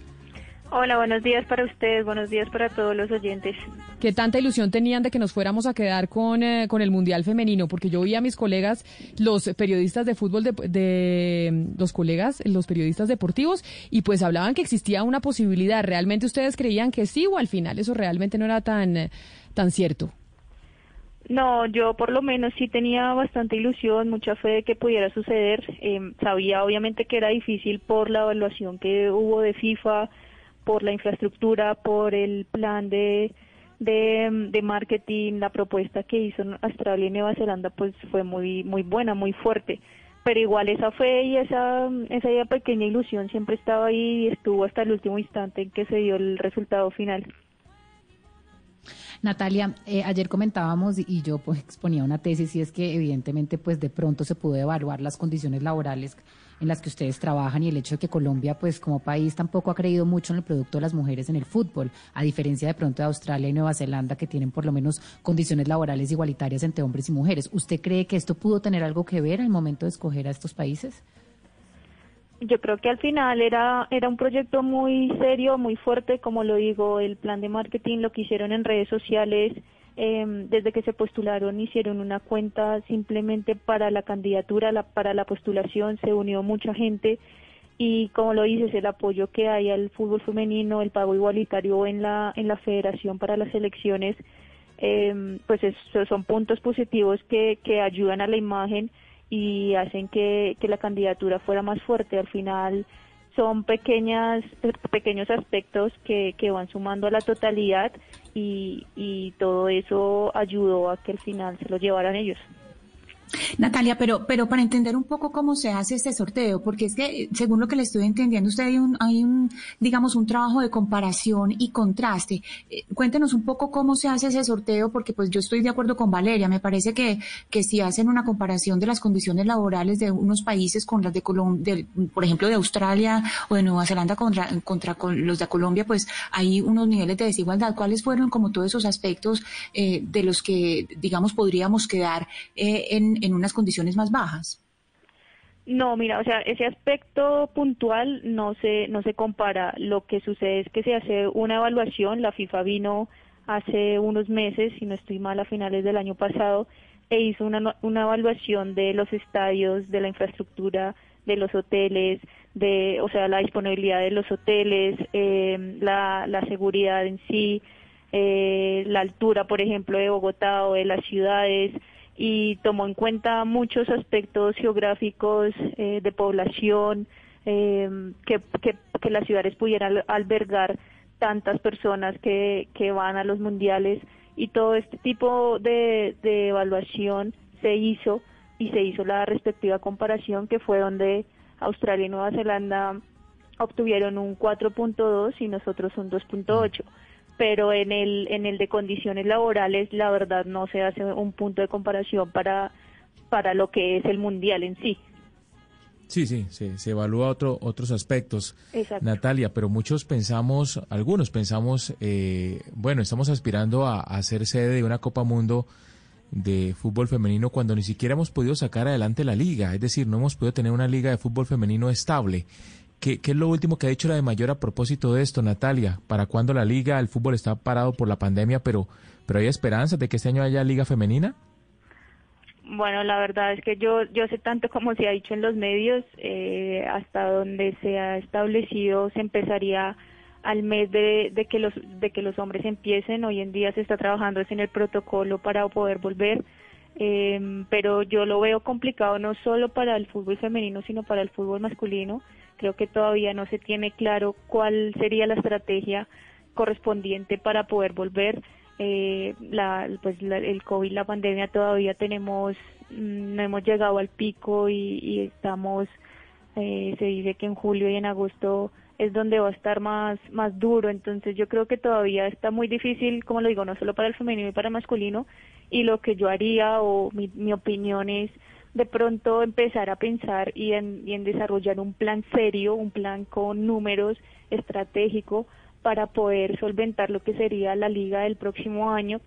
Hola, buenos días para ustedes, buenos días para todos los oyentes. ¿Qué tanta ilusión tenían de que nos fuéramos a quedar con, eh, con el Mundial Femenino? Porque yo vi a mis colegas, los periodistas de fútbol, de, de- los colegas, los periodistas deportivos, y pues hablaban que existía una posibilidad. ¿Realmente ustedes creían que sí o al final eso realmente no era tan, tan cierto? No, yo por lo menos sí tenía bastante ilusión, mucha fe de que pudiera suceder. Eh, sabía obviamente que era difícil por la evaluación que hubo de FIFA, por la infraestructura, por el plan de, de, marketing, la propuesta que hizo Australia y Nueva Zelanda pues fue muy muy buena, muy fuerte. Pero igual esa fe y esa, esa pequeña ilusión siempre estaba ahí y estuvo hasta el último instante en que se dio el resultado final. Natalia, eh, ayer comentábamos y yo pues exponía una tesis y es que evidentemente pues de pronto se pudo evaluar las condiciones laborales en las que ustedes trabajan y el hecho de que Colombia pues como país tampoco ha creído mucho en el producto de las mujeres en el fútbol, a diferencia de pronto de Australia y Nueva Zelanda que tienen por lo menos condiciones laborales igualitarias entre hombres y mujeres. ¿Usted cree que esto pudo tener algo que ver al momento de escoger a estos países? Yo creo que al final era, era un proyecto muy serio, muy fuerte, como lo digo, el plan de marketing, lo que hicieron en redes sociales, eh, desde que se postularon hicieron una cuenta simplemente para la candidatura, la- para la postulación, se unió mucha gente y como lo dices, el apoyo que hay al fútbol femenino, el pago igualitario en la, en la federación para las elecciones, eh, pues es- son puntos positivos que, que ayudan a la imagen y hacen que, que la candidatura fuera más fuerte. Al final son pequeñas, pequeños aspectos que, que van sumando a la totalidad y, y todo eso ayudó a que al final se lo llevaran ellos. Natalia, pero, pero para entender un poco cómo se hace este sorteo, porque es que eh, según lo que le estoy entendiendo, usted hay un, hay un, digamos, un trabajo de comparación y contraste. Eh, cuéntenos un poco cómo se hace ese sorteo, porque pues yo estoy de acuerdo con Valeria. Me parece que, que si hacen una comparación de las condiciones laborales de unos países con las de Colombia, por ejemplo, de Australia o de Nueva Zelanda contra, contra con los de Colombia, pues hay unos niveles de desigualdad. ¿Cuáles fueron como todos esos aspectos eh, de los que, digamos, podríamos quedar eh, en, en unas condiciones más bajas? No, mira, o sea, ese aspecto puntual no se no se compara. Lo que sucede es que se hace una evaluación. La FIFA vino hace unos meses, si no estoy mal, a finales del año pasado, e hizo una, una evaluación de los estadios, de la infraestructura, de los hoteles, de, o sea, la disponibilidad de los hoteles, eh, la, la seguridad en sí, eh, la altura, por ejemplo, de Bogotá o de las ciudades, y tomó en cuenta muchos aspectos geográficos eh, de población, eh, que, que, que las ciudades pudieran albergar tantas personas que, que van a los mundiales y todo este tipo de, de evaluación se hizo y se hizo la respectiva comparación que fue donde Australia y Nueva Zelanda obtuvieron un 4.2 y nosotros un 2.8 pero en el en el de condiciones laborales la verdad no se hace un punto de comparación para para lo que es el mundial en sí Sí, sí, se, se evalúa otro, otros aspectos. Exacto. Natalia, pero muchos pensamos, algunos pensamos, eh, bueno, estamos aspirando a, a ser sede de una Copa Mundo de fútbol femenino cuando ni siquiera hemos podido sacar adelante la liga, es decir, no hemos podido tener una liga de fútbol femenino estable. ¿Qué, es lo último que ha dicho la de mayor a propósito de esto, Natalia? ¿Para cuándo la liga? El fútbol está parado por la pandemia, pero, pero hay esperanzas de que este año haya liga femenina. Bueno, la verdad es que yo, yo sé tanto como se ha dicho en los medios, eh, hasta donde se ha establecido se empezaría al mes de, de que los de que los hombres empiecen. Hoy en día se está trabajando en el protocolo para poder volver, eh, pero yo lo veo complicado no solo para el fútbol femenino, sino para el fútbol masculino. Creo que todavía no se tiene claro cuál sería la estrategia correspondiente para poder volver. Eh, la, pues la- el COVID, la pandemia todavía tenemos, mm, no hemos llegado al pico y, y estamos, eh, se dice que en julio y en agosto es donde va a estar más, más duro, entonces yo creo que todavía está muy difícil, como lo digo, no solo para el femenino y para el masculino, y lo que yo haría o mi, mi opinión es de pronto empezar a pensar y en, y en desarrollar un plan serio, un plan con números estratégico para poder solventar lo que sería la liga del próximo año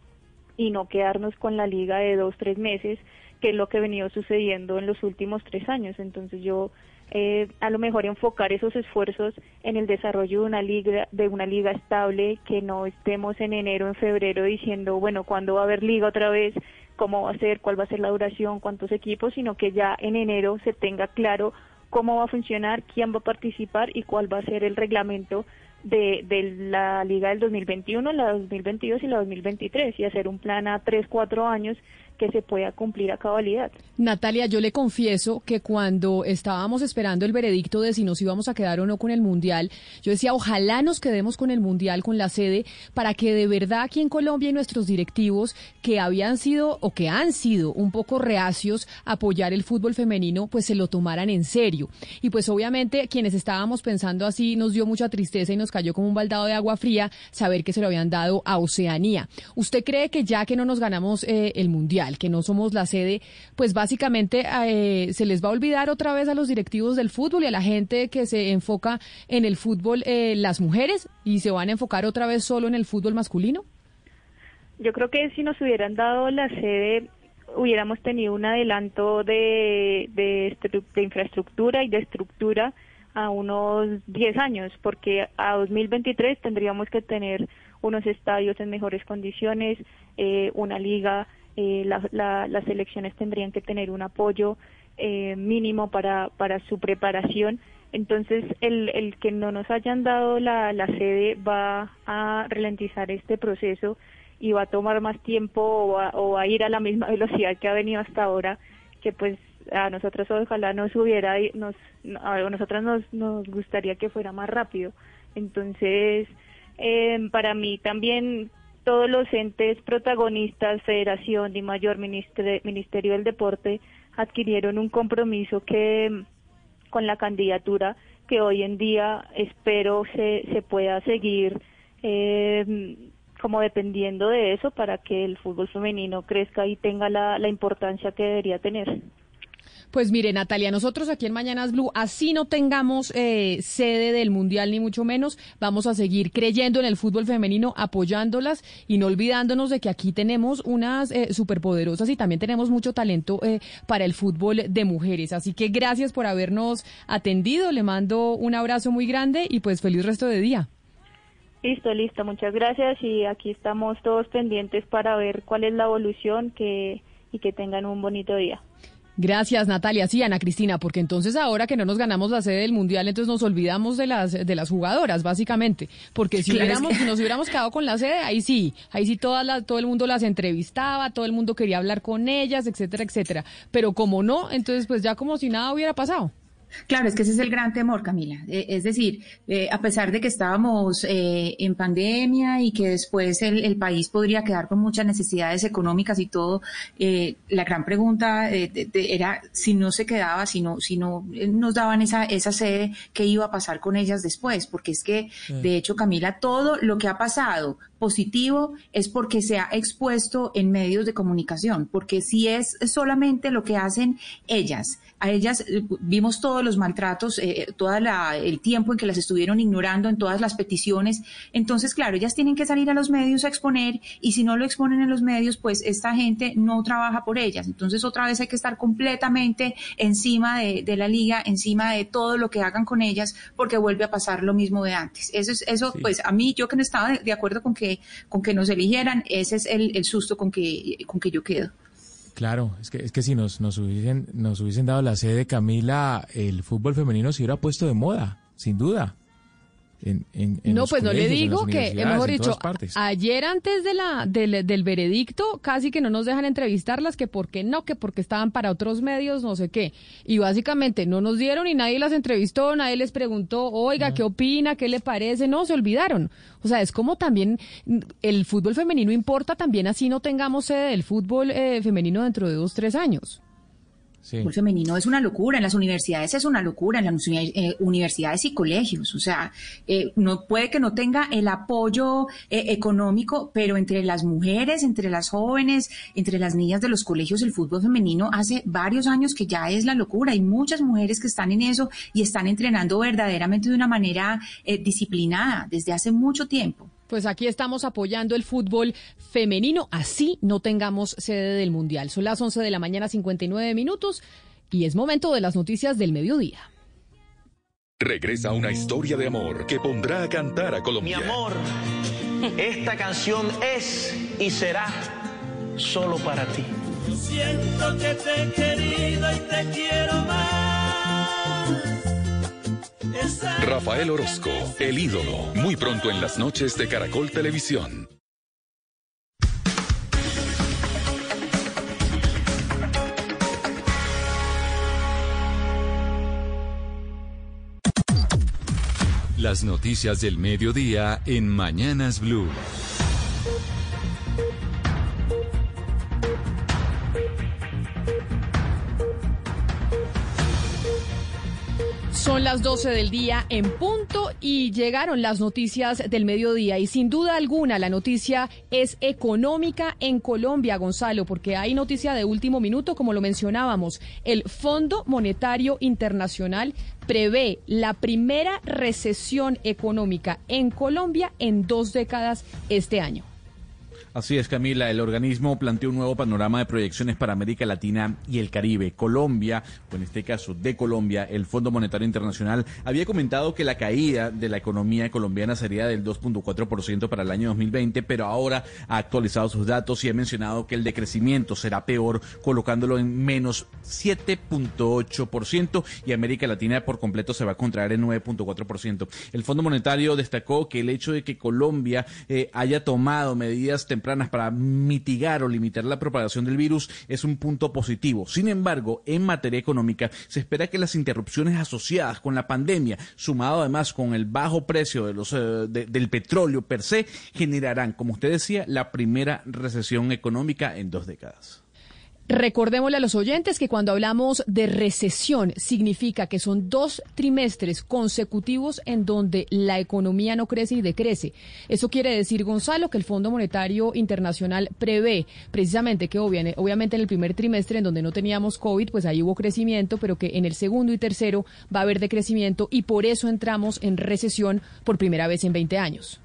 y no quedarnos con la liga de dos, tres meses, que es lo que ha venido sucediendo en los últimos tres años. Entonces yo eh, a lo mejor enfocar esos esfuerzos en el desarrollo de una liga, de una liga estable, que no estemos en enero, en febrero diciendo, bueno, ¿cuándo va a haber liga otra vez? ¿Cómo va a ser? ¿Cuál va a ser la duración? ¿Cuántos equipos? Sino que ya en enero se tenga claro cómo va a funcionar, quién va a participar y cuál va a ser el reglamento de, de la liga del 2021, la 2022 y la 2023 y hacer un plan a tres, cuatro años que se pueda cumplir a cabalidad. Natalia, yo le confieso que cuando estábamos esperando el veredicto de si nos íbamos a quedar o no con el Mundial, yo decía, ojalá nos quedemos con el Mundial, con la sede, para que de verdad aquí en Colombia y nuestros directivos que habían sido o que han sido un poco reacios a apoyar el fútbol femenino, pues se lo tomaran en serio. Y pues obviamente quienes estábamos pensando así nos dio mucha tristeza y nos cayó como un baldado de agua fría saber que se lo habían dado a Oceanía. ¿Usted cree que ya que no nos ganamos eh, el Mundial, que no somos la sede, pues básicamente eh, se les va a olvidar otra vez a los directivos del fútbol y a la gente que se enfoca en el fútbol eh, las mujeres y se van a enfocar otra vez solo en el fútbol masculino? Yo creo que si nos hubieran dado la sede hubiéramos tenido un adelanto de, de, de infraestructura y de estructura a unos 10 años, porque a 2023 tendríamos que tener unos estadios en mejores condiciones, eh, una liga, eh, la- la- las selecciones tendrían que tener un apoyo eh, mínimo para, para su preparación. Entonces, el, el que no nos hayan dado la, la sede va a ralentizar este proceso y va a tomar más tiempo o va, o va a ir a la misma velocidad que ha venido hasta ahora, que pues a nosotros ojalá nos hubiera, nos, a nosotras nos, nos gustaría que fuera más rápido. Entonces, eh, para mí también todos los entes protagonistas, Federación, Di Mayor, Ministerio del Deporte, adquirieron un compromiso que con la candidatura que hoy en día espero se, se pueda seguir eh, como dependiendo de eso para que el fútbol femenino crezca y tenga la importancia que debería tener. Pues mire, Natalia, nosotros aquí en Mañanas Blue, así no tengamos eh, sede del Mundial ni mucho menos, vamos a seguir creyendo en el fútbol femenino, apoyándolas y no olvidándonos de que aquí tenemos unas eh, superpoderosas y también tenemos mucho talento eh, para el fútbol de mujeres. Así que gracias por habernos atendido, le mando un abrazo muy grande y pues feliz resto de día. Listo, listo, muchas gracias y aquí estamos todos pendientes para ver cuál es la evolución que, y que tengan un bonito día. Gracias, Natalia. Sí, Ana Cristina, porque entonces ahora que no nos ganamos la sede del Mundial, entonces nos olvidamos de las de las jugadoras, básicamente. Porque si, Claro, hubiéramos, es que- si nos hubiéramos quedado con la sede, ahí sí, ahí sí todas las- todo el mundo las entrevistaba, todo el mundo quería hablar con ellas, etcétera, etcétera. Pero como no, entonces pues ya como si nada hubiera pasado. Claro, es que ese es el gran temor, Camila. Eh, es decir, eh, a pesar de que estábamos eh, en pandemia y que después el, el país podría quedar con muchas necesidades económicas y todo, eh, la gran pregunta eh, de- de- era si no se quedaba, si no, si no nos daban esa, esa sede, ¿qué iba a pasar con ellas después? Porque es que, de hecho, Camila, todo lo que ha pasado positivo es porque se ha expuesto en medios de comunicación, porque si es solamente lo que hacen ellas, a ellas eh, vimos todos los maltratos, eh, todo el tiempo en que las estuvieron ignorando en todas las peticiones, entonces claro, ellas tienen que salir a los medios a exponer y si no lo exponen en los medios, pues esta gente no trabaja por ellas, entonces otra vez hay que estar completamente encima de, de la liga, encima de todo lo que hagan con ellas, porque vuelve a pasar lo mismo de antes. Eso es, eso, pues a mí yo que no estaba de, de acuerdo con que, con que nos eligieran, ese es el, el susto con que, con que yo quedo. Claro, es que, es que si nos, nos, hubiesen, nos hubiesen dado la sede, Camila, el fútbol femenino se hubiera puesto de moda, sin duda. En, en- en no, pues no le digo que, mejor dicho, ayer antes de la, del, del veredicto, casi que no nos dejan entrevistarlas, que porque no, que porque estaban para otros medios, no sé qué. Y básicamente no nos dieron y nadie las entrevistó, nadie les preguntó, oiga, ¿qué opina? ¿Qué le parece? No, se olvidaron. O sea, es como también el fútbol femenino importa, también así no tengamos sede del fútbol eh, femenino dentro de dos, tres años. Fútbol femenino es una locura, en las universidades es una locura, en las eh, universidades y colegios, o sea, eh, no puede que no tenga el apoyo eh, económico, pero entre las mujeres, entre las jóvenes, entre las niñas de los colegios, el fútbol femenino hace varios años que ya es la locura. Hay muchas mujeres que están en eso y están entrenando verdaderamente de una manera eh, disciplinada desde hace mucho tiempo. Pues aquí estamos apoyando el fútbol femenino, así no tengamos sede del Mundial. Son las 11 de la mañana, 59 minutos, y es momento de las noticias del mediodía. Regresa una historia de amor que pondrá a cantar a Mi Colombia. amor, esta canción es y será solo para ti. Siento que te he querido y te quiero más. Rafael Orozco, el ídolo, muy pronto en las noches de Caracol Televisión. Las noticias del mediodía en Mañanas Blue. Son las 12 del día en punto y llegaron las noticias del mediodía y sin duda alguna la noticia es económica en Colombia, Gonzalo, porque hay noticia de último minuto, como lo mencionábamos. El Fondo Monetario Internacional prevé la primera recesión económica en Colombia en dos décadas este año. Así es, Camila. El organismo planteó un nuevo panorama de proyecciones para América Latina y el Caribe. Colombia, o en este caso de Colombia, el Fondo Monetario Internacional había comentado que la caída de la economía colombiana sería del 2.4% para el año 2020, pero ahora ha actualizado sus datos y ha mencionado que el decrecimiento será peor, colocándolo en menos 7.8% y América Latina por completo se va a contraer en 9.4%. El Fondo Monetario destacó que el hecho de que Colombia eh, haya tomado medidas tempranas para mitigar o limitar la propagación del virus es un punto positivo. Sin embargo, en materia económica, se espera que las interrupciones asociadas con la pandemia, sumado además con el bajo precio de los, eh, de- del petróleo per se, generarán, como usted decía, la primera recesión económica en dos décadas. Recordémosle a los oyentes que cuando hablamos de recesión significa que son dos trimestres consecutivos en donde la economía no crece y decrece. Eso quiere decir, Gonzalo, que el Fondo Monetario Internacional prevé precisamente que obvia- obviamente en el primer trimestre en donde no teníamos COVID, pues ahí hubo crecimiento, pero que en el segundo y tercero va a haber decrecimiento y por eso entramos en recesión por primera vez en 20 años.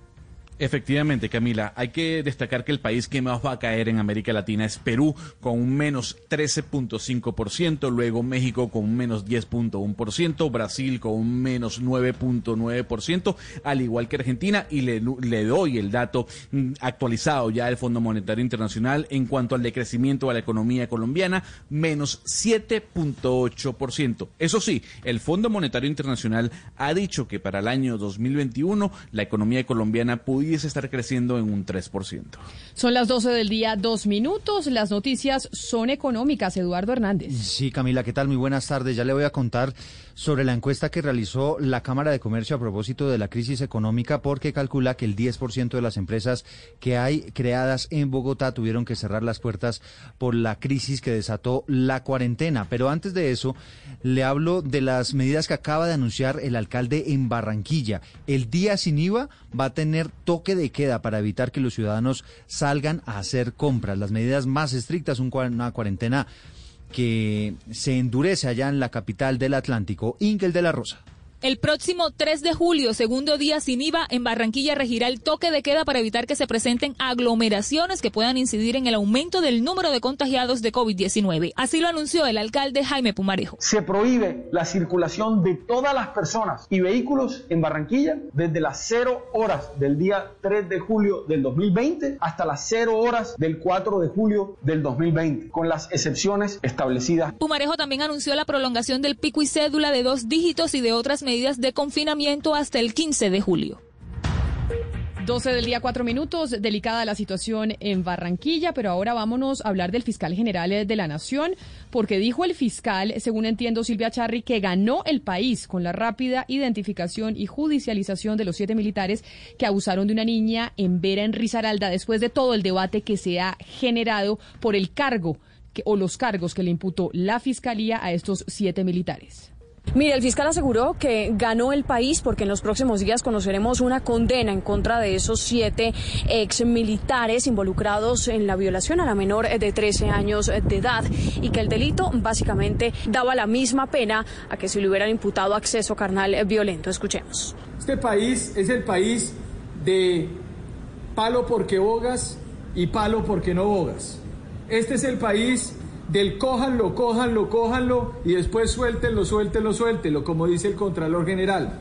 Efectivamente, Camila, hay que destacar que el país que más va a caer en América Latina es Perú, con un menos 13.5%, luego México con un menos 10.1%, Brasil con un menos 9.9%, al igual que Argentina, y le, le doy el dato mm, actualizado ya del Fondo Monetario Internacional en cuanto al decrecimiento de la economía colombiana, menos 7.8%. Eso sí, el Fondo Monetario Internacional ha dicho que para el año 2021 la economía colombiana pudiese estar creciendo en un 3%. Son las 12 del día, dos minutos. Las noticias son económicas. Eduardo Hernández. Sí, Camila, ¿qué tal? Muy buenas tardes. Ya le voy a contar sobre la encuesta que realizó la Cámara de Comercio a propósito de la crisis económica, porque calcula que el 10% de las empresas que hay creadas en Bogotá tuvieron que cerrar las puertas por la crisis que desató la cuarentena. Pero antes de eso, le hablo de las medidas que acaba de anunciar el alcalde en Barranquilla. El día sin IVA va a tener toque de queda para evitar que los ciudadanos salgan a hacer compras. Las medidas más estrictas, una cuarentena que se endurece allá en la capital del Atlántico, Ingel de la Rosa. El próximo 3 de julio, segundo día sin IVA, en Barranquilla regirá el toque de queda para evitar que se presenten aglomeraciones que puedan incidir en el aumento del número de contagiados de COVID-19. Así lo anunció el alcalde Jaime Pumarejo. Se prohíbe la circulación de todas las personas y vehículos en Barranquilla desde las 0 horas del día 3 de julio del 2020 hasta las 0 horas del 4 de julio del 2020, con las excepciones establecidas. Pumarejo también anunció la prolongación del pico y cédula de dos dígitos y de otras medidas de confinamiento hasta el 15 de julio. 12 del día, cuatro minutos. Delicada la situación en Barranquilla, pero ahora vámonos a hablar del fiscal general eh, de la Nación, porque dijo el fiscal, según entiendo Silvia Charri, que ganó el país con la rápida identificación y judicialización de los siete militares que abusaron de una niña en Vera, en Risaralda, después de todo el debate que se ha generado por el cargo o los cargos que le imputó la Fiscalía a estos siete militares. Mire, el fiscal aseguró que ganó el país porque en los próximos días conoceremos una condena en contra de esos siete ex militares involucrados en la violación a la menor de 13 años de edad y que el delito básicamente daba la misma pena a que si le hubieran imputado acceso carnal violento. Escuchemos. Este país es el país de palo porque bogas y palo porque no bogas. Este es el país del cójanlo, cójanlo, cójanlo y después suéltenlo, suéltenlo, suéltenlo, como dice el Contralor General.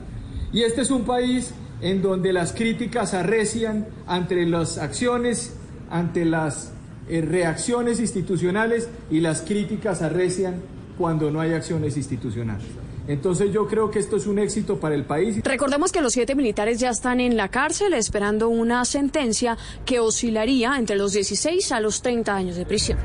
Y este es un país en donde las críticas arrecian ante las acciones, ante las eh, reacciones institucionales y las críticas arrecian cuando no hay acciones institucionales. Entonces yo creo que esto es un éxito para el país. Recordemos que los siete militares ya están en la cárcel esperando una sentencia que oscilaría entre los 16 a los 30 años de prisión.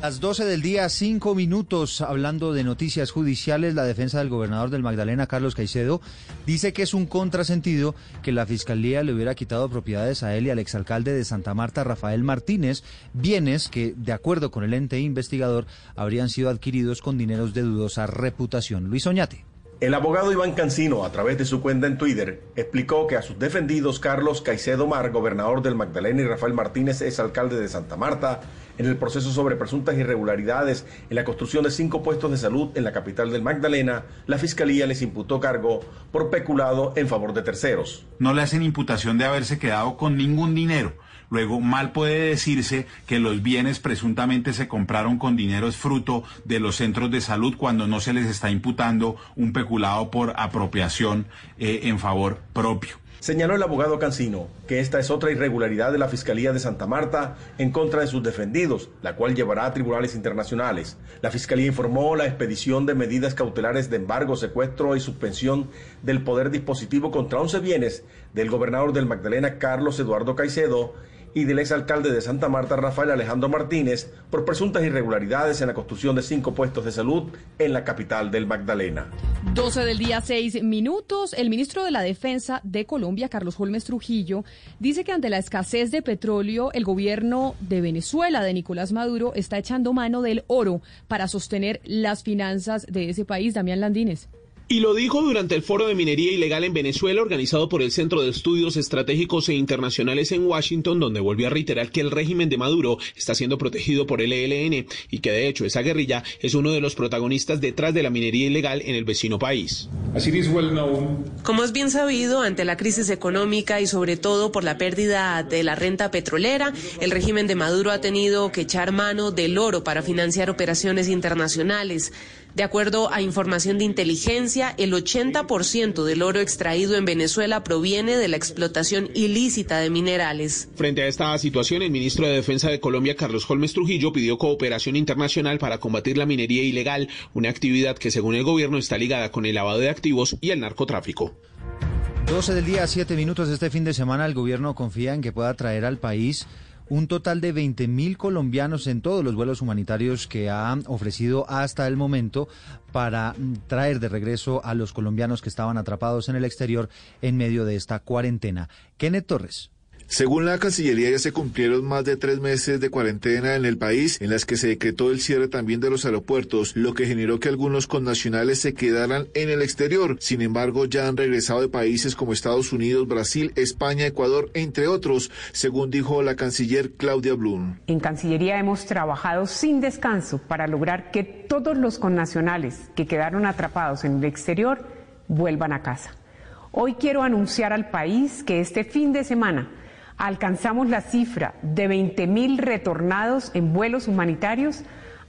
Las 12 del día, cinco minutos, hablando de noticias judiciales, la defensa del gobernador del Magdalena, Carlos Caicedo, dice que es un contrasentido que la fiscalía le hubiera quitado propiedades a él y al exalcalde de Santa Marta, Rafael Martínez, bienes que, de acuerdo con el ente investigador, habrían sido adquiridos con dineros de dudosa reputación. Luis Oñate. El abogado Iván Cancino, a través de su cuenta en Twitter, explicó que a sus defendidos Carlos Caicedo Mar, gobernador del Magdalena, y Rafael Martínez, es alcalde de Santa Marta, en el proceso sobre presuntas irregularidades en la construcción de cinco puestos de salud en la capital del Magdalena, la Fiscalía les imputó cargo por peculado en favor de terceros. No le hacen imputación de haberse quedado con ningún dinero. Luego, mal puede decirse que los bienes presuntamente se compraron con dinero es fruto de los centros de salud cuando no se les está imputando un peculado por apropiación eh, en favor propio. Señaló el abogado Cancino que esta es otra irregularidad de la Fiscalía de Santa Marta en contra de sus defendidos, la cual llevará a tribunales internacionales. La Fiscalía informó la expedición de medidas cautelares de embargo, secuestro y suspensión del poder dispositivo contra 11 bienes del gobernador del Magdalena, Carlos Eduardo Caicedo, y del exalcalde de Santa Marta, Rafael Alejandro Martínez, por presuntas irregularidades en la construcción de cinco puestos de salud en la capital del Magdalena. 12 del día, 6 minutos. El ministro de la Defensa de Colombia, Carlos Holmes Trujillo, dice que ante la escasez de petróleo, el gobierno de Venezuela, de Nicolás Maduro, está echando mano del oro para sostener las finanzas de ese país. Damián Landines. Y lo dijo durante el foro de minería ilegal en Venezuela organizado por el Centro de Estudios Estratégicos e Internacionales en Washington, donde volvió a reiterar que el régimen de Maduro está siendo protegido por el ELN y que de hecho esa guerrilla es uno de los protagonistas detrás de la minería ilegal en el vecino país. Como es bien sabido, ante la crisis económica y sobre todo por la pérdida de la renta petrolera, el régimen de Maduro ha tenido que echar mano del oro para financiar operaciones internacionales. De acuerdo a información de inteligencia, el 80% del oro extraído en Venezuela proviene de la explotación ilícita de minerales. Frente a esta situación, el ministro de Defensa de Colombia, Carlos Holmes Trujillo, pidió cooperación internacional para combatir la minería ilegal, una actividad que según el gobierno está ligada con el lavado de activos y el narcotráfico. 12 del día, 7 minutos. Este fin de semana el gobierno confía en que pueda traer al país un total de 20.000 colombianos en todos los vuelos humanitarios que ha ofrecido hasta el momento para traer de regreso a los colombianos que estaban atrapados en el exterior en medio de esta cuarentena. Kenneth Torres. Según la Cancillería, ya se cumplieron más de tres meses de cuarentena en el país, en las que se decretó el cierre también de los aeropuertos, lo que generó que algunos connacionales se quedaran en el exterior. Sin embargo, ya han regresado de países como Estados Unidos, Brasil, España, Ecuador, entre otros, según dijo la canciller Claudia Blum. En Cancillería hemos trabajado sin descanso para lograr que todos los connacionales que quedaron atrapados en el exterior vuelvan a casa. Hoy quiero anunciar al país que este fin de semana alcanzamos la cifra de 20.000 retornados en vuelos humanitarios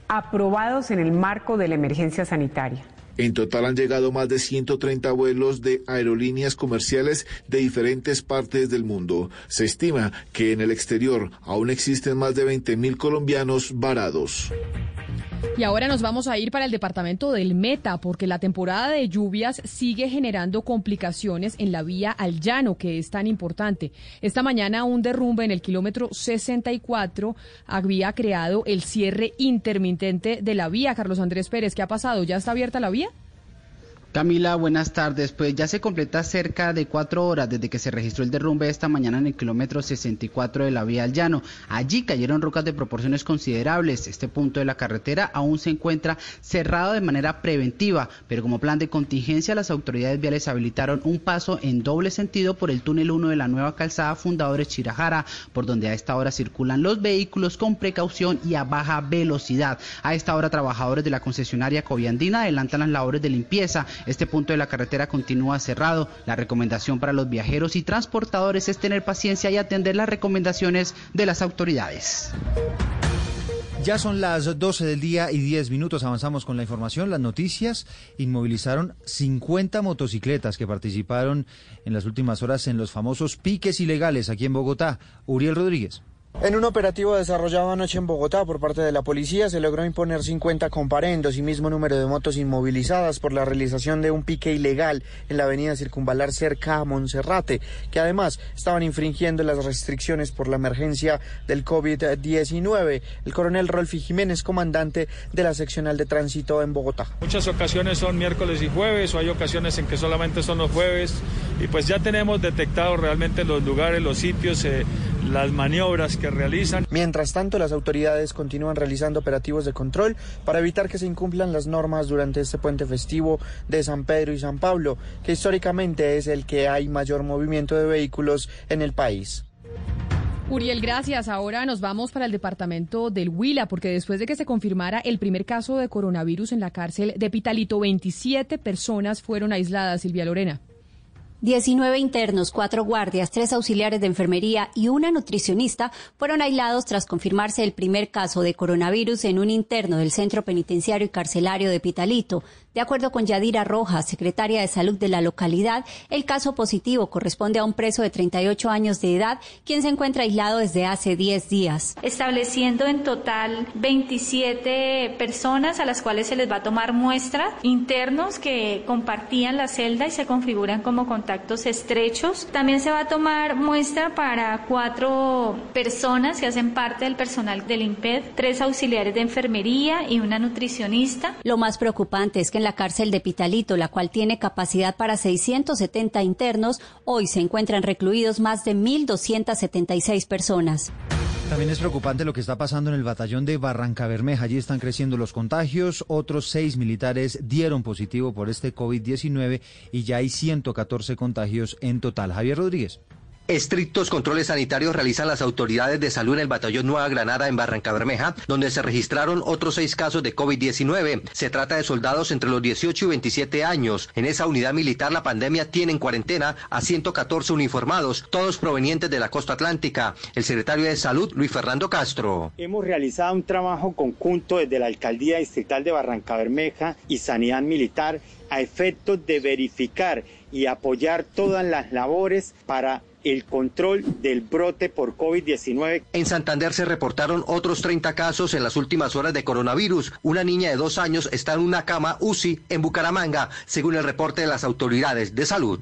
aprobados en el marco de la emergencia sanitaria. En total han llegado más de 130 vuelos de aerolíneas comerciales de diferentes partes del mundo. Se estima que en el exterior aún existen más de 20.000 colombianos varados. Y ahora nos vamos a ir para el departamento del Meta, porque la temporada de lluvias sigue generando complicaciones en la vía al llano, que es tan importante. Esta mañana un derrumbe en el kilómetro 64 había creado el cierre intermitente de la vía. Carlos Andrés Pérez, ¿qué ha pasado? ¿Ya está abierta la vía? Camila, buenas tardes. Pues ya se completa cerca de cuatro horas desde que se registró el derrumbe esta mañana en el kilómetro 64 de la vía al llano. Allí cayeron rocas de proporciones considerables. Este punto de la carretera aún se encuentra cerrado de manera preventiva, pero como plan de contingencia las autoridades viales habilitaron un paso en doble sentido por el túnel 1 de la nueva calzada Fundadores Chirajara, por donde a esta hora circulan los vehículos con precaución y a baja velocidad. A esta hora trabajadores de la concesionaria Coviandina adelantan las labores de limpieza este punto de la carretera continúa cerrado. La recomendación para los viajeros y transportadores es tener paciencia y atender las recomendaciones de las autoridades. Ya son las 12 del día y 10 minutos. Avanzamos con la información. Las noticias inmovilizaron 50 motocicletas que participaron en las últimas horas en los famosos piques ilegales aquí en Bogotá. Uriel Rodríguez. En un operativo desarrollado anoche en Bogotá por parte de la policía se logró imponer 50 comparendos y mismo número de motos inmovilizadas por la realización de un pique ilegal en la avenida Circunvalar cerca a Monserrate, que además estaban infringiendo las restricciones por la emergencia del COVID-19. El coronel Rolfi Jiménez, comandante de la seccional de tránsito en Bogotá. Muchas ocasiones son miércoles y jueves o hay ocasiones en que solamente son los jueves y pues ya tenemos detectado realmente los lugares, los sitios, eh, las maniobras que realizan. Mientras tanto, las autoridades continúan realizando operativos de control para evitar que se incumplan las normas durante este puente festivo de San Pedro y San Pablo, que históricamente es el que hay mayor movimiento de vehículos en el país. Uriel, gracias. Ahora nos vamos para el departamento del Huila, porque después de que se confirmara el primer caso de coronavirus en la cárcel de Pitalito, 27 personas fueron aisladas, Silvia Lorena. 19 internos, cuatro guardias, tres auxiliares de enfermería y una nutricionista fueron aislados tras confirmarse el primer caso de coronavirus en un interno del Centro Penitenciario y Carcelario de Pitalito. De acuerdo con Yadira Rojas, secretaria de Salud de la localidad, el caso positivo corresponde a un preso de 38 años de edad, quien se encuentra aislado desde hace 10 días. Estableciendo en total 27 personas a las cuales se les va a tomar muestra, internos que compartían la celda y se configuran como contactos estrechos. También se va a tomar muestra para cuatro personas que hacen parte del personal del IMPED, tres auxiliares de enfermería y una nutricionista. Lo más preocupante es que en la cárcel de Pitalito, la cual tiene capacidad para 670 internos, hoy se encuentran recluidos más de 1.276 personas. También es preocupante lo que está pasando en el batallón de Barranca Bermeja. Allí están creciendo los contagios. Otros seis militares dieron positivo por este COVID-19 y ya hay 114 contagios en total. Javier Rodríguez. Estrictos controles sanitarios realizan las autoridades de salud en el batallón Nueva Granada en Barranca Bermeja, donde se registraron otros seis casos de COVID-19. Se trata de soldados entre los 18 y 27 años. En esa unidad militar la pandemia tiene en cuarentena a 114 uniformados, todos provenientes de la costa atlántica. El secretario de Salud, Luis Fernando Castro. Hemos realizado un trabajo conjunto desde la Alcaldía Distrital de Barranca Bermeja y Sanidad Militar a efectos de verificar y apoyar todas las labores para el control del brote por COVID-19. En Santander se reportaron otros 30 casos en las últimas horas de coronavirus. Una niña de dos años está en una cama UCI en Bucaramanga, según el reporte de las autoridades de salud.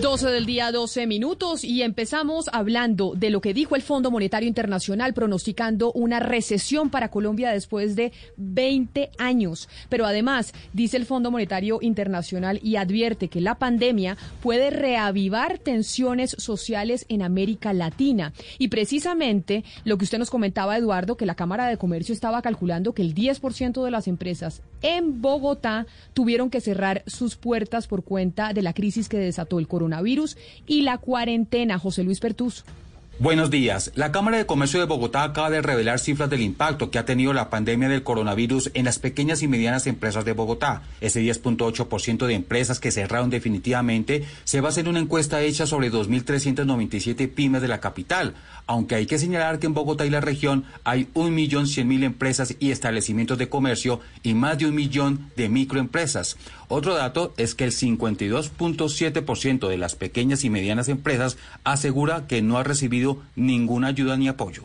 12 del día, 12 minutos y empezamos hablando de lo que dijo el Fondo Monetario Internacional pronosticando una recesión para Colombia después de 20 años. Pero además, dice el Fondo Monetario Internacional y advierte que la pandemia puede reavivar tensiones sociales en América Latina. Y precisamente lo que usted nos comentaba, Eduardo, que la Cámara de Comercio estaba calculando que el 10% de las empresas en Bogotá tuvieron que cerrar sus puertas por cuenta de la crisis que desató el coronavirus y la cuarentena. José Luis Pertus. Buenos días. La Cámara de Comercio de Bogotá acaba de revelar cifras del impacto que ha tenido la pandemia del coronavirus en las pequeñas y medianas empresas de Bogotá. Ese 10.8% de empresas que cerraron definitivamente se basa en una encuesta hecha sobre 2.397 pymes de la capital, aunque hay que señalar que en Bogotá y la región hay 1.100.000 empresas y establecimientos de comercio y más de un millón de microempresas. Otro dato es que el 52.7% de las pequeñas y medianas empresas asegura que no ha recibido ninguna ayuda ni apoyo.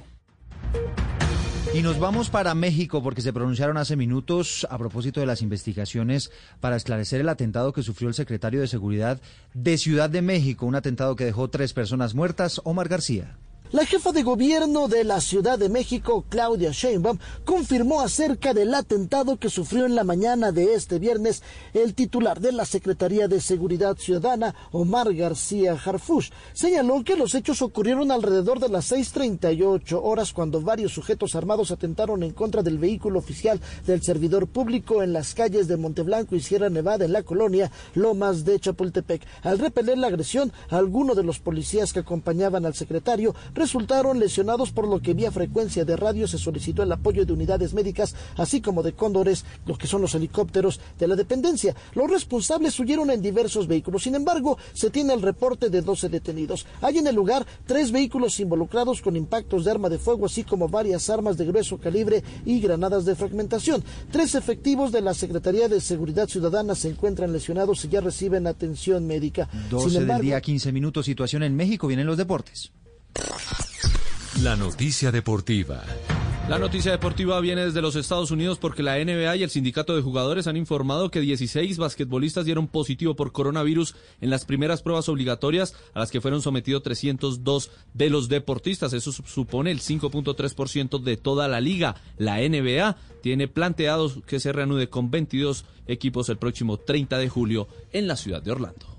Y nos vamos para México porque se pronunciaron hace minutos a propósito de las investigaciones para esclarecer el atentado que sufrió el secretario de Seguridad de Ciudad de México, un atentado que dejó tres personas muertas, Omar García. La jefa de gobierno de la Ciudad de México, Claudia Sheinbaum, confirmó acerca del atentado que sufrió en la mañana de este viernes el titular de la Secretaría de Seguridad Ciudadana, Omar García Harfush. Señaló que los hechos ocurrieron alrededor de las 6.38 horas cuando varios sujetos armados atentaron en contra del vehículo oficial del servidor público en las calles de Monteblanco y Sierra Nevada en la colonia Lomas de Chapultepec. Al repeler la agresión, algunos de los policías que acompañaban al secretario resultaron lesionados por lo que vía frecuencia de radio se solicitó el apoyo de unidades médicas, así como de cóndores, los que son los helicópteros de la dependencia. Los responsables huyeron en diversos vehículos. Sin embargo, se tiene el reporte de 12 detenidos. Hay en el lugar tres vehículos involucrados con impactos de arma de fuego, así como varias armas de grueso calibre y granadas de fragmentación. Tres efectivos de la Secretaría de Seguridad Ciudadana se encuentran lesionados y ya reciben atención médica. 12 del día, 15 minutos. Situación en México. Vienen los deportes. La noticia deportiva. La noticia deportiva viene desde los Estados Unidos porque la NBA y el sindicato de jugadores han informado que 16 basquetbolistas dieron positivo por coronavirus en las primeras pruebas obligatorias a las que fueron sometidos 302 de los deportistas. Eso supone el 5.3% de toda la liga. La NBA tiene planteado que se reanude con 22 equipos el próximo 30 de julio en la ciudad de Orlando.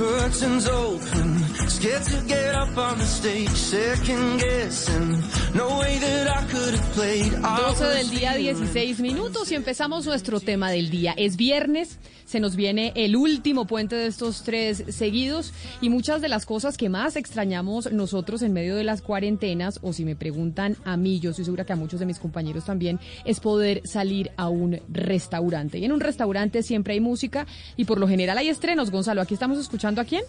Curtains open, scared to get up on the stage, second guessing, no way that I could have played. 12 del día, 16 minutos y empezamos nuestro tema del día. Es viernes, se nos viene el último puente de estos tres seguidos y muchas de las cosas que más extrañamos nosotros en medio de las cuarentenas, o si me preguntan a mí, yo estoy segura que a muchos de mis compañeros también, es poder salir a un restaurante. Y en un restaurante siempre hay música y por lo general hay estrenos. Gonzalo, aquí estamos escuchando a quién?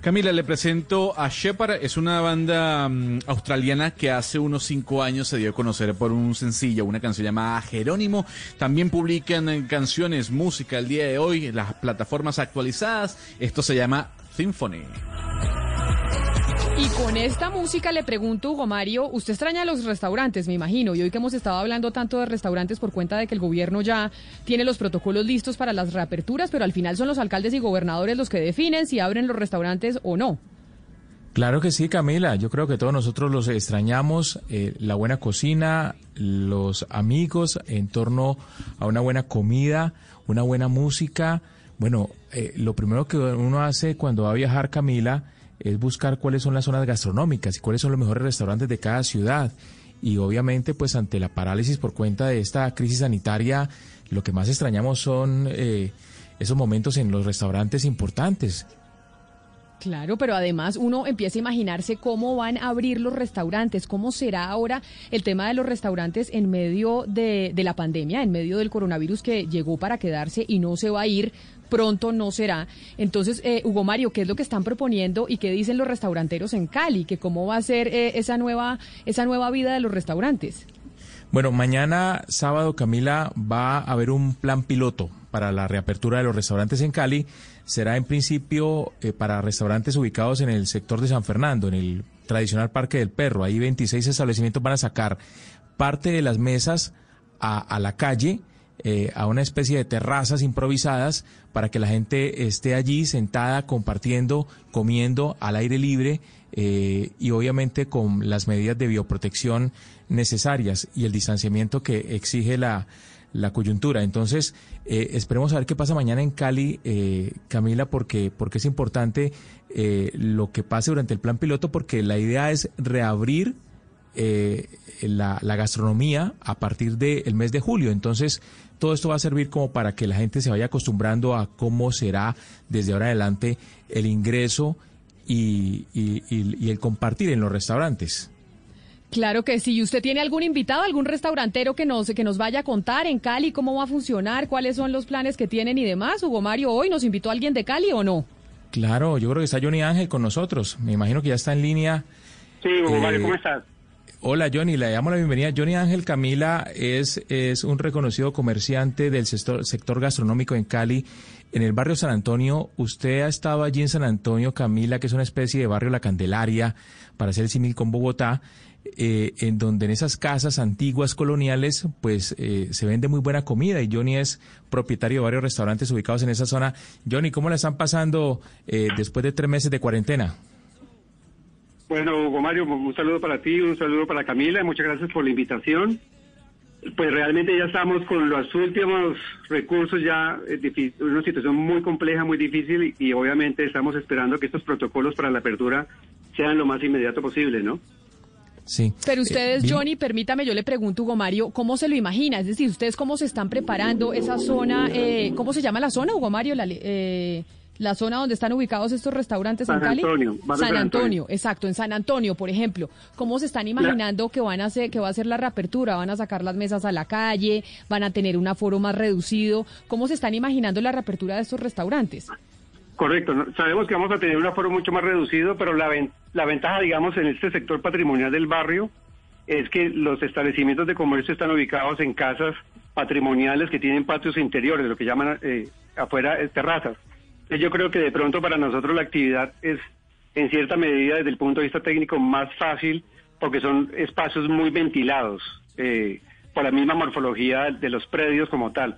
Camila, le presento a Shepard, es una banda um, australiana que hace unos cinco años se dio a conocer por un sencillo, una canción llamada Jerónimo. También publican canciones, música el día de hoy en las plataformas actualizadas. Esto se llama Symphony. Y con esta música le pregunto, Hugo Mario, usted extraña los restaurantes, me imagino, y hoy que hemos estado hablando tanto de restaurantes por cuenta de que el gobierno ya tiene los protocolos listos para las reaperturas, pero al final son los alcaldes y gobernadores los que definen si abren los restaurantes o no. Claro que sí, Camila. Yo creo que todos nosotros los extrañamos, eh, la buena cocina, los amigos en torno a una buena comida, una buena música. Bueno, eh, lo primero que uno hace cuando va a viajar, Camila, es buscar cuáles son las zonas gastronómicas y cuáles son los mejores restaurantes de cada ciudad. Y obviamente, pues ante la parálisis por cuenta de esta crisis sanitaria, lo que más extrañamos son eh, esos momentos en los restaurantes importantes. Claro, pero además uno empieza a imaginarse cómo van a abrir los restaurantes, cómo será ahora el tema de los restaurantes en medio de, de, la pandemia, en medio del coronavirus que llegó para quedarse y no se va a ir pronto no será. Entonces, eh, Hugo Mario, ¿qué es lo que están proponiendo y qué dicen los restauranteros en Cali? Que cómo va a ser eh, esa nueva esa nueva vida de los restaurantes. Bueno, mañana sábado, Camila, va a haber un plan piloto para la reapertura de los restaurantes en Cali. Será en principio eh, para restaurantes ubicados en el sector de San Fernando, en el tradicional Parque del Perro. Ahí 26 establecimientos van a sacar parte de las mesas a, la calle eh, a una especie de terrazas improvisadas para que la gente esté allí sentada compartiendo, comiendo al aire libre eh, y obviamente con las medidas de bioprotección necesarias y el distanciamiento que exige la, la coyuntura. Entonces, eh, esperemos a ver qué pasa mañana en Cali, Camila, porque, porque es importante lo que pase durante el plan piloto, porque la idea es reabrir la, la, gastronomía a partir del mes de julio. Entonces, todo esto va a servir como para que la gente se vaya acostumbrando a cómo será desde ahora adelante el ingreso y, y, y el compartir en los restaurantes. Claro que sí. ¿Usted tiene algún invitado, algún restaurantero que nos, que nos vaya a contar en Cali cómo va a funcionar, cuáles son los planes que tienen y demás? Hugo Mario, ¿hoy nos invitó alguien de Cali o no? Claro, yo creo que está Johnny Ángel con nosotros. Me imagino que ya está en línea. Sí, Hugo Mario, ¿cómo estás? Hola Johnny, le damos la bienvenida. Johnny Ángel Camila es, es un reconocido comerciante del sector, gastronómico en Cali, en el barrio San Antonio. Usted ha estado allí en San Antonio, Camila, que es una especie de barrio La Candelaria, para hacer el símil con Bogotá. Eh, en donde en esas casas antiguas coloniales pues eh, se vende muy buena comida y Johnny es propietario de varios restaurantes ubicados en esa zona. Johnny, ¿cómo la están pasando eh, después de tres meses de cuarentena? Bueno, Hugo Mario, un saludo para ti, un saludo para Camila, muchas gracias por la invitación. Pues realmente ya estamos con los últimos recursos, ya una situación muy compleja, muy difícil y obviamente estamos esperando que estos protocolos para la apertura sean lo más inmediato posible, ¿no? Sí. Pero ustedes, Johnny, permítame, yo le pregunto, Hugo Mario, ¿cómo se lo imagina? Es decir, ¿ustedes cómo se están preparando esa zona? Eh, ¿Cómo se llama la zona, Hugo Mario? La, eh, la zona donde están ubicados estos restaurantes San en Cali. Antonio, San Antonio, exacto, en San Antonio, por ejemplo. ¿Cómo se están imaginando que van a hacer, que va a ser la reapertura? ¿Van a sacar las mesas a la calle? ¿Van a tener un aforo más reducido? ¿Cómo se están imaginando la reapertura de estos restaurantes? Correcto, sabemos que vamos a tener un aforo mucho más reducido, pero la, la ventaja, digamos, en este sector patrimonial del barrio es que los establecimientos de comercio están ubicados en casas patrimoniales que tienen patios interiores, lo que llaman eh, afuera eh, terrazas. Yo creo que de pronto para nosotros la actividad es en cierta medida desde el punto de vista técnico más fácil porque son espacios muy ventilados eh, por la misma morfología de los predios como tal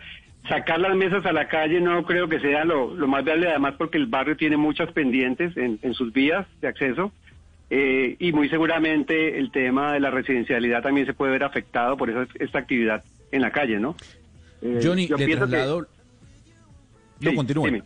sacar las mesas a la calle no creo que sea lo, más viable, además porque el barrio tiene muchas pendientes en, sus vías de acceso eh, y muy seguramente el tema de la residencialidad también se puede ver afectado por esa, esta actividad en la calle, ¿no? Eh, Johnny, le traslado... no, continúe.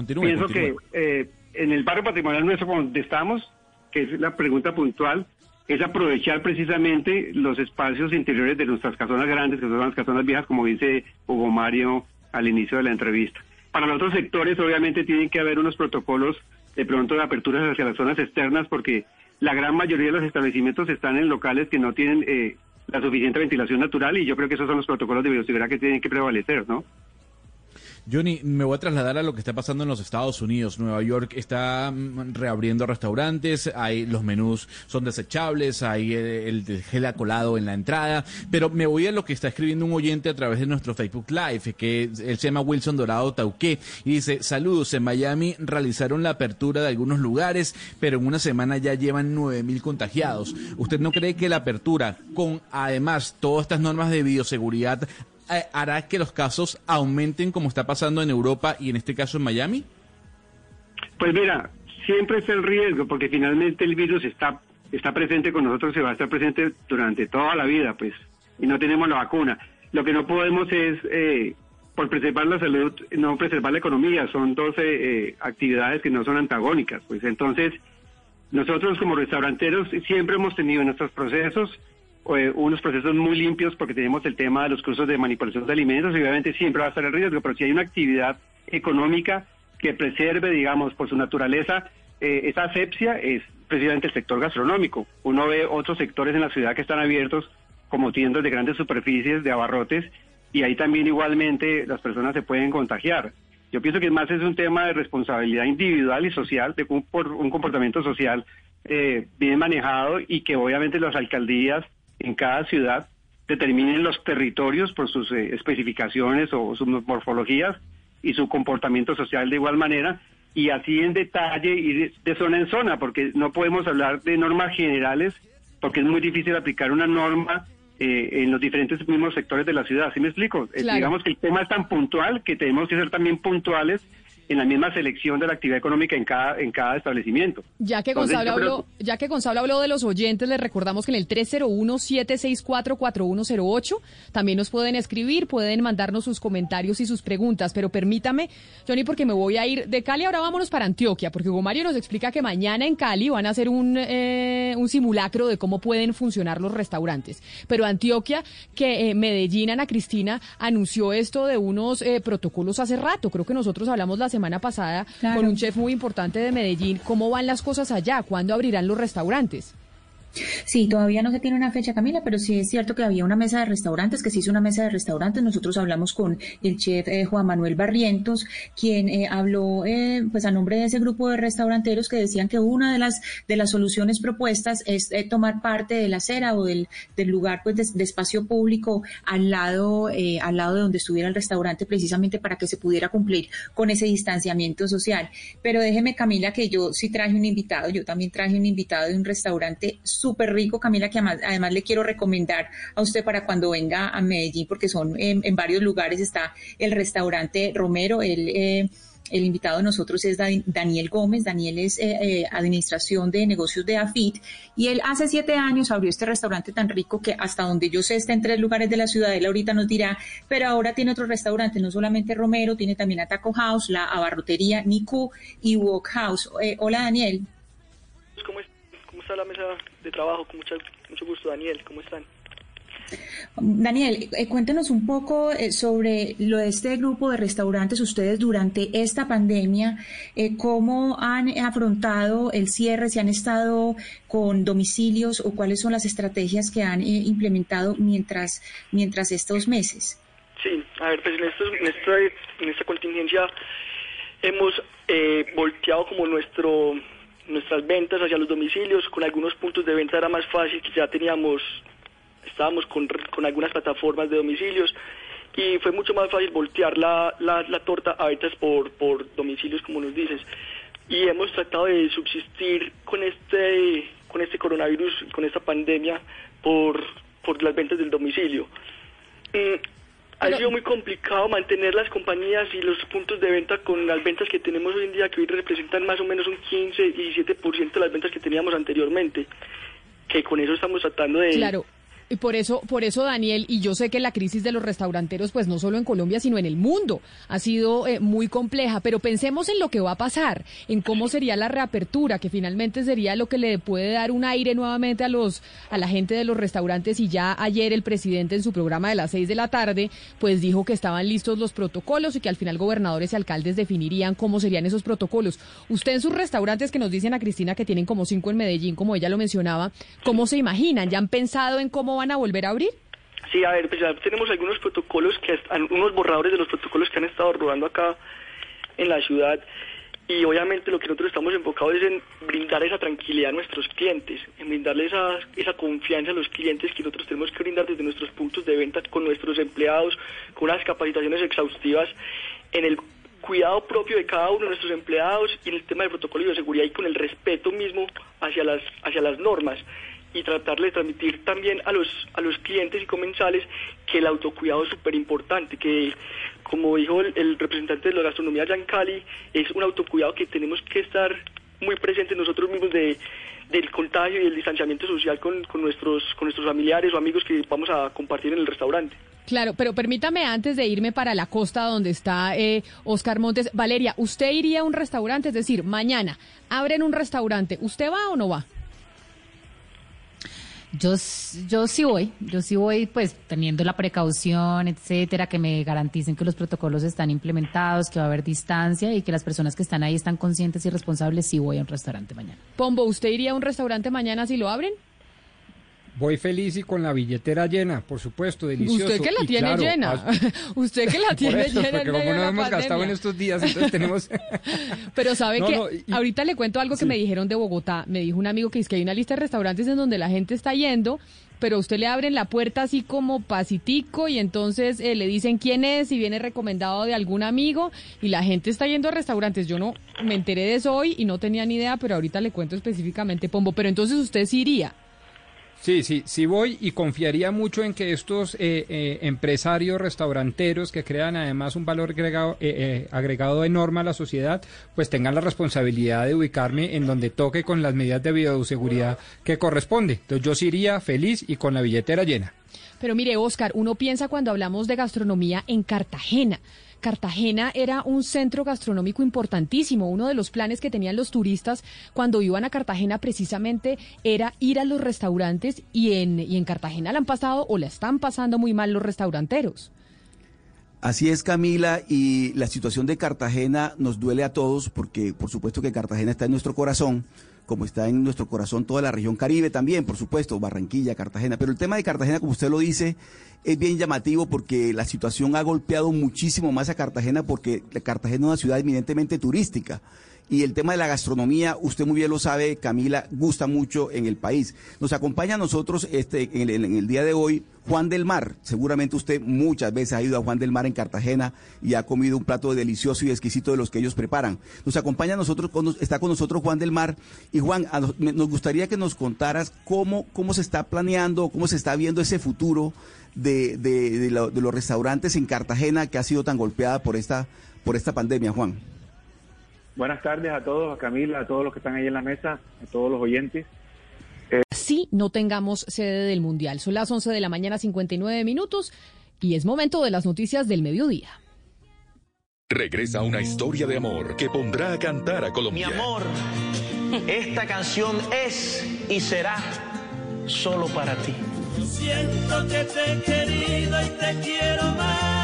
Continúe, pienso que eh, en el barrio patrimonial nuestro donde estamos, que es la pregunta puntual, es aprovechar precisamente los espacios interiores de nuestras casonas grandes, que son las casonas viejas, como dice Hugo Mario al inicio de la entrevista. Para los otros sectores, obviamente, tienen que haber unos protocolos de pronto de aperturas hacia las zonas externas, porque la gran mayoría de los establecimientos están en locales que no tienen eh, la suficiente ventilación natural y yo creo que esos son los protocolos de bioseguridad que tienen que prevalecer, ¿no? Johnny, me voy a trasladar a lo que está pasando en los Estados Unidos. Nueva York está mm, reabriendo restaurantes, hay los menús son desechables, hay eh, el, gel acolado en la entrada, pero me voy a lo que está escribiendo un oyente a través de nuestro Facebook Live, que él se llama Wilson Dorado Tauqué, y dice, saludos, en Miami realizaron la apertura de algunos lugares, pero en una semana ya llevan nueve mil contagiados. ¿Usted no cree que la apertura, con además todas estas normas de bioseguridad, hará que los casos aumenten como está pasando en Europa y en este caso en Miami? Pues mira, siempre es el riesgo porque finalmente el virus está está presente con nosotros y va a estar presente durante toda la vida, pues, y no tenemos la vacuna. Lo que no podemos es, eh, por preservar la salud, no preservar la economía. Son dos eh, actividades que no son antagónicas. Pues entonces, nosotros como restauranteros siempre hemos tenido en nuestros procesos eh, unos procesos muy limpios porque tenemos el tema de los cursos de manipulación de alimentos y obviamente siempre va a estar el riesgo, pero si hay una actividad económica que preserve, digamos, por su naturaleza, eh, esa asepsia es precisamente el sector gastronómico. Uno ve otros sectores en la ciudad que están abiertos como tiendas de grandes superficies, de abarrotes, y ahí también igualmente las personas se pueden contagiar. Yo pienso que más es un tema de responsabilidad individual y social, de un, por un comportamiento social eh, bien manejado y que obviamente las alcaldías en cada ciudad determinen los territorios por sus eh, especificaciones o sus morfologías y su comportamiento social de igual manera y así en detalle y de, zona en zona, porque no podemos hablar de normas generales porque es muy difícil aplicar una norma eh, en los diferentes mismos sectores de la ciudad. ¿Sí me explico? Eh, digamos que el tema es tan puntual que tenemos que ser también puntuales en la misma selección de la actividad económica en cada, en cada establecimiento. Ya que, Gonzalo habló, ya que Gonzalo habló de los oyentes, les recordamos que en el 301-764-4108 también nos pueden escribir, pueden mandarnos sus comentarios y sus preguntas, pero permítame, Johnny, porque me voy a ir de Cali, ahora vámonos para Antioquia, porque Hugo Mario nos explica que mañana en Cali van a hacer un, eh, un simulacro de cómo pueden funcionar los restaurantes. Pero Antioquia, que eh, Medellín, Ana Cristina, anunció esto de unos eh, protocolos hace rato, creo que nosotros hablamos la semana semana pasada con un chef muy importante de Medellín. ¿Cómo van las cosas allá? ¿Cuándo abrirán los restaurantes? Sí, todavía no se tiene una fecha, Camila, pero sí es cierto que había una mesa de restaurantes, que se hizo una mesa de restaurantes. Nosotros hablamos con el chef eh, Juan Manuel Barrientos, quien eh, habló eh, pues a nombre de ese grupo de restauranteros que decían que una de las de las soluciones propuestas es tomar parte de la acera o del, del lugar pues de, espacio público al lado al lado de donde estuviera el restaurante precisamente para que se pudiera cumplir con ese distanciamiento social. Pero déjeme, Camila, que yo sí traje un invitado, yo también traje un invitado de un restaurante súper rico, Camila, que además, le quiero recomendar a usted para cuando venga a Medellín, porque son en, varios lugares, está el restaurante Romero, el... Eh, el invitado de nosotros es Daniel Gómez. Daniel es eh, eh, administración de negocios de AFIT y él hace siete años abrió este restaurante tan rico que hasta donde yo sé está en tres lugares de la ciudad. Él ahorita nos dirá, pero ahora tiene otro restaurante, no solamente Romero, tiene también a Taco House, la abarrotería Niku y Walk House. hola Daniel. ¿Cómo la mesa de trabajo? Con mucho, mucho gusto, Daniel. ¿Cómo están? Daniel, eh, cuéntenos un poco eh, sobre lo de este grupo de restaurantes, ustedes durante esta pandemia, eh, cómo han afrontado el cierre, si han estado con domicilios o cuáles son las estrategias que han implementado mientras, mientras estos meses. Sí, a ver, pues en, esta, en esta contingencia hemos volteado como nuestro nuestras ventas hacia los domicilios, con algunos puntos de venta era más fácil, que ya teníamos, estábamos con, con algunas plataformas de domicilios y fue mucho más fácil voltear la, la, torta a ventas por, por domicilios, como nos dices. Y hemos tratado de subsistir con este, con este coronavirus, con esta pandemia, por, por las ventas del domicilio. Mm, ha sido muy complicado mantener las compañías y los puntos de venta con las ventas que tenemos hoy en día, que hoy representan más o menos un 15, 17% de las ventas que teníamos anteriormente, que con eso estamos tratando de... Claro. Y por eso, por eso, Daniel, y yo sé que la crisis de los restauranteros, pues no solo en Colombia, sino en el mundo, ha sido eh, muy compleja. Pero pensemos en lo que va a pasar, en cómo sería la reapertura, que finalmente sería lo que le puede dar un aire nuevamente a los, a la gente de los restaurantes. Y ya ayer el presidente en su programa de las seis de la tarde, pues dijo que estaban listos los protocolos y que al final gobernadores y alcaldes definirían cómo serían esos protocolos. Usted en sus restaurantes que nos dicen a Cristina que tienen como cinco en Medellín, como ella lo mencionaba, ¿cómo se imaginan? ¿Ya han pensado en cómo van a volver a abrir? Sí, a ver, pues tenemos algunos protocolos, que unos borradores de los protocolos que han estado rodando acá en la ciudad y obviamente lo que nosotros estamos enfocados es en brindar esa tranquilidad a nuestros clientes, en brindarle esa, esa confianza a los clientes que nosotros tenemos que brindar desde nuestros puntos de venta con nuestros empleados, con unas capacitaciones exhaustivas en el cuidado propio de cada uno de nuestros empleados y en el tema del protocolo de seguridad y con el respeto mismo hacia las, hacia las normas y tratar de transmitir también a los, a los clientes y comensales que el autocuidado es súper importante, que como dijo el, representante de la gastronomía, Jan Cali, es un autocuidado que tenemos que estar muy presentes nosotros mismos de, del contagio y el distanciamiento social con, con, nuestros, con nuestros familiares o amigos que vamos a compartir en el restaurante. Claro, pero permítame antes de irme para la costa donde está eh, Oscar Montes, Valeria, ¿usted iría a un restaurante? Es decir, mañana abren un restaurante, ¿usted va o no va? Yo, yo sí voy, yo sí voy pues teniendo la precaución, etcétera, que me garanticen que los protocolos están implementados, que va a haber distancia y que las personas que están ahí están conscientes y responsables, sí voy a un restaurante mañana. Pombo, ¿usted iría a un restaurante mañana si lo abren? Voy feliz y con la billetera llena, por supuesto, delicioso. Usted que la tiene llena. Usted que la tiene llena. Porque como no hemos gastado en estos días, entonces tenemos. Pero sabe que ahorita le cuento algo que me dijeron de Bogotá. Me dijo un amigo que es que hay una lista de restaurantes en donde la gente está yendo, pero usted le abren la puerta así como pasitico y entonces eh, le dicen quién es, si viene recomendado de algún amigo y la gente está yendo a restaurantes. Yo no me enteré de eso hoy y no tenía ni idea, pero ahorita le cuento específicamente, Pombo. Pero entonces usted sí iría. Sí, sí, sí voy y confiaría mucho en que estos eh, eh, empresarios restauranteros que crean además un valor agregado, eh, agregado enorme a la sociedad, pues tengan la responsabilidad de ubicarme en donde toque con las medidas de bioseguridad que corresponde. Entonces yo sí iría feliz y con la billetera llena. Pero mire, Oscar, uno piensa cuando hablamos de gastronomía en Cartagena. Cartagena era un centro gastronómico importantísimo. Uno de los planes que tenían los turistas cuando iban a Cartagena precisamente era ir a los restaurantes y en, y en Cartagena la han pasado o la están pasando muy mal los restauranteros. Así es, Camila, y la situación de Cartagena nos duele a todos porque por supuesto que Cartagena está en nuestro corazón, como está en nuestro corazón toda la región Caribe también, por supuesto, Barranquilla, Cartagena. Pero el tema de Cartagena, como usted lo dice, es bien llamativo porque la situación ha golpeado muchísimo más a Cartagena porque Cartagena es una ciudad eminentemente turística y el tema de la gastronomía, usted muy bien lo sabe, Camila, gusta mucho en el país. Nos acompaña a nosotros este, en, el, día de hoy Juan del Mar. Seguramente usted muchas veces ha ido a Juan del Mar en Cartagena y ha comido un plato delicioso y exquisito de los que ellos preparan. Nos acompaña a nosotros, está con nosotros Juan del Mar. Y Juan, nos gustaría que nos contaras cómo, cómo se está planeando, cómo se está viendo ese futuro de, de, los restaurantes en Cartagena que ha sido tan golpeada por esta, por esta pandemia, Juan. Buenas tardes a todos, a Camila, a todos los que están ahí en la mesa, a todos los oyentes. Eh... Sí, no tengamos sede del Mundial. Son las 11 de la mañana, 59 minutos, y es momento de las noticias del mediodía. Regresa una historia de amor que pondrá a cantar a Colombia. Mi amor, esta canción es y será solo para ti. Siento que te he querido y te quiero más.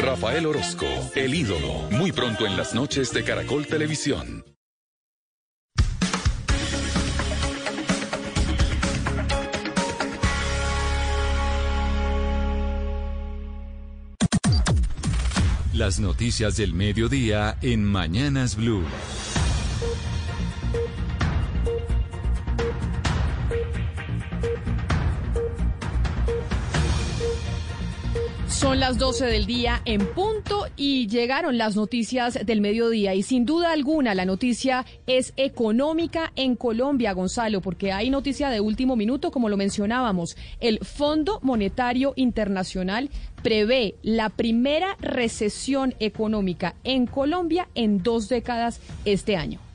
Rafael Orozco, el ídolo, muy pronto en las noches de Caracol Televisión. Las noticias del mediodía en Mañanas Blue. Son las 12 del día en punto y llegaron las noticias del mediodía y sin duda alguna la noticia es económica en Colombia, Gonzalo, porque hay noticia de último minuto, como lo mencionábamos. El Fondo Monetario Internacional prevé la primera recesión económica en Colombia en dos décadas este año.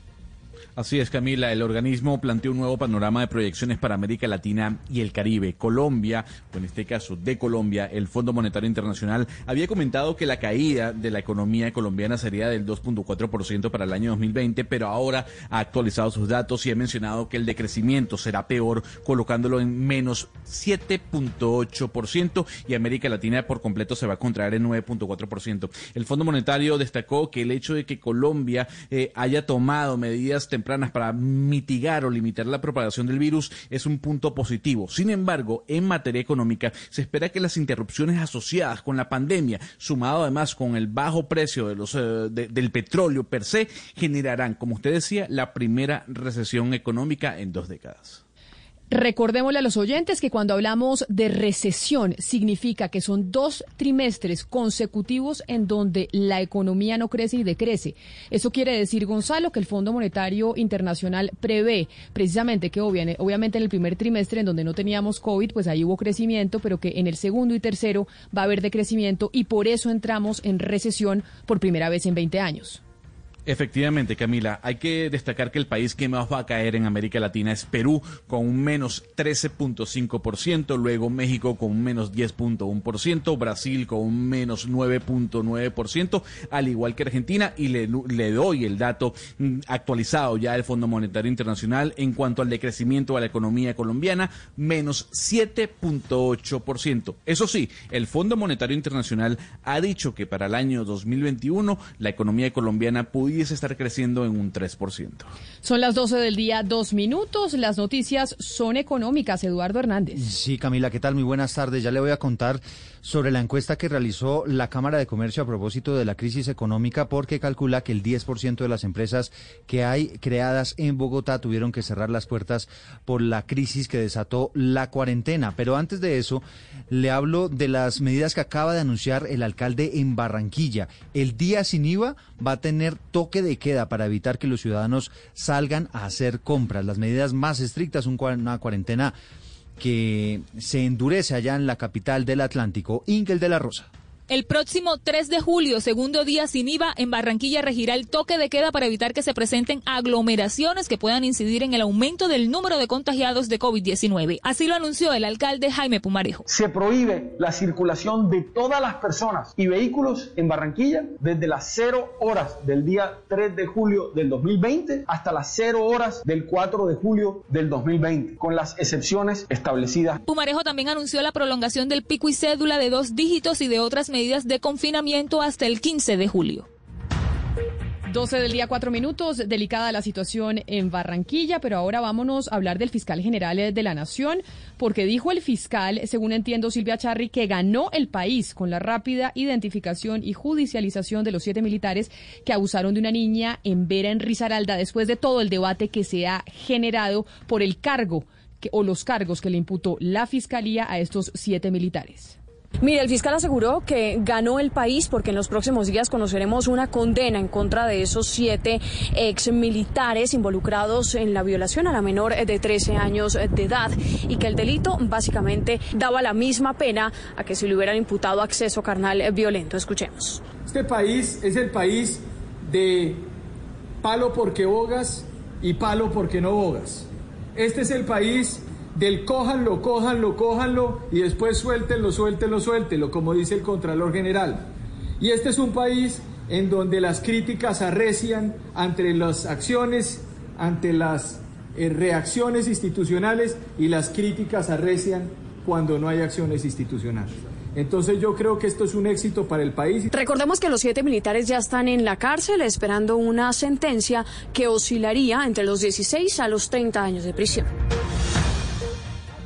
Así es, Camila. El organismo planteó un nuevo panorama de proyecciones para América Latina y el Caribe. Colombia, o en este caso de Colombia, el Fondo Monetario Internacional había comentado que la caída de la economía colombiana sería del 2.4% para el año 2020, pero ahora ha actualizado sus datos y ha mencionado que el decrecimiento será peor, colocándolo en menos 7.8% y América Latina por completo se va a contraer en 9.4%. El Fondo Monetario destacó que el hecho de que Colombia eh, haya tomado medidas temporales para mitigar o limitar la propagación del virus es un punto positivo. Sin embargo, en materia económica, se espera que las interrupciones asociadas con la pandemia, sumado además con el bajo precio de los, eh, del petróleo per se, generarán, como usted decía, la primera recesión económica en dos décadas. Recordémosle a los oyentes que cuando hablamos de recesión significa que son dos trimestres consecutivos en donde la economía no crece y decrece. Eso quiere decir, Gonzalo, que el Fondo Monetario Internacional prevé precisamente que obviamente en el primer trimestre en donde no teníamos COVID, pues ahí hubo crecimiento, pero que en el segundo y tercero va a haber decrecimiento y por eso entramos en recesión por primera vez en 20 años. Efectivamente, Camila, hay que destacar que el país que más va a caer en América Latina es Perú, con un menos 13.5%, luego México con un menos 10.1%, Brasil con un menos 9.9%, al igual que Argentina, y le, le, doy el dato mm, actualizado ya del Fondo Monetario Internacional en cuanto al decrecimiento de la economía colombiana, menos 7.8%. Eso sí, el Fondo Monetario Internacional ha dicho que para el año 2021 la economía colombiana pudo pudiese estar creciendo en un 3%. Son las 12 del día, dos minutos. Las noticias son económicas. Eduardo Hernández. Sí, Camila, ¿qué tal? Muy buenas tardes. Ya le voy a contar sobre la encuesta que realizó la Cámara de Comercio a propósito de la crisis económica, porque calcula que el 10% de las empresas que hay creadas en Bogotá tuvieron que cerrar las puertas por la crisis que desató la cuarentena. Pero antes de eso, le hablo de las medidas que acaba de anunciar el alcalde en Barranquilla. El día sin IVA va a tener toque de queda para evitar que los ciudadanos salgan a hacer compras. Las medidas más estrictas, una cuarentena que se endurece allá en la capital del Atlántico, Ingel de la Rosa. El próximo 3 de julio, segundo día sin IVA, en Barranquilla regirá el toque de queda para evitar que se presenten aglomeraciones que puedan incidir en el aumento del número de contagiados de COVID-19. Así lo anunció el alcalde Jaime Pumarejo. Se prohíbe la circulación de todas las personas y vehículos en Barranquilla desde las 0 horas del día 3 de julio del 2020 hasta las 0 horas del 4 de julio del 2020, con las excepciones establecidas. Pumarejo también anunció la prolongación del pico y cédula de dos dígitos y de otras medidas de confinamiento hasta el 15 de julio. 12 del día, 4 minutos. Delicada la situación en Barranquilla, pero ahora vámonos a hablar del fiscal general de la Nación, porque dijo el fiscal, según entiendo Silvia Charri, que ganó el país con la rápida identificación y judicialización de los siete militares que abusaron de una niña en Vera, en Risaralda, después de todo el debate que se ha generado por el cargo o los cargos que le imputó la fiscalía a estos siete militares. Mire, el fiscal aseguró que ganó el país porque en los próximos días conoceremos una condena en contra de esos siete ex militares involucrados en la violación a la menor de 13 años de edad y que el delito básicamente daba la misma pena a que si le hubieran imputado acceso carnal violento. Escuchemos. Este país es el país de palo porque bogas y palo porque no bogas. Este es el país del cójanlo, cójanlo, cójanlo y después suéltenlo, suéltenlo, suéltenlo, como dice el Contralor General. Y este es un país en donde las críticas arrecian ante las acciones, ante las eh, reacciones institucionales y las críticas arrecian cuando no hay acciones institucionales. Entonces yo creo que esto es un éxito para el país. Recordemos que los siete militares ya están en la cárcel esperando una sentencia que oscilaría entre los 16 a los 30 años de prisión.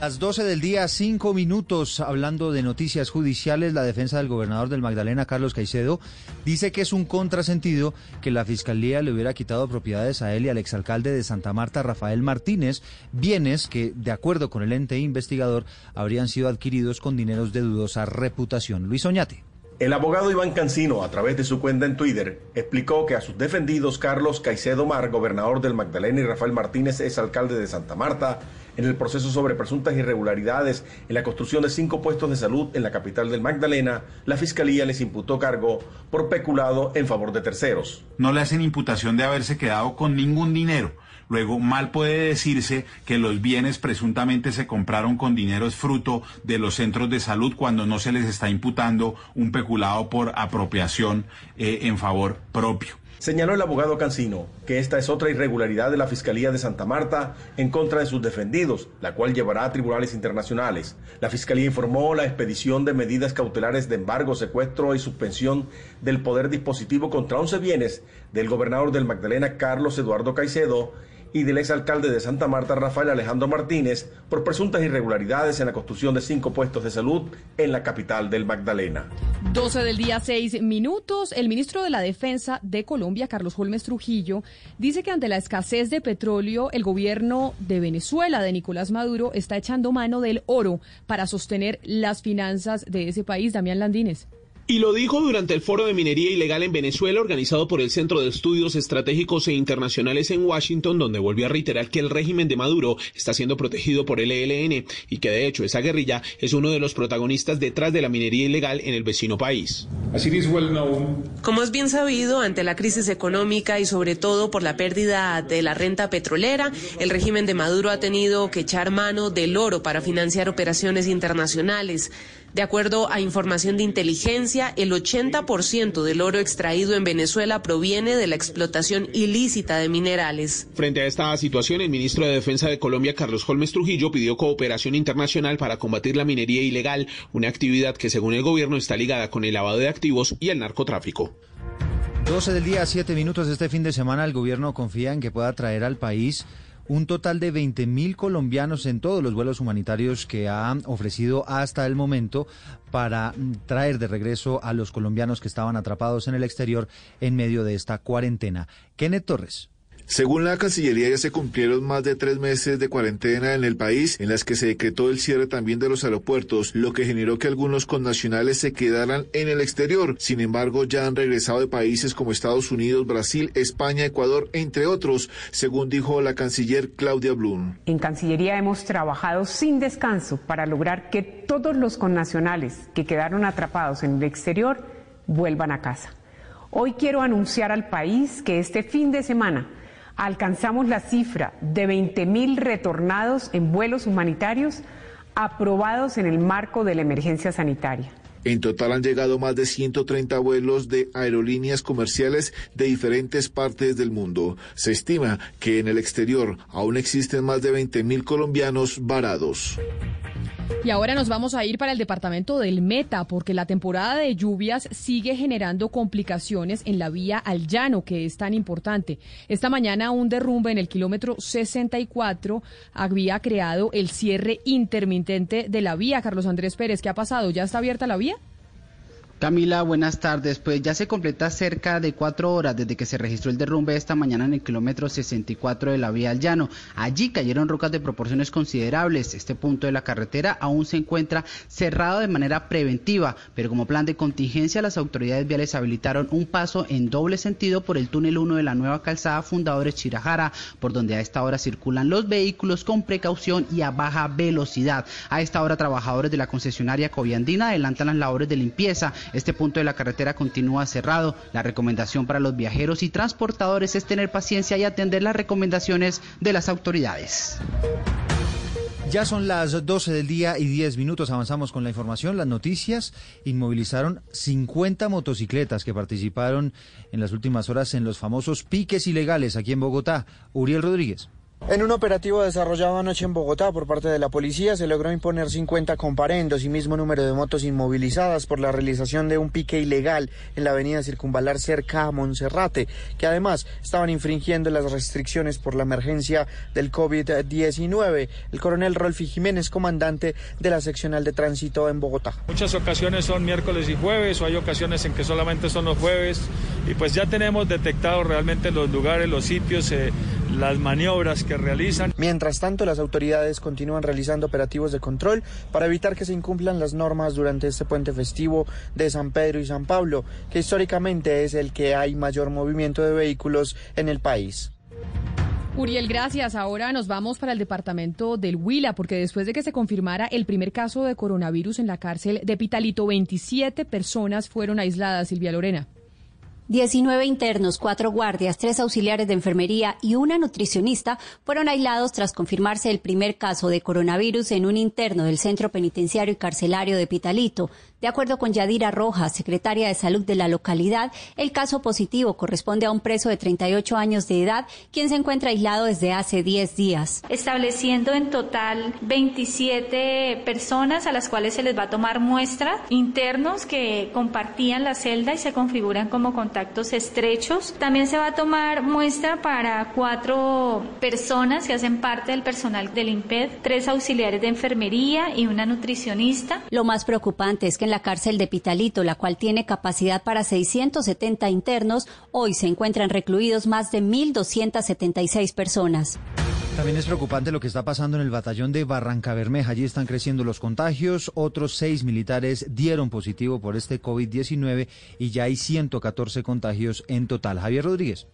Las 12 del día, cinco minutos, hablando de noticias judiciales, la defensa del gobernador del Magdalena, Carlos Caicedo, dice que es un contrasentido que la fiscalía le hubiera quitado propiedades a él y al exalcalde de Santa Marta, Rafael Martínez, bienes que, de acuerdo con el ente investigador, habrían sido adquiridos con dineros de dudosa reputación. Luis Oñate. El abogado Iván Cancino, a través de su cuenta en Twitter, explicó que a sus defendidos Carlos Caicedo Mar, gobernador del Magdalena, y Rafael Martínez, es alcalde de Santa Marta, en el proceso sobre presuntas irregularidades en la construcción de cinco puestos de salud en la capital del Magdalena, la Fiscalía les imputó cargo por peculado en favor de terceros. No le hacen imputación de haberse quedado con ningún dinero. Luego, mal puede decirse que los bienes presuntamente se compraron con dinero es fruto de los centros de salud cuando no se les está imputando un peculado por apropiación eh, en favor propio. Señaló el abogado Cancino que esta es otra irregularidad de la Fiscalía de Santa Marta en contra de sus defendidos, la cual llevará a tribunales internacionales. La Fiscalía informó la expedición de medidas cautelares de embargo, secuestro y suspensión del poder dispositivo contra 11 bienes del gobernador del Magdalena, Carlos Eduardo Caicedo, y del exalcalde de Santa Marta, Rafael Alejandro Martínez, por presuntas irregularidades en la construcción de cinco puestos de salud en la capital del Magdalena. 12 del día, 6 minutos. El ministro de la Defensa de Colombia, Carlos Holmes Trujillo, dice que ante la escasez de petróleo, el gobierno de Venezuela, de Nicolás Maduro, está echando mano del oro para sostener las finanzas de ese país. Damián Landines. Y lo dijo durante el foro de minería ilegal en Venezuela organizado por el Centro de Estudios Estratégicos e Internacionales en Washington, donde volvió a reiterar que el régimen de Maduro está siendo protegido por el ELN y que de hecho esa guerrilla es uno de los protagonistas detrás de la minería ilegal en el vecino país. Como es bien sabido, ante la crisis económica y sobre todo por la pérdida de la renta petrolera, el régimen de Maduro ha tenido que echar mano del oro para financiar operaciones internacionales. De acuerdo a información de inteligencia, el 80% del oro extraído en Venezuela proviene de la explotación ilícita de minerales. Frente a esta situación, el ministro de Defensa de Colombia, Carlos Holmes Trujillo, pidió cooperación internacional para combatir la minería ilegal, una actividad que según el gobierno está ligada con el lavado de activos y el narcotráfico. 12 del día, 7 minutos de este fin de semana, el gobierno confía en que pueda traer al país un total de 20.000 colombianos en todos los vuelos humanitarios que ha ofrecido hasta el momento para traer de regreso a los colombianos que estaban atrapados en el exterior en medio de esta cuarentena. Kenneth Torres. Según la Cancillería, ya se cumplieron más de tres meses de cuarentena en el país, en las que se decretó el cierre también de los aeropuertos, lo que generó que algunos connacionales se quedaran en el exterior. Sin embargo, ya han regresado de países como Estados Unidos, Brasil, España, Ecuador, entre otros, según dijo la canciller Claudia Blum. En Cancillería hemos trabajado sin descanso para lograr que todos los connacionales que quedaron atrapados en el exterior vuelvan a casa. Hoy quiero anunciar al país que este fin de semana alcanzamos la cifra de 20.000 retornados en vuelos humanitarios aprobados en el marco de la emergencia sanitaria. En total han llegado más de 130 vuelos de aerolíneas comerciales de diferentes partes del mundo. Se estima que en el exterior aún existen más de 20.000 colombianos varados. Y ahora nos vamos a ir para el departamento del Meta, porque la temporada de lluvias sigue generando complicaciones en la vía al llano, que es tan importante. Esta mañana un derrumbe en el kilómetro 64 había creado el cierre intermitente de la vía. Carlos Andrés Pérez, ¿qué ha pasado? ¿Ya está abierta la vía? Camila, buenas tardes. Pues ya se completa cerca de cuatro horas desde que se registró el derrumbe esta mañana en el kilómetro 64 de la vía al llano. Allí cayeron rocas de proporciones considerables. Este punto de la carretera aún se encuentra cerrado de manera preventiva, pero como plan de contingencia las autoridades viales habilitaron un paso en doble sentido por el túnel 1 de la nueva calzada Fundadores Chirajara, por donde a esta hora circulan los vehículos con precaución y a baja velocidad. A esta hora trabajadores de la concesionaria Coviandina adelantan las labores de limpieza este punto de la carretera continúa cerrado. La recomendación para los viajeros y transportadores es tener paciencia y atender las recomendaciones de las autoridades. Ya son las 12 del día y 10 minutos. Avanzamos con la información. Las noticias inmovilizaron 50 motocicletas que participaron en las últimas horas en los famosos piques ilegales aquí en Bogotá. Uriel Rodríguez. En un operativo desarrollado anoche en Bogotá por parte de la policía se logró imponer 50 comparendos y mismo número de motos inmovilizadas por la realización de un pique ilegal en la avenida Circunvalar cerca a Monserrate, que además estaban infringiendo las restricciones por la emergencia del COVID-19. El coronel Rolfi Jiménez, comandante de la seccional de tránsito en Bogotá. Muchas ocasiones son miércoles y jueves o hay ocasiones en que solamente son los jueves y pues ya tenemos detectado realmente los lugares, los sitios, eh, las maniobras que realizan. Mientras tanto, las autoridades continúan realizando operativos de control para evitar que se incumplan las normas durante este puente festivo de San Pedro y San Pablo, que históricamente es el que hay mayor movimiento de vehículos en el país. Uriel, gracias. Ahora nos vamos para el departamento del Huila, porque después de que se confirmara el primer caso de coronavirus en la cárcel de Pitalito, 27 personas fueron aisladas, Silvia Lorena. 19 internos, cuatro guardias, tres auxiliares de enfermería y una nutricionista fueron aislados tras confirmarse el primer caso de coronavirus en un interno del Centro Penitenciario y Carcelario de Pitalito. De acuerdo con Yadira Rojas, secretaria de Salud de la localidad, el caso positivo corresponde a un preso de 38 años de edad, quien se encuentra aislado desde hace 10 días. Estableciendo en total 27 personas a las cuales se les va a tomar muestra, internos que compartían la celda y se configuran como contactos estrechos. También se va a tomar muestra para cuatro personas que hacen parte del personal del IMPED, tres auxiliares de enfermería y una nutricionista. Lo más preocupante es que en la cárcel de Pitalito, la cual tiene capacidad para 670 internos, hoy se encuentran recluidos más de 1.276 personas. También es preocupante lo que está pasando en el batallón de Barranca Bermeja. Allí están creciendo los contagios. Otros seis militares dieron positivo por este COVID-19 y ya hay 114 contagios en total. Javier Rodríguez.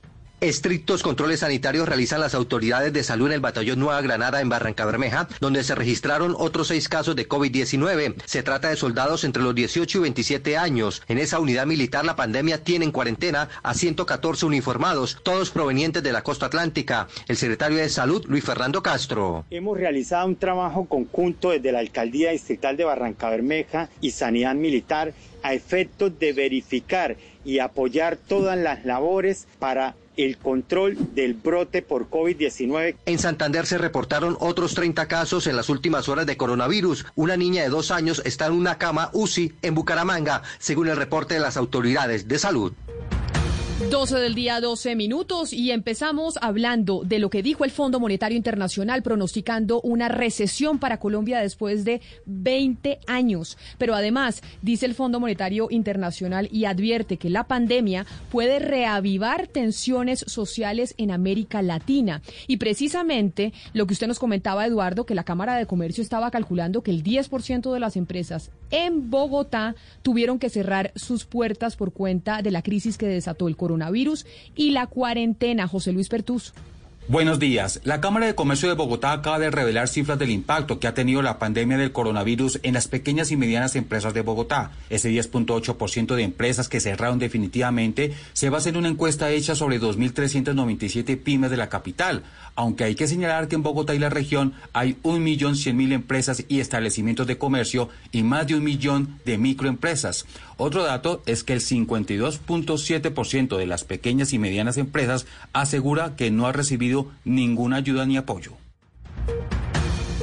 Estrictos controles sanitarios realizan las autoridades de salud en el batallón Nueva Granada en Barranca Bermeja, donde se registraron otros seis casos de COVID-19. Se trata de soldados entre los 18 y 27 años. En esa unidad militar la pandemia tiene en cuarentena a 114 uniformados, todos provenientes de la costa atlántica. El secretario de Salud, Luis Fernando Castro. Hemos realizado un trabajo conjunto desde la Alcaldía Distrital de Barranca Bermeja y Sanidad Militar a efectos de verificar y apoyar todas las labores para el control del brote por COVID-19. En Santander se reportaron otros 30 casos en las últimas horas de coronavirus. Una niña de dos años está en una cama UCI en Bucaramanga, según el reporte de las autoridades de salud. 12 del día, 12 minutos y empezamos hablando de lo que dijo el Fondo Monetario Internacional pronosticando una recesión para Colombia después de 20 años. Pero además, dice el Fondo Monetario Internacional y advierte que la pandemia puede reavivar tensiones sociales en América Latina. Y precisamente lo que usted nos comentaba, Eduardo, que la Cámara de Comercio estaba calculando que el 10% de las empresas en Bogotá tuvieron que cerrar sus puertas por cuenta de la crisis que desató el coronavirus coronavirus y la cuarentena. José Luis Pertus. Buenos días. La Cámara de Comercio de Bogotá acaba de revelar cifras del impacto que ha tenido la pandemia del coronavirus en las pequeñas y medianas empresas de Bogotá. Ese 10.8% de empresas que cerraron definitivamente se basa en una encuesta hecha sobre 2.397 pymes de la capital, aunque hay que señalar que en Bogotá y la región hay 1.100.000 empresas y establecimientos de comercio y más de un millón de microempresas. Otro dato es que el 52.7% de las pequeñas y medianas empresas asegura que no ha recibido ninguna ayuda ni apoyo.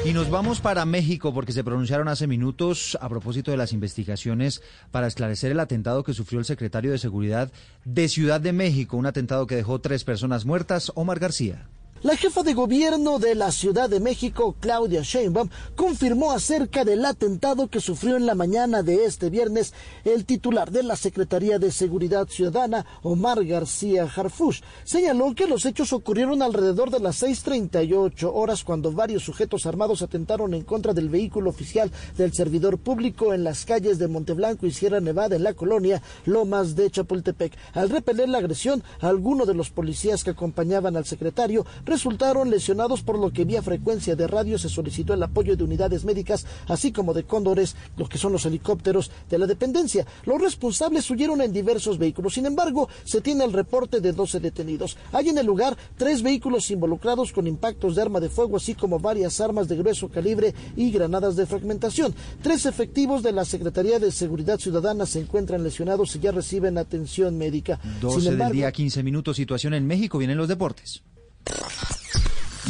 Y nos vamos para México porque se pronunciaron hace minutos a propósito de las investigaciones para esclarecer el atentado que sufrió el secretario de Seguridad de Ciudad de México, un atentado que dejó tres personas muertas, Omar García. La jefa de gobierno de la Ciudad de México, Claudia Sheinbaum, confirmó acerca del atentado que sufrió en la mañana de este viernes el titular de la Secretaría de Seguridad Ciudadana, Omar García Harfush. Señaló que los hechos ocurrieron alrededor de las 6.38 horas cuando varios sujetos armados atentaron en contra del vehículo oficial del servidor público en las calles de Monteblanco y Sierra Nevada en la colonia Lomas de Chapultepec. Al repeler la agresión, algunos de los policías que acompañaban al secretario resultaron lesionados por lo que vía frecuencia de radio se solicitó el apoyo de unidades médicas, así como de cóndores, los que son los helicópteros de la dependencia. Los responsables huyeron en diversos vehículos. Sin embargo, se tiene el reporte de 12 detenidos. Hay en el lugar tres vehículos involucrados con impactos de arma de fuego, así como varias armas de grueso calibre y granadas de fragmentación. Tres efectivos de la Secretaría de Seguridad Ciudadana se encuentran lesionados y ya reciben atención médica. 12 del día, 15 minutos. Situación en México. Vienen los deportes.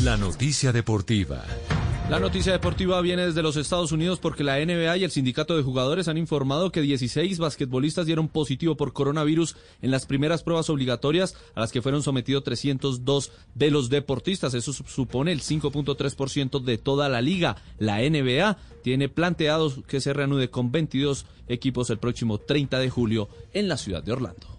La noticia deportiva. La noticia deportiva viene desde los Estados Unidos porque la NBA y el sindicato de jugadores han informado que 16 basquetbolistas dieron positivo por coronavirus en las primeras pruebas obligatorias a las que fueron sometidos 302 de los deportistas. Eso supone el 5.3% de toda la liga. La NBA tiene planteado que se reanude con 22 equipos el próximo 30 de julio en la ciudad de Orlando.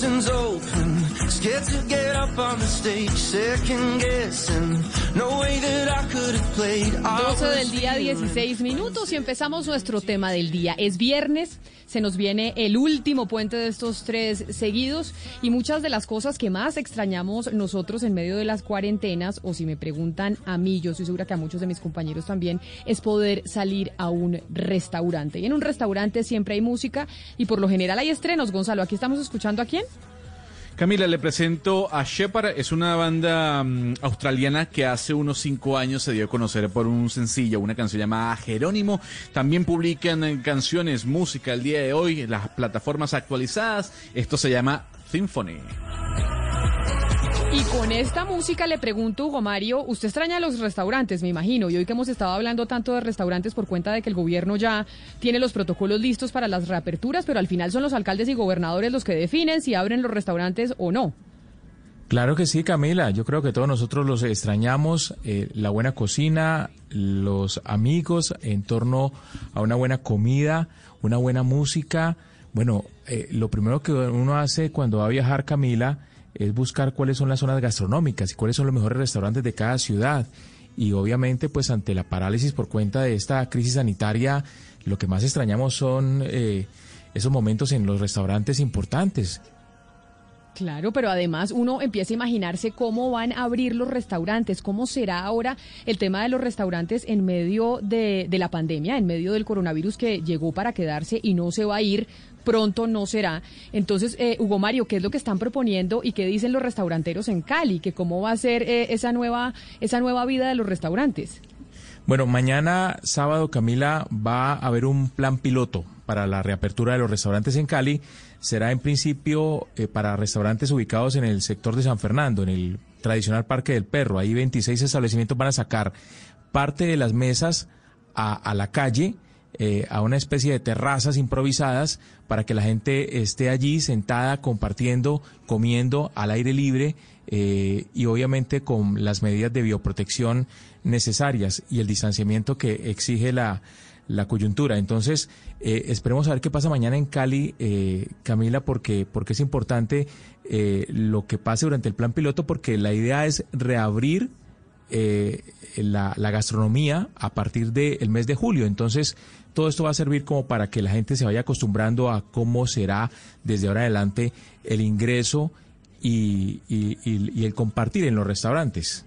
Curtains open, scared to get up on the stage, second guessing, no way that I could have played. 12 del día, 16 minutos y empezamos nuestro tema del día. Es viernes, se nos viene el último puente de estos tres seguidos y muchas de las cosas que más extrañamos nosotros en medio de las cuarentenas, o si me preguntan a mí, yo estoy segura que a muchos de mis compañeros también, es poder salir a un restaurante. Y en un restaurante siempre hay música y por lo general hay estrenos. Gonzalo, aquí estamos escuchando a quién? Camila, le presento a Shepard, es una banda mm, australiana que hace unos cinco años se dio a conocer por un sencillo, una canción llamada Jerónimo. También publican eh, canciones, música el día de hoy en las plataformas actualizadas. Esto se llama Symphony. Y con esta música le pregunto, Hugo Mario, usted extraña los restaurantes, me imagino, y hoy que hemos estado hablando tanto de restaurantes por cuenta de que el gobierno ya tiene los protocolos listos para las reaperturas, pero al final son los alcaldes y gobernadores los que definen si abren los restaurantes o no. Claro que sí, Camila. Yo creo que todos nosotros los extrañamos, eh, la buena cocina, los amigos en torno a una buena comida, una buena música. Bueno, eh, lo primero que uno hace cuando va a viajar, Camila, es buscar cuáles son las zonas gastronómicas y cuáles son los mejores restaurantes de cada ciudad. Y obviamente, pues ante la parálisis por cuenta de esta crisis sanitaria, lo que más extrañamos son eh, esos momentos en los restaurantes importantes. Claro, pero además uno empieza a imaginarse cómo van a abrir los restaurantes, cómo será ahora el tema de los restaurantes en medio de, de, la pandemia, en medio del coronavirus que llegó para quedarse y no se va a ir, pronto no será. Entonces, eh, Hugo Mario, ¿qué es lo que están proponiendo y qué dicen los restauranteros en Cali? Que cómo va a ser eh, esa nueva esa nueva vida de los restaurantes. Bueno, mañana sábado, Camila, va a haber un plan piloto para la reapertura de los restaurantes en Cali. Será en principio eh, para restaurantes ubicados en el sector de San Fernando, en el tradicional Parque del Perro. Ahí 26 establecimientos van a sacar parte de las mesas a, a la calle. Eh, a una especie de terrazas improvisadas para que la gente esté allí sentada compartiendo, comiendo al aire libre eh, y obviamente con las medidas de bioprotección necesarias y el distanciamiento que exige la, la coyuntura. Entonces, eh, esperemos a ver qué pasa mañana en Cali, eh, Camila, porque, porque es importante eh, lo que pase durante el plan piloto, porque la idea es reabrir la, la, gastronomía a partir del mes de julio. Entonces, todo esto va a servir como para que la gente se vaya acostumbrando a cómo será desde ahora adelante el ingreso y, y, y el compartir en los restaurantes.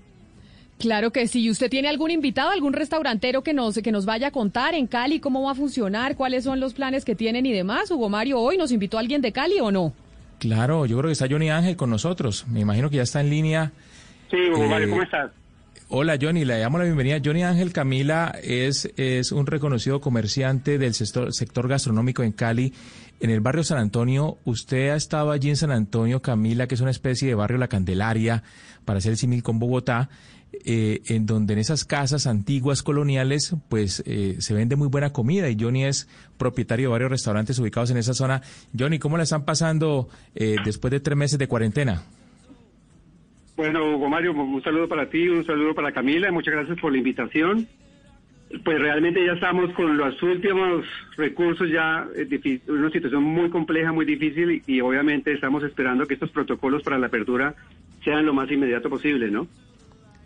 Claro que sí. ¿Usted tiene algún invitado, algún restaurantero que nos, que nos vaya a contar en Cali cómo va a funcionar, cuáles son los planes que tienen y demás? Hugo Mario, ¿hoy nos invitó alguien de Cali o no? Claro, yo creo que está Johnny Ángel con nosotros. Me imagino que ya está en línea. Sí, Hugo Mario, ¿cómo estás? Hola Johnny, le damos la bienvenida. Johnny Ángel Camila es, es un reconocido comerciante del sector, gastronómico en Cali, en el barrio San Antonio. Usted ha estado allí en San Antonio, Camila, que es una especie de barrio La Candelaria, para hacer el con Bogotá. Eh, en donde en esas casas antiguas coloniales pues eh, se vende muy buena comida y Johnny es propietario de varios restaurantes ubicados en esa zona. Johnny, ¿cómo la están pasando eh, después de tres meses de cuarentena? Bueno, Hugo Mario, un saludo para ti, un saludo para Camila, muchas gracias por la invitación. Pues realmente ya estamos con los últimos recursos, ya en una situación muy compleja, muy difícil y, y obviamente estamos esperando que estos protocolos para la apertura sean lo más inmediato posible, ¿no?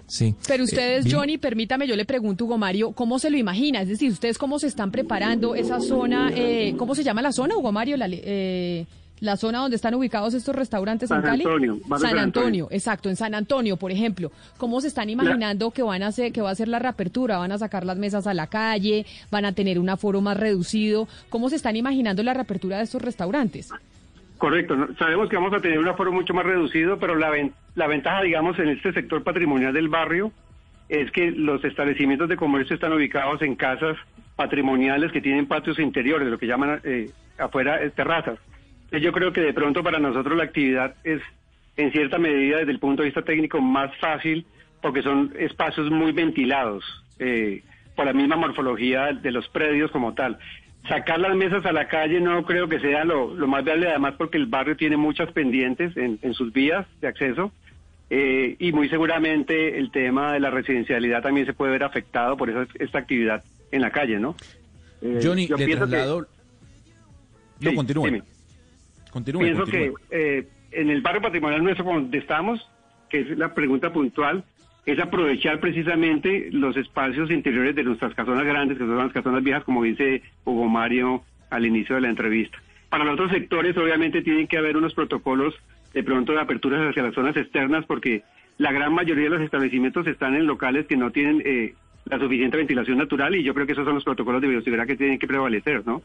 Sí. Pero ustedes, eh, Johnny, permítame, yo le pregunto, Hugo Mario, ¿cómo se lo imagina? Es decir, ¿ustedes cómo se están preparando esa zona? Eh, ¿Cómo se llama la zona, Hugo Mario? La, eh, la zona donde están ubicados estos restaurantes San en Cali. Antonio, San, San Antonio, exacto, en San Antonio, por ejemplo. ¿Cómo se están imaginando que van a hacer, que va a ser la reapertura? ¿Van a sacar las mesas a la calle? ¿Van a tener un aforo más reducido? ¿Cómo se están imaginando la reapertura de estos restaurantes? Correcto, sabemos que vamos a tener un aforo mucho más reducido, pero la, la ventaja, digamos, en este sector patrimonial del barrio es que los establecimientos de comercio están ubicados en casas patrimoniales que tienen patios interiores, lo que llaman eh, afuera eh, terrazas. Yo creo que de pronto para nosotros la actividad es en cierta medida desde el punto de vista técnico más fácil porque son espacios muy ventilados eh, por la misma morfología de los predios como tal sacar las mesas a la calle no creo que sea lo, más viable, además porque el barrio tiene muchas pendientes en, sus vías de acceso eh, y muy seguramente el tema de la residencialidad también se puede ver afectado por esa, esta actividad en la calle, ¿no? Eh, Johnny, le traslado... no, continúe. Continúe, Pienso que eh, en el barrio patrimonial nuestro donde estamos, que es la pregunta puntual, es aprovechar precisamente los espacios interiores de nuestras casonas grandes, que son las casonas viejas, como dice Hugo Mario al inicio de la entrevista. Para los otros sectores, obviamente, tienen que haber unos protocolos de pronto de aperturas hacia las zonas externas, porque la gran mayoría de los establecimientos están en locales que no tienen eh, la suficiente ventilación natural y yo creo que esos son los protocolos de bioseguridad que tienen que prevalecer, ¿no?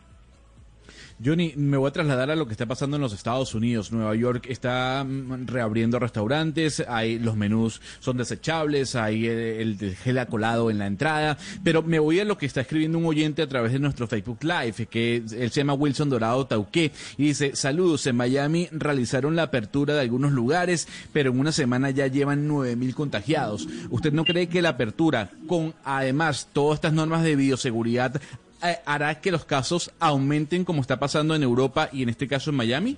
Johnny, me voy a trasladar a lo que está pasando en los Estados Unidos. Nueva York está mm, reabriendo restaurantes, hay los menús son desechables, hay el, gel acolado en la entrada, pero me voy a lo que está escribiendo un oyente a través de nuestro Facebook Live, que él se llama Wilson Dorado Tauqué, y dice, saludos, en Miami realizaron la apertura de algunos lugares, pero en una semana ya llevan nueve mil contagiados. ¿Usted no cree que la apertura, con además todas estas normas de bioseguridad, eh, hará que los casos aumenten como está pasando en Europa y en este caso en Miami?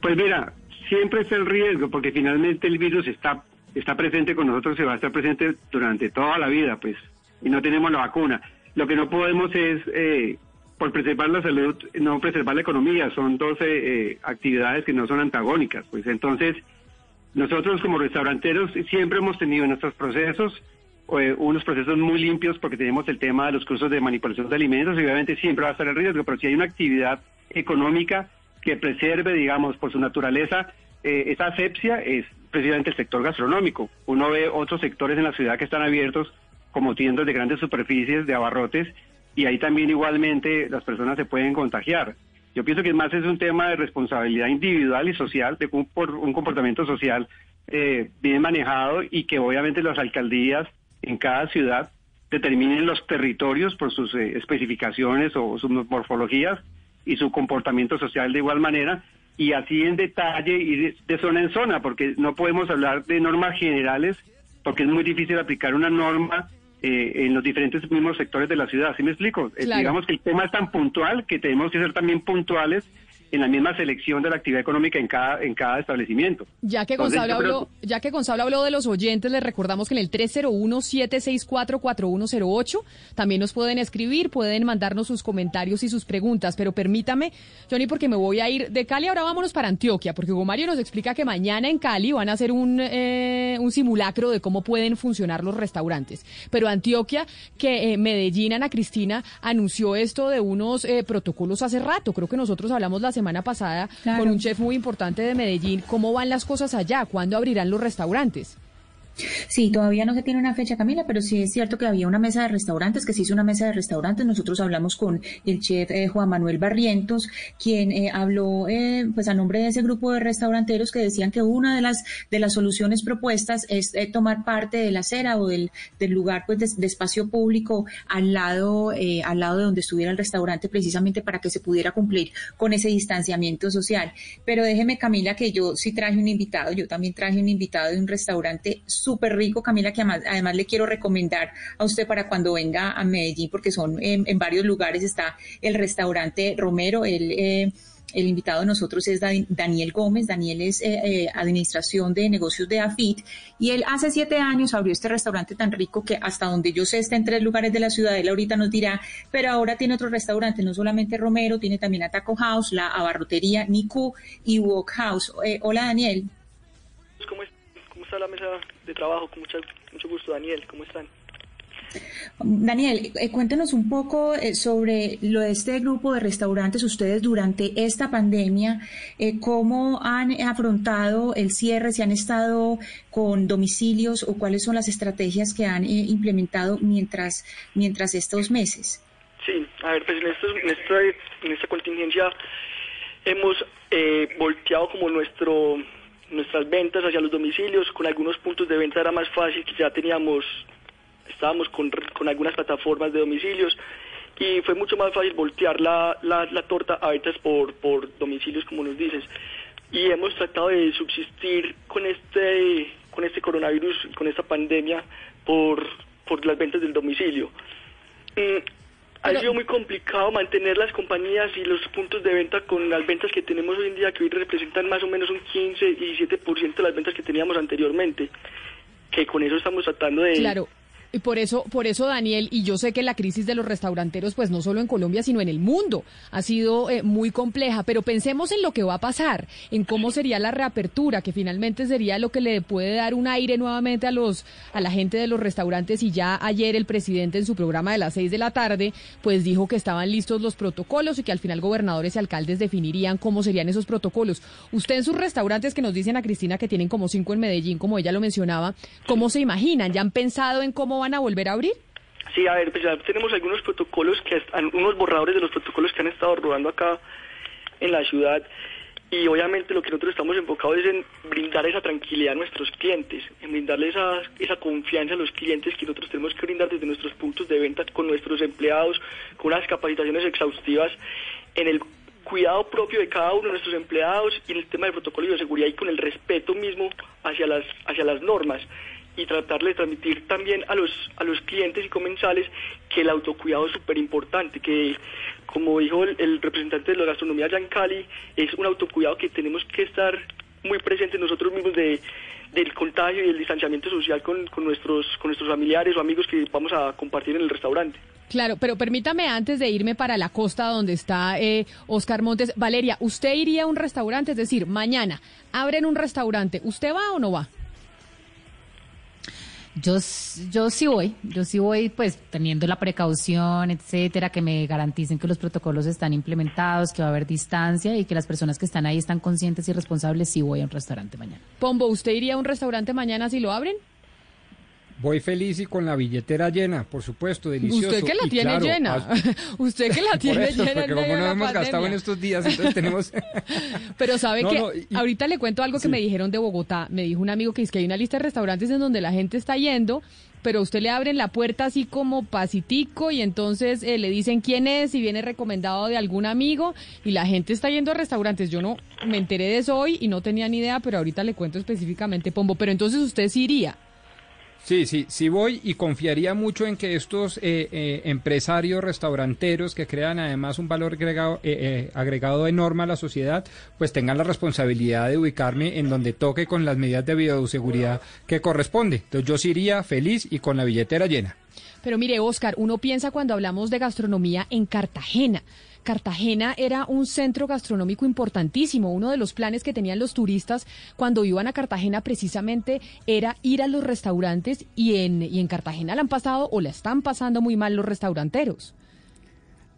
Pues mira, siempre es el riesgo porque finalmente el virus está está presente con nosotros y va a estar presente durante toda la vida, pues, y no tenemos la vacuna. Lo que no podemos es, eh, por preservar la salud, no preservar la economía. Son dos eh, actividades que no son antagónicas, pues. Entonces, nosotros como restauranteros siempre hemos tenido en nuestros procesos eh, unos procesos muy limpios porque tenemos el tema de los cursos de manipulación de alimentos y obviamente siempre va a estar el riesgo, pero si hay una actividad económica que preserve, digamos, por su naturaleza, eh, esa asepsia es precisamente el sector gastronómico. Uno ve otros sectores en la ciudad que están abiertos, como tiendas de grandes superficies, de abarrotes, y ahí también igualmente las personas se pueden contagiar. Yo pienso que más es un tema de responsabilidad individual y social, de un, por un comportamiento social eh, bien manejado y que obviamente las alcaldías en cada ciudad determinen los territorios por sus eh, especificaciones o sus morfologías y su comportamiento social de igual manera y así en detalle y de, zona en zona, porque no podemos hablar de normas generales porque es muy difícil aplicar una norma eh, en los diferentes mismos sectores de la ciudad. ¿Sí me explico? Eh, digamos que el tema es tan puntual que tenemos que ser también puntuales en la misma selección de la actividad económica en cada, en cada establecimiento. Ya que, Gonzalo habló, ya que Gonzalo habló de los oyentes, les recordamos que en el 301-764-4108 también nos pueden escribir, pueden mandarnos sus comentarios y sus preguntas, pero permítame, Johnny, porque me voy a ir de Cali, ahora vámonos para Antioquia, porque Hugo Mario nos explica que mañana en Cali van a hacer un, eh, un simulacro de cómo pueden funcionar los restaurantes. Pero Antioquia, que eh, Medellín, Ana Cristina, anunció esto de unos eh, protocolos hace rato, creo que nosotros hablamos la semana semana pasada con un chef muy importante de Medellín. ¿Cómo van las cosas allá? ¿Cuándo abrirán los restaurantes? Sí, todavía no se tiene una fecha, Camila, pero sí es cierto que había una mesa de restaurantes, que se hizo una mesa de restaurantes. Nosotros hablamos con el chef eh, Juan Manuel Barrientos, quien eh, habló eh, pues a nombre de ese grupo de restauranteros que decían que una de las de las soluciones propuestas es tomar parte de la acera o del, del lugar pues de, espacio público al lado al lado de donde estuviera el restaurante precisamente para que se pudiera cumplir con ese distanciamiento social. Pero déjeme, Camila, que yo sí traje un invitado, yo también traje un invitado de un restaurante súper rico, Camila, que además, le quiero recomendar a usted para cuando venga a Medellín, porque son en, varios lugares, está el restaurante Romero, el... Eh, el invitado de nosotros es Daniel Gómez. Daniel es eh, eh, administración de negocios de AFIT y él hace siete años abrió este restaurante tan rico que hasta donde yo sé está en tres lugares de la ciudad. Él ahorita nos dirá, pero ahora tiene otro restaurante, no solamente Romero, tiene también a Taco House, la abarrotería Niku y Walk House. hola Daniel. ¿Cómo, ¿Cómo está la mesa de trabajo. Con mucho, mucho gusto, Daniel. ¿Cómo están? Daniel, eh, cuéntenos un poco eh, sobre lo de este grupo de restaurantes, ustedes durante esta pandemia, eh, cómo han afrontado el cierre, si han estado con domicilios o cuáles son las estrategias que han implementado mientras, mientras estos meses. Sí, a ver, pues en, en, esta, en esta contingencia hemos volteado como nuestro nuestras ventas hacia los domicilios, con algunos puntos de venta era más fácil, que teníamos, estábamos con, con algunas plataformas de domicilios y fue mucho más fácil voltear la, la, torta a ventas por, por domicilios, como nos dices. Y hemos tratado de subsistir con este, con este coronavirus, con esta pandemia, por, por las ventas del domicilio. Mm, ha sido muy complicado mantener las compañías y los puntos de venta con las ventas que tenemos hoy en día, que hoy representan más o menos un 15, 17% de las ventas que teníamos anteriormente, que con eso estamos tratando de... Claro. Y por eso, por eso, Daniel, y yo sé que la crisis de los restauranteros, pues no solo en Colombia, sino en el mundo, ha sido eh, muy compleja. Pero pensemos en lo que va a pasar, en cómo sería la reapertura, que finalmente sería lo que le puede dar un aire nuevamente a los, a la gente de los restaurantes. Y ya ayer el presidente en su programa de las seis de la tarde, pues dijo que estaban listos los protocolos y que al final gobernadores y alcaldes definirían cómo serían esos protocolos. Usted en sus restaurantes que nos dicen a Cristina que tienen como cinco en Medellín, como ella lo mencionaba, ¿cómo se imaginan? ¿Ya han pensado en cómo van a volver a abrir? Sí, a ver, pues tenemos algunos protocolos, que unos borradores de los protocolos que han estado rodando acá en la ciudad y obviamente lo que nosotros estamos enfocados es en brindar esa tranquilidad a nuestros clientes, en brindarle esa, esa confianza a los clientes que nosotros tenemos que brindar desde nuestros puntos de venta con nuestros empleados, con unas capacitaciones exhaustivas en el cuidado propio de cada uno de nuestros empleados y en el tema de protocolo de seguridad y con el respeto mismo hacia las, hacia las normas y tratar de transmitir también a los, a los clientes y comensales que el autocuidado es súper importante, que como dijo el, representante de la gastronomía Jan Cali, es un autocuidado que tenemos que estar muy presentes nosotros mismos de, del contagio y el distanciamiento social con, con, nuestros, con nuestros familiares o amigos que vamos a compartir en el restaurante. Claro, pero permítame antes de irme para la costa donde está eh, Oscar Montes, Valeria, ¿usted iría a un restaurante? Es decir, mañana abren un restaurante, ¿usted va o no va? Yo, yo sí voy, yo sí voy pues teniendo la precaución, etcétera, que me garanticen que los protocolos están implementados, que va a haber distancia y que las personas que están ahí están conscientes y responsables, sí voy a un restaurante mañana. Pombo, ¿usted iría a un restaurante mañana si lo abren? Voy feliz y con la billetera llena, por supuesto, delicioso. Usted que la tiene llena. Usted que la tiene eso, llena. Porque como no hemos gastado en estos días, entonces tenemos. Pero sabe que ahorita le cuento algo que me dijeron de Bogotá. Me dijo un amigo que es que hay una lista de restaurantes en donde la gente está yendo, pero usted le abren la puerta así como pasitico y entonces eh, le dicen quién es y viene recomendado de algún amigo y la gente está yendo a restaurantes. Yo no me enteré de eso hoy y no tenía ni idea, pero ahorita le cuento específicamente, Pombo. Pero entonces usted sí iría. Sí, sí, sí voy y confiaría mucho en que estos eh, eh, empresarios restauranteros que crean además un valor agregado, eh, agregado enorme a la sociedad, pues tengan la responsabilidad de ubicarme en donde toque con las medidas de bioseguridad que corresponde. Entonces yo sí iría feliz y con la billetera llena. Pero mire, Oscar, uno piensa cuando hablamos de gastronomía en Cartagena. Cartagena era un centro gastronómico importantísimo. Uno de los planes que tenían los turistas cuando iban a Cartagena precisamente era ir a los restaurantes y en, y en Cartagena la han pasado o la están pasando muy mal los restauranteros.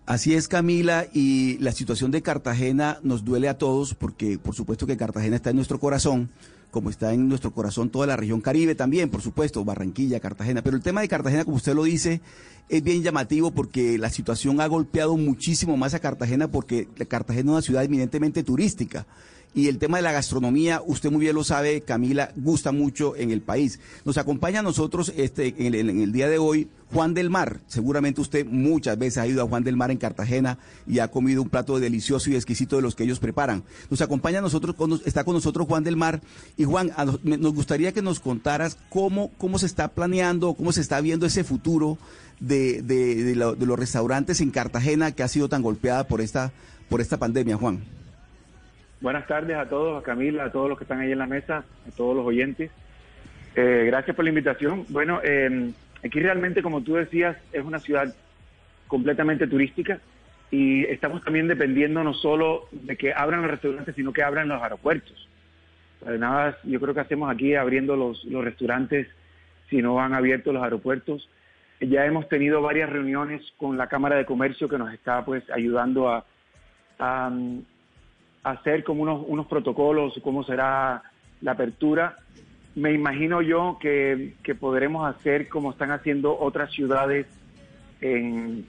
Así es, Camila, y la situación de Cartagena nos duele a todos porque por supuesto que Cartagena está en nuestro corazón, como está en nuestro corazón toda la región Caribe también, por supuesto, Barranquilla, Cartagena. Pero el tema de Cartagena, como usted lo dice, es bien llamativo porque la situación ha golpeado muchísimo más a Cartagena porque Cartagena es una ciudad eminentemente turística. Y el tema de la gastronomía, usted muy bien lo sabe, Camila, gusta mucho en el país. Nos acompaña a nosotros este, en, el, día de hoy Juan del Mar. Seguramente usted muchas veces ha ido a Juan del Mar en Cartagena y ha comido un plato delicioso y exquisito de los que ellos preparan. Nos acompaña a nosotros, está con nosotros Juan del Mar. Y Juan, nos gustaría que nos contaras cómo, cómo se está planeando, cómo se está viendo ese futuro de, de, los restaurantes en Cartagena que ha sido tan golpeada por esta, por esta pandemia, Juan. Buenas tardes a todos, a Camila, a todos los que están ahí en la mesa, a todos los oyentes. Eh, gracias por la invitación. Bueno, eh, aquí realmente, como tú decías, es una ciudad completamente turística y estamos también dependiendo no solo de que abran los restaurantes, sino que abran los aeropuertos. nada, yo creo que hacemos aquí abriendo los, los restaurantes si no han abierto los aeropuertos. Ya hemos tenido varias reuniones con la Cámara de Comercio que nos está pues ayudando a, a, hacer como unos, unos protocolos, cómo será la apertura. Me imagino yo que, podremos hacer como están haciendo otras ciudades en,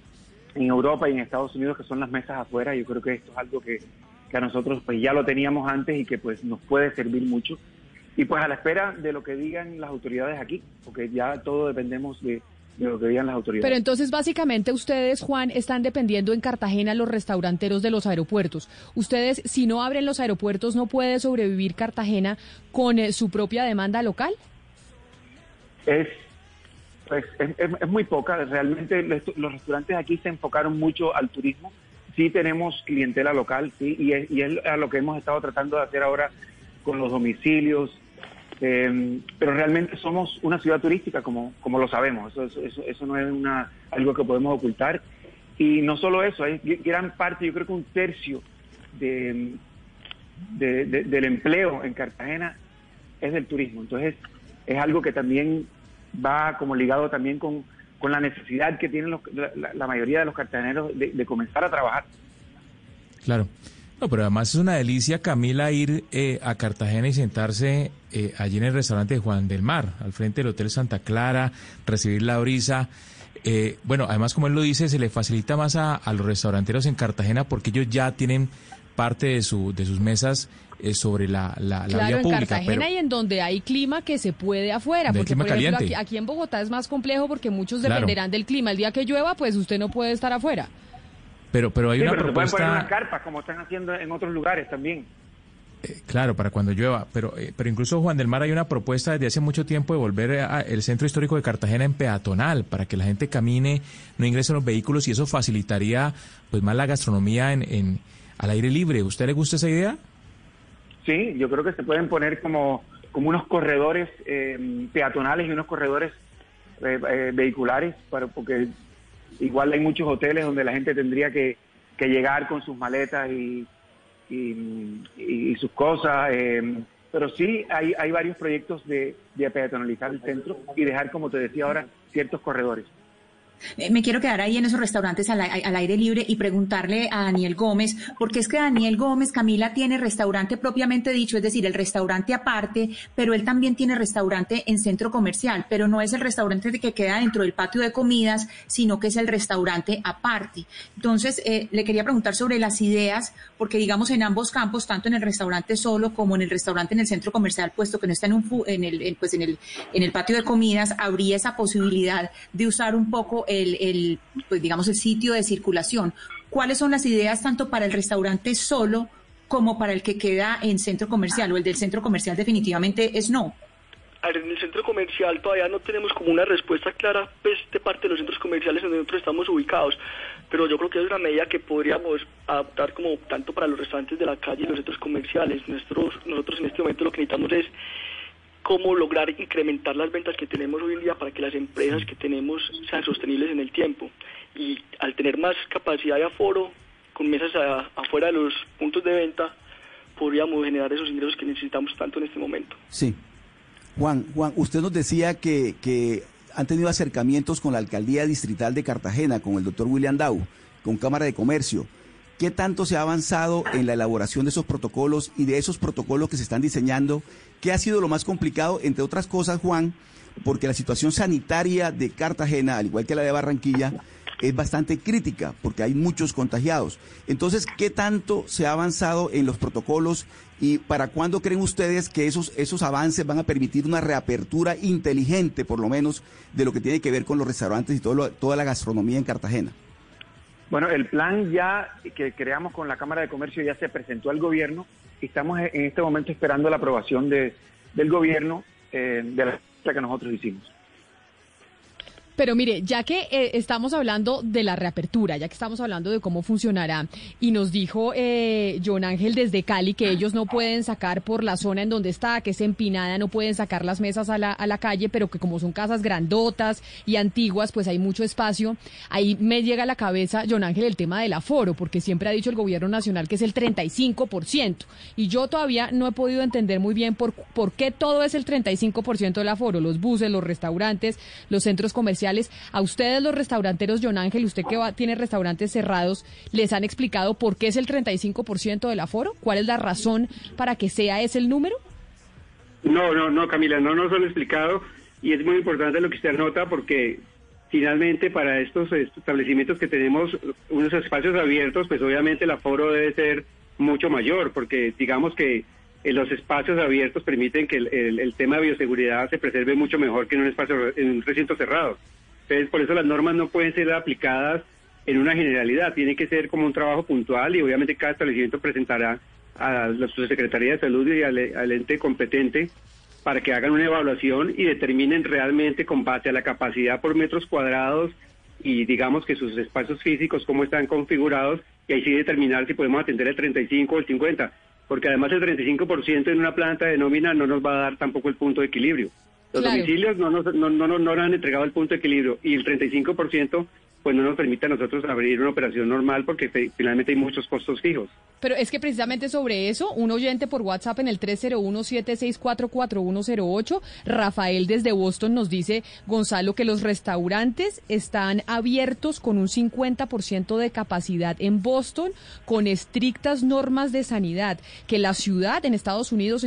en, Europa y en Estados Unidos, que son las mesas afuera. Yo creo que esto es algo que, que a nosotros pues ya lo teníamos antes y que pues nos puede servir mucho. Y pues a la espera de lo que digan las autoridades aquí, porque ya todo dependemos de, de lo que digan las autoridades. Pero entonces, básicamente, ustedes, Juan, están dependiendo en Cartagena los restauranteros de los aeropuertos. Ustedes, si no abren los aeropuertos, ¿no puede sobrevivir Cartagena con eh, su propia demanda local? Es, pues, es, muy poca. Realmente los restaurantes aquí se enfocaron mucho al turismo. Sí tenemos clientela local, sí, y es, y es a lo que hemos estado tratando de hacer ahora con los domicilios, eh, pero realmente somos una ciudad turística, como, como lo sabemos, eso, eso, eso no es una, algo que podemos ocultar. Y no solo eso, hay gran parte, yo creo que un tercio de, del empleo en Cartagena es del turismo. Entonces, es algo que también va como ligado también con, con la necesidad que tienen la, mayoría de los cartageneros de comenzar a trabajar. Claro. No, pero además es una delicia, Camila, ir eh, a Cartagena y sentarse eh, allí en el restaurante de Juan del Mar, al frente del Hotel Santa Clara, recibir la brisa. Eh, bueno, además, como él lo dice, se le facilita más a, los restauranteros en Cartagena porque ellos ya tienen parte de, su, de sus mesas sobre la, la, claro, vía pública. en Cartagena y en donde hay clima que se puede afuera. Porque, por ejemplo, aquí, en Bogotá es más complejo porque muchos dependerán del clima. El día que llueva, pues usted no puede estar afuera. Pero, pero hay una propuesta. pueden poner carpas como están haciendo en otros lugares también. Eh, claro, para cuando llueva, pero, eh, pero incluso Juan del Mar hay una propuesta desde hace mucho tiempo de volver el centro histórico de Cartagena en peatonal, para que la gente camine, no ingrese los vehículos y eso facilitaría pues más la gastronomía en, en al aire libre. ¿Usted le gusta esa idea? Sí, yo creo que se pueden poner como, como unos corredores eh, peatonales y unos corredores vehiculares, para, porque igual hay muchos hoteles donde la gente tendría que, llegar con sus maletas y, y, sus cosas. Eh, pero sí hay, hay varios proyectos de, de peatonalizar el centro y dejar, como te decía ahora, ciertos corredores. Eh, me quiero quedar ahí en esos restaurantes al, aire libre y preguntarle a Daniel Gómez, porque es que Daniel Gómez, Camila, tiene restaurante propiamente dicho, es decir, el restaurante aparte, pero él también tiene restaurante en centro comercial, pero no es el restaurante que queda dentro del patio de comidas, sino que es el restaurante aparte. Entonces, eh, le quería preguntar sobre las ideas, porque digamos en ambos campos, tanto en el restaurante solo como en el restaurante en el centro comercial, puesto que no está en, un, en, el, pues en, el, en el patio de comidas, habría esa posibilidad de usar un poco el, pues digamos, el sitio de circulación. ¿Cuáles son las ideas tanto para el restaurante solo como para el que queda en centro comercial o el del centro comercial definitivamente es no? en el centro comercial todavía no tenemos como una respuesta clara pues, de parte de los centros comerciales donde nosotros estamos ubicados, pero yo creo que es una medida que podríamos adaptar como tanto para los restaurantes de la calle y los centros comerciales. Nosotros, nosotros en este momento lo que necesitamos es cómo lograr incrementar las ventas que tenemos hoy en día para que las empresas que tenemos sean sostenibles en el tiempo. Y al tener más capacidad de aforo, con mesas afuera de los puntos de venta, podríamos generar esos ingresos que necesitamos tanto en este momento. Sí. Juan, Juan, usted nos decía que, que han tenido acercamientos con la alcaldía distrital de Cartagena, con el doctor William Dau, con Cámara de Comercio. ¿Qué tanto se ha avanzado en la elaboración de esos protocolos y de esos protocolos que se están diseñando? ¿Qué ha sido lo más complicado, entre otras cosas, Juan? Porque la situación sanitaria de Cartagena, al igual que la de Barranquilla, es bastante crítica porque hay muchos contagiados. Entonces, ¿qué tanto se ha avanzado en los protocolos y para cuándo creen ustedes que esos, esos avances van a permitir una reapertura inteligente, por lo menos, de lo que tiene que ver con los restaurantes y toda la gastronomía en Cartagena? Bueno, el plan ya que creamos con la Cámara de Comercio ya se presentó al gobierno y estamos en este momento esperando la aprobación de, del gobierno eh, de la que nosotros hicimos. Pero mire, ya que eh, estamos hablando de la reapertura, ya que estamos hablando de cómo funcionará, y nos dijo eh, John Ángel desde Cali que ellos no pueden sacar por la zona en donde está, que es empinada, no pueden sacar las mesas a la, a la calle, pero que como son casas grandotas y antiguas, pues hay mucho espacio. Ahí me llega a la cabeza, John Ángel, el tema del aforo, porque siempre ha dicho el gobierno nacional que es el 35%. Y yo todavía no he podido entender muy bien por, por qué todo es el 35% del aforo, los buses, los restaurantes, los centros comerciales a ustedes los restauranteros, John Ángel, usted que tiene restaurantes cerrados, ¿les han explicado por qué es el 35% del aforo? ¿Cuál es la razón para que sea ese el número? No, no, no, Camila, no nos lo han explicado y es muy importante lo que usted anota porque finalmente para estos establecimientos que tenemos unos espacios abiertos, pues obviamente el aforo debe ser mucho mayor porque digamos que los espacios abiertos permiten que el, tema de bioseguridad se preserve mucho mejor que en un espacio en un recinto cerrado. Entonces, por eso las normas no pueden ser aplicadas en una generalidad, tiene que ser como un trabajo puntual y obviamente cada establecimiento presentará a la Secretaría de Salud y al, ente competente para que hagan una evaluación y determinen realmente con base a la capacidad por metros cuadrados y digamos que sus espacios físicos cómo están configurados y ahí sí determinar si podemos atender el 35 o el 50 porque además el 35% en una planta de nómina no nos va a dar tampoco el punto de equilibrio. Los domicilios no nos, no, no, no, nos han entregado el punto de equilibrio y el 35% pues no nos permite a nosotros abrir una operación normal porque finalmente hay muchos costos fijos. Pero es que precisamente sobre eso, un oyente por WhatsApp en el 301-7644108, Rafael desde Boston nos dice, Gonzalo, que los restaurantes están abiertos con un 50% de capacidad en Boston, con estrictas normas de sanidad, que la ciudad en Estados Unidos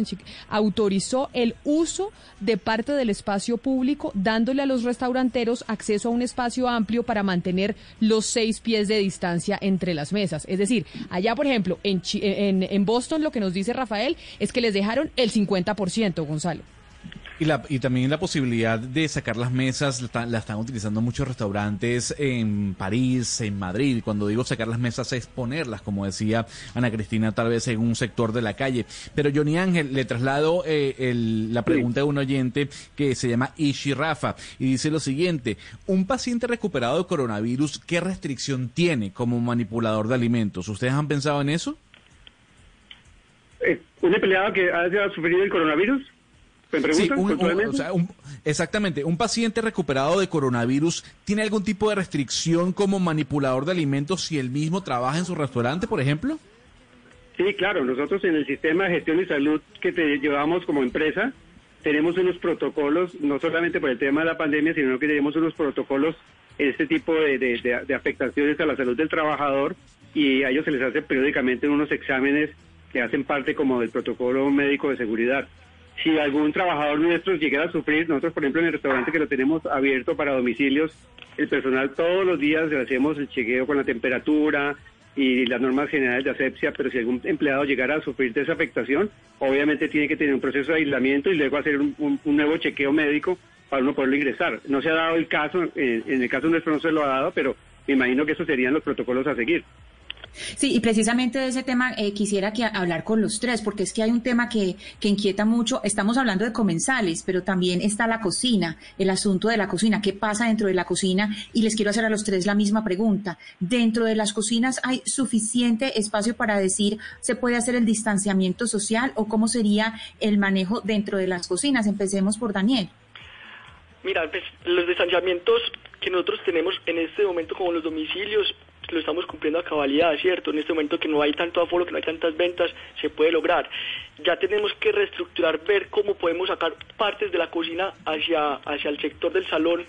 autorizó el uso de parte del espacio público, dándole a los restauranteros acceso a un espacio amplio para mantener tener los seis pies de distancia entre las mesas. Es decir, allá, por ejemplo, en, en, Boston lo que nos dice Rafael es que les dejaron el 50%, Gonzalo. Y, la, y también la posibilidad de sacar las mesas, la, están utilizando muchos restaurantes en París, en Madrid. Cuando digo sacar las mesas es ponerlas, como decía Ana Cristina, tal vez en un sector de la calle. Pero Johnny Ángel, le traslado eh, la pregunta de un oyente que se llama Ishi Rafa y dice lo siguiente, un paciente recuperado de coronavirus, ¿qué restricción tiene como manipulador de alimentos? ¿Ustedes han pensado en eso? Eh, ¿Un empleado que haya sufrido el coronavirus? Sí, exactamente. ¿Un paciente recuperado de coronavirus tiene algún tipo de restricción como manipulador de alimentos si él mismo trabaja en su restaurante, por ejemplo? Sí, claro, nosotros en el sistema de gestión y salud que te llevamos como empresa, tenemos unos protocolos, no solamente por el tema de la pandemia, sino que tenemos unos protocolos en este tipo de, de, de afectaciones a la salud del trabajador y a ellos se les hace periódicamente unos exámenes que hacen parte como del protocolo médico de seguridad. Si algún trabajador nuestro llegara a sufrir, nosotros por ejemplo en el restaurante que lo tenemos abierto para domicilios, el personal todos los días le hacemos el chequeo con la temperatura, y las normas generales de asepsia, pero si algún empleado llegara a sufrir de esa afectación, obviamente tiene que tener un proceso de aislamiento y luego hacer un, nuevo chequeo médico para uno poderlo ingresar. No se ha dado el caso, en, en el caso nuestro no se lo ha dado, pero me imagino que esos serían los protocolos a seguir. Sí, y precisamente de ese tema eh, quisiera que hablar con los tres, porque es que hay un tema que, que inquieta mucho. Estamos hablando de comensales, pero también está la cocina, el asunto de la cocina, qué pasa dentro de la cocina. Y les quiero hacer a los tres la misma pregunta. ¿Dentro de las cocinas hay suficiente espacio para decir se puede hacer el distanciamiento social o cómo sería el manejo dentro de las cocinas? Empecemos por Daniel. Mira, pues, los distanciamientos que nosotros tenemos en este momento como los domicilios lo estamos cumpliendo a cabalidad, ¿cierto? En este momento que no hay tanto aforo, que no hay tantas ventas, se puede lograr. Ya tenemos que reestructurar, ver cómo podemos sacar partes de la cocina hacia, hacia el sector del salón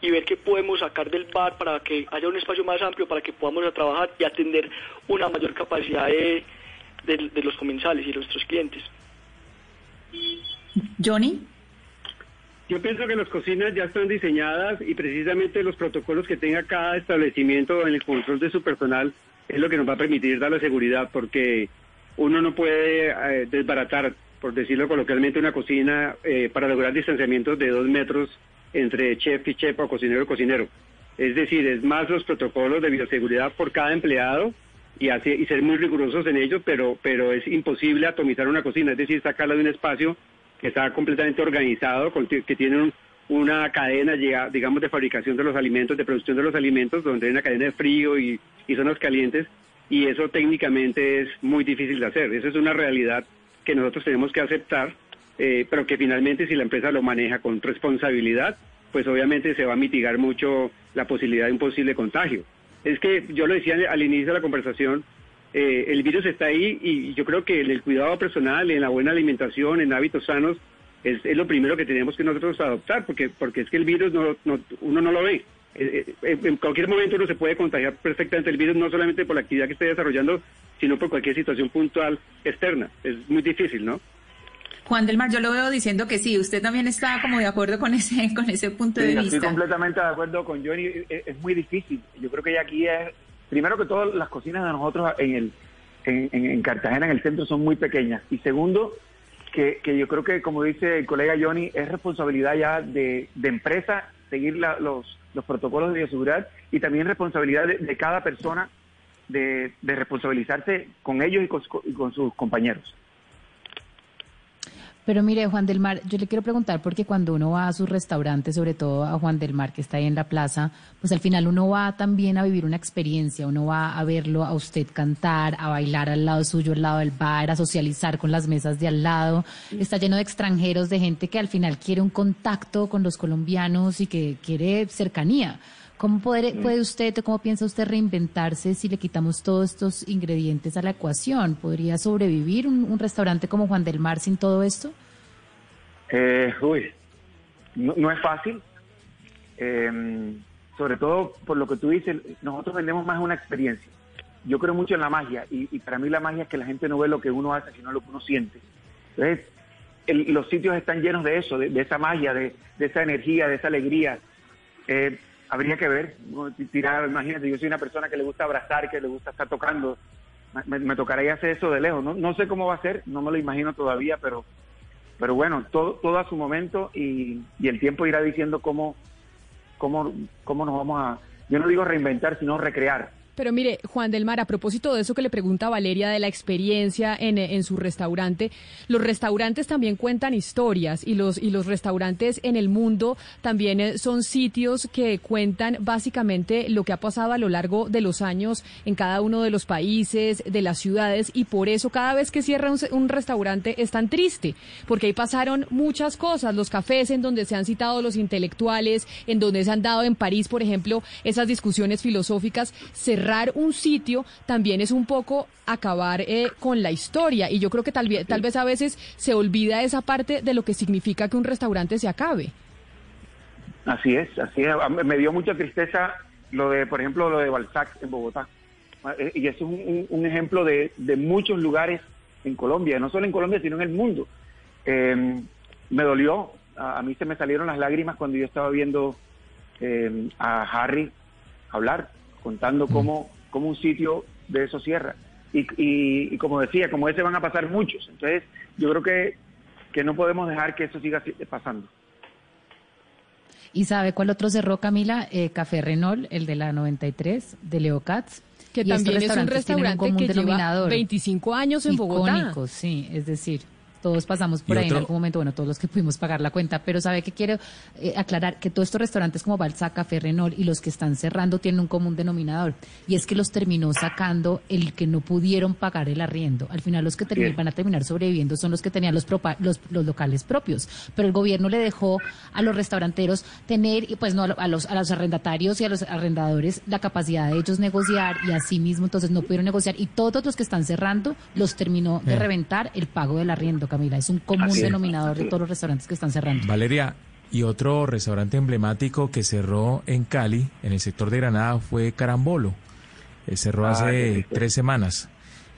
y ver qué podemos sacar del bar para que haya un espacio más amplio para que podamos trabajar y atender una mayor capacidad de, de los comensales y de nuestros clientes. Johnny. Yo pienso que las cocinas ya están diseñadas y precisamente los protocolos que tenga cada establecimiento en el control de su personal es lo que nos va a permitir dar la seguridad, porque uno no puede eh, desbaratar, por decirlo coloquialmente, una cocina eh, para lograr distanciamientos de dos metros entre chef y chef o cocinero y cocinero. Es decir, es más los protocolos de bioseguridad por cada empleado y, así, y ser muy rigurosos en ello, pero, pero es imposible atomizar una cocina, es decir, sacarla de un espacio que está completamente organizado, que tiene una cadena, digamos, de fabricación de los alimentos, de producción de los alimentos, donde hay una cadena de frío y, zonas calientes, y eso técnicamente es muy difícil de hacer. Eso es una realidad que nosotros tenemos que aceptar, eh, pero que finalmente si la empresa lo maneja con responsabilidad, pues obviamente se va a mitigar mucho la posibilidad de un posible contagio. Es que yo lo decía al inicio de la conversación, eh, el virus está ahí y yo creo que en el cuidado personal, en la buena alimentación, en hábitos sanos, es, lo primero que tenemos que nosotros adoptar, porque, porque es que el virus no, uno no lo ve. Eh, eh, en cualquier momento uno se puede contagiar perfectamente el virus, no solamente por la actividad que esté desarrollando, sino por cualquier situación puntual externa. Es muy difícil, ¿no? Juan del Mar, yo lo veo diciendo que sí, usted también está como de acuerdo con ese con ese punto de vista. Estoy completamente de acuerdo con Johnny, es, muy difícil. Yo creo que aquí es primero que todo, las cocinas de nosotros en, el, en, Cartagena, en el centro, son muy pequeñas. Y segundo, que, yo creo que, como dice el colega Johnny, es responsabilidad ya de, de empresa seguir los, los protocolos de bioseguridad y también responsabilidad de, cada persona de, de, responsabilizarse con ellos y con sus compañeros. Pero mire, Juan del Mar, yo le quiero preguntar porque cuando uno va a su restaurante, sobre todo a Juan del Mar, que está ahí en la plaza, pues al final uno va también a vivir una experiencia, uno va a verlo a usted cantar, a bailar al lado suyo, al lado del bar, a socializar con las mesas de al lado. Está lleno de extranjeros, de gente que al final quiere un contacto con los colombianos y que quiere cercanía. ¿Cómo puede, puede usted, cómo piensa usted reinventarse si le quitamos todos estos ingredientes a la ecuación? ¿Podría sobrevivir un, restaurante como Juan del Mar sin todo esto? Eh, uy, no, es fácil. Em, sobre todo por lo que tú dices, nosotros vendemos más una experiencia. Yo creo mucho en la magia y, para mí la magia es que la gente no ve lo que uno hace, sino lo que uno siente. Entonces, los sitios están llenos de eso, de, esa magia, de, esa energía, de esa alegría. Eh, habría que ver, tirar, imagínate, yo soy una persona que le gusta abrazar, que le gusta estar tocando, me, tocaría hacer eso de lejos, no, no sé cómo va a ser, no me lo imagino todavía, pero, pero bueno, todo, todo a su momento y, y el tiempo irá diciendo cómo, cómo, cómo nos vamos a, yo no digo reinventar, sino recrear. Pero mire, Juan del Mar, a propósito de eso que le pregunta Valeria de la experiencia en, en, su restaurante, los restaurantes también cuentan historias y los, y los restaurantes en el mundo también eh, son sitios que cuentan básicamente lo que ha pasado a lo largo de los años en cada uno de los países, de las ciudades y por eso cada vez que cierra un, un restaurante es tan triste, porque ahí pasaron muchas cosas, los cafés en donde se han citado los intelectuales, en donde se han dado en París, por ejemplo, esas discusiones filosóficas, se cerrar un sitio también es un poco acabar eh, con la historia y yo creo que tal, vez tal vez a veces se olvida esa parte de lo que significa que un restaurante se acabe. Así es, así es. Me dio mucha tristeza lo de, por ejemplo, lo de Balzac en Bogotá. Eh, y eso es un, ejemplo de, muchos lugares en Colombia, no solo en Colombia, sino en el mundo. Em, me dolió, a, mí se me salieron las lágrimas cuando yo estaba viendo em, a Harry hablar, contando mm. cómo, cómo un sitio de eso cierra. Y, y, como decía, como ese van a pasar muchos. Entonces, yo creo que, que no podemos dejar que eso siga pasando. ¿Y sabe cuál otro cerró, Camila? Eh, Café Renault, el de la 93, de Leo Katz. Que también es un restaurante que lleva 25 años en Bogotá. sí, es decir, todos pasamos por ahí en algún momento, bueno, todos los que pudimos pagar la cuenta, pero sabe que quiero eh, aclarar que todos estos restaurantes como Balzac, Café y los que están cerrando tienen un común denominador y es que los terminó sacando el que no pudieron pagar el arriendo. Al final los que van a terminar sobreviviendo son los que tenían los, los, locales propios, pero el gobierno le dejó a los restauranteros tener, y pues no a los, a los arrendatarios y a los arrendadores la capacidad de ellos negociar y así mismo entonces no pudieron negociar y todos los que están cerrando los terminó de reventar el pago del arriendo. Camila. Es un común denominador de todos los restaurantes que están cerrando. Valeria, y otro restaurante emblemático que cerró en Cali, en el sector de Granada, fue Carambolo. Eh, cerró ah, hace tres semanas.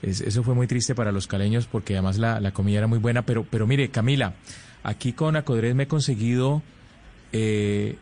eso fue muy triste para los caleños porque además la, comida era muy buena. Pero, pero mire, Camila, aquí con Acodres me he conseguido eh,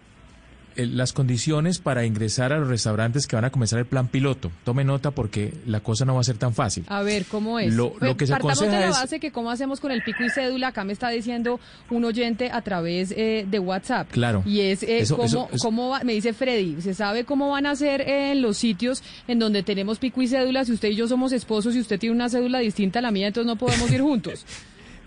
las condiciones para ingresar a los restaurantes que van a comenzar el plan piloto. Tome nota porque la cosa no va a ser tan fácil. A ver, ¿cómo es? Lo, lo que se aconseja de la base que cómo hacemos con el pico y cédula. Acá me está diciendo un oyente a través eh, de WhatsApp. Claro. Y es eh, cómo, cómo va, me dice Freddy, ¿se sabe cómo van a ser en los sitios en donde tenemos pico y cédula? Si usted y yo somos esposos y usted tiene una cédula distinta a la mía, entonces no podemos ir juntos.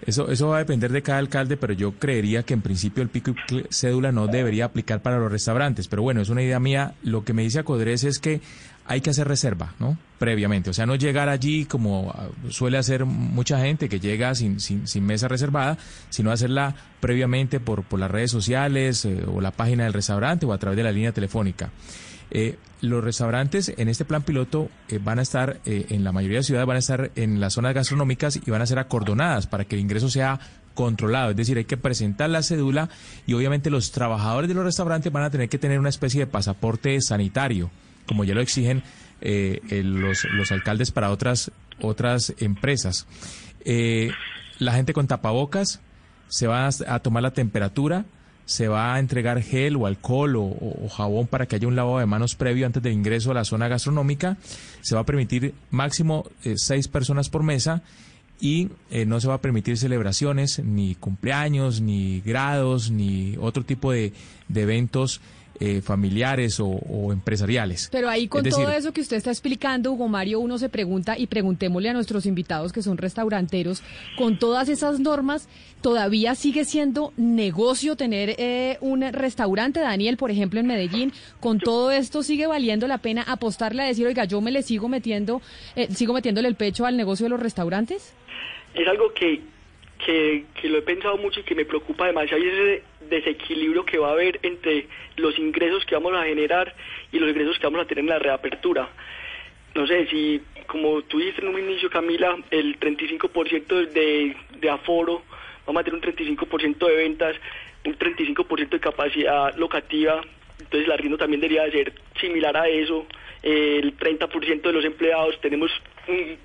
Eso, eso va a depender de cada alcalde, pero yo creería que en principio el pico y cédula no debería aplicar para los restaurantes. Pero bueno, es una idea mía. Lo que me dice Acodres es que hay que hacer reserva, ¿no? Previamente. O sea, no llegar allí como ah, suele hacer mucha gente que llega sin, sin, mesa reservada, sino hacerla previamente por, por las redes sociales eh, o la página del restaurante o a través de la línea telefónica. Eh, los restaurantes en este plan piloto eh, van a estar, eh, en la mayoría de ciudades van a estar en las zonas gastronómicas y van a ser acordonadas para que el ingreso sea controlado. Es decir, hay que presentar la cédula y obviamente los trabajadores de los restaurantes van a tener que tener una especie de pasaporte sanitario, como ya lo exigen los, los, alcaldes para otras, otras empresas. la gente con tapabocas se va a tomar la temperatura se va a entregar gel o alcohol o, jabón para que haya un lavado de manos previo antes del ingreso a la zona gastronómica. Se va a permitir máximo eh, seis personas por mesa y eh, no se va a permitir celebraciones, ni cumpleaños, ni grados, ni otro tipo de, de eventos eh, familiares o, empresariales. Pero ahí con todo eso que usted está explicando, Hugo Mario, uno se pregunta y preguntémosle a nuestros invitados que son restauranteros, con todas esas normas, ¿todavía sigue siendo negocio tener eh, un restaurante, Daniel, por ejemplo, en Medellín? ¿Con todo esto sigue valiendo la pena apostarle a decir, oiga, yo me le sigo metiendo, eh, sigo metiéndole el pecho al negocio de los restaurantes? Es algo que que, lo he pensado mucho y que me preocupa demasiado y ese desequilibrio que va a haber entre los ingresos que vamos a generar y los ingresos que vamos a tener en la reapertura. No sé, si como tú dijiste en un inicio, Camila, el 35% de, de aforo, vamos a tener un 35% de ventas, un 35% de capacidad locativa, entonces el arriendo también debería ser similar a eso. el 30% de los empleados, tenemos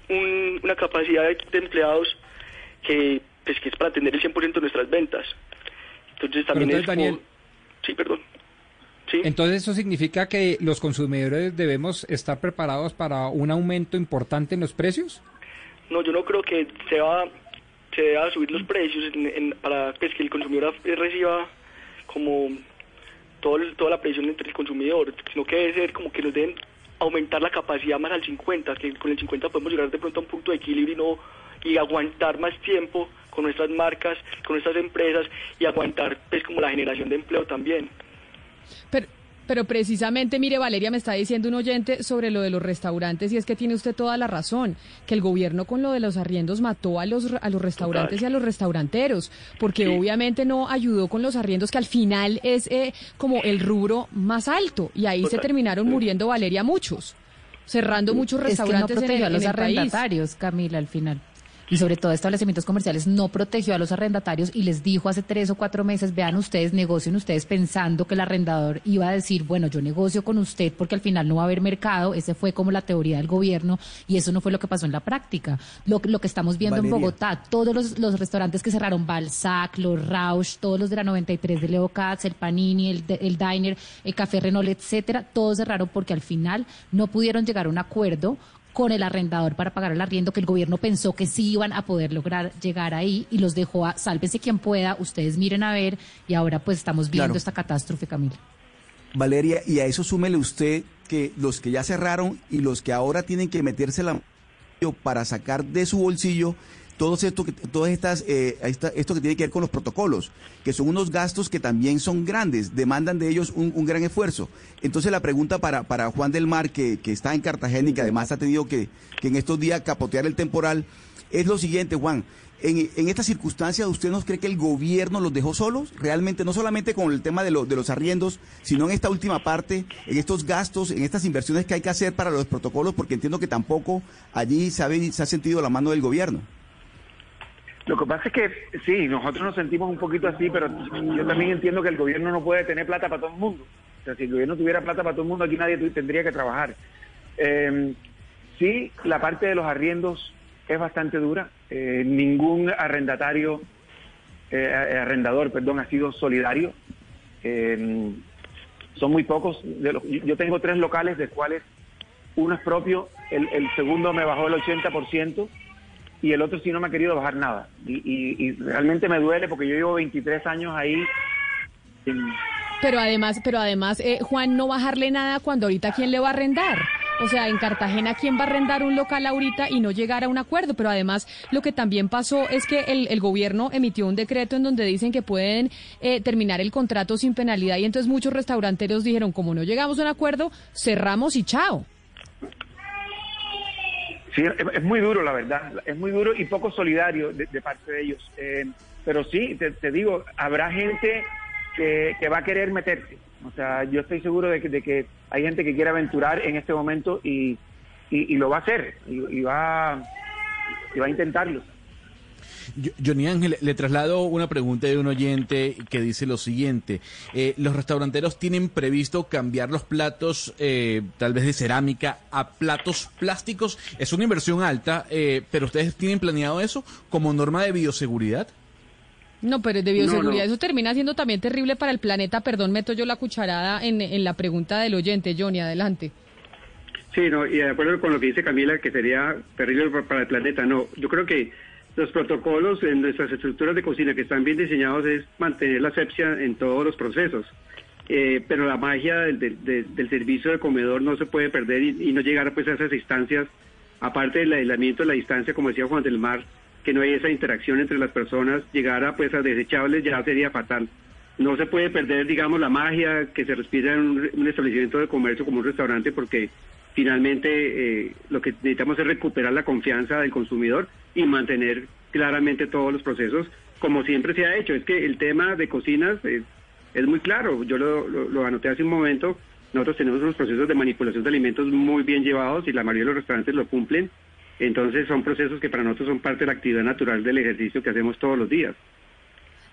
una capacidad de empleados que pues que es para atender el 100% de nuestras ventas. Entonces también es Daniel, Sí, perdón. ¿Sí? Entonces eso significa que los consumidores debemos estar preparados para un aumento importante en los precios? No, yo no creo que se va se deba subir los precios para pues, que el consumidor reciba como todo toda la presión entre el consumidor, sino que debe ser como que nos deben aumentar la capacidad más al 50, que con el 50 podemos llegar de pronto a un punto de equilibrio y no y aguantar más tiempo con nuestras marcas, con nuestras empresas y aguantar pues como la generación de empleo también. Pero, pero precisamente, mire, Valeria me está diciendo un oyente sobre lo de los restaurantes y es que tiene usted toda la razón, que el gobierno con lo de los arriendos mató a los, a los restaurantes y a los restauranteros, porque obviamente no ayudó con los arriendos que al final es eh, como el rubro más alto y ahí se terminaron muriendo, Valeria, muchos. cerrando muchos Es que no restaurantes en el- protegió a los en el país. arrendatarios, Camila, al final. Y sobre todo establecimientos comerciales no protegió a los arrendatarios y les dijo hace tres o cuatro meses, vean ustedes, negocien ustedes pensando que el arrendador iba a decir, bueno, yo negocio con usted porque al final no va a haber mercado. Ese fue como la teoría del gobierno y eso no fue lo que pasó en la práctica. Lo, lo que estamos viendo Valeria. en Bogotá, todos los, los restaurantes que cerraron, Balzac, los Rausch, todos los de la 93 de Leo Katz, el Panini, el, el Diner, el Café Renault, etcétera, todos cerraron porque al final no pudieron llegar a un acuerdo con el arrendador para pagar el arriendo que el gobierno pensó que sí iban a poder lograr llegar ahí y los dejó a sálvese quien pueda, ustedes miren a ver y ahora pues estamos viendo Claro. esta catástrofe, Camila. Valeria, y a eso súmele usted que los que ya cerraron y los que ahora tienen que meterse la mano para sacar de su bolsillo todo esto que todas estas eh, esta- esto que tiene que ver con los protocolos, que son unos gastos que también son grandes, demandan de ellos un, gran esfuerzo. Entonces la pregunta para, para Juan del Mar, que, que está en Cartagena y que además ha tenido que, en estos días capotear el temporal, es lo siguiente, Juan. En, en esta circunstancia, ¿usted nos cree que el gobierno los dejó solos? Realmente, no solamente con el tema de, lo- de los arriendos, sino en esta última parte, en estos gastos, en estas inversiones que hay que hacer para los protocolos, porque entiendo que tampoco allí se se ha sentido la mano del gobierno. Lo que pasa es que sí, nosotros nos sentimos un poquito así, pero yo también entiendo que el gobierno no puede tener plata para todo el mundo. O sea, si el gobierno tuviera plata para todo el mundo, aquí nadie tendría que trabajar. Eh, sí, la parte de los arriendos es bastante dura. Eh, ningún arrendatario, eh, arrendador, perdón, ha sido solidario. Eh, son muy pocos. De los- yo- tengo tres locales, de cuales uno es propio, el, el segundo me bajó el 80% y el otro sí no me ha querido bajar nada. Y, realmente me duele porque yo llevo 23 años ahí. Pero además, pero además, eh, Juan, no bajarle nada cuando ahorita quién le va a arrendar. O sea, en Cartagena, ¿quién va a arrendar un local ahorita y no llegar a un acuerdo? Pero además, lo que también pasó es que el, el gobierno emitió un decreto en donde dicen que pueden eh, terminar el contrato sin penalidad y entonces muchos restauranteros dijeron, como no llegamos a un acuerdo, cerramos y chao. Sí, es, muy duro, la verdad. Es muy duro y poco solidario de, parte de ellos. Eh, pero sí, te, digo, habrá gente que, va a querer meterse. O sea, yo estoy seguro de que, hay gente que quiere aventurar en este momento y, y, lo va a hacer. Y va, y va a intentarlo. Johnny Ángel, le traslado una pregunta de un oyente que dice lo siguiente. Eh, ¿Los restauranteros tienen previsto cambiar los platos, eh, tal vez de cerámica, a platos plásticos? Es una inversión alta, eh, pero ¿ustedes tienen planeado eso como norma de bioseguridad? No, pero es de bioseguridad. no. Eso termina siendo también terrible para el planeta. Perdón, meto yo la cucharada en, en la pregunta del oyente. Johnny, adelante. Sí, no, y de acuerdo con lo que dice Camila, que sería terrible pa- para el planeta, no. Yo creo que los protocolos en nuestras estructuras de cocina que están bien diseñados es mantener la asepsia en todos los procesos. Eh, pero la magia del, del- del- servicio de comedor no se puede perder y, no llegar pues a esas instancias, aparte del aislamiento la distancia, como decía Juan del Mar, que no hay esa interacción entre las personas, llegar a pues a desechables ya sería fatal. No se puede perder, digamos, la magia que se respira en un, un establecimiento de comercio como un restaurante porque finalmente eh, lo que necesitamos es recuperar la confianza del consumidor y mantener claramente todos los procesos como siempre se ha hecho. Es que el tema de cocinas es, es muy claro. Yo lo, lo- lo anoté hace un momento. Nosotros tenemos unos procesos de manipulación de alimentos muy bien llevados y la mayoría de los restaurantes lo cumplen. Entonces son procesos que para nosotros son parte de la actividad natural del ejercicio que hacemos todos los días.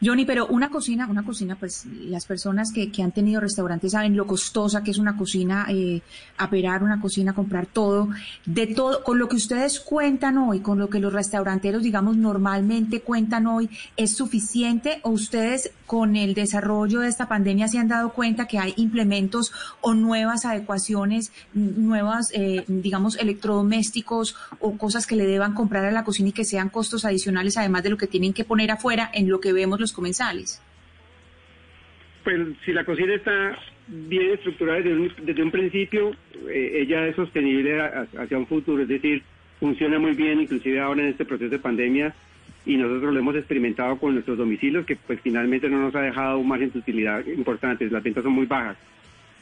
Johnny, pero una cocina, una cocina, pues las personas que, que han tenido restaurantes saben lo costosa que es una cocina, eh, aperar una cocina, comprar todo, de todo, con lo que ustedes cuentan hoy, con lo que los restauranteros, digamos, normalmente cuentan hoy, ¿es suficiente o ustedes con el desarrollo de esta pandemia se han dado cuenta que hay implementos o nuevas adecuaciones, nuevas, eh, digamos, electrodomésticos o cosas que le deban comprar a la cocina y que sean costos adicionales además de lo que tienen que poner afuera en lo que vemos los comensales? Pues si la cocina está bien estructurada desde un, desde un principio, eh, ella es sostenible hacia un futuro, es decir, funciona muy bien, inclusive ahora en este proceso de pandemia, y nosotros lo hemos experimentado con nuestros domicilios, que pues finalmente no nos ha dejado un margen de utilidad importante, las ventas son muy bajas.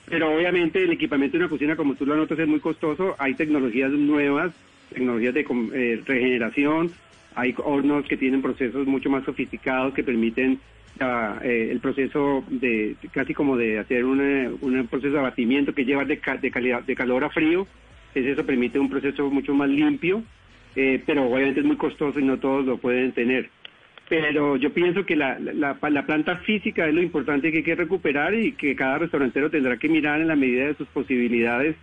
Pero obviamente el equipamiento de una cocina, como tú lo notas, es muy costoso, hay tecnologías nuevas, tecnologías de eh, regeneración, hay hornos que tienen procesos mucho más sofisticados que permiten ah, eh, el proceso de casi como de hacer una- un proceso de abatimiento que lleva de, de calidad de calor a frío eso permite un proceso mucho más limpio, eh, pero obviamente es muy costoso y no todos lo pueden tener. Pero yo pienso que la, la, la planta física es lo importante que hay que recuperar y que cada restaurantero tendrá que mirar en la medida de sus posibilidades,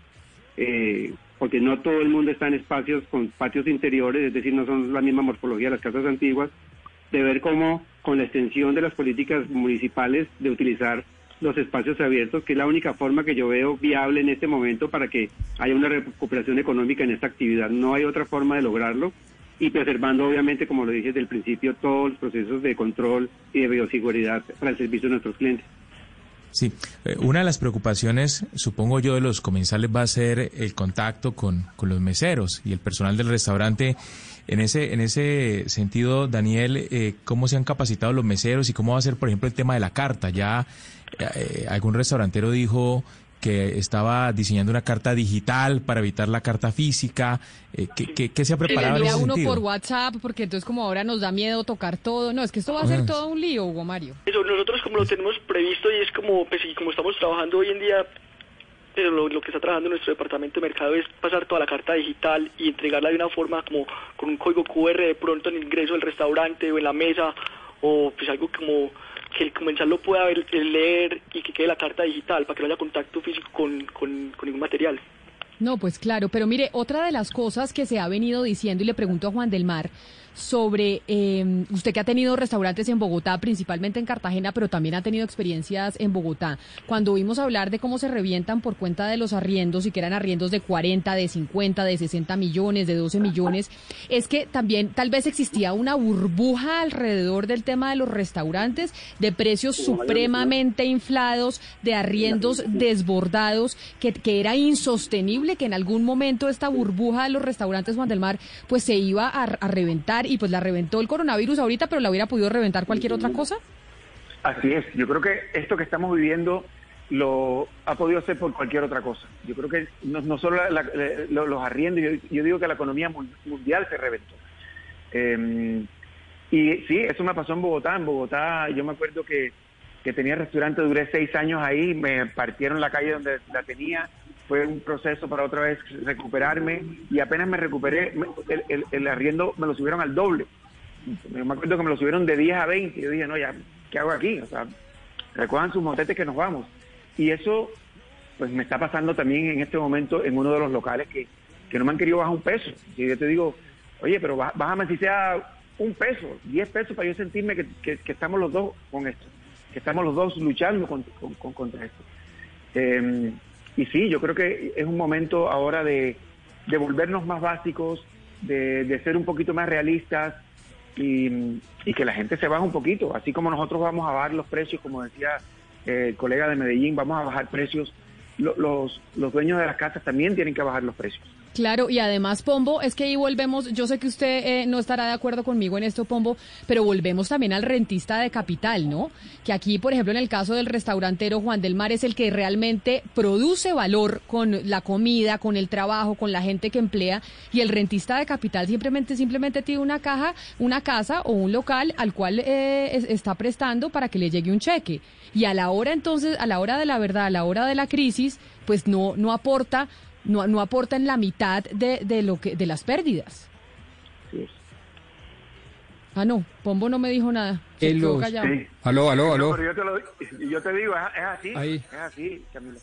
eh, porque no todo el mundo está en espacios con patios interiores, es decir, no son la misma morfología de las casas antiguas, de ver cómo con la extensión de las políticas municipales de utilizar los espacios abiertos, que es la única forma que yo veo viable en este momento para que haya una recuperación económica en esta actividad. No hay otra forma de lograrlo y preservando, obviamente, como lo dije desde el principio, todos los procesos de control y de bioseguridad para el servicio de nuestros clientes. Sí, eh, una de las preocupaciones, supongo yo, de los comensales va a ser el contacto con, con los meseros y el personal del restaurante. En ese, en ese sentido, Daniel, eh, ¿cómo se han capacitado los meseros y cómo va a ser, por ejemplo, el tema de la carta? Ya eh, algún restaurantero dijo que estaba diseñando una carta digital para evitar la carta física. Eh, ¿qué, se ha preparado? Le uno por WhatsApp, porque entonces como ahora nos da miedo tocar todo. No, es que esto va a ser todo un lío, Hugo Mario. Eso, nosotros como lo tenemos previsto y es como, pues, y como estamos trabajando hoy en día, pero lo, lo, que está trabajando nuestro departamento de mercado es pasar toda la carta digital y entregarla de una forma como con un código QR de pronto en el ingreso del restaurante o en la mesa o pues algo como que el comensal lo pueda ver, leer y que quede la carta digital para que no haya contacto físico con, con, con ningún material. No, pues claro, pero mire, otra de las cosas que se ha venido diciendo y le pregunto a Juan del Mar, sobre eh, usted que ha tenido restaurantes en Bogotá, principalmente en Cartagena, pero también ha tenido experiencias en Bogotá. Cuando oímos hablar de cómo se revientan por cuenta de los arriendos y que eran arriendos de 40, de 50, de 60 millones, de 12 millones, es que también tal vez existía una burbuja alrededor del tema de los restaurantes, de precios supremamente inflados, de arriendos desbordados, que, que era insostenible que en algún momento esta burbuja de los restaurantes Juan del Mar pues se iba a, a reventar y pues la reventó el coronavirus ahorita, pero la hubiera podido reventar cualquier otra cosa? Así es, yo creo que esto que estamos viviendo lo ha podido ser por cualquier otra cosa. Yo creo que no, solo los arriendos, yo, digo que la economía mundial se reventó. Em, y sí, eso me pasó en Bogotá. En Bogotá yo me acuerdo que, que tenía restaurante, duré seis años ahí, me partieron la calle donde la tenía, fue un proceso para otra vez recuperarme y apenas me recuperé, el, el, arriendo me lo subieron al doble. Me acuerdo que me lo subieron de 10 a 20 y yo dije, no, ya, ¿qué hago aquí? O sea, recojan sus motetes que nos vamos. Y eso, pues me está pasando también en este momento en uno de los locales que, que no me han querido bajar un peso. Y yo te digo, oye, pero bájame si sea un peso, 10 pesos para yo sentirme que, que, estamos los dos con esto, que estamos los dos luchando con, contra esto. Eh, y sí, yo creo que es un momento ahora de, volvernos más básicos, de, ser un poquito más realistas y, que la gente se baje un poquito. Así como nosotros vamos a bajar los precios, como decía eh, el colega de Medellín, vamos a bajar precios, los, los dueños de las casas también tienen que bajar los precios. Claro, y además, Pombo, es que ahí volvemos, yo sé que usted eh, no estará de acuerdo conmigo en esto, Pombo, pero volvemos también al rentista de capital, ¿no? Que aquí, por ejemplo, en el caso del restaurantero Juan del Mar es el que realmente produce valor con la comida, con el trabajo, con la gente que emplea, y el rentista de capital simplemente, simplemente tiene una caja, una casa o un local al cual eh, está prestando para que le llegue un cheque. Y a la hora entonces, a la hora de la verdad, a la hora de la crisis, pues no, no aporta no, no aportan la mitad de, de, lo que, de las pérdidas. Ah, no, Pombo no me dijo nada. Se quedó callado. Aló, aló, aló. yo, te lo, yo te digo, es, así, es así, Camilo.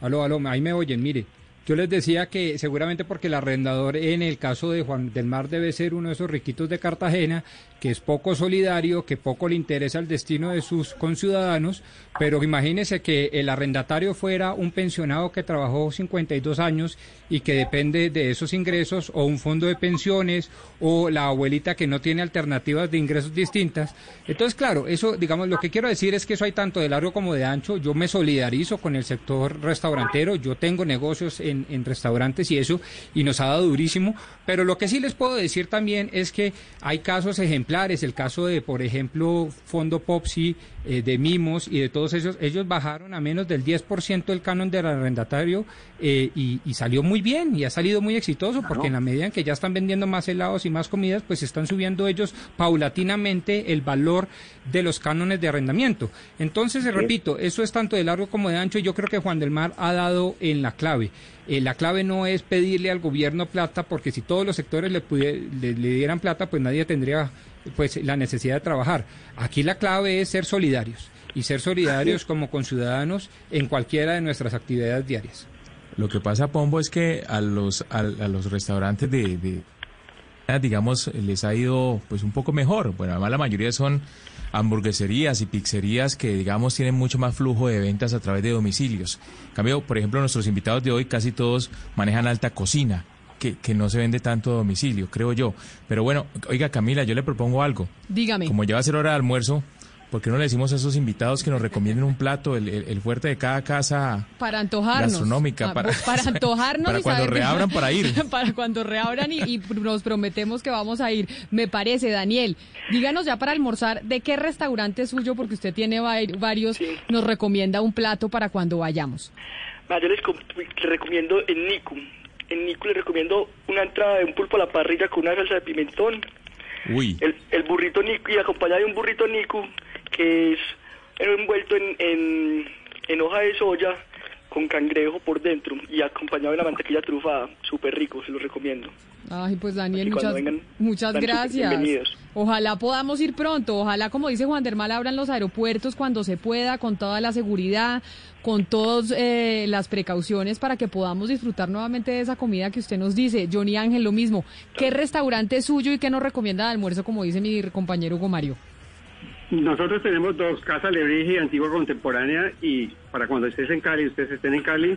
Aló, aló, ahí me oyen, mire. Yo les decía que seguramente porque el arrendador en el caso de Juan del Mar debe ser uno de esos riquitos de Cartagena, que es poco solidario, que poco le interesa el destino de sus conciudadanos, pero imagínese que el arrendatario fuera un pensionado que trabajó 52 años y que depende de esos ingresos, o un fondo de pensiones, o la abuelita que no tiene alternativas de ingresos distintas. Entonces, claro, eso, digamos, lo que quiero decir es que eso hay tanto de largo como de ancho. Yo me solidarizo con el sector restaurantero, yo tengo negocios en en, restaurantes y eso, y nos ha dado durísimo. Pero lo que sí les puedo decir también es que hay casos ejemplares ejemplares, el caso de, por ejemplo, Fondo Popsi, eh, de Mimos y de todos ellos, ellos bajaron a menos del 10% el canon del arrendatario eh, y, y, salió muy bien y ha salido muy exitoso porque en la medida en que ya están vendiendo más helados y más comidas, pues están subiendo ellos paulatinamente el valor de los cánones de arrendamiento. Entonces, repito, eso es tanto de largo como de ancho y yo creo que Juan del Mar ha dado en la clave. Eh, la clave no es pedirle al gobierno plata, porque si todos los sectores le, le, le dieran plata, pues nadie tendría pues la necesidad de trabajar. Aquí la clave es ser solidarios y ser solidarios como conciudadanos en cualquiera de nuestras actividades diarias. Lo que pasa, Pombo, es que a los, a, los restaurantes de, de, digamos, les ha ido pues un poco mejor. Bueno, además la mayoría son hamburgueserías y pizzerías que, digamos, tienen mucho más flujo de ventas a través de domicilios. En cambio, por ejemplo, nuestros invitados de hoy casi todos manejan alta cocina. Que, que, no se vende tanto a domicilio, creo yo. Pero bueno, oiga Camila, yo le propongo algo. Dígame. Como ya va a ser hora de almuerzo, ¿Por qué no le decimos a esos invitados que nos recomienden un plato, el, el, fuerte de cada casa para antojarnos, gastronómica? Ah, para, para antojarnos para cuando reabran para ir. para cuando reabran y, y, nos prometemos que vamos a ir. Me parece, Daniel. Díganos ya para almorzar de qué restaurante suyo, porque usted tiene varios, nos recomienda un plato para cuando vayamos. Yo les, recomiendo en Niku. En Niku les recomiendo una entrada de un pulpo a la parrilla con una salsa de pimentón. Uy. El, el burrito Niku y acompañado de un burrito Niku que es envuelto en, en, en hoja de soya con cangrejo por dentro y acompañado de la mantequilla trufada, súper rico, se lo recomiendo. Ay, pues Daniel, muchas, muchas gracias. Ojalá podamos ir pronto, ojalá, como dice Juan Dermal, abran los aeropuertos cuando se pueda, con toda la seguridad, con todas eh, las precauciones para que podamos disfrutar nuevamente de esa comida que usted nos dice. Johnny Ángel, lo mismo. ¿Qué restaurante es suyo y qué nos recomienda de almuerzo, como dice mi compañero Hugo Mario? Nosotros tenemos dos casas Lebrige, antigua contemporánea, y para cuando estés en Cali, ustedes estén en Cali,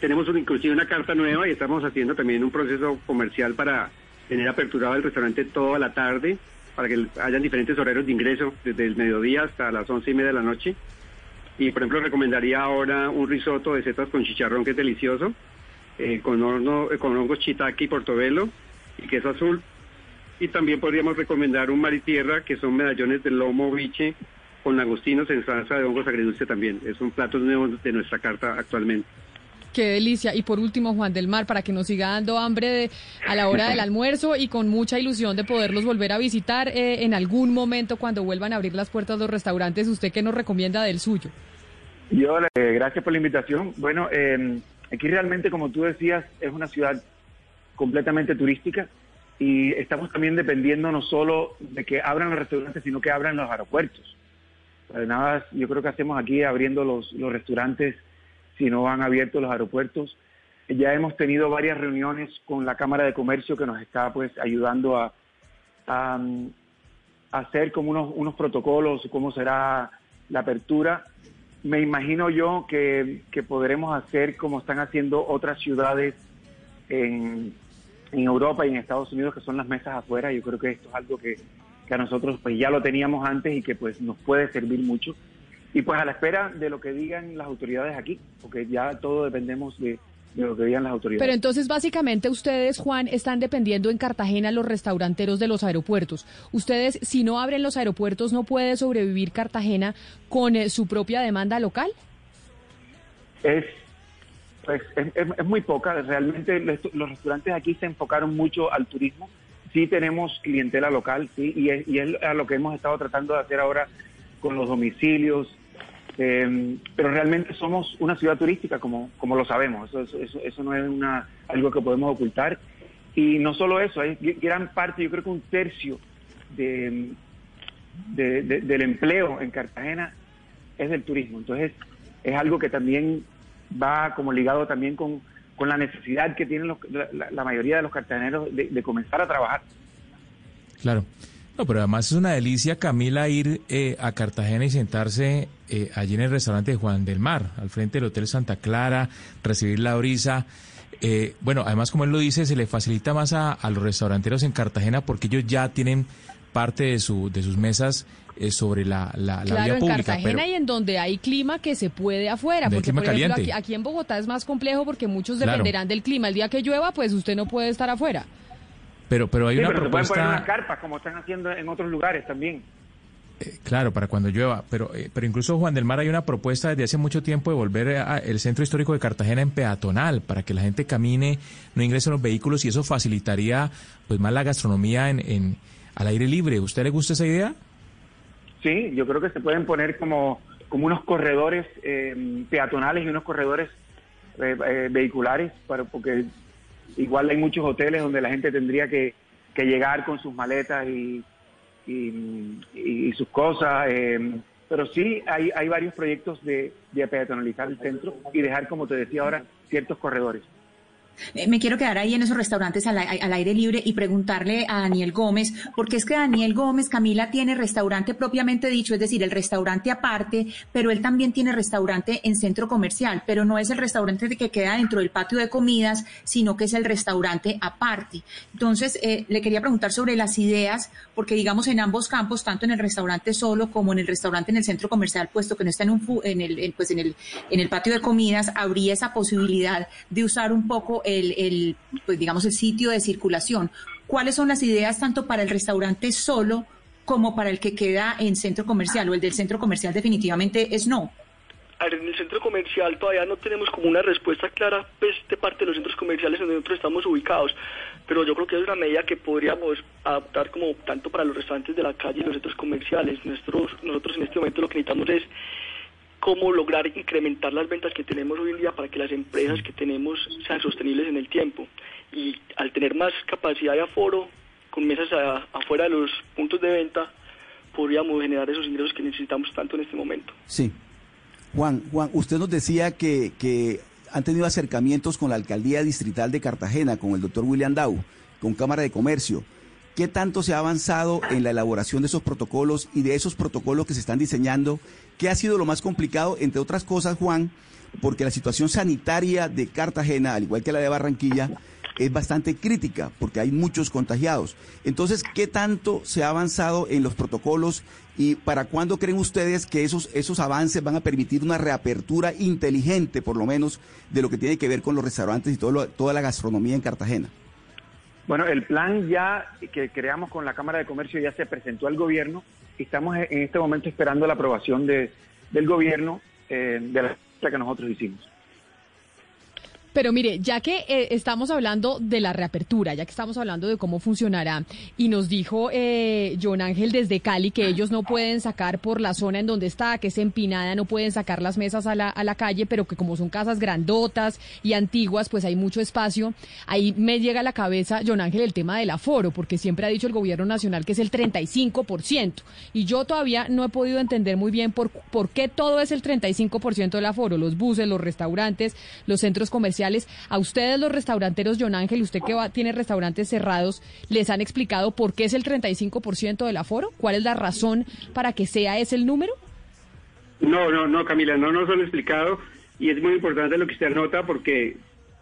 tenemos inclusive una carta nueva y estamos haciendo también un proceso comercial para tener aperturado el restaurante toda la tarde, para que hayan diferentes horarios de ingreso, desde el mediodía hasta las once y media de la noche. Y por ejemplo recomendaría ahora un risotto de setas con chicharrón que es delicioso, eh, con horno, eh, con hongos shiitake y portobelo y queso azul y también podríamos recomendar un mar y tierra, que son medallones de lomo biche con langostinos en salsa de hongos agridulce también. Es un plato nuevo de nuestra carta actualmente. Qué delicia. Y por último, Juan del Mar, para que nos siga dando hambre a la hora del almuerzo y con mucha ilusión de poderlos volver a visitar eh, en algún momento cuando vuelvan a abrir las puertas de los restaurantes, ¿usted qué nos recomienda del suyo? Yo, eh, gracias por la invitación. Bueno, eh, aquí realmente, como tú decías, es una ciudad completamente turística y estamos también dependiendo no solo de que abran los restaurantes, sino que abran los aeropuertos. Nada, yo creo que hacemos aquí abriendo los, los restaurantes si no han abierto los aeropuertos. Ya hemos tenido varias reuniones con la Cámara de Comercio que nos está pues ayudando a, a, hacer como unos, unos protocolos, cómo será la apertura. Me imagino yo que, que podremos hacer como están haciendo otras ciudades en, en Europa y en Estados Unidos, que son las mesas afuera. Yo creo que esto es algo que, a nosotros pues ya lo teníamos antes y que pues nos puede servir mucho. Y pues a la espera de lo que digan las autoridades aquí, porque ya todo dependemos de, lo que digan las autoridades. Pero entonces, básicamente, ustedes, Juan, están dependiendo en Cartagena los restauranteros de los aeropuertos. Ustedes, si no abren los aeropuertos, ¿no puede sobrevivir Cartagena con eh, su propia demanda local? Es pues es, muy poca. Realmente los restaurantes aquí se enfocaron mucho al turismo. Sí tenemos clientela local, sí, y es, y es a lo que hemos estado tratando de hacer ahora con los domicilios. Em, pero realmente somos una ciudad turística, como, como lo sabemos. Eso, eso, eso no es una, algo que podemos ocultar. Y no solo eso, hay gran parte, yo creo que un tercio de, del empleo en Cartagena es del turismo. Entonces, es algo que también va como ligado también con, con la necesidad que tienen la, mayoría de los cartageneros de, comenzar a trabajar. Claro. No, pero además es una delicia, Camila, ir eh, a Cartagena y sentarse eh, allí en el restaurante de Juan del Mar, al frente del Hotel Santa Clara, recibir la brisa. Eh, bueno, además, como él lo dice, se le facilita más a, a los restauranteros en Cartagena porque ellos ya tienen parte de, su, de sus mesas eh, sobre la, la, la vía pública. en Cartagena y en donde hay clima que se puede afuera. Porque, por ejemplo, aquí, en Bogotá es más complejo porque muchos dependerán del clima. El día que llueva, pues usted no puede estar afuera. Pero, pero hay Sí, una pero se pueden propuesta... poner unas carpas como están haciendo en otros lugares también. Eh, Claro, para cuando llueva, pero, eh, pero incluso Juan del Mar hay una propuesta desde hace mucho tiempo de volver a- el centro histórico de Cartagena en peatonal para que la gente camine, no ingresen los vehículos y eso facilitaría pues más la gastronomía en, en al aire libre. ¿Usted le gusta esa idea? Sí, yo creo que se pueden poner como, como unos corredores eh, peatonales y unos corredores eh, eh, vehiculares, para, porque igual hay muchos hoteles donde la gente tendría que, que llegar con sus maletas y, y, y- sus cosas. pero sí hay, hay varios proyectos de, de peatonalizar el centro y dejar, como te decía ahora, ciertos corredores. Eh, Me quiero quedar ahí en esos restaurantes al, al aire libre y preguntarle a Daniel Gómez, porque es que Daniel Gómez, Camila, tiene restaurante propiamente dicho, es decir, el restaurante aparte, pero él también tiene restaurante en centro comercial, pero no es el restaurante que queda dentro del patio de comidas, sino que es el restaurante aparte. Entonces, eh, le quería preguntar sobre las ideas, porque digamos en ambos campos, tanto en el restaurante solo como en el restaurante en el centro comercial, puesto que no está en un en el, en, pues en el, en el patio de comidas, habría esa posibilidad de usar un poco el, el, pues digamos el sitio de circulación. ¿Cuáles son las ideas tanto para el restaurante solo como para el que queda en centro comercial? O el del centro comercial definitivamente es no. A ver, en el centro comercial todavía no tenemos como una respuesta clara pues, de parte de los centros comerciales donde nosotros estamos ubicados, pero yo creo que es una medida que podríamos adaptar como tanto para los restaurantes de la calle y los centros comerciales. Nosotros, nosotros en este momento lo que necesitamos es cómo lograr incrementar las ventas que tenemos hoy en día para que las empresas que tenemos sean sostenibles en el tiempo. Y al tener más capacidad de aforo, con mesas a- afuera de los puntos de venta, podríamos generar esos ingresos que necesitamos tanto en este momento. Sí. Juan, Juan, usted nos decía que, que han tenido acercamientos con la alcaldía distrital de Cartagena, con el doctor William Dau, con Cámara de Comercio. ¿Qué tanto se ha avanzado en la elaboración de esos protocolos y de esos protocolos que se están diseñando? ¿Qué ha sido lo más complicado, entre otras cosas, Juan? Porque la situación sanitaria de Cartagena, al igual que la de Barranquilla, es bastante crítica porque hay muchos contagiados. Entonces, ¿qué tanto se ha avanzado en los protocolos y para cuándo creen ustedes que esos, esos avances van a permitir una reapertura inteligente, por lo menos, de lo que tiene que ver con los restaurantes y toda la gastronomía en Cartagena? Bueno, el plan ya que creamos con la Cámara de Comercio ya se presentó al gobierno y estamos en este momento esperando la aprobación de, del gobierno eh, de la que nosotros hicimos. Pero mire, ya que eh, estamos hablando de la reapertura, ya que estamos hablando de cómo funcionará, y nos dijo eh, John Ángel desde Cali que ellos no pueden sacar por la zona en donde está, que es empinada, no pueden sacar las mesas a la, a la calle, pero que como son casas grandotas y antiguas, pues hay mucho espacio. Ahí me llega a la cabeza, John Ángel, el tema del aforo, porque siempre ha dicho el gobierno nacional que es el 35%. Y yo todavía no he podido entender muy bien por, por qué todo es el 35% del aforo, los buses, los restaurantes, los centros comerciales. A ustedes los restauranteros, John Ángel, usted que va, tiene restaurantes cerrados, ¿les han explicado por qué es el 35% del aforo? ¿Cuál es la razón para que sea ese el número? No, no, no, Camila, no nos han explicado y es muy importante lo que usted anota porque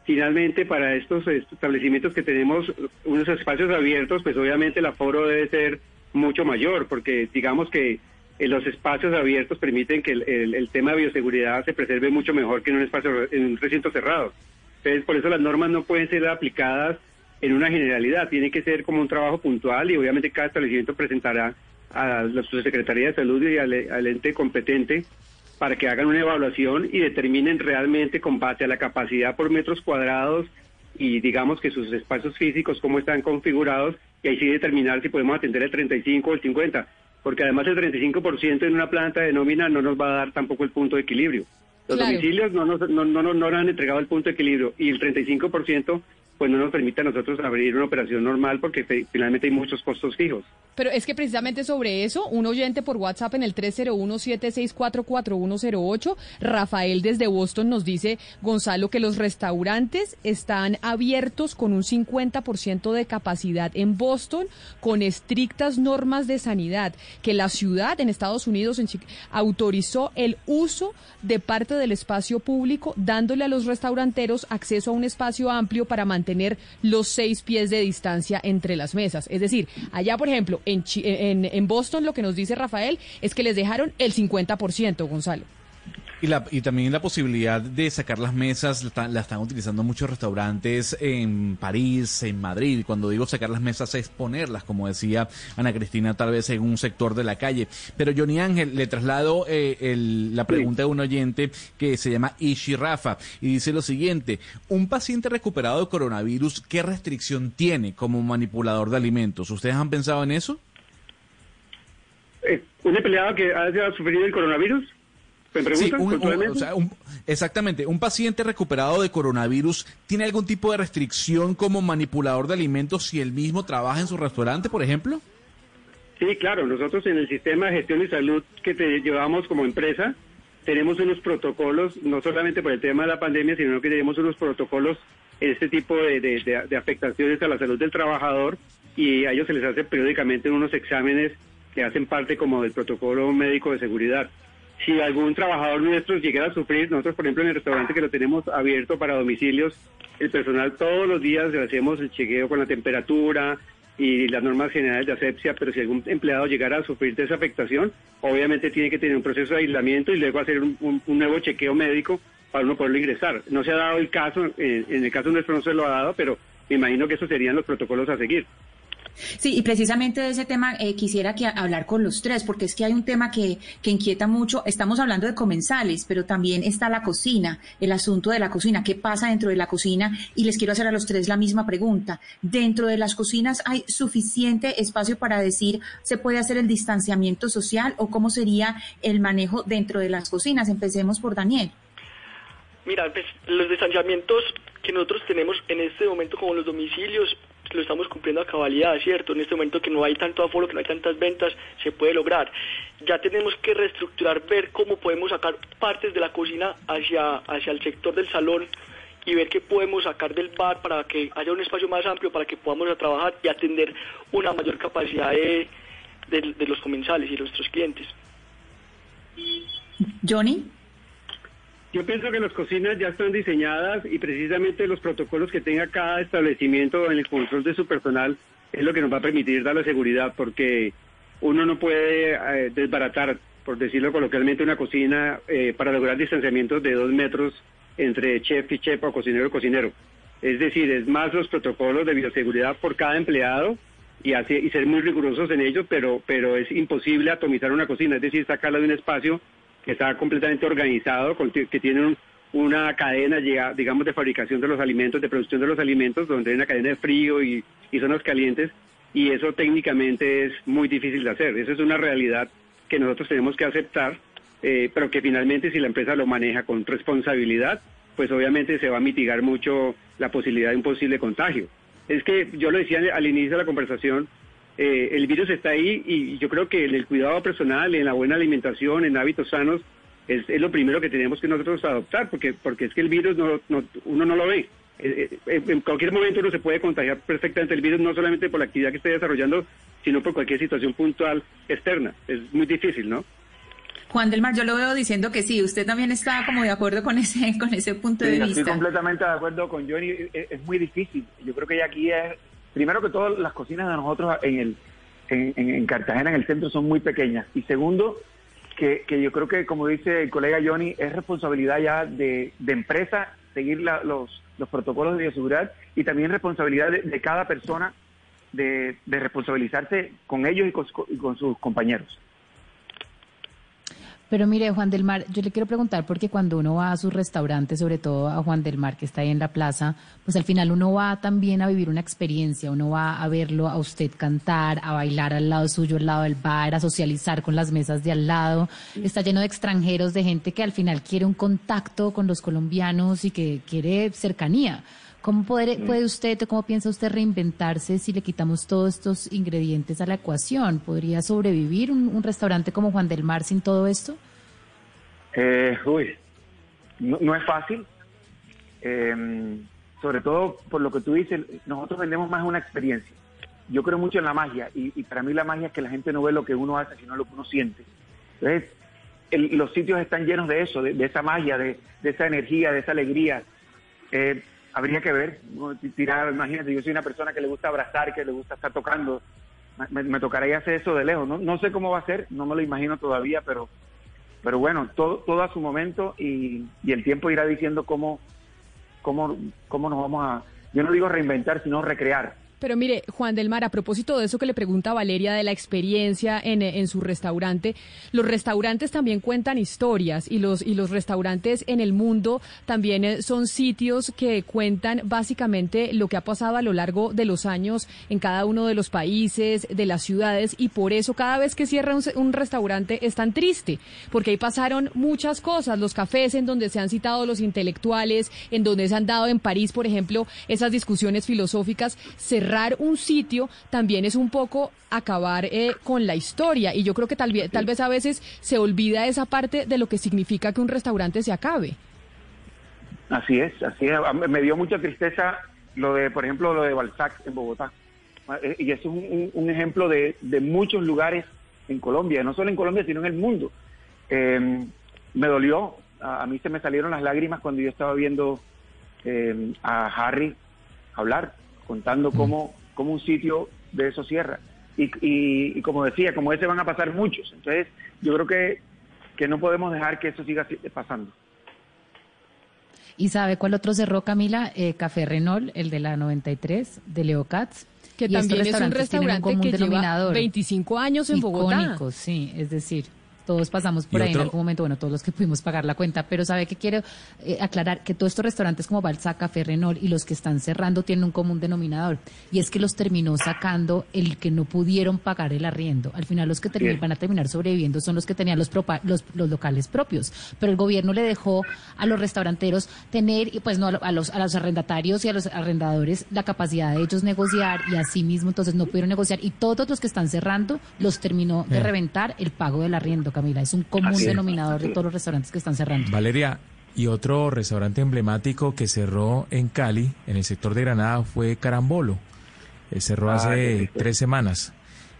finalmente para estos establecimientos que tenemos unos espacios abiertos, pues obviamente el aforo debe ser mucho mayor porque digamos que eh, los espacios abiertos permiten que el, el- el tema de bioseguridad se preserve mucho mejor que en un espacio en un recinto cerrado. Entonces, por eso las normas no pueden ser aplicadas en una generalidad, tiene que ser como un trabajo puntual y obviamente cada establecimiento presentará a la Secretaría de Salud y al, al ente competente para que hagan una evaluación y determinen realmente con base a la capacidad por metros cuadrados y digamos que sus espacios físicos cómo están configurados y ahí sí determinar si podemos atender el 35 o el 50, porque además el 35% en una planta de nómina no nos va a dar tampoco el punto de equilibrio. Los Claro. domicilios no nos, no, no, no, no nos han entregado el punto de equilibrio y el 35% pues no nos permite a nosotros abrir una operación normal porque finalmente hay muchos costos fijos. Pero es que precisamente sobre eso, un oyente por WhatsApp en el 301-764-4108, Rafael desde Boston nos dice, Gonzalo, que los restaurantes están abiertos con un 50% de capacidad en Boston, con estrictas normas de sanidad, que la ciudad en Estados Unidos autorizó el uso de parte del espacio público, dándole a los restauranteros acceso a un espacio amplio para mantener los seis pies de distancia entre las mesas. Es decir, allá, por ejemplo, en, en, en Boston lo que nos dice Rafael es que les dejaron el 50%, Gonzalo. Y, la, y también la posibilidad de sacar las mesas, la, están- utilizando muchos restaurantes en París, en Madrid. Cuando digo sacar las mesas es ponerlas, como decía Ana Cristina, tal vez en un sector de la calle. Pero Johnny Ángel, le traslado eh, la pregunta de un oyente que se llama Ishi Rafa y dice lo siguiente, un paciente recuperado de coronavirus, ¿qué restricción tiene como manipulador de alimentos? ¿Ustedes han pensado en eso? Eh, ¿Un empleado que haya sufrido el coronavirus? ¿Me Sí, un- un- o sea, un- exactamente. ¿Un paciente recuperado de coronavirus tiene algún tipo de restricción como manipulador de alimentos si él mismo trabaja en su restaurante, por ejemplo? Sí, claro, nosotros en el sistema de gestión y salud que te llevamos como empresa, tenemos unos protocolos, no solamente por el tema de la pandemia, sino que tenemos unos protocolos en este tipo de, de- de- de afectaciones a la salud del trabajador y a ellos se les hace periódicamente unos exámenes que hacen parte como del protocolo médico de seguridad. Si algún trabajador nuestro llegara a sufrir, nosotros por ejemplo en el restaurante que lo tenemos abierto para domicilios, el personal todos los días le hacemos el chequeo con la temperatura y las normas generales de asepsia, pero si algún empleado llegara a sufrir de esa afectación, obviamente tiene que tener un proceso de aislamiento y luego hacer un, nuevo chequeo médico para uno poderlo ingresar. No se ha dado el caso, eh, en el caso nuestro no se lo ha dado, pero me imagino que esos serían los protocolos a seguir. Sí, y precisamente de ese tema eh, quisiera que hablar con los tres, porque es que hay un tema que, inquieta mucho. Estamos hablando de comensales, pero también está la cocina, el asunto de la cocina, qué pasa dentro de la cocina. Y les quiero hacer a los tres la misma pregunta. ¿Dentro de las cocinas hay suficiente espacio para decir se puede hacer el distanciamiento social o cómo sería el manejo dentro de las cocinas? Empecemos por Daniel. Mira, pues, los distanciamientos que nosotros tenemos en este momento como los domicilios lo estamos cumpliendo a cabalidad, ¿cierto? En este momento que no hay tanto aforo, que no hay tantas ventas, se puede lograr. Ya tenemos que reestructurar, ver cómo podemos sacar partes de la cocina hacia, hacia el sector del salón y ver qué podemos sacar del bar para que haya un espacio más amplio para que podamos trabajar y atender una mayor capacidad de, de- de los comensales y de nuestros clientes. Johnny. Yo pienso que las cocinas ya están diseñadas y precisamente los protocolos que tenga cada establecimiento en el control de su personal es lo que nos va a permitir dar la seguridad, porque uno no puede eh, desbaratar, por decirlo coloquialmente, una cocina eh, para lograr distanciamientos de dos metros entre chef y chef o cocinero y cocinero. Es decir, es más los protocolos de bioseguridad por cada empleado y, así, y ser muy rigurosos en ello, pero, pero es imposible atomizar una cocina, es decir, sacarla de un espacio que está completamente organizado, que tiene un- una cadena, digamos, de fabricación de los alimentos, de producción de los alimentos, donde hay una cadena de frío y, y zonas calientes, y eso técnicamente es muy difícil de hacer. Eso es una realidad que nosotros tenemos que aceptar, eh, pero que finalmente si la empresa lo maneja con responsabilidad, pues obviamente se va a mitigar mucho la posibilidad de un posible contagio. Es que yo lo decía al inicio de la conversación, eh, el virus está ahí y yo creo que en el cuidado personal, en la buena alimentación, en hábitos sanos, es, es lo primero que tenemos que nosotros adoptar, porque, porque es que el virus no, no- uno no lo ve. Eh, eh, en cualquier momento uno se puede contagiar perfectamente el virus, no solamente por la actividad que esté desarrollando, sino por cualquier situación puntual externa. Es muy difícil, ¿no? Juan del Mar, yo lo veo diciendo que sí, usted también está como de acuerdo con ese, con ese punto de Sí, estoy vista. completamente de acuerdo con Johnny. Es, es muy difícil. Yo creo que ya aquí es, primero que todo, las cocinas de nosotros en el en, en- en Cartagena, en el centro, son muy pequeñas. Y segundo, que, que yo creo que, como dice el colega Johnny, es responsabilidad ya de, de empresa seguir la- los, los protocolos de bioseguridad y también responsabilidad de, cada persona de, de responsabilizarse con ellos y con, y con sus compañeros. Pero mire, Juan del Mar, yo le quiero preguntar porque cuando uno va a sus restaurantes, sobre todo a Juan del Mar, que está ahí en la plaza, pues al final uno va también a vivir una experiencia, uno va a verlo a usted cantar, a bailar al lado suyo, al lado del bar, a socializar con las mesas de al lado. Está lleno de extranjeros, de gente que al final quiere un contacto con los colombianos y que quiere cercanía. ¿Cómo puede, puede usted, cómo piensa usted reinventarse si le quitamos todos estos ingredientes a la ecuación? ¿Podría sobrevivir un, un restaurante como Juan del Mar sin todo esto? Eh, uy, no, no es fácil. Eh, sobre todo por lo que tú dices, nosotros vendemos más una experiencia. Yo creo mucho en la magia y, y para mí la magia es que la gente no ve lo que uno hace, sino lo que uno siente. Entonces, el- los sitios están llenos de eso, de, de esa magia, de, de esa energía, de esa alegría. Eh, habría que ver, tirar, imagínate, yo soy una persona que le gusta abrazar, que le gusta estar tocando. Me, me tocaría hacer eso de lejos. No, no sé cómo va a ser, no me lo imagino todavía, pero pero bueno, todo, todo a su momento y, y el tiempo irá diciendo cómo, cómo, cómo nos vamos a, yo no digo reinventar, sino recrear. Pero mire, Juan del Mar, a propósito de eso que le pregunta Valeria de la experiencia en, eh, en, su restaurante, los restaurantes también cuentan historias y los, y los restaurantes en el mundo también eh, son sitios que cuentan básicamente lo que ha pasado a lo largo de los años en cada uno de los países, de las ciudades y por eso cada vez que cierra un, un restaurante es tan triste, porque ahí pasaron muchas cosas, los cafés en donde se han citado los intelectuales, en donde se han dado en París, por ejemplo, esas discusiones filosóficas, cerrar un sitio también es un poco acabar eh, con la historia y yo creo que tal, vez, tal vez a veces se olvida esa parte de lo que significa que un restaurante se acabe. Así es, así es. Me dio mucha tristeza lo de, por ejemplo, lo de Balzac en Bogotá. Eh, y eso es un, un ejemplo de, de, muchos lugares en Colombia, no solo en Colombia, sino en el mundo. Eh, me dolió, a, a, mí se me salieron las lágrimas cuando yo estaba viendo eh, a Harry hablar contando cómo, cómo un sitio de eso cierra. Y, y, y, como decía, como ese van a pasar muchos. Entonces, yo creo que, que no podemos dejar que eso siga pasando. ¿Y sabe cuál otro cerró, Camila? Eh, Café Renault, el de la 93, de Leo Katz. Que también es un restaurante un que lleva 25 años en Bogotá. Icónico, sí, es decir, todos pasamos por ahí otro? en algún momento, bueno, todos los que pudimos pagar la cuenta, pero sabe que quiero eh, aclarar que todos estos restaurantes como Balzac, Café Renault y los que están cerrando tienen un común denominador y es que los terminó sacando el que no pudieron pagar el arriendo. Al final los que terminan, van a terminar sobreviviendo son los que tenían los, los, los, locales propios, pero el gobierno le dejó a los restauranteros tener, pues no a los, a los arrendatarios y a los arrendadores la capacidad de ellos negociar y así mismo entonces no pudieron negociar y todos los que están cerrando los terminó de reventar el pago del arriendo. Camila. Es un común denominador de todos los restaurantes que están cerrando. Valeria, y otro restaurante emblemático que cerró en Cali, en el sector de Granada, fue Carambolo. Eh, cerró ah, hace tres semanas.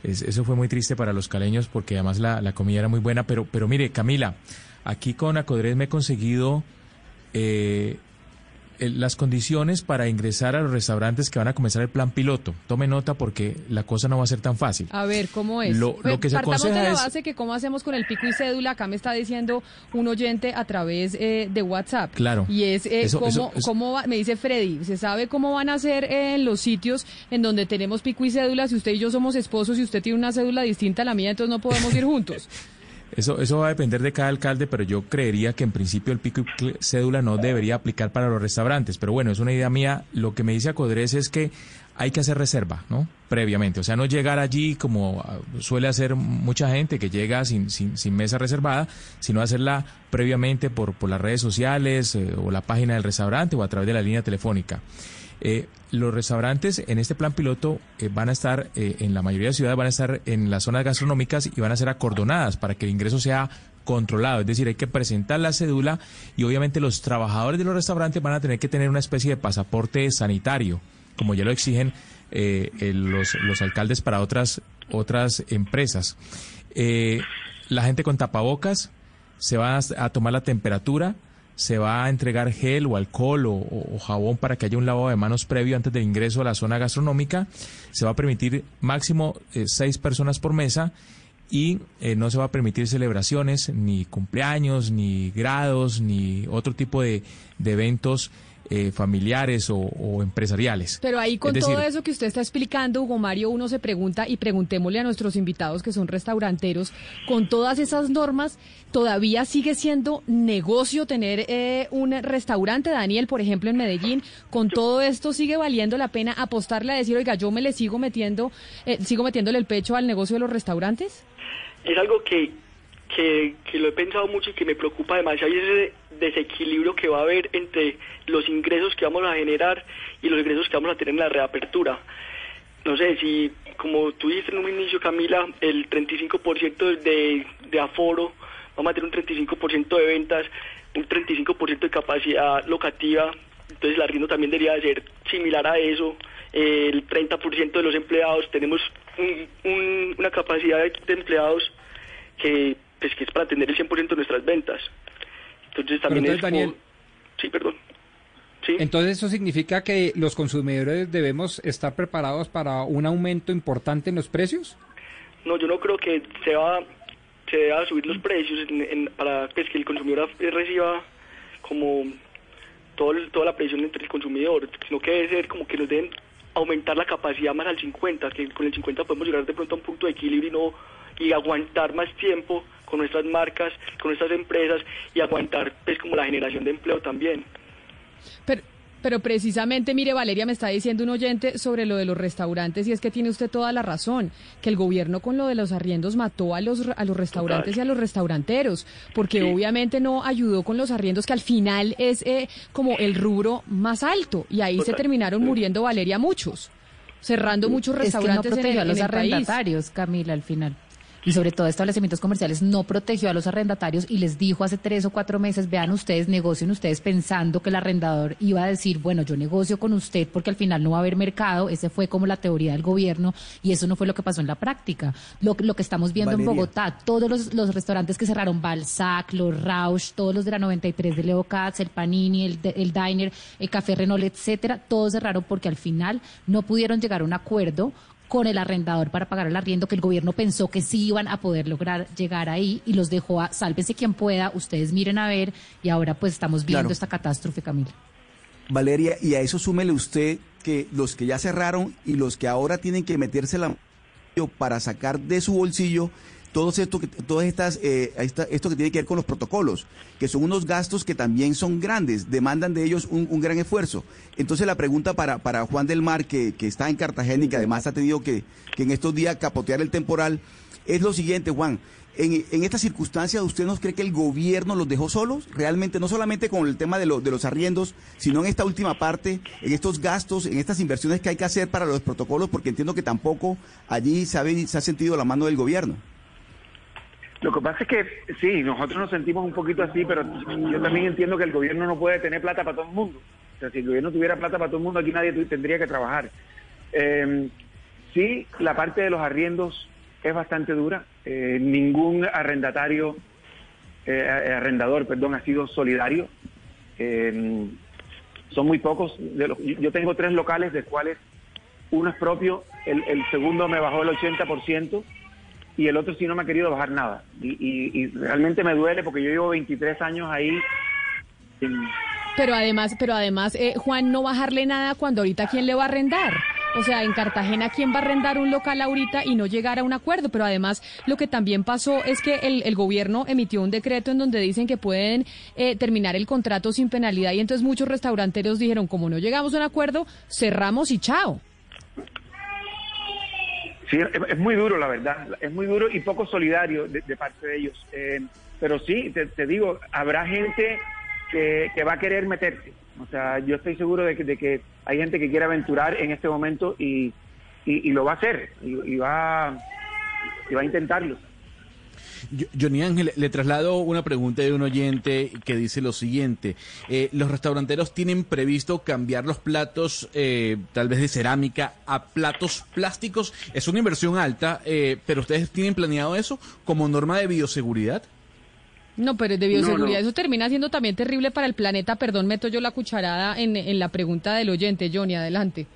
Es, eso fue muy triste para los caleños porque además la, la, comida era muy buena. Pero, pero mire, Camila, aquí con Acodres me he conseguido eh, las condiciones para ingresar a los restaurantes que van a comenzar el plan piloto. Tome nota porque la cosa no va a ser tan fácil. A ver, ¿cómo es? Lo, lo que se aconseja de la es... base que cómo hacemos con el pico y cédula. Acá me está diciendo un oyente a través eh, de WhatsApp. Claro. Y es eh, Eso- cómo, eso- eso- cómo va- me dice Freddy, ¿se sabe cómo van a hacer eh, en los sitios en donde tenemos pico y cédula? Si usted y yo somos esposos y usted tiene una cédula distinta a la mía, entonces no podemos ir juntos. Eso, eso va a depender de cada alcalde, pero yo creería que en principio el pico y cédula no debería aplicar para los restaurantes. Pero bueno, es una idea mía. Lo que me dice Acodres es que hay que hacer reserva, ¿no? Previamente. O sea, no llegar allí como ah, suele hacer mucha gente que llega sin, sin, sin mesa reservada, sino hacerla previamente por, por las redes sociales eh, o la página del restaurante o a través de la línea telefónica. Eh, los restaurantes en este plan piloto eh, van a estar, eh, en la mayoría de ciudades, van a estar en las zonas gastronómicas y van a ser acordonadas para que el ingreso sea controlado. Es decir, hay que presentar la cédula y obviamente los trabajadores de los restaurantes van a tener que tener una especie de pasaporte sanitario, como ya lo exigen eh, los, alcaldes para otras, otras empresas. La gente con tapabocas se va a tomar la temperatura, se va a entregar gel o alcohol o, jabón para que haya un lavado de manos previo antes del ingreso a la zona gastronómica. Se va a permitir máximo eh, seis personas por mesa y eh, no se va a permitir celebraciones, ni cumpleaños, ni grados, ni otro tipo de eventos eh, familiares o, o empresariales. Pero ahí con Es decir, todo eso que usted está explicando, Hugo Mario, uno se pregunta y preguntémosle a nuestros invitados que son restauranteros, con todas esas normas, ¿todavía sigue siendo negocio tener eh, un restaurante, Daniel, por ejemplo, en Medellín? ¿Con todo esto sigue valiendo la pena apostarle a decir, oiga, yo me le sigo metiendo, eh, sigo metiéndole el pecho al negocio de los restaurantes? es algo que, que, que lo he pensado mucho y que me preocupa demasiado y es ese desequilibrio que va a haber entre los ingresos que vamos a generar y los ingresos que vamos a tener en la reapertura. No sé, si como tú dijiste en un inicio, Camila, el 35% de, de aforo, vamos a tener un 35% de ventas, un 35% de capacidad locativa, entonces el arriendo también debería de ser similar a eso. El 30% de los empleados, tenemos un- un- una capacidad de empleados que, pues, que es para atender el 100% de nuestras ventas. Entonces también entonces, es como- Daniel- Sí, perdón. Entonces eso significa que los consumidores debemos estar preparados para un aumento importante en los precios. No, yo no creo que se va, se deba subir los precios para pues, que el consumidor reciba como todo toda la presión entre el consumidor, sino que debe ser como que nos den aumentar la capacidad más al 50, que con el 50 podemos llegar de pronto a un punto de equilibrio y no y aguantar más tiempo con nuestras marcas, con nuestras empresas y aguantar pues como la generación de empleo también. Pero, pero precisamente, mire, Valeria, me está diciendo un oyente sobre lo de los restaurantes y es que tiene usted toda la razón, que el gobierno con lo de los arriendos mató a los, a los restaurantes y a los restauranteros, porque obviamente no ayudó con los arriendos, que al final es eh, como el rubro más alto y ahí se terminaron muriendo, Valeria, muchos cerrando muchos restaurantes es que no en a los arrendatarios, Camila, al final y sobre todo establecimientos comerciales no protegió a los arrendatarios y les dijo hace tres o cuatro meses, vean ustedes, negocien ustedes pensando que el arrendador iba a decir, bueno, yo negocio con usted porque al final no va a haber mercado, ese fue como la teoría del gobierno y eso no fue lo que pasó en la práctica. Lo, lo que estamos viendo en Bogotá, todos los, los, restaurantes que cerraron, Balzac, los Rausch, todos los de la 93 de Leo Katz, el Panini, el, el Diner, el Café Renault, etcétera, todos cerraron porque al final no pudieron llegar a un acuerdo con el arrendador para pagar el arriendo que el gobierno pensó que sí iban a poder lograr llegar ahí y los dejó a sálvese quien pueda, ustedes miren a ver y ahora pues estamos viendo esta catástrofe, Camila. Valeria, y a eso súmele usted que los que ya cerraron y los que ahora tienen que meterse la para sacar de su bolsillo todo esto que, todas estas, eh, esto que tiene que ver con los protocolos, que son unos gastos que también son grandes, demandan de ellos un, gran esfuerzo. Entonces la pregunta para, para Juan del Mar, que, que está en Cartagena y que además ha tenido que, que en estos días capotear el temporal, es lo siguiente, Juan. En, en esta circunstancia, ¿usted no cree que el gobierno los dejó solos? Realmente, no solamente con el tema de, lo, de los arriendos, sino en esta última parte, en estos gastos, en estas inversiones que hay que hacer para los protocolos, porque entiendo que tampoco allí se ha, se ha sentido la mano del gobierno. Lo que pasa es que sí, nosotros nos sentimos un poquito así, pero yo también entiendo que el gobierno no puede tener plata para todo el mundo. O sea, si el gobierno tuviera plata para todo el mundo, aquí nadie tendría que trabajar. Eh, sí, la parte de los arriendos es bastante dura. Eh, ningún arrendatario, eh, arrendador, perdón, ha sido solidario. Eh, son muy pocos. Yo tengo tres locales, de cuales uno es propio, el, el segundo me bajó el 80% y el otro sí no me ha querido bajar nada. Y, realmente me duele porque yo llevo 23 años ahí. Pero además, pero además, eh, Juan, no bajarle nada cuando ahorita quién le va a arrendar. O sea, en Cartagena, ¿quién va a arrendar un local ahorita y no llegar a un acuerdo? Pero además, lo que también pasó es que el, gobierno emitió un decreto en donde dicen que pueden eh, terminar el contrato sin penalidad y entonces muchos restauranteros dijeron, como no llegamos a un acuerdo, cerramos y chao. Sí, es, muy duro, la verdad. Es muy duro y poco solidario de, parte de ellos. Eh, pero sí, te, digo, habrá gente que, va a querer meterse. O sea, yo estoy seguro de que, de que hay gente que quiere aventurar en este momento y, y, lo va a hacer y, va, y va a intentarlo. Johnny Ángel, le traslado una pregunta de un oyente que dice lo siguiente. Eh, ¿Los restauranteros tienen previsto cambiar los platos, eh, tal vez de cerámica, a platos plásticos? Es una inversión alta, eh, pero ¿ustedes tienen planeado eso como norma de bioseguridad? No, pero de bioseguridad eso termina siendo también terrible para el planeta. Perdón, meto yo la cucharada en, en la pregunta del oyente. Johnny, adelante.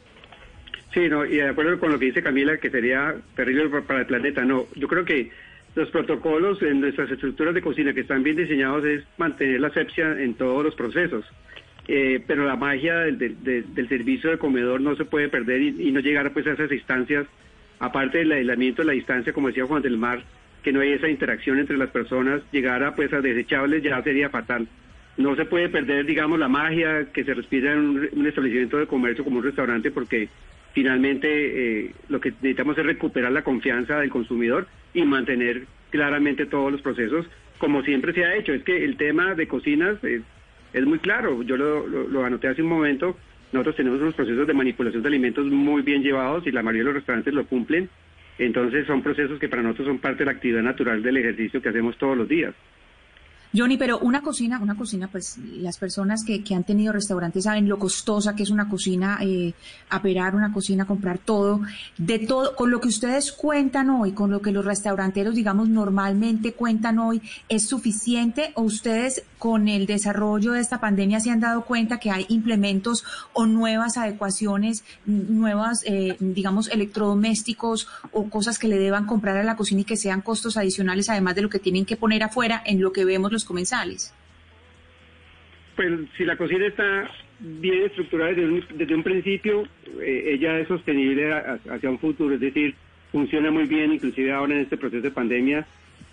Sí, no, y de acuerdo con lo que dice Camila, que sería terrible para el planeta. No, yo creo que los protocolos en nuestras estructuras de cocina que están bien diseñados es mantener la asepsia en todos los procesos. Eh, pero la magia del, servicio de comedor no se puede perder y, no llegar pues a esas instancias, aparte del aislamiento, la distancia, como decía Juan del Mar, que no hay esa interacción entre las personas, llegar a pues a desechables ya sería fatal. No se puede perder, digamos, la magia que se respira en un, establecimiento de comercio como un restaurante porque finalmente eh, lo que necesitamos es recuperar la confianza del consumidor y mantener claramente todos los procesos como siempre se ha hecho. Es que el tema de cocinas es, es muy claro. Yo lo, lo, anoté hace un momento. Nosotros tenemos unos procesos de manipulación de alimentos muy bien llevados y la mayoría de los restaurantes lo cumplen. Entonces son procesos que para nosotros son parte de la actividad natural del ejercicio que hacemos todos los días. Johnny, pero una cocina, una cocina, pues las personas que, que han tenido restaurantes saben lo costosa que es una cocina, eh, aperar una cocina, comprar todo, de todo, con lo que ustedes cuentan hoy, con lo que los restauranteros, digamos, normalmente cuentan hoy, ¿es suficiente o ustedes con el desarrollo de esta pandemia se han dado cuenta que hay implementos o nuevas adecuaciones, nuevas, eh, digamos, electrodomésticos o cosas que le deban comprar a la cocina y que sean costos adicionales, además de lo que tienen que poner afuera en lo que vemos los comensales? Pues si la cocina está bien estructurada desde un, desde un principio, eh, ella es sostenible a- hacia un futuro, es decir, funciona muy bien, inclusive ahora en este proceso de pandemia,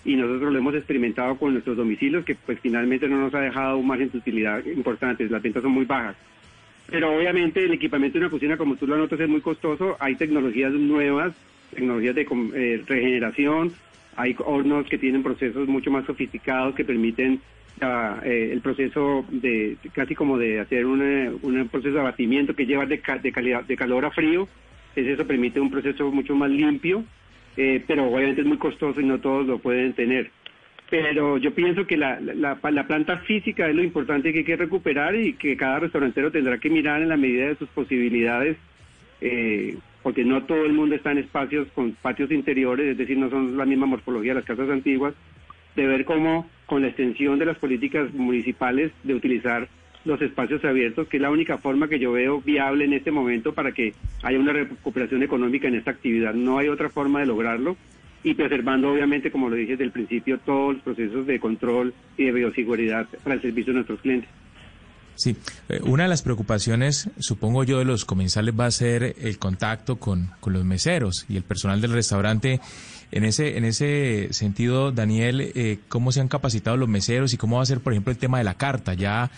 y nosotros lo hemos experimentado con nuestros domicilios, que pues finalmente no nos ha dejado un margen de utilidad importante, las ventas son muy bajas. Pero obviamente el equipamiento de una cocina, como tú lo notas, es muy costoso, hay tecnologías nuevas, tecnologías de eh, regeneración, hay hornos que tienen procesos mucho más sofisticados que permiten eh, el proceso de casi como de hacer una- un proceso de abatimiento que lleva de, ca- de calidad de calor a frío. Es eso permite un proceso mucho más limpio eh, pero obviamente es muy costoso y no todos lo pueden tener. Pero yo pienso que la, la, la planta física es lo importante que hay que recuperar y que cada restaurantero tendrá que mirar en la medida de sus posibilidades eh, porque no todo el mundo está en espacios con patios interiores, es decir, no son la misma morfología de las casas antiguas, de ver cómo con la extensión de las políticas municipales de utilizar los espacios abiertos, que es la única forma que yo veo viable en este momento para que haya una recuperación económica en esta actividad. No hay otra forma de lograrlo y preservando, obviamente, como lo dije desde el principio, todos los procesos de control y de bioseguridad para el servicio de nuestros clientes. Sí, eh, una de las preocupaciones, supongo yo, de los comensales va a ser el contacto con, con los meseros y el personal del restaurante. En ese, en ese sentido, Daniel, eh, ¿cómo se han capacitado los meseros y cómo va a ser, por ejemplo, el tema de la carta? Ya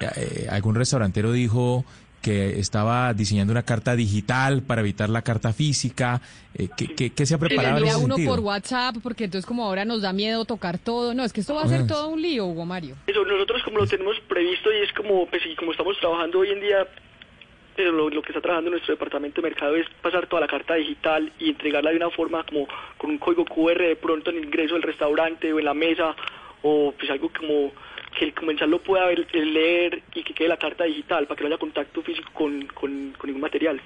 eh, algún restaurantero dijo que estaba diseñando una carta digital para evitar la carta física. Eh, ¿qué, qué, qué se ha Que le preparado en envía ese uno sentido? por WhatsApp, porque entonces como ahora nos da miedo tocar todo. No, es que esto va a ser Ah. todo un lío, Hugo Mario. Eso nosotros como lo tenemos previsto y es como, pues y como estamos trabajando hoy en día, pero lo, lo que está trabajando nuestro departamento de mercado es pasar toda la carta digital y entregarla de una forma como con un código QR de pronto en el ingreso del restaurante o en la mesa o pues algo como que el comensal lo pueda ver, leer y que quede la carta digital para que no haya contacto físico con, con ningún material.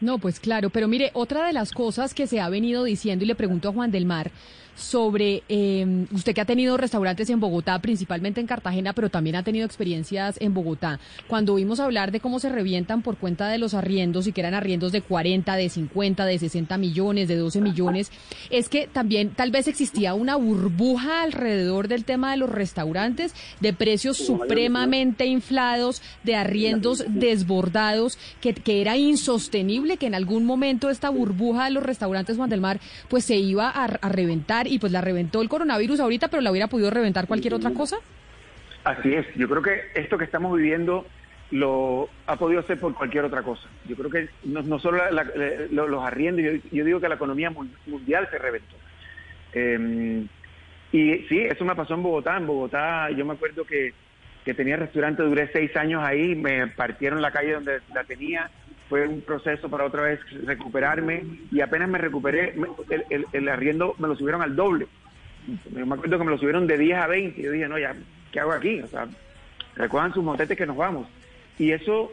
No, pues claro, pero mire, otra de las cosas que se ha venido diciendo y le pregunto a Juan del Mar sobre eh, usted que ha tenido restaurantes en Bogotá, principalmente en Cartagena, pero también ha tenido experiencias en Bogotá. Cuando oímos hablar de cómo se revientan por cuenta de los arriendos y que eran arriendos de 40, de 50, de 60 millones, de 12 millones, es que también tal vez existía una burbuja alrededor del tema de los restaurantes, de precios supremamente inflados, de arriendos desbordados, que, que era insostenible que en algún momento esta burbuja de los restaurantes Juan del Mar pues se iba a, a reventar y pues la reventó el coronavirus ahorita, pero la hubiera podido reventar cualquier otra cosa. Así es, yo creo que esto que estamos viviendo lo ha podido ser por cualquier otra cosa. Yo creo que no, solo la- eh, lo- los arriendos, yo, yo digo que la economía mun- mundial se reventó. Eh, y sí, eso me pasó en Bogotá. En Bogotá yo me acuerdo que, que tenía restaurante, duré seis años ahí, me partieron la calle donde la tenía, fue un proceso para otra vez recuperarme y apenas me recuperé, el, arriendo me lo subieron al doble. Me acuerdo que me lo subieron de 10 a 20. Yo dije, no, ya, ¿qué hago aquí? O sea, recojan sus motetes que nos vamos. Y eso,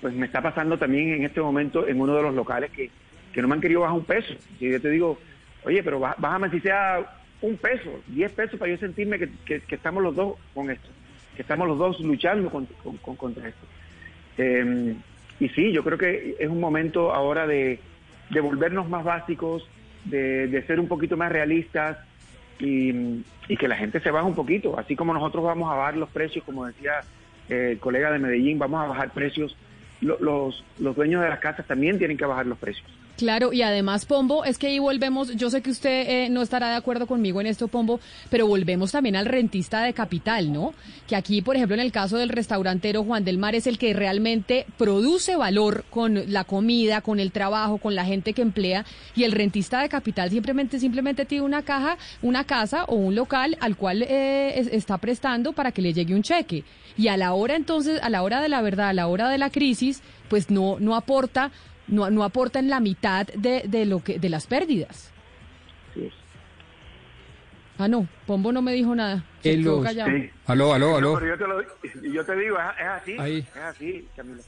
pues me está pasando también en este momento en uno de los locales que, que no me han querido bajar un peso. Y yo te digo, oye, pero bá- bájame si sea un peso, 10 pesos para yo sentirme que, que- que estamos los dos con esto, que estamos los dos luchando con- con- con- contra esto. Eh, y sí, yo creo que es un momento ahora de, volvernos más básicos, de, ser un poquito más realistas y, que la gente se baje un poquito. Así como nosotros vamos a bajar los precios, como decía eh, el colega de Medellín, vamos a bajar precios, lo- los, los dueños de las casas también tienen que bajar los precios. Claro, y además, Pombo, es que ahí volvemos, yo sé que usted eh, no estará de acuerdo conmigo en esto, Pombo, pero volvemos también al rentista de capital, ¿no? Que aquí, por ejemplo, en el caso del restaurantero Juan del Mar es el que realmente produce valor con la comida, con el trabajo, con la gente que emplea, y el rentista de capital simplemente, simplemente tiene una caja, una casa o un local al cual eh, es- está prestando para que le llegue un cheque. Y a la hora entonces, a la hora de la verdad, a la hora de la crisis, pues no, no aporta no, no aportan la mitad de, de lo que de las pérdidas. Ah, no, Pombo no me dijo nada. Se los- callado. Sí. Aló, aló, aló. No, pero yo te, lo, y yo te digo, es, es así, Ahí. es así, Camila.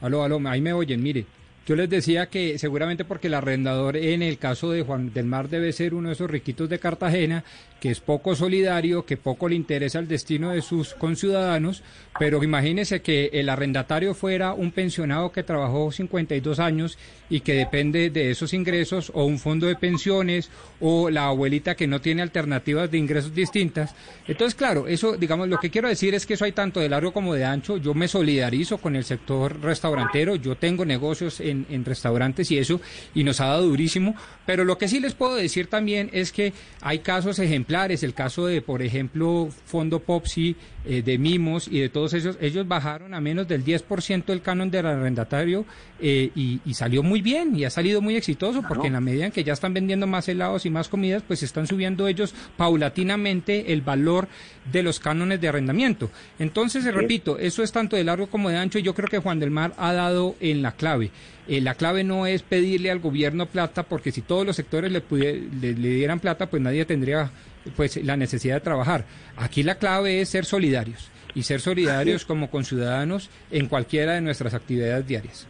Aló, aló, ahí me oyen, mire. Yo les decía que seguramente porque el arrendador en el caso de Juan del Mar debe ser uno de esos riquitos de Cartagena, es poco solidario, que poco le interesa el destino de sus conciudadanos, pero imagínese que el arrendatario fuera un pensionado que trabajó 52 años y que depende de esos ingresos o un fondo de pensiones o la abuelita que no tiene alternativas de ingresos distintas. Entonces, claro, eso, digamos, lo que quiero decir es que eso hay tanto de largo como de ancho. Yo me solidarizo con el sector restaurantero, yo tengo negocios en, en restaurantes y eso, y nos ha dado durísimo, pero lo que sí les puedo decir también es que hay casos ejemplares, el caso de, por ejemplo, Fondo Popsi, eh, de Mimos y de todos ellos, ellos bajaron a menos del 10% el canon del arrendatario eh, y, y salió muy bien y ha salido muy exitoso porque en la medida en que ya están vendiendo más helados y más comidas, pues están subiendo ellos paulatinamente el valor de los cánones de arrendamiento. Entonces, repito, eso es tanto de largo como de ancho y yo creo que Juan del Mar ha dado en la clave. Eh, la clave no es pedirle al gobierno plata, porque si todos los sectores le, pudie- le, le dieran plata, pues nadie tendría pues la necesidad de trabajar. Aquí la clave es ser solidarios y ser solidarios como conciudadanos en cualquiera de nuestras actividades diarias.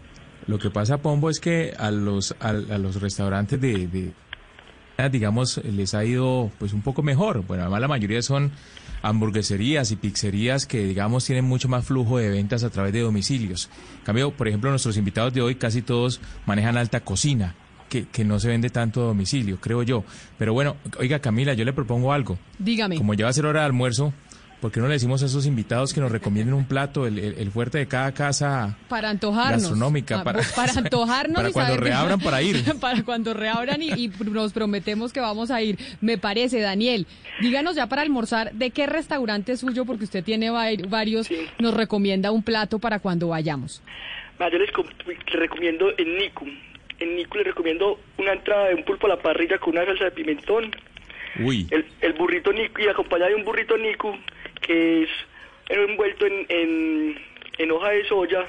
Lo que pasa, Pombo, es que a los, a, a los restaurantes de, de- digamos, les ha ido pues un poco mejor. Bueno, además la mayoría son hamburgueserías y pizzerías que, digamos, tienen mucho más flujo de ventas a través de domicilios. En cambio, por ejemplo, nuestros invitados de hoy casi todos manejan alta cocina. Que, que no se vende tanto a domicilio, creo yo. Pero bueno, oiga Camila, yo le propongo algo. Dígame. Como ya va a ser hora de almuerzo, ¿por qué no le decimos a esos invitados que nos recomienden un plato, el, el- el fuerte de cada casa Para antojarnos. gastronómica? Ah, Para, para antojarnos para y cuando que- reabran para ir. para cuando reabran y, y nos prometemos que vamos a ir. Me parece, Daniel. Díganos ya para almorzar de qué restaurante suyo, porque usted tiene varios, nos recomienda un plato para cuando vayamos. Yo les, com- les recomiendo en Niku. En Niku les recomiendo una entrada de un pulpo a la parrilla con una salsa de pimentón. Uy. El, el burrito Niku y acompañado de un burrito Niku que es envuelto en, en, en hoja de soya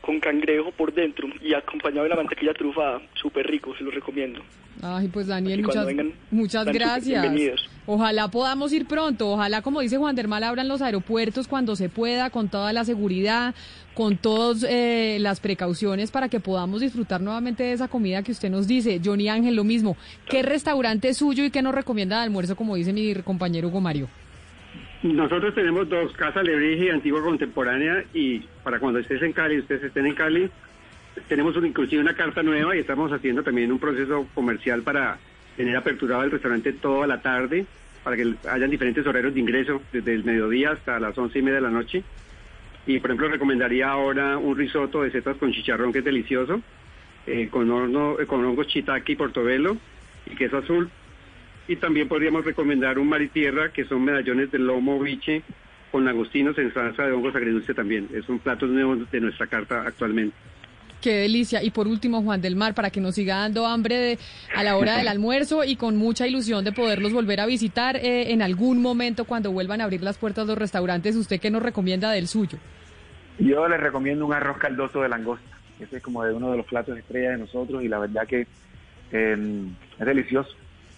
con cangrejo por dentro y acompañado de la mantequilla trufada. Súper rico, se lo recomiendo. Ay, pues Daniel, muchas, vengan, muchas súper gracias. bienvenidos. Ojalá podamos ir pronto, ojalá, como dice Juan Dermal, abran los aeropuertos cuando se pueda, con toda la seguridad, con todas eh, las precauciones para que podamos disfrutar nuevamente de esa comida que usted nos dice. Johnny Ángel, lo mismo. ¿Qué restaurante es suyo y qué nos recomienda de almuerzo, como dice mi compañero Hugo Mario? Nosotros tenemos dos, Casa Lebrige Antigua Contemporánea, y para cuando estés en Cali, ustedes estén en Cali, tenemos un- inclusive una carta nueva y estamos haciendo también un proceso comercial para tener aperturado el restaurante toda la tarde, para que hayan diferentes horarios de ingreso, desde el mediodía hasta las once y media de la noche. Y por ejemplo recomendaría ahora un risotto de setas con chicharrón que es delicioso, eh, con, horno, eh, con hongos shiitake y portobelo y queso azul. Y también podríamos recomendar un mar y tierra, que son medallones de lomo biche con langostinos en salsa de hongos agridulce también. Es un plato nuevo de nuestra carta actualmente. Qué delicia. Y por último, Juan del Mar, para que nos siga dando hambre de- a la hora del almuerzo y con mucha ilusión de poderlos volver a visitar eh, en algún momento cuando vuelvan a abrir las puertas de los restaurantes. ¿Usted qué nos recomienda del suyo? Yo les recomiendo un arroz caldoso de langosta. Ese es como de uno de los platos estrella de nosotros y la verdad que eh, es delicioso.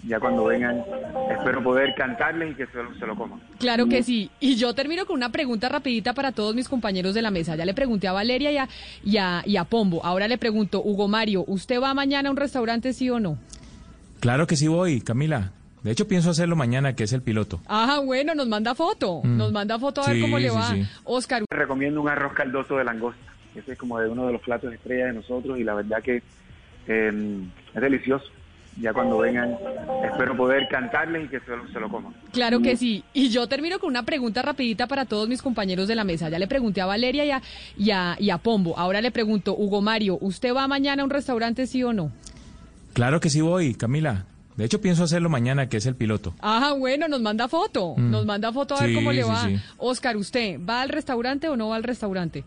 Ya cuando vengan, espero poder cantarles y que se lo, se lo coman. Claro que sí. Y yo termino con una pregunta rapidita para todos mis compañeros de la mesa. Ya le pregunté a Valeria y a, y a, y a Pombo. Ahora le pregunto, Hugo Mario, ¿usted va mañana a un restaurante, sí o no? Claro que sí voy, Camila. De hecho, pienso hacerlo mañana, que es el piloto. Ah, bueno, nos manda foto. Mm. Nos manda foto a ver cómo le va. sí. Oscar. Recomiendo un arroz caldoso de langosta. Ese es como de uno de los platos estrella de nosotros y la verdad que eh, es delicioso. Ya cuando vengan, espero poder cantarles y que se lo, se lo coman. Claro que sí. Y yo termino con una pregunta rapidita para todos mis compañeros de la mesa. Ya le pregunté a Valeria y a, y a, y a Pombo. Ahora le pregunto, Hugo Mario, ¿usted va mañana a un restaurante, sí o no? Claro que sí voy, Camila. De hecho, pienso hacerlo mañana, que es el piloto. Ah, bueno, nos manda foto. Mm. Nos manda foto a ver cómo le sí, va. sí. Oscar, ¿usted va al restaurante o no va al restaurante?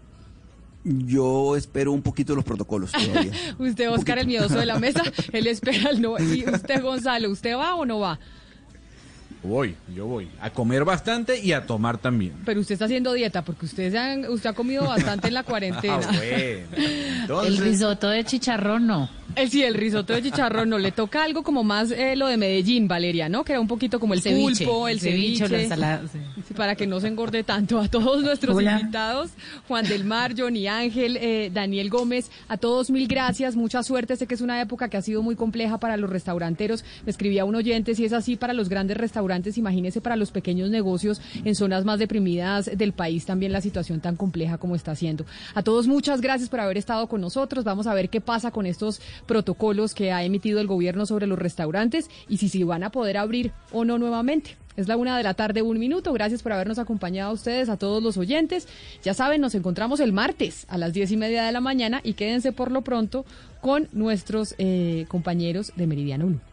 Yo espero un poquito los protocolos todavía. Usted, Oscar, el miedoso de la mesa, él espera el no. Y usted, Gonzalo, ¿usted va o no va? Voy, yo voy. A comer bastante y a tomar también. Pero usted está haciendo dieta porque usted, se han- usted ha comido bastante en la cuarentena. Ah, bueno. El risotto de chicharrón no. El, sí, el risotto de chicharrón no le toca algo como más eh, lo de Medellín, Valeria, ¿no? Que era un poquito como el, ceviche, pulpo, el, el ceviche, ceviche. la ensalada, sí. Sí, Para que no se engorde tanto. A todos nuestros Hola. invitados, Juan del Mar, Johnny Ángel, eh, Daniel Gómez, a todos mil gracias, mucha suerte. Sé que es una época que ha sido muy compleja para los restauranteros. Me escribía un oyente, si es así para los grandes restaurantes, imagínese para los pequeños negocios en zonas más deprimidas del país también la situación tan compleja como está siendo. A todos muchas gracias por haber estado con nosotros. Vamos a ver qué pasa con estos protocolos que ha emitido el gobierno sobre los restaurantes y si se van a poder abrir o no nuevamente. Es la una de la tarde, un minuto. Gracias por habernos acompañado a ustedes, a todos los oyentes. Ya saben, nos encontramos el martes a las diez y media de la mañana y quédense por lo pronto con nuestros eh, compañeros de Meridiano Blue.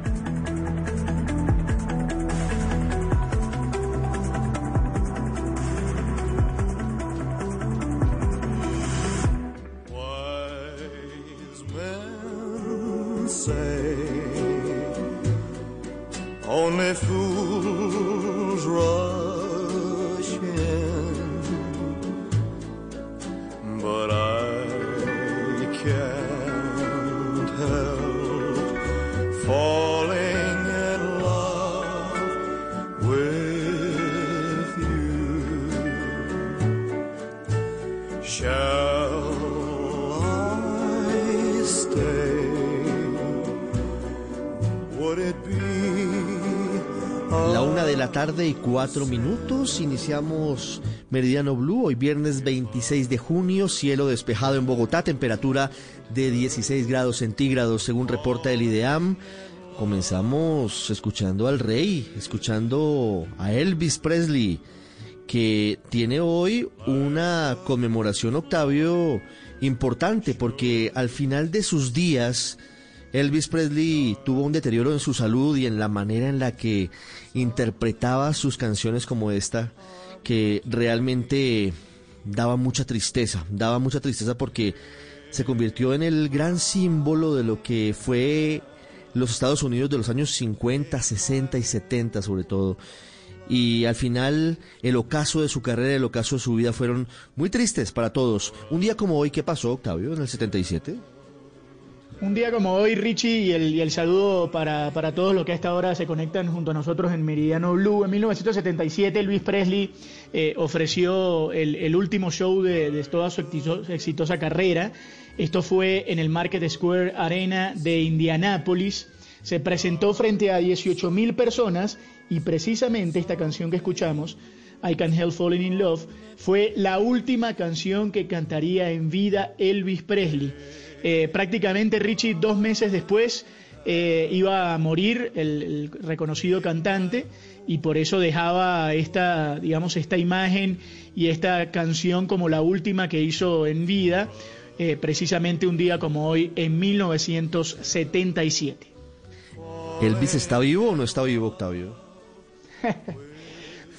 Iniciamos Meridiano Blue. Hoy viernes 26 de junio. Cielo despejado en Bogotá. Temperatura de 16 grados centígrados según reporta el IDEAM. Comenzamos escuchando al rey, escuchando a Elvis Presley, que tiene hoy una conmemoración, Octavio, importante, porque al final de sus días, Elvis Presley tuvo un deterioro en su salud y en la manera en la que interpretaba sus canciones como esta, que realmente daba mucha tristeza, daba mucha tristeza porque se convirtió en el gran símbolo de lo que fue los Estados Unidos de los años 50, 60 y 70 sobre todo. Y al final el ocaso de su carrera, el ocaso de su vida fueron muy tristes para todos. Un día como hoy, ¿qué pasó, Octavio, en el 77? Un día como hoy, Richie, y el, saludo para, todos los que a esta hora se conectan junto a nosotros en Meridiano Blue. En 1977, Elvis Presley eh, ofreció el, último show de, toda su exito- exitosa carrera. Esto fue en el Market Square Arena de Indianápolis. Se presentó frente a 18 mil personas y precisamente esta canción que escuchamos, I Can't Help Falling in Love, fue la última canción que cantaría en vida Elvis Presley. Eh, prácticamente Richie dos meses después eh, iba a morir el, el reconocido cantante y por eso dejaba esta, digamos, esta imagen y esta canción como la última que hizo en vida, eh, precisamente un día como hoy en 1977. ¿Elvis está vivo o no está vivo, Octavio?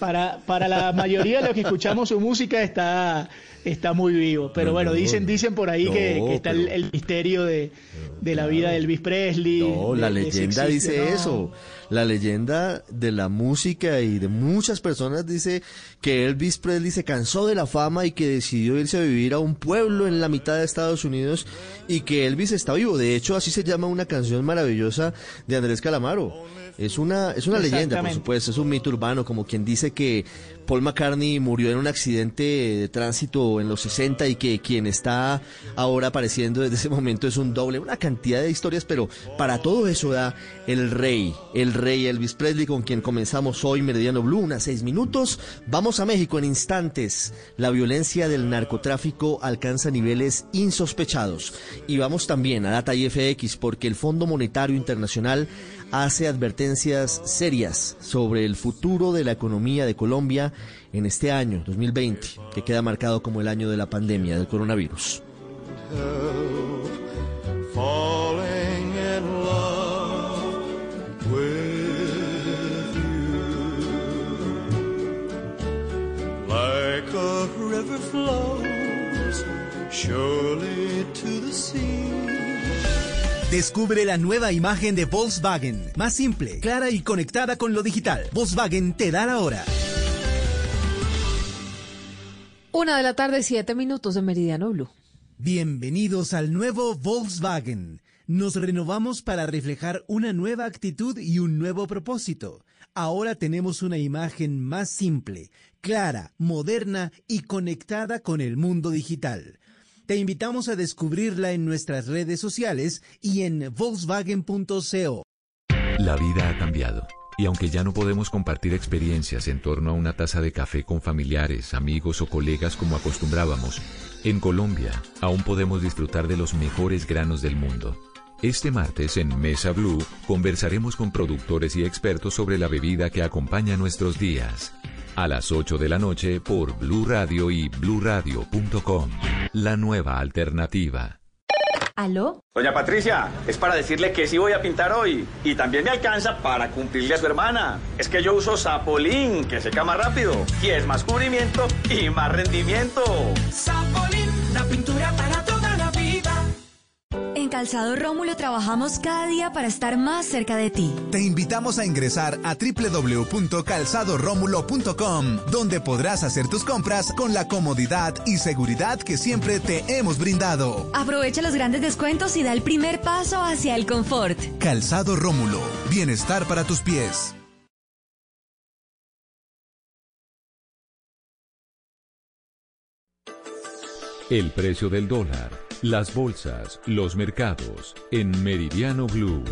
Para, para la mayoría de los que escuchamos su música está, está muy vivo. Pero No, bueno, no, dicen, dicen por ahí que, No, que está el, pero- el misterio de, de la vida de Elvis Presley. No, de- la leyenda dice eso. La leyenda de la música y de muchas personas dice que Elvis Presley se cansó de la fama y que decidió irse a vivir a un pueblo en la mitad de Estados Unidos y que Elvis está vivo. De hecho, así se llama una canción maravillosa de Andrés Calamaro. Es una, es una leyenda, por supuesto, es un mito urbano, como quien dice que Paul McCartney murió en un accidente de tránsito en los 60 y que quien está ahora apareciendo desde ese momento es un doble, una cantidad de historias, pero para todo eso da el rey, el rey Elvis Presley, con quien comenzamos hoy Meridiano Blue, unas seis minutos. Vamos a México en instantes. La violencia del narcotráfico alcanza niveles insospechados. Y vamos también a Data IFX, porque el Fondo Monetario Internacional hace advertencias serias sobre el futuro de la economía de Colombia en este año 2020, que queda marcado como el año de la pandemia del coronavirus. to the sea. Descubre la nueva imagen de Volkswagen, más simple, clara y conectada con lo digital. Volkswagen te da la hora. Una de la tarde, siete minutos de Meridiano Blue. Bienvenidos al nuevo Volkswagen. Nos renovamos para reflejar una nueva actitud y un nuevo propósito. Ahora tenemos una imagen más simple, clara, moderna y conectada con el mundo digital. Te invitamos a descubrirla en nuestras redes sociales y en volkswagen.co. La vida ha cambiado. Y aunque ya no podemos compartir experiencias en torno a una taza de café con familiares, amigos o colegas como acostumbrábamos, en Colombia aún podemos disfrutar de los mejores granos del mundo. Este martes en Mesa Blue conversaremos con productores y expertos sobre la bebida que acompaña nuestros días. A las 8 de la noche por Blue Radio y bluradio.com. La nueva alternativa. ¿Aló? Doña Patricia, es para decirle que sí voy a pintar hoy. Y también me alcanza para cumplirle a su hermana. Es que yo uso Sapolín, que seca más rápido. Y es más cubrimiento y más rendimiento. Sapolín, la pintura para. En Calzado Rómulo trabajamos cada día para estar más cerca de ti. Te invitamos a ingresar a www.calzadoromulo.com, donde podrás hacer tus compras con la comodidad y seguridad que siempre te hemos brindado. Aprovecha los grandes descuentos y da el primer paso hacia el confort. Calzado Rómulo, bienestar para tus pies. El precio del dólar, las bolsas, los mercados, en Meridiano Blue.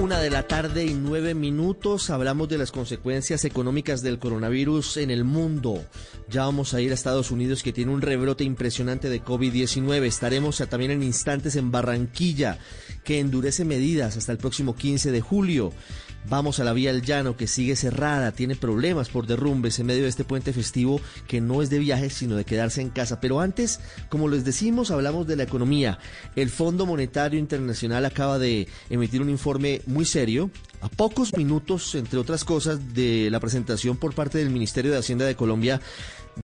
Una de la tarde y nueve minutos hablamos de las consecuencias económicas del coronavirus en el mundo. Ya vamos a ir a Estados Unidos que tiene un rebrote impresionante de COVID-19. Estaremos también en instantes en Barranquilla que endurece medidas hasta el próximo 15 de julio. Vamos a la vía El Llano que sigue cerrada, tiene problemas por derrumbes en medio de este puente festivo que no es de viajes sino de quedarse en casa. Pero antes, como les decimos, hablamos de la economía. El Fondo Monetario Internacional acaba de emitir un informe muy serio, a pocos minutos, entre otras cosas, de la presentación por parte del Ministerio de Hacienda de Colombia